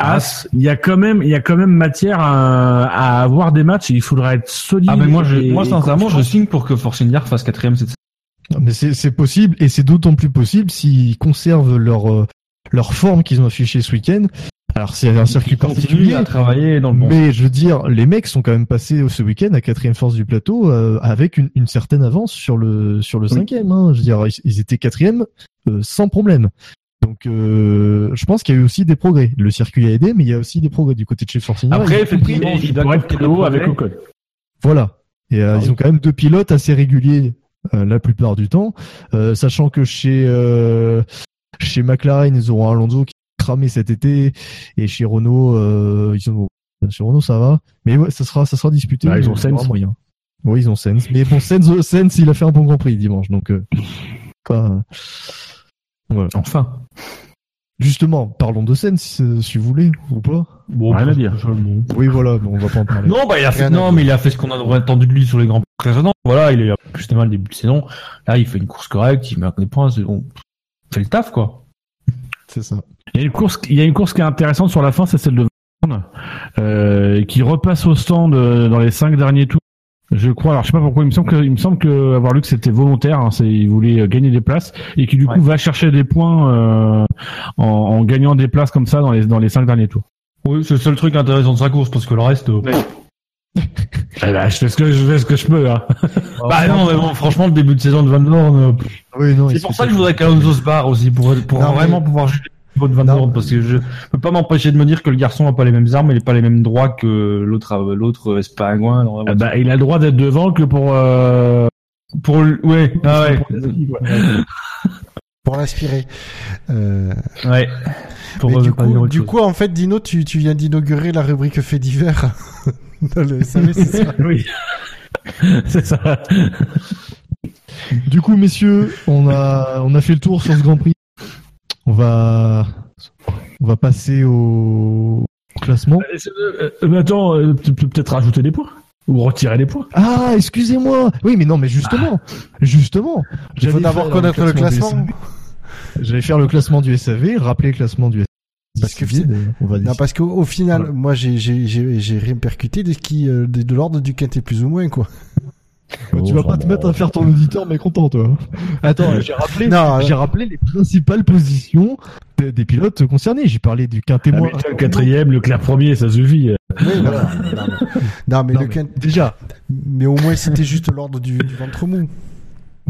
Speaker 5: As. Il y a quand même, il y a quand même matière à, à avoir des matchs. Et il faudra être solide.
Speaker 7: Ah mais moi je,
Speaker 5: et-
Speaker 7: moi sincèrement je signe pour que Force India fasse quatrième cette saison.
Speaker 4: Mais c'est c'est possible et c'est d'autant plus possible s'ils conservent leur euh, leur forme qu'ils ont affichée ce week-end. Alors c'est un circuit particulier.
Speaker 7: à travailler dans le bon.
Speaker 4: Mais je veux dire, les mecs sont quand même passés ce week-end à quatrième force du plateau euh, avec une, une certaine avance sur le sur le cinquième. Hein. Je veux dire, ils, ils étaient quatrième euh, sans problème. Donc, euh, je pense qu'il y a eu aussi des progrès. Le circuit a aidé, mais il y a aussi des progrès du côté de chez Force India.
Speaker 7: Après effectivement,
Speaker 5: il
Speaker 7: d'accord
Speaker 5: pourrait être plus haut avec. Ocon.
Speaker 4: Voilà. Et euh,
Speaker 5: Ah
Speaker 4: ils
Speaker 5: oui.
Speaker 4: ont quand même deux pilotes assez réguliers euh, la plupart du temps, euh, sachant que chez euh, chez McLaren ils auront Alonso cramé cet été et chez Renault euh, ils ont chez Renault ça va, mais ouais ça sera ça sera disputé.
Speaker 5: Bah, ils
Speaker 4: mais
Speaker 5: ont
Speaker 4: moyen. Oui ils ont Sens, mais bon Sens Sens il a fait un bon Grand Prix dimanche donc euh, pas.
Speaker 7: Enfin.
Speaker 4: Justement parlons de Sens si, si vous voulez ou pas.
Speaker 7: Bon,
Speaker 5: Rien à dire.
Speaker 4: Oui voilà bon, on va pas en parler.
Speaker 7: Non, bah, il a fait,
Speaker 6: Rien
Speaker 7: non, mais il a fait ce qu'on a attendu de lui sur les grands précédents. Voilà, il a plus mal début de saison. Là, il fait une course correcte, il marque des points, c'est bon. Il fait le taf, quoi.
Speaker 4: C'est ça.
Speaker 5: Il y a une course, il y a une course qui est intéressante sur la fin, c'est celle de Van, euh, qui repasse au stand euh, dans les cinq derniers tours. Je crois. Alors je sais pas pourquoi. Il me semble que, il me semble que avoir lu que c'était volontaire. Hein, c'est, il voulait euh, gagner des places et qui du coup va chercher des points euh, en, en gagnant des places comme ça dans les dans les cinq derniers tours.
Speaker 7: Oui, c'est le seul truc intéressant de sa course, parce que le reste, euh,
Speaker 5: Eh ben, je fais ce que je fais ce que je peux. Hein.
Speaker 7: bah non, mais bon, franchement, le début de saison de Van Dorn, euh,
Speaker 4: Oui
Speaker 7: c'est pour ça
Speaker 4: fait
Speaker 7: que je voudrais qu'Alonso se barre aussi, pour, pour
Speaker 6: Non, mais-
Speaker 7: vraiment pouvoir juger le niveau de Van. Dorn, parce que je peux pas m'empêcher de me dire que le garçon a pas les mêmes armes, il a pas les mêmes droits que l'autre, euh, l'autre la
Speaker 5: Eh ben, il a le droit d'être devant que pour. Euh...
Speaker 7: pour le, ouais, ah ouais,
Speaker 6: pour l'inspirer. Euh,
Speaker 7: ouais. Pour euh,
Speaker 6: du, coup, du coup, en fait, Dino, tu, tu viens d'inaugurer la rubrique fait divers. dans le SAV, c'est ça
Speaker 5: oui. c'est ça.
Speaker 4: Du coup, messieurs, on a, on a fait le tour sur ce Grand Prix. On va, on va passer au classement.
Speaker 5: Euh, euh, attends, euh, tu peux peut-être rajouter des points ou retirer des points.
Speaker 4: Ah, excusez-moi. Oui, mais non, mais justement, justement.
Speaker 6: Il faut d'abord connaître le classement.
Speaker 4: J'allais faire le classement du SAV, rappeler le classement du SAV.
Speaker 6: Parce que
Speaker 4: on va
Speaker 6: Non,
Speaker 4: décider.
Speaker 6: parce qu'au au final,
Speaker 4: Voilà.
Speaker 6: moi, j'ai, j'ai, j'ai, j'ai rien percuté de ce qui, euh, de, de l'ordre du quintet plus ou moins, quoi.
Speaker 4: Bah, tu vas pas te mettre à faire ton auditeur mécontent, toi. Attends, j'ai rappelé,
Speaker 6: Non,
Speaker 4: j'ai rappelé les principales positions des, des pilotes concernés. J'ai parlé du quintet moins.
Speaker 5: Hamilton quatrième, Leclerc premier, ça suffit.
Speaker 6: Oui, voilà. non, mais, non, mais
Speaker 4: Non,
Speaker 6: le
Speaker 4: mais
Speaker 6: quintet,
Speaker 4: Déjà,
Speaker 6: mais au moins, c'était juste l'ordre du, du ventre mou.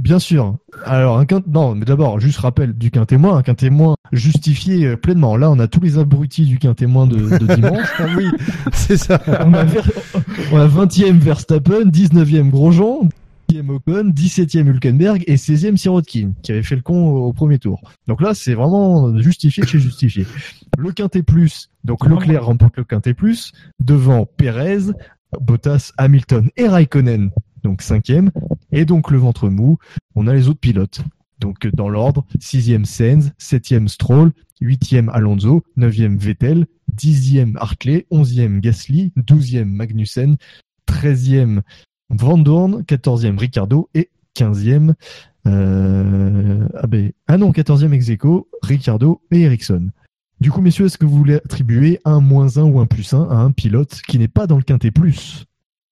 Speaker 4: Bien sûr. Alors un quinte, non, mais d'abord, juste rappel du quintémoin, un quintémoin justifié euh, pleinement. Là, on a tous les abrutis du quintémoin de, de dimanche.
Speaker 6: Ah oui, c'est ça.
Speaker 4: on, a Ver- on a 20e Verstappen, 19e Grosjean, 10e Ocon, 17e Hülkenberg et 16e Sirotkin, qui avait fait le con au, au premier tour. Donc là, c'est vraiment justifié chez justifié. Le quintet plus, donc Leclerc remporte le quintet plus, devant Perez, Bottas, Hamilton et Raikkonen, donc cinquième, et donc le ventre mou, on a les autres pilotes. Donc dans l'ordre, sixième Sainz, septième Stroll, huitième Alonso, neuvième Vettel, dixième Hartley, onzième Gasly, douzième Magnussen, treizième Van Dorn, quatorzième Ricardo et quinzième euh, ah, ben, ah non, quatorzième Execo, Ricardo et Ericsson. Du coup, messieurs, est-ce que vous voulez attribuer un moins 1 ou un plus 1 à un pilote qui n'est pas dans le quintet plus?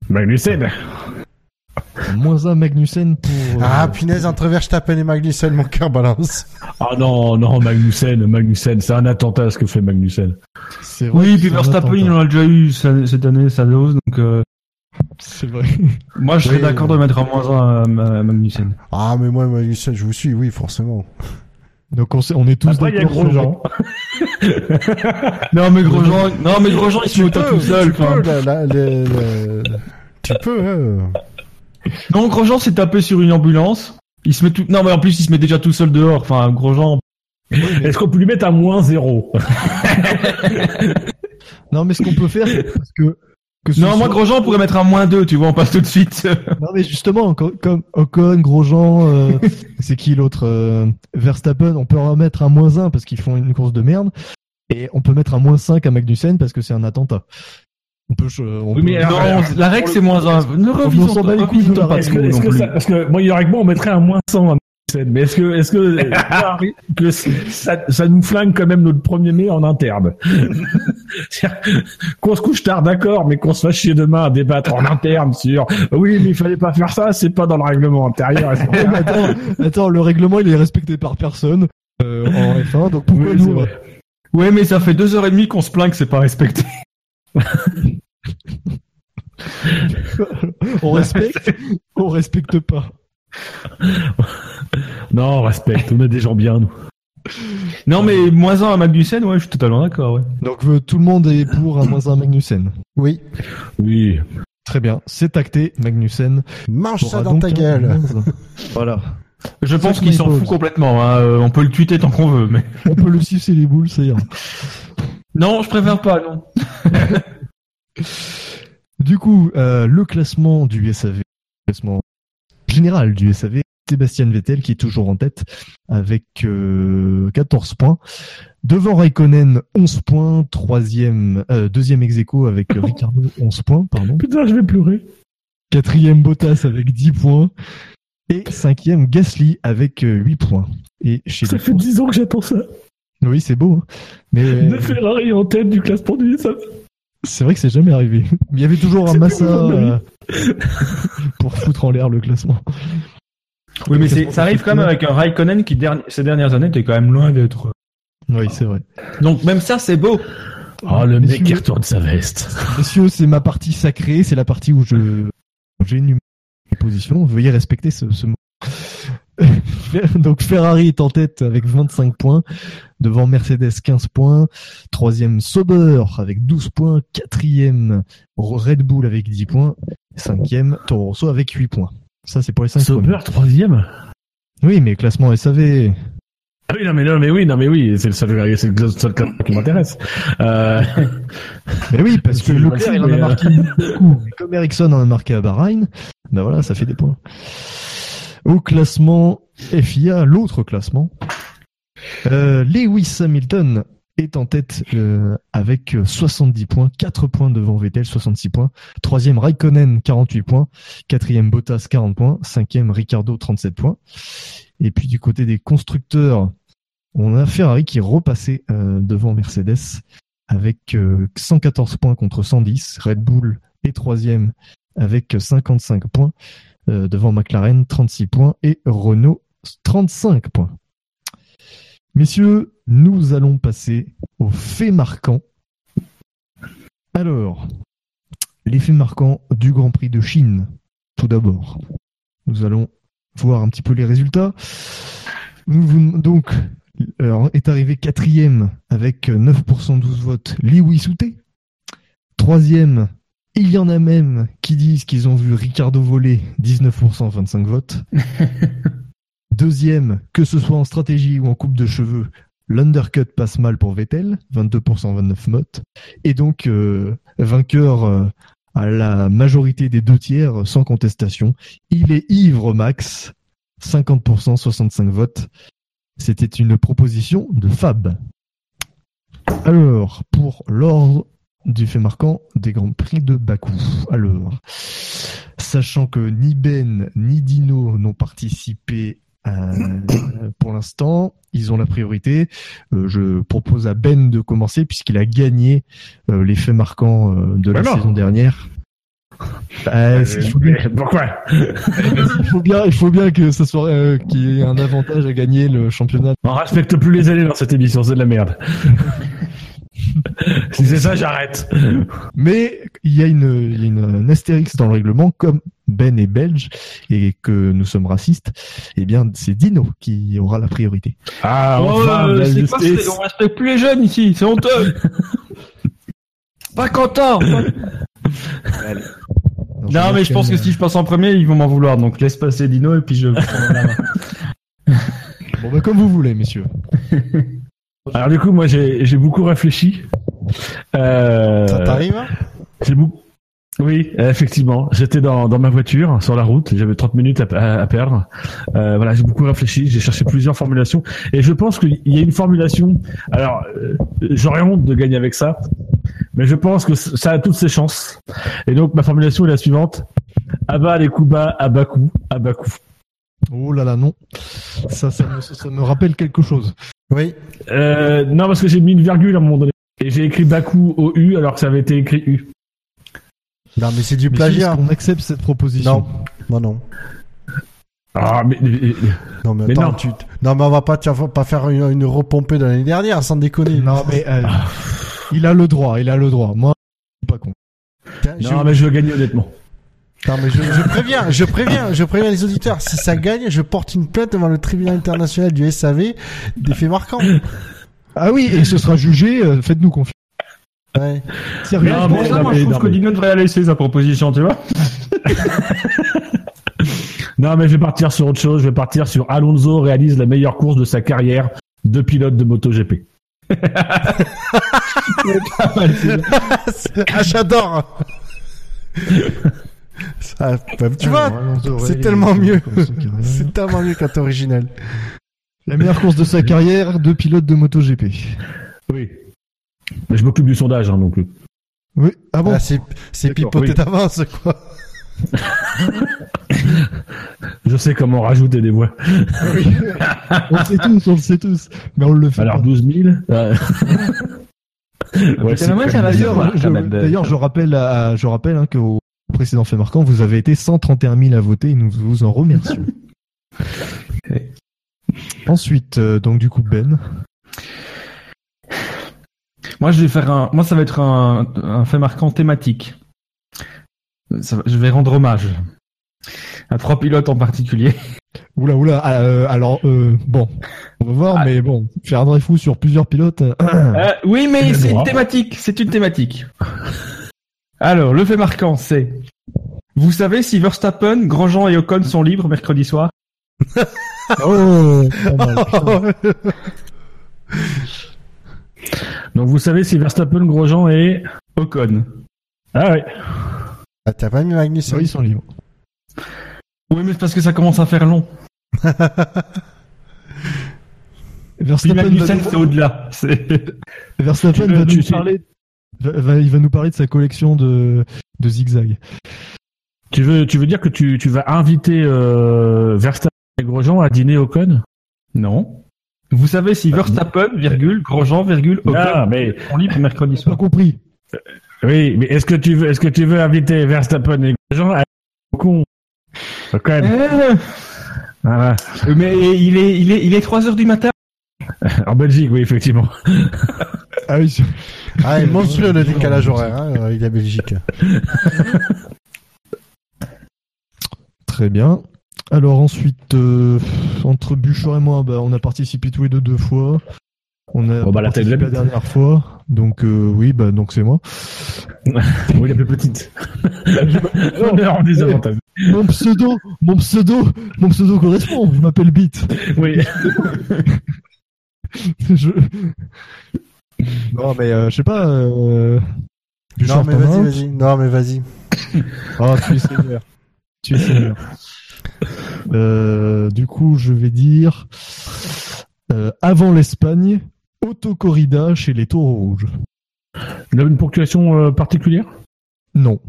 Speaker 5: Magnussen.
Speaker 4: Moins 1 Magnussen pour... euh,
Speaker 6: Ah, punaise, entre Verstappen et Magnussen, mon cœur balance.
Speaker 5: Ah non, non, Magnussen, Magnussen, c'est un attentat ce que fait Magnussen.
Speaker 4: vrai
Speaker 7: Oui, puis
Speaker 4: un
Speaker 7: Verstappen, il en a déjà eu cette année, sa dose, donc euh,
Speaker 4: C'est vrai.
Speaker 7: moi je serais
Speaker 6: Oui,
Speaker 7: d'accord de mettre un moins 1 à, Ma- Magnussen.
Speaker 6: Ah, mais moi, Magnussen, je vous suis, oui, forcément.
Speaker 4: Donc on, sait- on est tous
Speaker 5: Après, il y a
Speaker 4: d'accord
Speaker 5: Grosjean.
Speaker 7: Non mais Grosjean, non mais Grosjean il se met tout seul.
Speaker 6: tu peux, la- la- tu peux, hein.
Speaker 7: Non, Grosjean s'est tapé sur une ambulance. Il se met tout. Non mais en plus il se met déjà tout seul dehors. Enfin Grosjean.
Speaker 5: Est-ce qu'on peut lui mettre un moins zéro?
Speaker 4: Non, mais ce qu'on peut faire, c'est parce que... que ce
Speaker 7: Non,
Speaker 4: soit-
Speaker 7: moi Grosjean on pourrait mettre un moins 2, tu vois, on passe tout de suite.
Speaker 4: Non, mais justement, co- comme Ocon, Grosjean, euh, c'est qui l'autre euh, Verstappen, on peut en mettre un moins 1 parce qu'ils font une course de merde. Et on peut mettre un moins 5 à Magnussen parce que c'est un attentat. On peut... euh, On
Speaker 5: Oui,
Speaker 4: peut-
Speaker 5: mais alors,
Speaker 7: non, la règle c'est moins 1. Ne
Speaker 4: on
Speaker 7: revisons
Speaker 4: bat les
Speaker 7: pas,
Speaker 4: couilles de la
Speaker 7: pas
Speaker 4: règle.
Speaker 5: Est-ce que,
Speaker 7: trop
Speaker 5: est-ce
Speaker 7: non
Speaker 5: que
Speaker 7: plus.
Speaker 5: ça, parce que moi, il y aurait que moi, on mettrait un moins 100 à. Mais est-ce que, est-ce que, que ça, ça nous flingue quand même notre premier mai en interne? Qu'on se couche tard, d'accord, mais qu'on se fasse chier demain à débattre en interne sur oui, mais il fallait pas faire ça, c'est pas dans le règlement intérieur.
Speaker 4: attends, attends, le règlement il est respecté par personne euh, en F1, donc pourquoi
Speaker 5: Oui,
Speaker 4: nous
Speaker 5: vrai.
Speaker 7: Ouais, mais ça fait deux heures et demie qu'on se plaint que c'est pas respecté.
Speaker 4: On respecte On respecte pas?
Speaker 5: Non, on respecte, on est des gens bien, nous.
Speaker 7: Non, mais moins 1 à Magnussen, ouais, je suis totalement d'accord, ouais.
Speaker 4: Donc euh, tout le monde est pour un moins 1 Magnussen.
Speaker 6: Oui.
Speaker 5: Oui.
Speaker 4: Très bien, c'est acté, Magnussen.
Speaker 6: Mange ça dans ta gueule.
Speaker 4: Voilà.
Speaker 7: Je pense qu'il s'en fout complètement, hein. euh, on peut le tweeter tant qu'on veut, mais.
Speaker 4: On peut le sucer les boules, ça ira.
Speaker 7: Non, je préfère pas, non.
Speaker 4: Du coup, euh, le classement du SAV, le classement général du SAV, Sébastien Vettel qui est toujours en tête avec euh, 14 points. Devant Raikkonen, 11 points. Troisième, euh, deuxième ex aequo avec Ricardo, 11 points, pardon.
Speaker 5: Putain, je vais pleurer.
Speaker 4: Quatrième Bottas avec 10 points. Et cinquième Gasly avec euh, 8 points. Et chez
Speaker 5: Ça fait 10 ans que j'attends ça.
Speaker 4: Oui, c'est beau. hein. Mais
Speaker 5: De Ferrari en tête du classement du SAV.
Speaker 4: c'est vrai que c'est jamais arrivé. Il y avait toujours un Massa euh, pour foutre en l'air le classement.
Speaker 7: Oui, mais ça arrive quand même avec un Raikkonen qui, derni- ces dernières années, était quand même loin d'être.
Speaker 4: Oui, c'est vrai.
Speaker 7: Donc, même ça, c'est beau.
Speaker 5: Oh, le mec qui retourne sa veste.
Speaker 4: Messieurs, c'est ma partie sacrée, c'est la partie où je j'énumère les positions. Veuillez respecter ce, ce mot. Donc Ferrari est en tête avec 25 points, devant Mercedes 15 points, troisième Sauber avec 12 points, quatrième Red Bull avec 10 points, cinquième Toro Rosso avec 8 points. Ça c'est pour les 5
Speaker 5: Sauber, troisième?
Speaker 4: Oui, mais classement SAV.
Speaker 5: Ah oui, non, mais non, mais oui, non, mais oui, c'est le seul, c'est le seul classement qui m'intéresse. Euh,
Speaker 4: Mais oui, parce que Leclerc, il en a
Speaker 5: euh,
Speaker 4: marqué beaucoup. Comme Ericsson en a marqué à Bahreïn, ben voilà, ça fait des points. Au classement FIA, l'autre classement, euh, Lewis Hamilton est en tête euh, avec 70 points, 4 points devant Vettel, 66 points. Troisième Raikkonen, 48 points. Quatrième Bottas, 40 points. Cinquième Ricardo, 37 points. Et puis du côté des constructeurs, on a Ferrari qui est repassé euh, devant Mercedes avec euh, 114 points contre 110. Red Bull est troisième avec 55 points euh, devant McLaren 36 points et Renault 35 points. Messieurs, nous allons passer aux faits marquants. Alors, les faits marquants du Grand Prix de Chine. Tout d'abord, nous allons voir un petit peu les résultats. Donc, est arrivé quatrième avec 9% 12 votes Liwi Souté. Troisième, il y en a même qui disent qu'ils ont vu Ricardo voler 19% 25 votes. Deuxième, que ce soit en stratégie ou en coupe de cheveux, l'undercut passe mal pour Vettel, 22% 29 votes. Et donc, euh, vainqueur euh, à la majorité des deux tiers, sans contestation, il est ivre max, 50% 65 votes. C'était une proposition de Fab. Alors, pour l'ordre du fait marquant des Grands Prix de Bakou. Alors, sachant que ni Ben ni Dino n'ont participé Euh, pour l'instant, ils ont la priorité. Euh, je propose à Ben de commencer puisqu'il a gagné euh, les faits marquants euh, de la saison dernière. Il, faut bien,
Speaker 5: Pourquoi
Speaker 4: il faut bien, il faut bien que ça soit euh, qu'il y ait un avantage à gagner le championnat.
Speaker 5: On respecte plus les années dans cette émission, c'est de la merde. si c'est ça, j'arrête.
Speaker 4: Mais il y a une, il y a une, un astérix dans le règlement, comme Ben est belge et que nous sommes racistes, eh bien c'est Dino qui aura la priorité.
Speaker 5: Ah,
Speaker 7: Oh,
Speaker 5: enfin,
Speaker 7: euh,
Speaker 5: la
Speaker 7: c'est pas-
Speaker 5: justice.
Speaker 7: c'est- on respecte plus les jeunes ici, c'est honteux. pas content. Non, mais je pense que si je passe en premier, ils vont m'en vouloir. Donc laisse passer Dino et puis je. prends la main.
Speaker 4: Bon bah comme vous voulez, messieurs.
Speaker 5: Alors du coup, moi, j'ai j'ai beaucoup réfléchi. Euh,
Speaker 6: Ça t'arrive hein?
Speaker 5: j'ai beaucoup... Oui, effectivement. J'étais dans, dans ma voiture, sur la route. J'avais 30 minutes à, à- à perdre. Euh, voilà, j'ai beaucoup réfléchi. J'ai cherché plusieurs formulations. Et je pense qu'il y a une formulation... Alors, euh, j'aurais honte de gagner avec ça. Mais je pense que ça a toutes ses chances. Et donc, ma formulation est la suivante. Abat les coups bas, à bas coup, à bas coup.
Speaker 4: Oh là là non, ça ça me, ça me rappelle quelque chose.
Speaker 6: Oui.
Speaker 5: Euh, non, parce que j'ai mis une virgule à un moment donné. Et j'ai écrit Bakou au U alors que ça avait été écrit U.
Speaker 6: Non, mais c'est du plagiat.
Speaker 4: qu'on accepte cette proposition
Speaker 6: Non. Moi non.
Speaker 5: Ah, mais, mais-
Speaker 6: Non mais,
Speaker 5: Mais
Speaker 6: attends,
Speaker 5: non.
Speaker 6: tu non mais on va pas tu vas pas faire une, une repompée de l'année dernière sans déconner.
Speaker 4: Non mais euh, il a le droit, il a le droit. Moi, je suis pas con.
Speaker 6: Tiens, je,
Speaker 5: non, mais je veux gagner honnêtement.
Speaker 6: Attends, mais je, je préviens, je préviens, je préviens les auditeurs. Si ça gagne, je porte une plainte devant le tribunal international du SAV des faits marquants.
Speaker 4: Ah oui, et ce sera jugé. euh, Faites-nous confiance.
Speaker 6: Ouais.
Speaker 4: Sérieux
Speaker 5: Non, mais-
Speaker 7: ça,
Speaker 5: non,
Speaker 7: moi,
Speaker 5: mais-
Speaker 7: je trouve
Speaker 5: non,
Speaker 7: que
Speaker 5: mais-
Speaker 7: Dino devrait laisser sa proposition, tu vois.
Speaker 5: Non, mais je vais partir sur autre chose. Je vais partir sur Alonso réalise la meilleure course de sa carrière de pilote de MotoGP.
Speaker 6: ah, j'adore. Ça, bah, tu vois,
Speaker 4: Alors, Alonso
Speaker 6: c'est tellement mieux. c'est tellement mieux quand t'es original.
Speaker 4: La meilleure course de sa carrière de pilote de MotoGP.
Speaker 5: Oui. Mais je m'occupe du sondage, hein, donc.
Speaker 4: Oui. Ah bon
Speaker 6: Ah, c'est pipoté
Speaker 5: oui.
Speaker 6: d'avance quoi.
Speaker 5: Je sais comment rajouter des voix.
Speaker 4: On le sait tous, on le sait tous. Mais on le fait
Speaker 5: Alors
Speaker 4: pas.
Speaker 5: 12 000. euh, ouais,
Speaker 4: je, d'ailleurs, je rappelle, à, je rappelle hein, qu'au précédent fait marquant, vous avez été 131 000 à voter et nous vous en remercions. Ensuite, euh, donc du coup Ben.
Speaker 7: Moi, je vais faire un. Moi, ça va être un, un fait marquant thématique. Ça va- je vais rendre hommage à trois pilotes en particulier.
Speaker 4: Oula oula. ah, euh, alors euh, bon, on va voir, mais bon, faire un fou sur plusieurs pilotes.
Speaker 7: oui, mais c'est une thématique. C'est une thématique. Alors, le fait marquant, c'est. Vous savez si Verstappen, Grosjean et Ocon sont libres mercredi soir?
Speaker 4: Oh, mal.
Speaker 5: Donc vous savez si Verstappen, Grosjean et.
Speaker 7: Ocon?
Speaker 5: Ah ouais.
Speaker 6: Ah, T'as pas mis Magnussen?
Speaker 4: Oui, ils sont libres.
Speaker 7: Oui, mais c'est parce que ça commence à faire long.
Speaker 4: Verstappen,
Speaker 7: Magnussen, c'est au-delà.
Speaker 4: Verstappen va nous parler. Va- il va nous parler de sa collection de, de zigzags.
Speaker 5: Tu veux, tu veux dire que tu, tu vas inviter euh, Verstappen et Grosjean à dîner au con?
Speaker 7: Non. Vous savez si Verstappen, virgule, Grosjean, virgule, Ocon
Speaker 5: Ah, mais
Speaker 7: sont libres mercredi
Speaker 4: Pas
Speaker 7: soir
Speaker 4: compris.
Speaker 5: oui, mais est-ce que tu veux, est-ce que tu veux inviter Verstappen et Grosjean à au con? Au con.
Speaker 7: Euh,
Speaker 5: Voilà.
Speaker 7: Mais il est, il est, il est 3 heures du matin.
Speaker 5: En Belgique, oui, effectivement.
Speaker 4: Ah oui. c'est-
Speaker 6: Ah, monstrueux le décalage horaire hein, avec la Belgique.
Speaker 4: Très bien. Alors ensuite, euh, entre Bouchard et moi, bah, on a participé tous les deux deux fois. On a
Speaker 5: Bon, bah, la de la
Speaker 4: participé la
Speaker 5: bite.
Speaker 4: dernière fois. Donc euh, oui, bah donc c'est moi.
Speaker 5: Oui, la plus petite. En désavantage.
Speaker 4: Mon pseudo, mon pseudo, mon pseudo correspond. Je m'appelle Beat.
Speaker 5: Oui.
Speaker 4: Je... Non mais euh, je sais pas. Euh...
Speaker 6: Non mais vas-y,
Speaker 4: un
Speaker 6: vas-y. Non mais vas-y.
Speaker 4: Ah, tu es seigneur. tu es seigneur. Euh, du coup, je vais dire euh, avant l'Espagne, autocorrida chez les taureaux rouges.
Speaker 5: Il a une ponctuation euh, particulière?
Speaker 4: Non.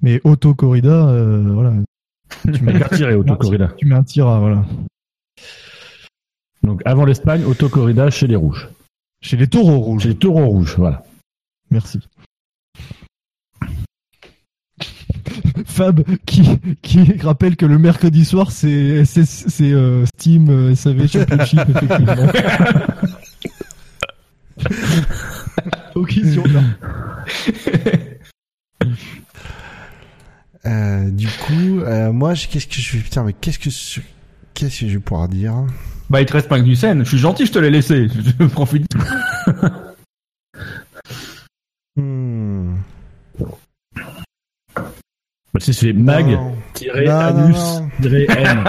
Speaker 4: Mais autocorrida, euh, voilà. Tu mets,
Speaker 5: m'as tiré autocorrida.
Speaker 4: tu mets un tir voilà.
Speaker 5: Donc avant l'Espagne, autocorrida chez les rouges.
Speaker 4: Chez les taureaux rouges.
Speaker 5: Chez les taureaux rouges, voilà.
Speaker 4: Merci. Fab qui, qui rappelle que le mercredi soir c'est c'est c'est, euh, Steam euh, SAV Championship effectivement. ok.
Speaker 6: Euh, du coup, euh, moi, je- qu'est-ce que je vais putain, mais qu'est-ce que je- qu'est-ce que je vais pouvoir dire?
Speaker 7: Bah, il te reste Magnussen. Je suis gentil, je te l'ai laissé. Je profite.
Speaker 6: Hmm.
Speaker 5: Bah, tu sais, c'est mag
Speaker 6: Non.
Speaker 5: tiré
Speaker 6: Non, non,
Speaker 5: anus
Speaker 6: non.
Speaker 5: tiré N.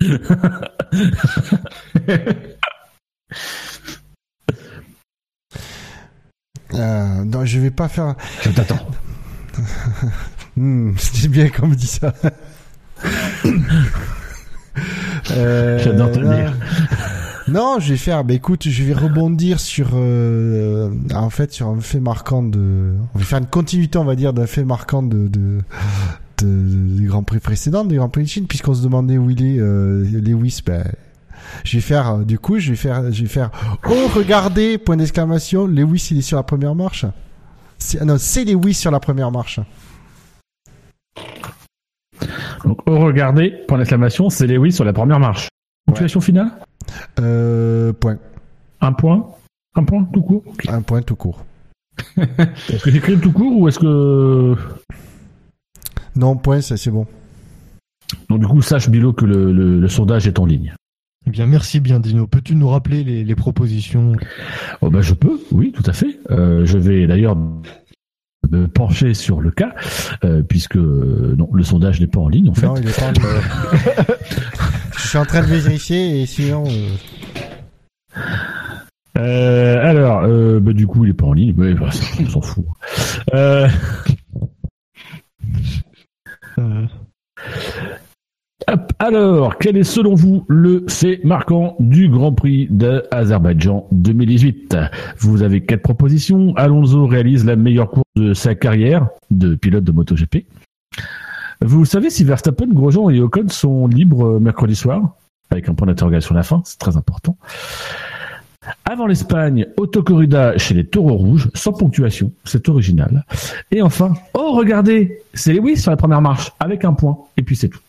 Speaker 6: Euh, non, je vais pas faire.
Speaker 5: Je t'attends.
Speaker 6: Hmm, c'est bien qu'on me dit ça. Euh,
Speaker 5: J'adore te
Speaker 6: non. je vais faire. Bah écoute, je vais rebondir sur, euh, en fait, sur un fait marquant de. On va faire une continuité, on va dire, d'un fait marquant de, de, de- des grands prix précédents, des grands prix de Chine, puisqu'on se demandait où il est, euh, Lewis. Ben, je vais faire. euh, Du coup, je vais faire. Je vais faire. Oh, regardez Point d'exclamation. Lewis, il est sur la première marche. C'est- ah non, c'est Lewis sur la première marche.
Speaker 5: Donc, au regarder, point d'exclamation, c'est Lewis sur la première marche. Situation finale
Speaker 6: Euh, point.
Speaker 5: Un point Un point tout court.
Speaker 6: Un point tout court.
Speaker 5: Est-ce que j'écris tout court ou est-ce que.
Speaker 6: Non, point, ça c'est bon.
Speaker 5: Donc, du coup, sache, Bilo, que le, le- le sondage est en ligne.
Speaker 4: Eh bien merci bien Dino. Peux-tu nous rappeler les, les propositions?
Speaker 5: Oh, bah, je peux, oui, tout à fait. Euh, je vais d'ailleurs me pencher sur le cas, euh, puisque euh, non, le sondage n'est pas en ligne, en fait.
Speaker 6: Non, il est pas. en- je suis en train de vérifier et sinon. euh,
Speaker 5: alors, bah, du coup, il est pas en ligne. Ouais, bah, on s'en fout. Alors, quel est selon vous le fait marquant du Grand Prix d'Azerbaïdjan 2018 Vous avez quatre propositions. Alonso réalise la meilleure course de sa carrière de pilote de MotoGP. Vous savez si Verstappen, Grosjean et Ocon sont libres euh, mercredi soir? Avec un point d'interrogation à la fin, c'est très important. Avant l'Espagne, autocorrida chez les taureaux rouges, sans ponctuation, c'est original. Et enfin, oh regardez, c'est Lewis sur la première marche, avec un point, et puis c'est tout.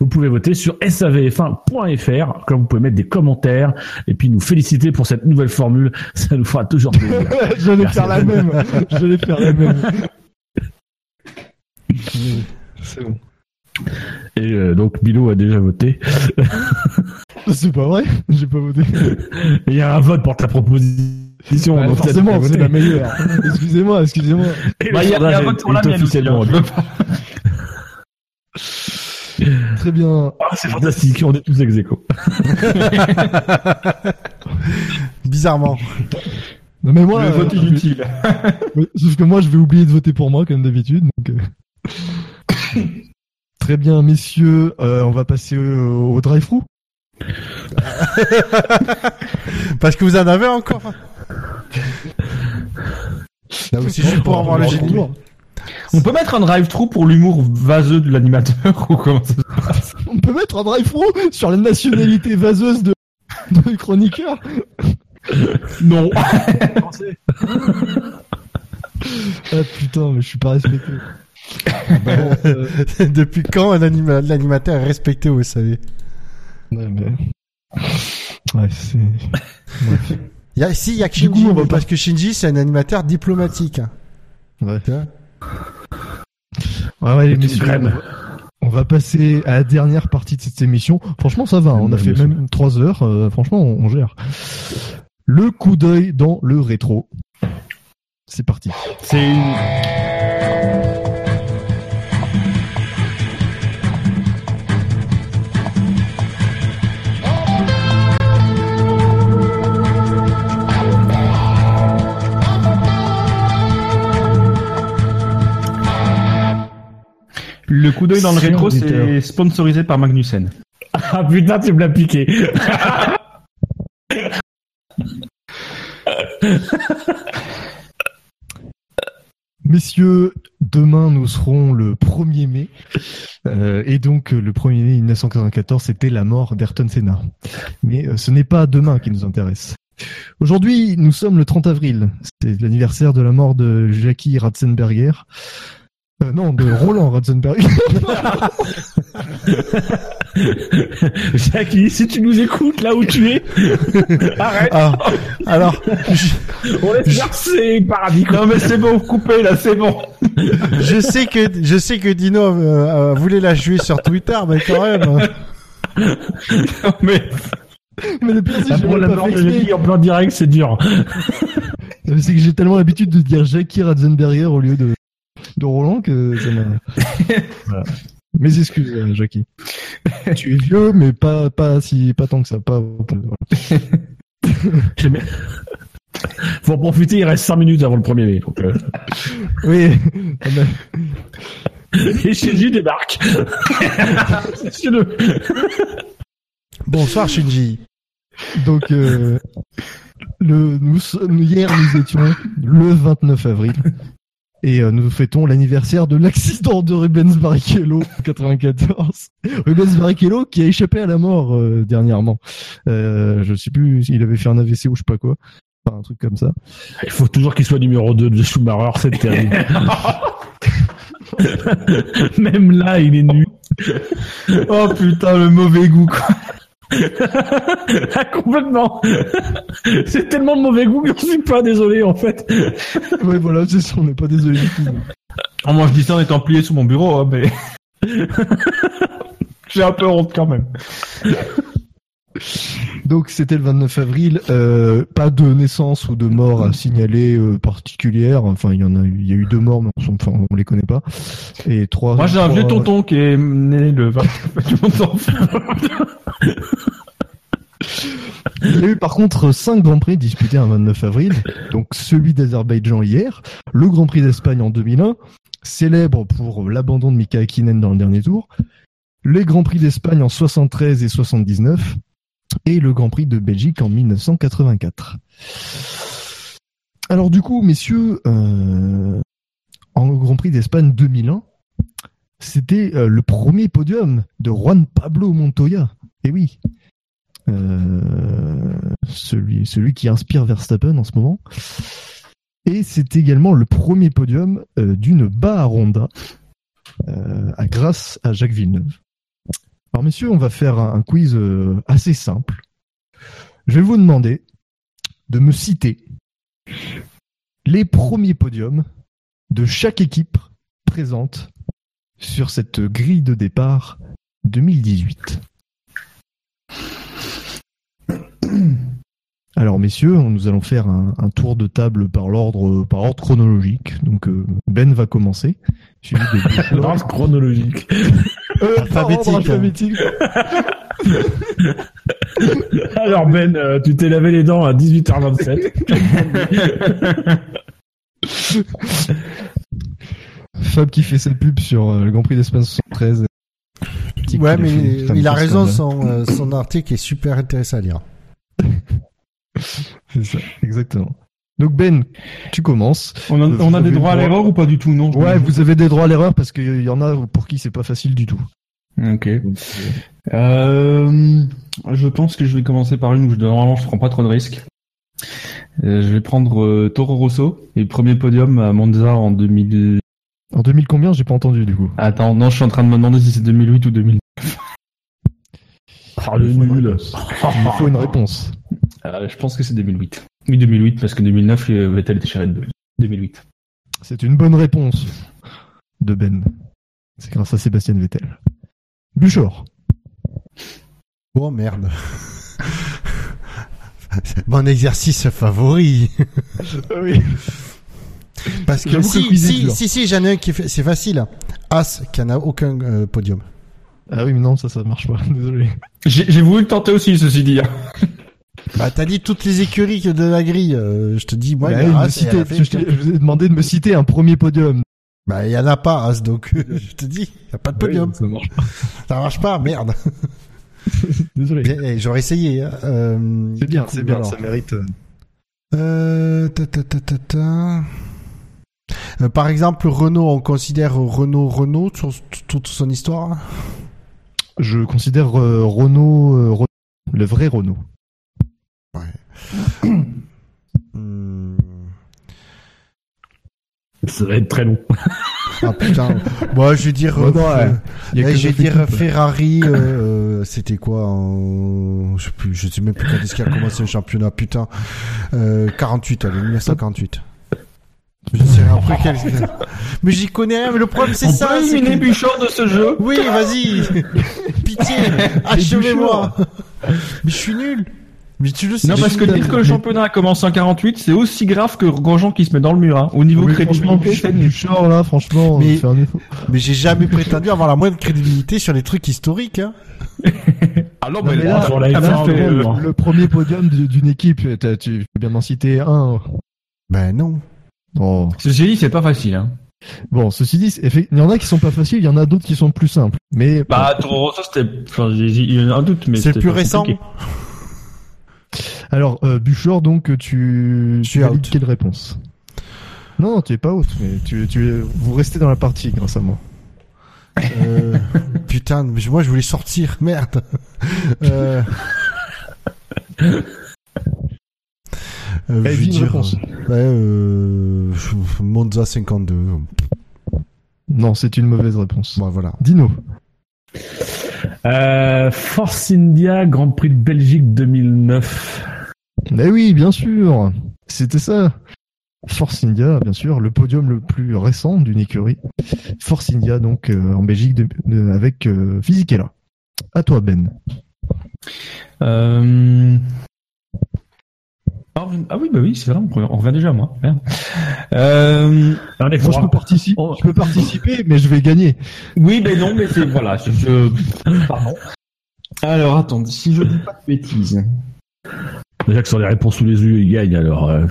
Speaker 5: Vous pouvez voter sur savf1.fr, comme vous pouvez mettre des commentaires, et puis nous féliciter pour cette nouvelle formule, ça nous fera toujours plaisir.
Speaker 4: J'allais
Speaker 5: Merci.
Speaker 4: faire la même. J'allais faire la même. C'est bon.
Speaker 5: Et euh, donc Bilo a déjà voté.
Speaker 4: C'est pas vrai. J'ai pas voté.
Speaker 5: Il y a un vote pour ta proposition. Donc
Speaker 4: forcément, c'est
Speaker 5: voté.
Speaker 4: la meilleure. Excusez-moi, excusez-moi.
Speaker 7: Bah, il y a, il y a un vote pour la mienne
Speaker 5: officiellement
Speaker 4: Très bien.
Speaker 5: Ah, c'est fantastique, on est tous ex aequo.
Speaker 6: Bizarrement.
Speaker 4: Non, mais moi,
Speaker 7: Le
Speaker 4: euh,
Speaker 7: vote inutile.
Speaker 4: Ouais, Sauf que moi, je vais oublier de voter pour moi, comme d'habitude. Donc, euh. Très bien, messieurs, euh, on va passer au, au drive-thru.
Speaker 6: Parce que vous en avez encore. Là aussi, juste pour avoir le génie.
Speaker 7: On peut mettre un drive-thru pour l'humour vaseux de l'animateur ou comment ça se passe?
Speaker 4: On peut mettre un drive-thru sur la nationalité vaseuse de, de chroniqueur?
Speaker 7: Non.
Speaker 4: Ah putain, mais je suis pas respecté. Bon, euh,
Speaker 6: Depuis quand un anima- l'animateur est respecté, vous savez?
Speaker 4: Ouais, mais... Ouais, c'est...
Speaker 6: Il y a, Si, il y a que
Speaker 4: coup,
Speaker 6: Shinji, mais parce que Shinji, c'est un animateur diplomatique.
Speaker 4: Ouais. Ouais, ouais, messieurs, on va passer à la dernière partie de cette émission. Franchement, ça va. On a fait même trois heures. euh, franchement, on, on gère. Le coup d'œil dans le rétro. C'est parti.
Speaker 7: C'est une... Le coup d'œil dans le rétro, c'est sponsorisé par Magnussen.
Speaker 5: Ah putain, tu me l'as piqué.
Speaker 4: Messieurs, demain nous serons le 1er mai. Euh, et donc le 1er mai 1994, c'était la mort d'Ayrton Senna. Mais euh, ce n'est pas demain qui nous intéresse. Aujourd'hui, nous sommes le 30 avril. C'est l'anniversaire de la mort de Jackie Ratzenberger. Euh, non, de Roland Ratzenberger.
Speaker 5: Jackie, si tu nous écoutes là où tu es, arrête.
Speaker 6: Ah, alors,
Speaker 5: On laisse verser paradis.
Speaker 7: Non mais c'est bon, coupez là, c'est bon.
Speaker 6: je sais que je sais que Dino euh, euh, voulait la jouer sur Twitter, mais quand même.
Speaker 7: Non, mais
Speaker 4: Mais le pire, c'est que
Speaker 5: Ah, la mort de. Jackie en plein direct, c'est dur.
Speaker 4: C'est que j'ai tellement l'habitude de dire Jackie Ratzenberger au lieu de, de Roland que ça m'a. Voilà. Mes excuses, euh, Jackie. tu es vieux, mais pas, pas si, pas tant que ça. Pas.
Speaker 5: Faut en profiter, il reste 5 minutes avant le premier mai. Donc, euh...
Speaker 4: Oui.
Speaker 5: Et Shinji débarque.
Speaker 6: Bonsoir Shinji.
Speaker 4: Donc, euh, le, nous, hier, nous étions le 29 avril. Et euh, nous fêtons l'anniversaire de l'accident de Rubens Barrichello en 94. Rubens Barrichello qui a échappé à la mort euh, dernièrement. Euh, je sais plus s'il avait fait un AVC ou je sais pas quoi. Enfin, un truc comme ça.
Speaker 5: Il faut toujours qu'il soit numéro 2 de Schumacher, c'est terrible. Même là, il est nu.
Speaker 7: oh putain le mauvais goût quoi.
Speaker 5: Ah, complètement. C'est tellement de mauvais goût que je suis pas désolé en fait.
Speaker 4: Ouais, voilà, c'est ça, on n'est pas désolé du tout.
Speaker 7: Oh, moi je dis ça en étant plié sous mon bureau, hein, mais j'ai un peu honte quand même.
Speaker 4: Donc c'était le 29 avril, euh, pas de naissance ou de mort à signaler euh, particulière. Enfin, il y en a eu, il y a eu deux morts, mais on, enfin, on les connaît pas. Et trois.
Speaker 7: Moi j'ai un vieux tonton qui est né le 29 du montant.
Speaker 4: Il y a eu par contre cinq grands prix disputés un 29 avril. Donc celui d'Azerbaïdjan hier, le Grand Prix d'Espagne en 2001, célèbre pour l'abandon de Mika Hakkinen dans le dernier tour, les Grands Prix d'Espagne en 73 et 79 et le Grand Prix de Belgique en 1984. Alors du coup, messieurs, euh, en Grand Prix d'Espagne 2001, c'était euh, le premier podium de Juan Pablo Montoya. Et oui, euh, celui, qui inspire Verstappen en ce moment. Et c'est également le premier podium d'une Baha Honda euh, à- grâce à Jacques Villeneuve. Alors messieurs, on va faire un, quiz euh, assez simple. Je vais vous demander de me citer les premiers podiums de chaque équipe présente sur cette grille de départ 2018. Alors messieurs, nous allons faire un, un tour de table par l'ordre par ordre chronologique. Donc euh, Ben va commencer, suivi de
Speaker 5: chronologique.
Speaker 4: Euh,
Speaker 6: Alphabétique.
Speaker 5: Alors Ben, euh, tu t'es lavé les dents à 18h27.
Speaker 4: Fab qui fait cette pub sur euh, le Grand Prix d'Espagne 73. Petit
Speaker 6: Ouais, mais il,
Speaker 4: putain,
Speaker 6: il a raison, son, euh, son article est super intéressant à lire.
Speaker 4: C'est ça, exactement. Donc Ben, tu commences.
Speaker 7: On a, on des droits à l'erreur ou pas du tout? Non.
Speaker 4: Ouais, vous avez des droits à l'erreur parce qu'il y en a pour qui c'est pas facile du tout.
Speaker 7: Ok. Euh, je pense que je vais commencer par une où je, normalement je prends pas trop de risques. Euh, je vais prendre euh, Toro Rosso et premier podium à Monza en 2000.
Speaker 4: En 2000 combien? J'ai pas entendu du coup.
Speaker 7: Attends, non, je suis en train de me demander si c'est 2008 ou 2000.
Speaker 5: Ah, le nul.
Speaker 4: Il faut une réponse.
Speaker 7: Euh, je pense que c'est 2008. Oui, 2008 parce que 2009 euh, Vettel était chez Red Bull. 2008.
Speaker 4: C'est une bonne réponse de Ben. C'est grâce à Sébastien Vettel. Buchor.
Speaker 6: Oh merde. Mon exercice favori.
Speaker 4: Oui.
Speaker 6: Parce que si, si, si, si, j'en ai un qui fait, c'est facile. As, qui n'a aucun euh, podium.
Speaker 4: Ah oui, mais non, ça, ça marche pas. Désolé.
Speaker 7: J'ai j'ai voulu le tenter aussi, ceci dit.
Speaker 6: Bah, t'as dit toutes les écuries de la grille. euh, je te dis, moi,
Speaker 4: Bah,
Speaker 6: il y a As,
Speaker 4: citer- je, vous ai demandé de me citer un premier podium.
Speaker 6: Bah, il y en a pas, As, donc je te dis, il y a pas de podium.
Speaker 4: Oui, ça marche pas.
Speaker 6: Ça marche pas, merde.
Speaker 4: Désolé.
Speaker 6: Eh, J'aurais essayé. hein. Euh,
Speaker 4: C'est bien, c'est bien,
Speaker 6: alors.
Speaker 4: ça mérite. euh,
Speaker 6: ta, ta, ta, ta, ta. Par exemple, Renault, on considère Renault Renault sur toute son histoire?
Speaker 4: Je considère euh, Renault, euh, Renault, le vrai Renault.
Speaker 5: Ça va être très long.
Speaker 6: Ah putain. Moi, je vais dire.
Speaker 4: Ouais,
Speaker 6: euh,
Speaker 4: ouais. Que
Speaker 6: je vais dire. Ferrari. euh, euh, C'était quoi en... Je sais plus. Je sais même plus quand est-ce qu'il a commencé le championnat. Putain. Euh, 48. Allez, 1948. Je sais rien après quel. Mais j'y connais rien. Mais le problème c'est ça.
Speaker 7: peut
Speaker 6: c'est
Speaker 7: éliminer
Speaker 6: que-
Speaker 7: Bouchard de ce jeu.
Speaker 6: Oui, vas-y. Pitié. Achevez-moi. Mais je suis nul. Mais tu le sais.
Speaker 7: Non, parce que dire que le championnat a commencé en 48, c'est aussi grave que Grosjean qui se met dans le mur, hein. Au niveau
Speaker 4: Oui,
Speaker 7: crédibilité, c'est nul.
Speaker 4: Bouchard, là, franchement,
Speaker 6: Mais-
Speaker 4: euh, effort.
Speaker 6: Mais j'ai jamais prétendu avoir la moindre crédibilité sur les trucs historiques. Hein.
Speaker 7: Ah non,
Speaker 4: Non, mais là,
Speaker 7: ah,
Speaker 5: F1,
Speaker 7: bah, fait,
Speaker 5: euh,
Speaker 7: euh,
Speaker 4: Le premier podium d'une équipe, t'as- tu peux bien en citer un.
Speaker 6: Ben non.
Speaker 4: Oh.
Speaker 7: Ceci dit, c'est pas facile, hein.
Speaker 4: Bon, ceci dit, il y en a qui sont pas faciles, il y en a d'autres qui sont plus simples. Mais
Speaker 7: Bah, Toro Rosso, c'était, enfin, il y en a un doute, mais
Speaker 6: C'est plus récent.
Speaker 4: Alors, euh, Buchor, donc tu, tu
Speaker 6: out.
Speaker 4: quelle réponse? Non, non, tu es pas out, mais tu, tu, vous restez dans la partie grâce à moi.
Speaker 6: Euh, putain, mais moi je voulais sortir. Merde. Euh... Euh, je vais dire, ouais, euh, Monza 52.
Speaker 4: Non, c'est une mauvaise réponse.
Speaker 6: Bon, voilà.
Speaker 4: Dino.
Speaker 5: Euh, Force India, Grand Prix de Belgique 2009.
Speaker 4: Mais oui, bien sûr, c'était ça. Force India, bien sûr, le podium le plus récent d'une écurie. Force India, donc euh, en Belgique, de- de- avec euh, Fisichella. À toi, Ben.
Speaker 7: Euh... Ah oui, ah oui, bah oui, c'est vrai, on revient- déjà, moi. Merde. Euh...
Speaker 4: Je peux participer,
Speaker 7: Oh.
Speaker 4: je peux participer, mais je vais gagner.
Speaker 7: Oui, mais non, mais c'est, voilà, je, je- Pardon. Alors, attends, si je dis pas de bêtises.
Speaker 5: Déjà que sur les réponses sous les yeux, il gagne, alors. euh,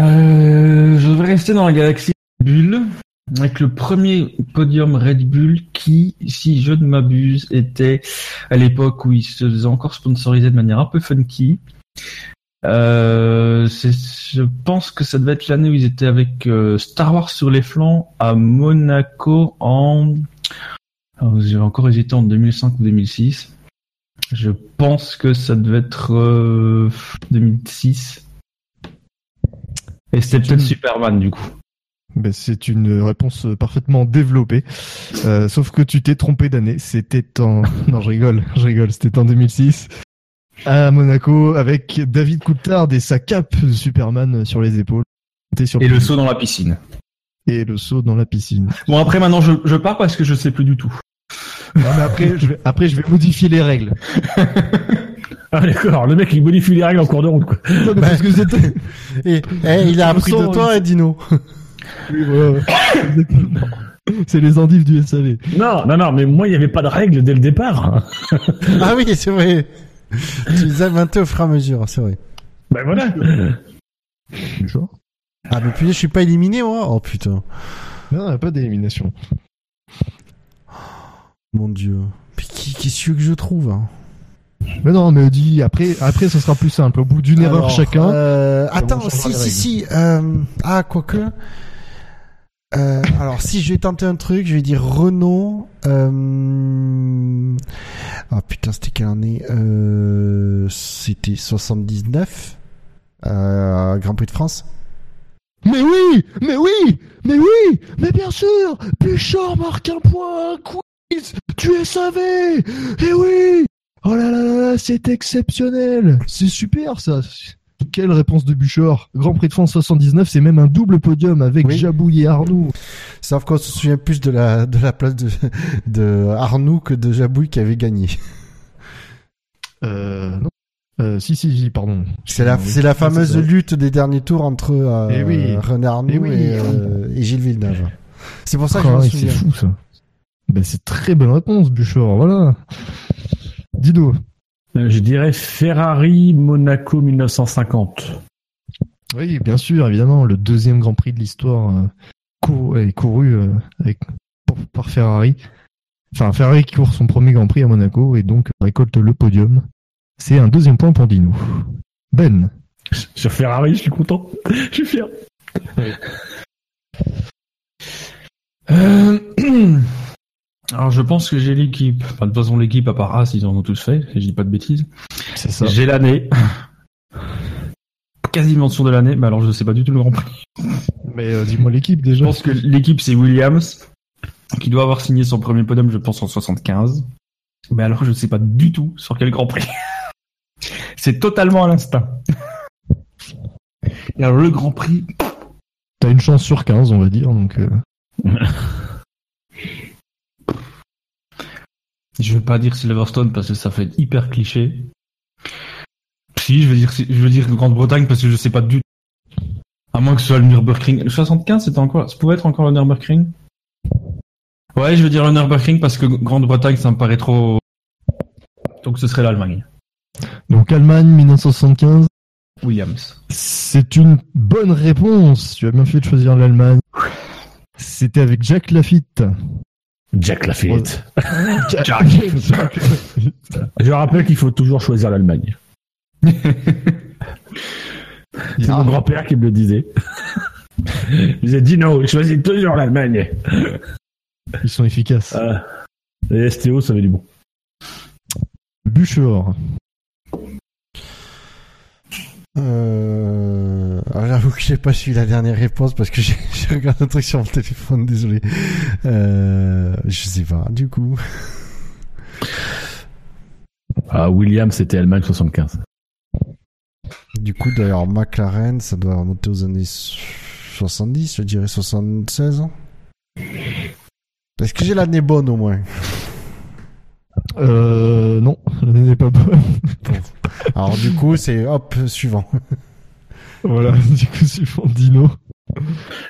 Speaker 7: Euh, je vais rester dans la galaxie Red Bull avec le premier podium Red Bull qui, si je ne m'abuse, était à l'époque où il se faisait encore sponsoriser de manière un peu funky. Euh, je pense que ça devait être l'année où ils étaient avec euh, Star Wars sur les flancs à Monaco en. Alors, J'ai encore hésité en 2005 ou 2006. Je pense que ça devait être euh, 2006. Et c'était peut-être Superman du coup.
Speaker 4: Ben, c'est une réponse parfaitement développée. Euh, sauf que tu t'es trompé d'année. C'était en... Non, je rigole, je rigole. C'était en 2006. À Monaco, avec David Coulthard et sa cape de Superman sur les épaules. Sur
Speaker 7: Et le saut dans la piscine.
Speaker 4: Et le saut dans la piscine.
Speaker 7: Bon après maintenant je, je pars parce que je sais plus du tout.
Speaker 4: Non, mais après, je vais, après, je vais modifier les règles.
Speaker 5: Ah d'accord, le mec il modifie les règles en cours de route quoi.
Speaker 4: Non, mais parce que c'était...
Speaker 6: Et, eh, il a appris de toi, Dino.
Speaker 4: Oui. C'est les endives du SAV.
Speaker 5: Non, non, non, mais moi il n'y avait pas de règles dès le départ.
Speaker 6: ah oui, c'est vrai. tu les as inventés au fur et à mesure, c'est vrai.
Speaker 5: ben voilà.
Speaker 6: Ah, mais putain, je suis pas éliminé, moi. Oh putain.
Speaker 4: Non, il n'y a pas d'élimination.
Speaker 6: Mon dieu. Mais qui, qu'est-ce que je trouve hein?
Speaker 4: Mais non, mais dis, après, après, ce sera plus simple. Au bout d'une erreur chacun.
Speaker 6: Euh, attends, si, si, si. Euh, ah, quoique. Euh, alors, si je vais tenter un truc, je vais dire Renault. Euh... Ah putain, c'était quelle année euh... C'était 79 euh, Grand Prix de France.
Speaker 4: Mais oui, mais oui, mais oui, mais bien sûr, Bouchard marque un point, un quiz, tu es savé, et oui, oh là là là, c'est exceptionnel, c'est super ça. Quelle réponse de Bouchard Grand Prix de France 79, c'est même un double podium avec
Speaker 6: Oui.
Speaker 4: Jabouille et Arnoux.
Speaker 6: Sauf qu'on se souvient plus de la, de la place de, de Arnoux que de Jabouille qui avait gagné.
Speaker 4: Euh, non. Euh, si, si, si, pardon.
Speaker 6: C'est la,
Speaker 4: Oui,
Speaker 6: la fameuse lutte des derniers tours entre euh,
Speaker 4: Eh oui.
Speaker 6: René Arnoux
Speaker 4: Eh oui.
Speaker 6: et, euh, et Gilles Villeneuve. C'est pour ça que je
Speaker 4: Ah ouais, c'est fou ça. Ben, c'est très bonne réponse, Bouchard, voilà. Dido.
Speaker 5: Euh, Je dirais Ferrari Monaco 1950.
Speaker 4: Oui, bien sûr, évidemment, le deuxième Grand Prix de l'histoire euh, couru, est couru euh, avec, pour- par Ferrari. Enfin, Ferrari qui court son premier Grand Prix à Monaco et donc récolte le podium. C'est un deuxième point pour Dino. Ben,
Speaker 5: Sur Ferrari, je suis content. Je suis fier.
Speaker 7: Euh, Alors je pense que j'ai l'équipe. Enfin, de toute façon l'équipe à part As, ils en ont tous fait. Et je dis pas de bêtises.
Speaker 4: C'est ça.
Speaker 7: J'ai l'année. Quasiment sûr de l'année, mais alors je sais pas du tout le Grand Prix.
Speaker 4: Mais euh, dis-moi l'équipe
Speaker 7: Je
Speaker 4: déjà.
Speaker 7: pense que l'équipe c'est Williams, qui doit avoir signé son premier podium, je pense, en 75. Mais alors je sais pas du tout sur quel Grand Prix. c'est totalement à l'instinct. Et alors le Grand Prix,
Speaker 4: T'as une chance sur 15, on va dire. Donc, euh,
Speaker 7: je vais pas dire Silverstone parce que ça fait hyper cliché. Si, je veux dire, je veux dire Grande-Bretagne parce que je sais pas du tout. À moins que ce soit le Nürburgring. Le 75, c'était encore, ça pouvait être encore le Nürburgring? Ouais, je veux dire le Nürburgring parce que Grande-Bretagne, ça me paraît trop. Donc ce serait l'Allemagne.
Speaker 4: donc Allemagne 1975.
Speaker 7: Williams.
Speaker 4: C'est une bonne réponse. Tu as bien fait de choisir l'Allemagne. C'était avec Jack Lafitte.
Speaker 5: Jack Lafitte.
Speaker 4: Jack.
Speaker 5: Je rappelle qu'il faut toujours choisir l'Allemagne. C'est mon grand-père qui me le disait. Il disait Dino, choisis toujours l'Allemagne.
Speaker 4: Ils sont efficaces.
Speaker 5: Ah, les STO, ça avait du bon.
Speaker 4: Buchor.
Speaker 6: Euh... Alors j'avoue que j'ai pas suivi la dernière réponse parce que j'ai regardé un truc sur mon téléphone, désolé. Euh... Je sais pas, du coup.
Speaker 5: Ah, Williams, c'était Allemagne 75.
Speaker 6: Du coup, d'ailleurs, McLaren, ça doit remonter aux années 70, je dirais 76 ans. Est-ce que j'ai l'année bonne au moins?
Speaker 4: Euh, non, l'année n'est pas bonne.
Speaker 6: Alors du coup, c'est hop, suivant.
Speaker 4: voilà, du coup, suivant Dino.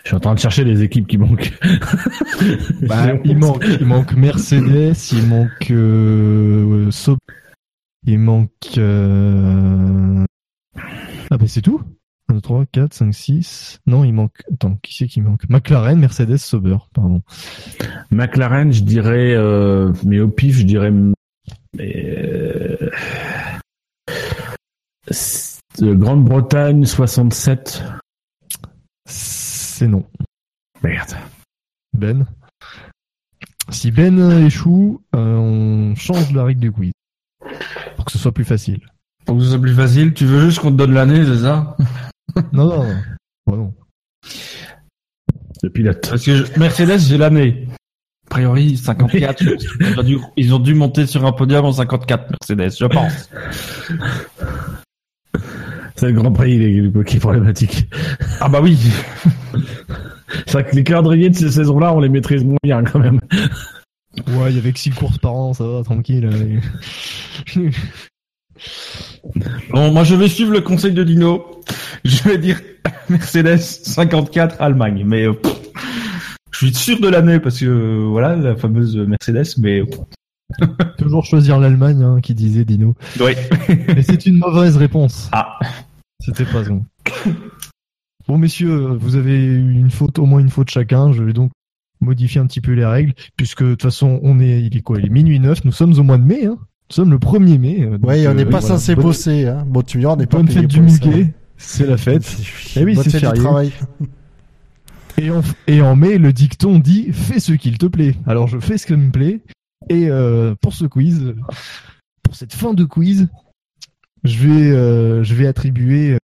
Speaker 5: Je suis en train de chercher les équipes qui manquent.
Speaker 4: Bah, il manque, il manque Mercedes, il manque euh, il manque. Euh... Ah bah c'est tout. 1, 2, 3, 4, 5, 6. Non, il manque. Attends, qui c'est qui manque? McLaren, Mercedes, Sauber, pardon.
Speaker 5: McLaren, je dirais, euh, mais au pif, je dirais. euh, euh, Grande-Bretagne 67.
Speaker 4: C'est non.
Speaker 5: Merde.
Speaker 4: Ben. Si Ben échoue, euh, on change la règle du quiz. Pour que ce soit plus facile.
Speaker 7: Pour que ce soit plus facile, tu veux juste qu'on te donne l'année, c'est ça?
Speaker 4: Non, non, non. Oh, non.
Speaker 5: Le pilote.
Speaker 7: Parce que je- Mercedes, j'ai l'année. A priori, 54. ils, ont dû, ils ont dû monter sur un podium en 54, Mercedes, je pense.
Speaker 5: C'est le Grand Prix il est- qui est problématique.
Speaker 7: Ah bah oui.
Speaker 5: C'est vrai que les calendriers de ces saisons-là, on les maîtrise moins bien quand même.
Speaker 4: Ouais, il y avait que 6 courses par an, ça va, tranquille.
Speaker 7: Bon, moi je vais suivre le conseil de Dino. Je vais dire Mercedes 54 Allemagne, mais euh, pff, je suis sûr de l'année parce que euh, voilà la fameuse Mercedes, mais euh,
Speaker 4: Toujours choisir l'Allemagne, hein, qui disait Dino.
Speaker 7: oui.
Speaker 4: Et c'est une mauvaise réponse.
Speaker 7: Ah,
Speaker 4: C'était pas bon. Bon, messieurs, vous avez eu une faute, au moins une faute chacun. Je vais donc modifier un petit peu les règles, puisque de toute façon, on est, il est quoi? Il est minuit 9, nous sommes au mois de mai, hein. Nous sommes le 1er mai. euh, donc,
Speaker 6: Ouais, on
Speaker 4: euh,
Speaker 6: n'est pas censé
Speaker 4: Bonne-
Speaker 6: bosser, hein. Bon, tu on n'est pas
Speaker 4: Bonne fête du muguet, c'est la fête. Eh oui,
Speaker 6: Bonne
Speaker 4: c'est
Speaker 6: du
Speaker 4: férié.
Speaker 6: travail.
Speaker 4: Et en, et en mai, le dicton dit fais ce qu'il te plaît. Alors je fais ce qui me plaît. Et euh, pour ce quiz, pour cette fin de quiz, je vais, euh, je vais attribuer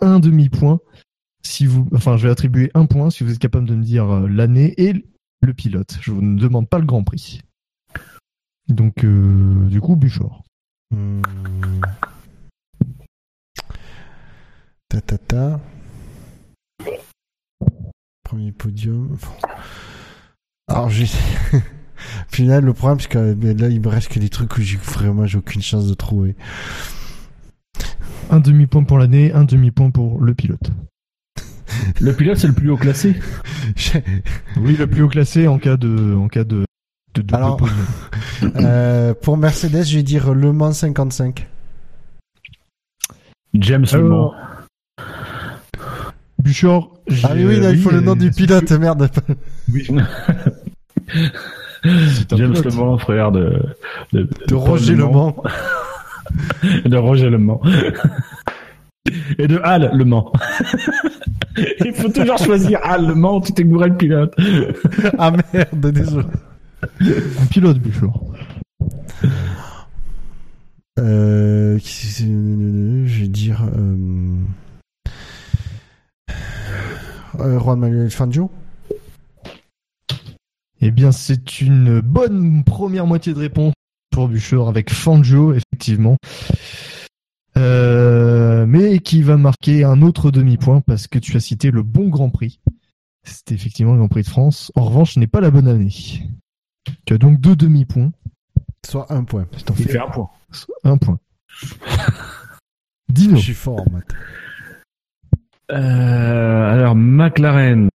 Speaker 4: un demi-point. Si vous, enfin, je vais attribuer un point si vous êtes capable de me dire euh, l'année et le pilote. Je vous ne demande pas le Grand Prix. Donc, euh, du coup, Buchor.
Speaker 6: Hmm. Ta ta ta. Premier podium. Alors j'ai. Puis là, le problème, c'est que là, il me reste que des trucs où j'ai vraiment j'ai aucune chance de trouver.
Speaker 4: Un demi-point pour l'année, un demi-point pour le pilote.
Speaker 5: Le pilote, c'est le plus haut classé.
Speaker 4: Oui, le plus haut classé en cas de, en cas de, de double
Speaker 6: Alors-. Euh, pour Mercedes, je vais dire Le Mans 55.
Speaker 5: James Le Mans.
Speaker 4: Buchor.
Speaker 6: Ah oui, oui, là, il faut le nom du pilote, merde.
Speaker 4: Un
Speaker 5: James
Speaker 4: pilote.
Speaker 5: Le Mans, frère de, de,
Speaker 6: De Roger Le Mans.
Speaker 5: de Roger Le Mans. Et de Halle, Le Mans. Il faut toujours choisir Halle, Le Mans, tu t'es gouré le pilote.
Speaker 6: Ah merde, désolé.
Speaker 4: Un pilote, Buchor.
Speaker 6: Euh, je vais dire. Euh, euh, Juan Manuel Fangio.
Speaker 4: Eh bien, c'est une bonne première moitié de réponse pour Buchor avec Fangio, effectivement. Euh, mais qui va marquer un autre demi-point parce que tu as cité le bon Grand Prix. C'était effectivement le Grand Prix de France. En revanche, ce n'est pas la bonne année. Tu as donc deux demi-points.
Speaker 6: Soit un point.
Speaker 4: Je t'en
Speaker 5: Il
Speaker 4: fais
Speaker 5: fait un point.
Speaker 4: un point. Dino.
Speaker 6: Je suis fort en maths.
Speaker 5: Euh, alors, McLaren.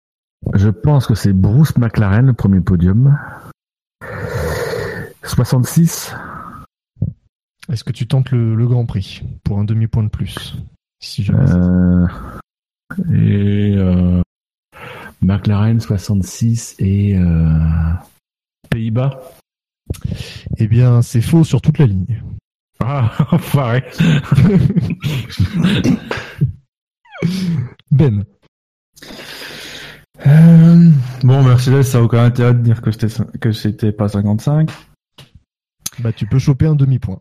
Speaker 5: Je pense que c'est Bruce McLaren, le premier podium. 66.
Speaker 4: Est-ce que tu tentes le, le Grand Prix pour un demi-point de plus Si jamais.
Speaker 5: Euh, et euh, McLaren 66 et euh, Pays-Bas.
Speaker 4: Eh bien, c'est faux sur toute la ligne.
Speaker 5: Ah, enfoiré.
Speaker 4: Ben.
Speaker 7: Euh, bon, Mercedes, ça a aucun intérêt de dire que c'était que c'était pas 55.
Speaker 4: Bah, tu peux choper un demi-point.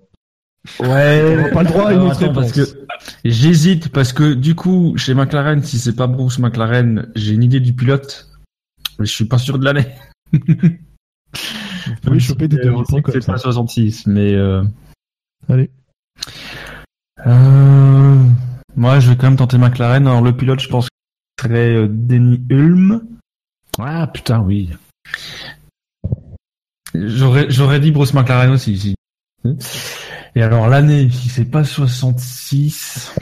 Speaker 7: Ouais.
Speaker 4: On n'a pas le droit à une autre
Speaker 7: attends, parce que j'hésite parce que du coup, chez McLaren, si c'est pas Bruce McLaren, j'ai une idée du pilote, mais je suis pas sûr de l'année.
Speaker 4: Vous pouvez choper des demi-points
Speaker 7: que
Speaker 4: comme
Speaker 7: C'est
Speaker 4: ça.
Speaker 7: pas 66, mais euh,
Speaker 4: Allez.
Speaker 7: euh, moi, je vais quand même tenter McLaren. Alors le pilote, je pense que ce serait euh, Denny Hulme.
Speaker 5: Ah putain, oui.
Speaker 7: J'aurais, j'aurais dit Bruce McLaren aussi. si. Et alors l'année, si c'est pas 66,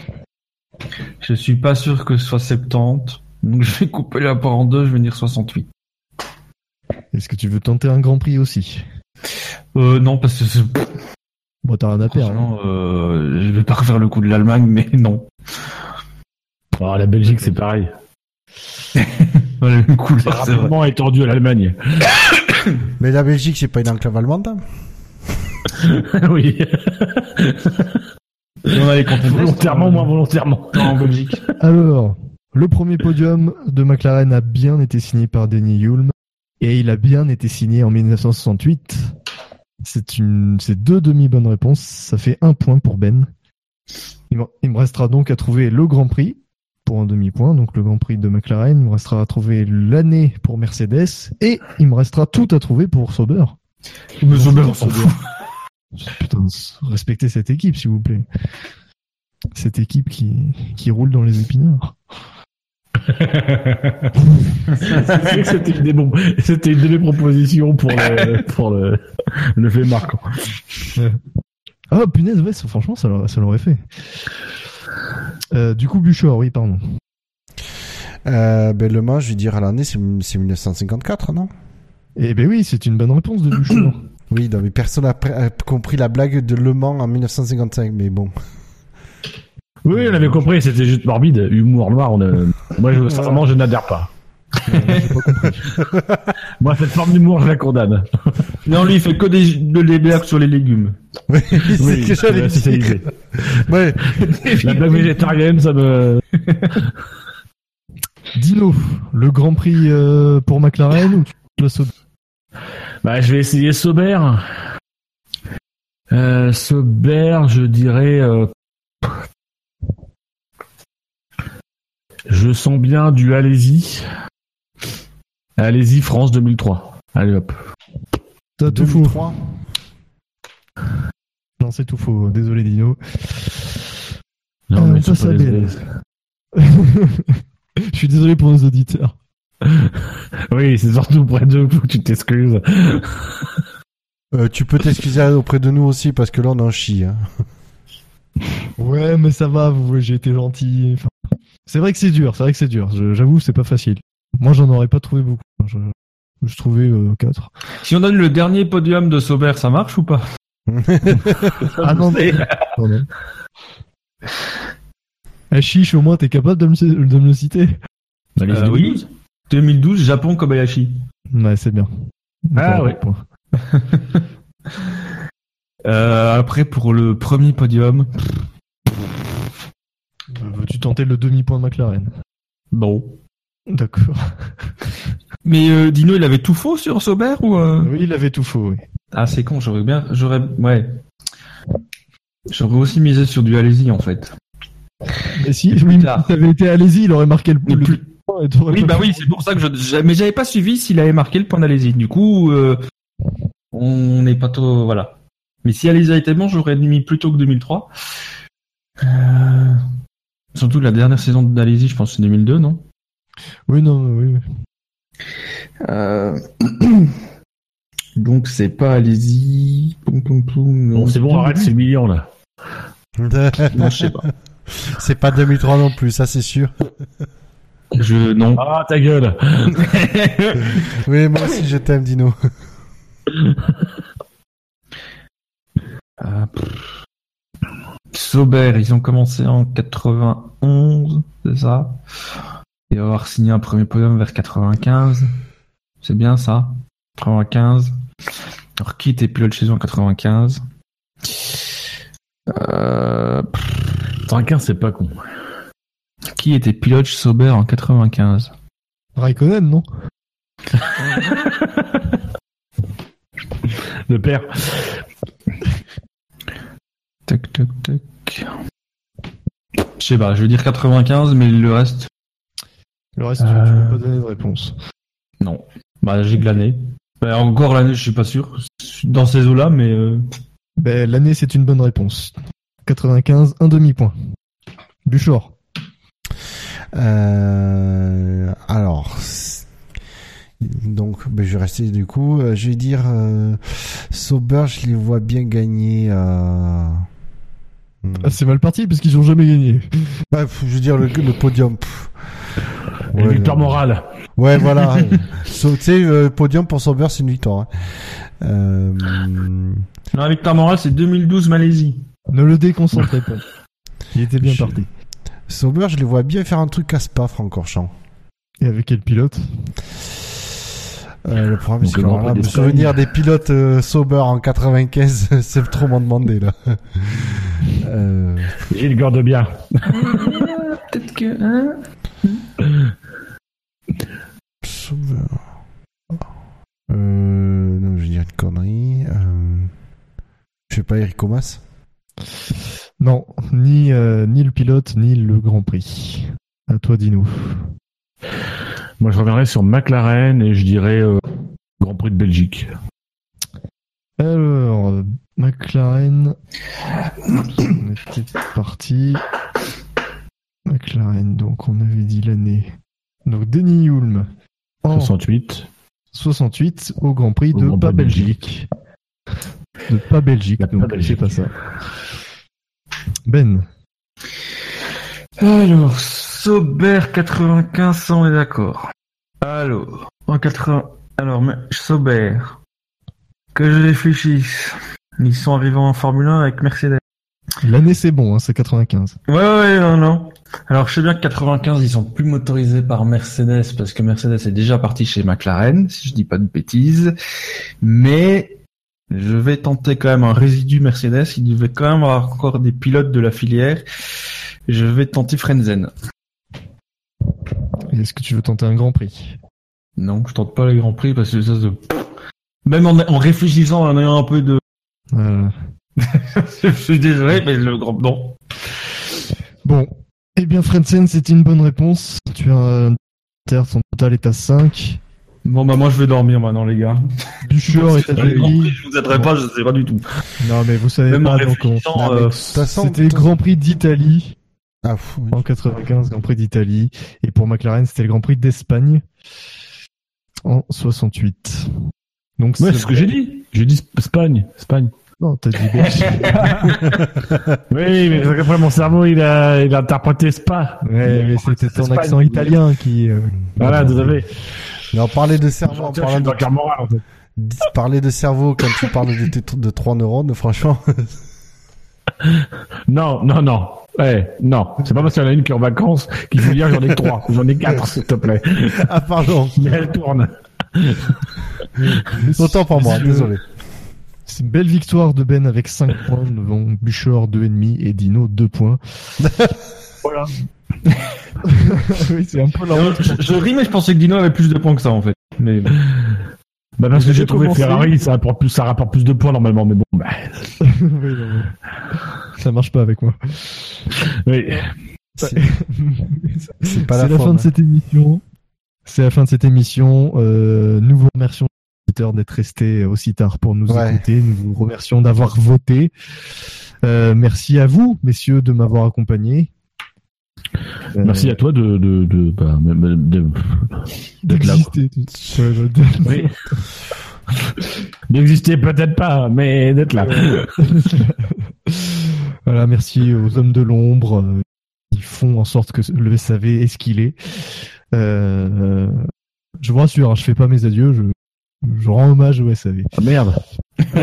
Speaker 7: je suis pas sûr que ce soit 70. Donc je vais couper la part en deux, je vais dire 68.
Speaker 4: Est-ce que tu veux tenter un Grand Prix aussi?
Speaker 7: Euh, non, parce que c'est-
Speaker 4: Bon, t'as rien à perdre. hein.
Speaker 7: franchement, euh, je vais pas refaire le coup de l'Allemagne, mais non.
Speaker 5: Oh, la Belgique, c'est pareil.
Speaker 7: Le coup, vrai.
Speaker 5: rapidement étendu à l'Allemagne.
Speaker 6: Mais la Belgique, c'est pas une enclave allemande. hein
Speaker 5: oui.
Speaker 7: Et on a les
Speaker 5: volontairement ou moins volontairement.
Speaker 7: en Belgique.
Speaker 4: Alors, le premier podium de McLaren a bien été signé par Denny Hulme et il a bien été signé en 1968. C'est une, c'est deux demi-bonnes réponses. Ça fait un point pour Ben. Il me, il me restera donc à trouver le Grand Prix pour un demi-point, donc le Grand Prix de McLaren. Il me restera à trouver l'année pour Mercedes et il me restera tout à trouver pour Sauber.
Speaker 7: Mais Sauber.
Speaker 4: Putain, respectez cette équipe, s'il vous plaît. Cette équipe qui, qui roule dans les épinards.
Speaker 5: C'était une des bons- c'était une de mes propositions pour le, pour le, le fait marquant.
Speaker 4: Ah, punaise, ouais, ça- franchement, ça l'aurait, fait. Euh, du coup, Buchor, oui, pardon.
Speaker 6: Euh, ben, Le Mans, je vais dire à l'année, c'est c'est 1954, non?
Speaker 4: Eh ben oui, c'est une bonne réponse de Buchor.
Speaker 6: Oui, non, mais personne n'a compris la blague de Le Mans en 1955, mais bon.
Speaker 5: Oui, on avait compris, c'était juste morbide, humour noir. On a- Moi, je, sincèrement, je n'adhère pas. Moi, cette forme d'humour, je la condamne.
Speaker 7: Non, lui, il fait que des, blagues sur les légumes.
Speaker 6: Oui, c'est
Speaker 5: Oui,
Speaker 6: ce que. Ouais.
Speaker 5: La blague végétarienne, ça me.
Speaker 4: Dino, le Grand Prix euh, pour McLaren ou tu le sautes
Speaker 5: Bah, je vais essayer Sauber. Euh, Sauber, je dirais. Je sens bien du allez-y. Allez-y, France 2003. Allez hop.
Speaker 4: T'as tout faux.
Speaker 6: 2003.
Speaker 4: Non, c'est tout faux. Désolé, Dino.
Speaker 5: Non,
Speaker 4: Euh,
Speaker 5: mais
Speaker 4: ça, ça. Je suis désolé pour nos auditeurs.
Speaker 5: Oui, c'est surtout auprès d'eux faut que tu t'excuses.
Speaker 6: Euh, tu peux t'excuser auprès de nous aussi parce que là on en chie. Hein.
Speaker 4: Ouais, mais ça va, vous, j'ai été gentil. Enfin, c'est vrai que c'est dur, c'est vrai que c'est dur. J'avoue, c'est pas facile. Moi, j'en aurais pas trouvé beaucoup. Je, je trouvais euh, 4.
Speaker 7: Si on donne le dernier podium de Sauber, ça marche ou pas?
Speaker 4: Ah non. Ah, chiche, au moins, t'es capable de me, de me le citer
Speaker 5: Allez-y,
Speaker 7: Euh,
Speaker 5: 2012.
Speaker 7: oui. 2012, Japon, Kobayashi.
Speaker 4: Ouais, c'est bien.
Speaker 5: Ah, ouais.
Speaker 4: point.
Speaker 7: Euh, après, pour le premier podium,
Speaker 4: Veux-tu tenter le demi-point de McLaren?
Speaker 7: Bon.
Speaker 4: D'accord.
Speaker 7: Mais euh, Dino, il avait tout faux sur Sauber ou euh...
Speaker 4: Oui, il avait tout faux, oui.
Speaker 7: Ah, c'est con, j'aurais bien, j'aurais, ouais. J'aurais aussi misé sur du Allez-y, en fait.
Speaker 4: Mais si, oui, mais si t'avais été allez-y, il aurait marqué le, le
Speaker 7: plus- Oui, bah oui, c'est pour ça que je, mais j'avais pas suivi s'il avait marqué le point d'Allez-y. Du coup, euh, on n'est pas trop, voilà. Mais si Allez-y était bon, j'aurais mis plutôt que 2003. Euh, surtout la dernière saison d'Allez-y, je pense que c'est 2002, non?
Speaker 4: Oui, non, oui, oui.
Speaker 7: Euh, Donc c'est pas allez-y. Poum, poum, poum,
Speaker 5: Bon,
Speaker 7: non.
Speaker 5: c'est bon, arrête, c'est le million, là.
Speaker 7: Non, je sais pas.
Speaker 6: c'est pas 2003 non plus, ça c'est sûr.
Speaker 7: Je non.
Speaker 5: Ah, ta gueule.
Speaker 6: Oui, moi aussi je t'aime, Dino.
Speaker 7: Ah, pff. Sauber, ils ont commencé en 91, c'est ça Et avoir signé un premier podium vers 95. C'est bien ça 95. Alors qui était pilote chez eux en 95 euh, pff,
Speaker 5: 35, c'est pas con.
Speaker 7: Qui était pilote chez Sauber en 95
Speaker 4: Raikkonen, non?
Speaker 5: Le père.
Speaker 7: Tac, tac, tac. Je sais pas, je vais dire 95, mais le reste,
Speaker 4: Le reste,
Speaker 5: Euh.
Speaker 4: tu m'as pas donné de réponse.
Speaker 7: non. Bah, j'ai glané. Bah, encore l'année, je suis pas sûr. Dans ces eaux-là, mais euh,
Speaker 4: Ben, l'année, c'est une bonne réponse. 95, un demi-point. Buchor.
Speaker 6: Euh, alors, donc, ben, je vais rester du coup. euh, Je vais dire euh, Sauber, je les vois bien gagner. Euh... hmm.
Speaker 4: Ah, c'est mal parti parce qu'ils ont jamais gagné.
Speaker 6: Bah, je veux dire le, le podium. pff.
Speaker 5: Une
Speaker 6: Ouais,
Speaker 5: victoire
Speaker 6: non.
Speaker 5: morale.
Speaker 6: Ouais, voilà. So- tu sais, le podium pour Sauber, c'est une victoire. hein. Euh,
Speaker 7: non, la victoire morale, c'est 2012 Malaisie.
Speaker 4: Ne le déconcentrez pas. Il était bien
Speaker 6: Je-
Speaker 4: parti.
Speaker 6: Sauber, je les vois bien faire un truc à Spa, Francorchamps.
Speaker 4: Et avec quel pilote?
Speaker 6: Euh, le problème, c'est que là, me souvenir des pilotes euh, Sauber en 95, c'est trop m'en demander là. euh,
Speaker 5: Il garde bien.
Speaker 7: Peut-être que. Hein
Speaker 6: Sauber. Euh, non, je vais dire une connerie. Euh, je sais pas, Eric Omas.
Speaker 4: Non, ni, euh, ni le pilote, ni le Grand Prix. À toi, Dino.
Speaker 5: Moi, je reviendrai sur McLaren et je dirais euh, Grand Prix de Belgique.
Speaker 4: Alors, McLaren. On était parti. McLaren, donc on avait dit l'année. Donc Denis Hulme en
Speaker 5: 68.
Speaker 4: 68 au Grand Prix
Speaker 5: Au
Speaker 4: de
Speaker 5: Grand
Speaker 4: pas Belgique. De pas Belgique,
Speaker 5: La pas
Speaker 4: donc c'est pas ça. Ben,
Speaker 7: Alors, Sauber 95, ça, on est d'accord. Alors, en 80. Alors, mais Sauber. Que je réfléchisse. Ils sont arrivés en Formule 1 avec Mercedes.
Speaker 4: l'année c'est bon, hein, c'est 95.
Speaker 7: Ouais, ouais, non, non. Alors, je sais bien que 95, ils sont plus motorisés par Mercedes parce que Mercedes est déjà parti chez McLaren, si je dis pas de bêtises. Mais je vais tenter quand même un résidu Mercedes. Il devait quand même avoir encore des pilotes de la filière. Je vais tenter Frenzen.
Speaker 4: Est-ce que tu veux tenter un Grand Prix?
Speaker 7: Non, je tente pas les grands prix parce que ça se... Même en, en réfléchissant, en ayant un peu de...
Speaker 4: Voilà.
Speaker 7: je suis désolé, mais le grand... Non.
Speaker 4: Bon, eh bien Frentzen, c'était une bonne réponse. Tu as un terre, ton total est à 5.
Speaker 7: Bon, bah moi je vais dormir maintenant, les gars.
Speaker 4: Buchor est à
Speaker 7: Les grands prix,
Speaker 4: 2.
Speaker 7: je vous aiderai pas, je sais pas du tout.
Speaker 4: Non mais vous savez
Speaker 7: Même
Speaker 4: pas, donc on-
Speaker 7: euh,
Speaker 4: C'était le Grand Prix d'Italie
Speaker 6: Ah, fou, oui.
Speaker 4: en 95, Grand Prix d'Italie. Et pour McLaren, c'était le Grand Prix d'Espagne en 68. Donc
Speaker 5: Ouais, c'est ce que j'ai dit. J'ai dit Espagne. Espagne.
Speaker 4: Non, t'as dit Belgique.
Speaker 5: Oui, mais qu'après mon cerveau, il a, il a interprété Spa.
Speaker 4: ouais, mais c'était ton
Speaker 5: Espagne.
Speaker 4: accent italien qui... euh,
Speaker 5: Voilà, tout à fait.
Speaker 6: Mais on parlait de cerveau, parlait
Speaker 5: suis
Speaker 6: de,
Speaker 5: moral, en fait.
Speaker 6: parler de cerveau quand tu parles de, tes- de 3 neurones, franchement.
Speaker 5: Non, non, non. Eh, non. C'est pas parce qu'il y en a une qui est en vacances qu'il faut dire j'en ai trois. J'en ai quatre, s'il te plaît.
Speaker 6: ah, pardon.
Speaker 5: Mais elle tourne.
Speaker 6: Autant pour moi, désolé.
Speaker 4: C'est une belle victoire de Ben avec 5 points devant Buchor 2,5 et Dino 2 points.
Speaker 7: Voilà.
Speaker 4: oui, c'est un peu
Speaker 7: je, je ris, mais je pensais que Dino avait plus de points que ça en fait. Mais
Speaker 5: Bah parce que
Speaker 4: J'ai
Speaker 5: j'ai trouvé
Speaker 4: commencé.
Speaker 5: Ferrari, ça rapporte plus, ça rapporte plus de points normalement, mais bon, bah,
Speaker 4: Oui, non, mais Ça marche pas avec moi.
Speaker 5: oui.
Speaker 6: C'est pas la,
Speaker 4: la, fin de cette émission. C'est la fin de cette émission. Euh, nous vous remercions auditeurs, d'être restés aussi tard pour nous
Speaker 6: Ouais.
Speaker 4: écouter. Nous vous remercions d'avoir voté. Euh, merci à vous, messieurs, de m'avoir accompagné. Euh,
Speaker 5: Merci à toi de, de, de, bah, d'être là. Oui. D'exister peut-être pas, mais d'être là.
Speaker 4: voilà, merci aux hommes de l'ombre euh, qui font en sorte que le SAV est ce qu'il est. Euh, je vous rassure, hein, je fais pas mes adieux, je, je rends hommage au SAV.
Speaker 5: Ah, merde.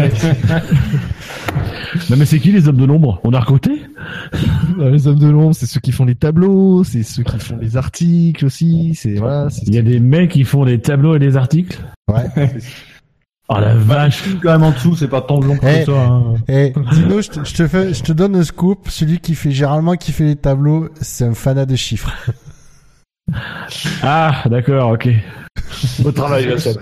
Speaker 5: non mais c'est qui les hommes de l'ombre? On a recruté?
Speaker 4: Les hommes de l'ombre, c'est ceux qui font les tableaux, c'est ceux qui font les articles aussi, c'est voilà.
Speaker 5: Il y a des mecs qui font des tableaux et des articles?
Speaker 6: Ouais.
Speaker 5: Oh la vache
Speaker 7: quand même en dessous, c'est pas tant long que
Speaker 6: Eh.
Speaker 7: ça. hein.
Speaker 6: Eh, Dino, je te, je te fais, je te donne un scoop. Celui qui fait généralement qui fait les tableaux, c'est un fanat de chiffres.
Speaker 5: Ah d'accord, ok. Au travail, là, Seb.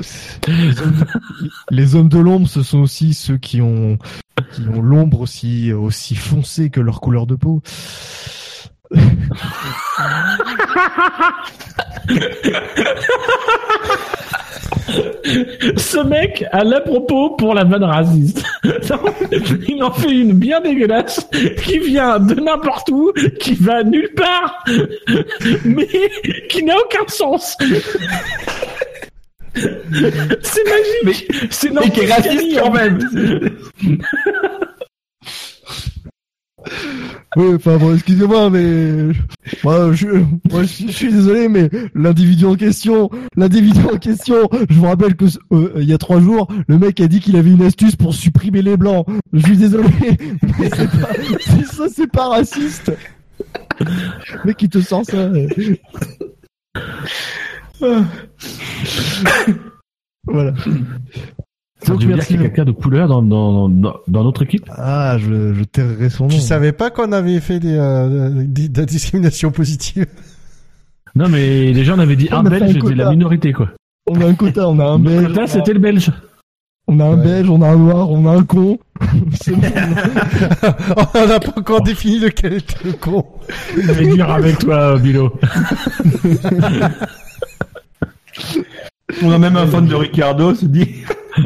Speaker 4: Les hommes de l'ombre, ce sont aussi ceux qui ont qui ont l'ombre aussi aussi foncée que leur couleur de peau.
Speaker 5: Ce mec a la propos pour la vanne raciste. Il en fait une bien dégueulasse qui vient de n'importe où, qui va nulle part, mais qui n'a aucun sens. C'est magique. C'est
Speaker 7: Mais qui est raciste quand même.
Speaker 4: Oui, enfin bon, excusez-moi, mais moi, je, moi, je, je suis désolé, mais l'individu en question, l'individu en question, je vous rappelle que euh, il y a trois jours, le mec a dit qu'il avait une astuce pour supprimer les blancs. Je suis désolé, mais c'est pas, ça, c'est pas raciste. Le mec, il te sent ça. voilà.
Speaker 5: Donc, tu veux dire qu'il y a quelqu'un de couleur dans, dans, dans, dans notre équipe
Speaker 4: Ah, je, je tairai son nom.
Speaker 6: Tu savais pas qu'on avait fait des, euh, des- de la discrimination positive
Speaker 5: Non mais déjà on avait dit
Speaker 4: On
Speaker 5: un belge c'était la minorité quoi.
Speaker 4: On a un quota, on a un
Speaker 5: Le
Speaker 4: belge,
Speaker 5: quota c'était le belge.
Speaker 4: on a un
Speaker 6: Ouais.
Speaker 4: belge, on a un noir, on a un con. C'est bon.
Speaker 6: On n'a pas encore défini lequel était le con.
Speaker 5: C'est dur avec toi Bilo.
Speaker 7: On a même un fan de Ricardo, se dit.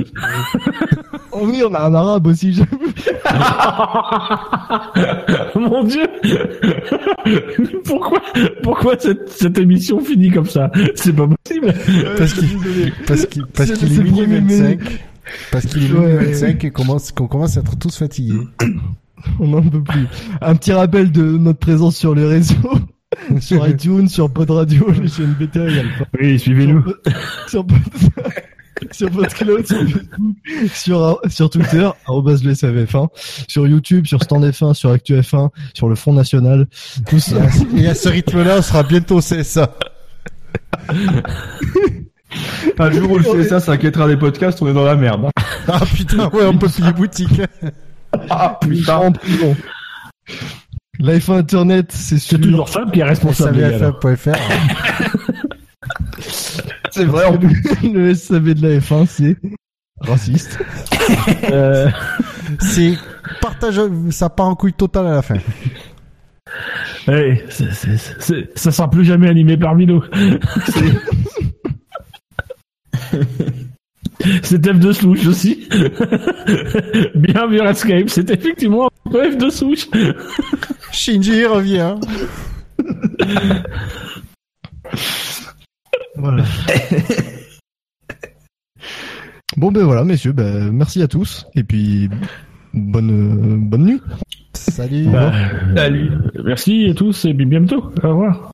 Speaker 4: Oh oui, on a un arabe aussi. je-
Speaker 5: Mon dieu Pourquoi pourquoi cette, cette émission finit comme ça? C'est pas possible
Speaker 6: Parce qu'il parce qu'il parce qu'il est minuit
Speaker 4: le premier
Speaker 6: 25. Parce qu'il est minuit
Speaker 4: Ouais, ouais,
Speaker 6: 25 et commence, qu'on commence à être tous fatigués.
Speaker 4: On n'en peut plus. Un petit rappel de notre présence sur les réseaux. sur iTunes, sur Pod Radio, les chaînes bêta, il y a le
Speaker 5: Oui, suivez-nous.
Speaker 4: sur Pod- sur PodCloud, sur Facebook, sur, sur Twitter, arrobas le SAVF1, sur YouTube, sur Stand F1, sur Actu F1, sur le Front National. Tout ça.
Speaker 6: Et à ce rythme-là, on sera bientôt au CSA.
Speaker 7: Un jour où le CSA s'inquiétera des podcasts, on est dans la merde.
Speaker 6: Ah putain, ouais, on peut payer boutique.
Speaker 7: Ah
Speaker 4: sera en prison. La F1 Internet, c'est
Speaker 5: C'est
Speaker 4: sur
Speaker 5: toujours Fab qui est responsable.
Speaker 6: SAVF1.fr.
Speaker 7: C'est vrai, en plus.
Speaker 4: le SAV de la F1, c'est raciste.
Speaker 5: Euh,
Speaker 6: C'est partage, ça part en couille totale à la fin.
Speaker 5: c'est- c'est- c'est- ça sera plus jamais animé par Bilo. C'est- C'est F de souche aussi. Bien vu Redscape, c'est effectivement un peu F de souche.
Speaker 6: Shinji revient.
Speaker 4: Voilà. bon ben voilà, messieurs, ben, merci à tous et puis bonne euh, bonne nuit.
Speaker 6: Salut.
Speaker 5: Bah,
Speaker 7: Salut.
Speaker 5: Merci à tous et bientôt. Au revoir.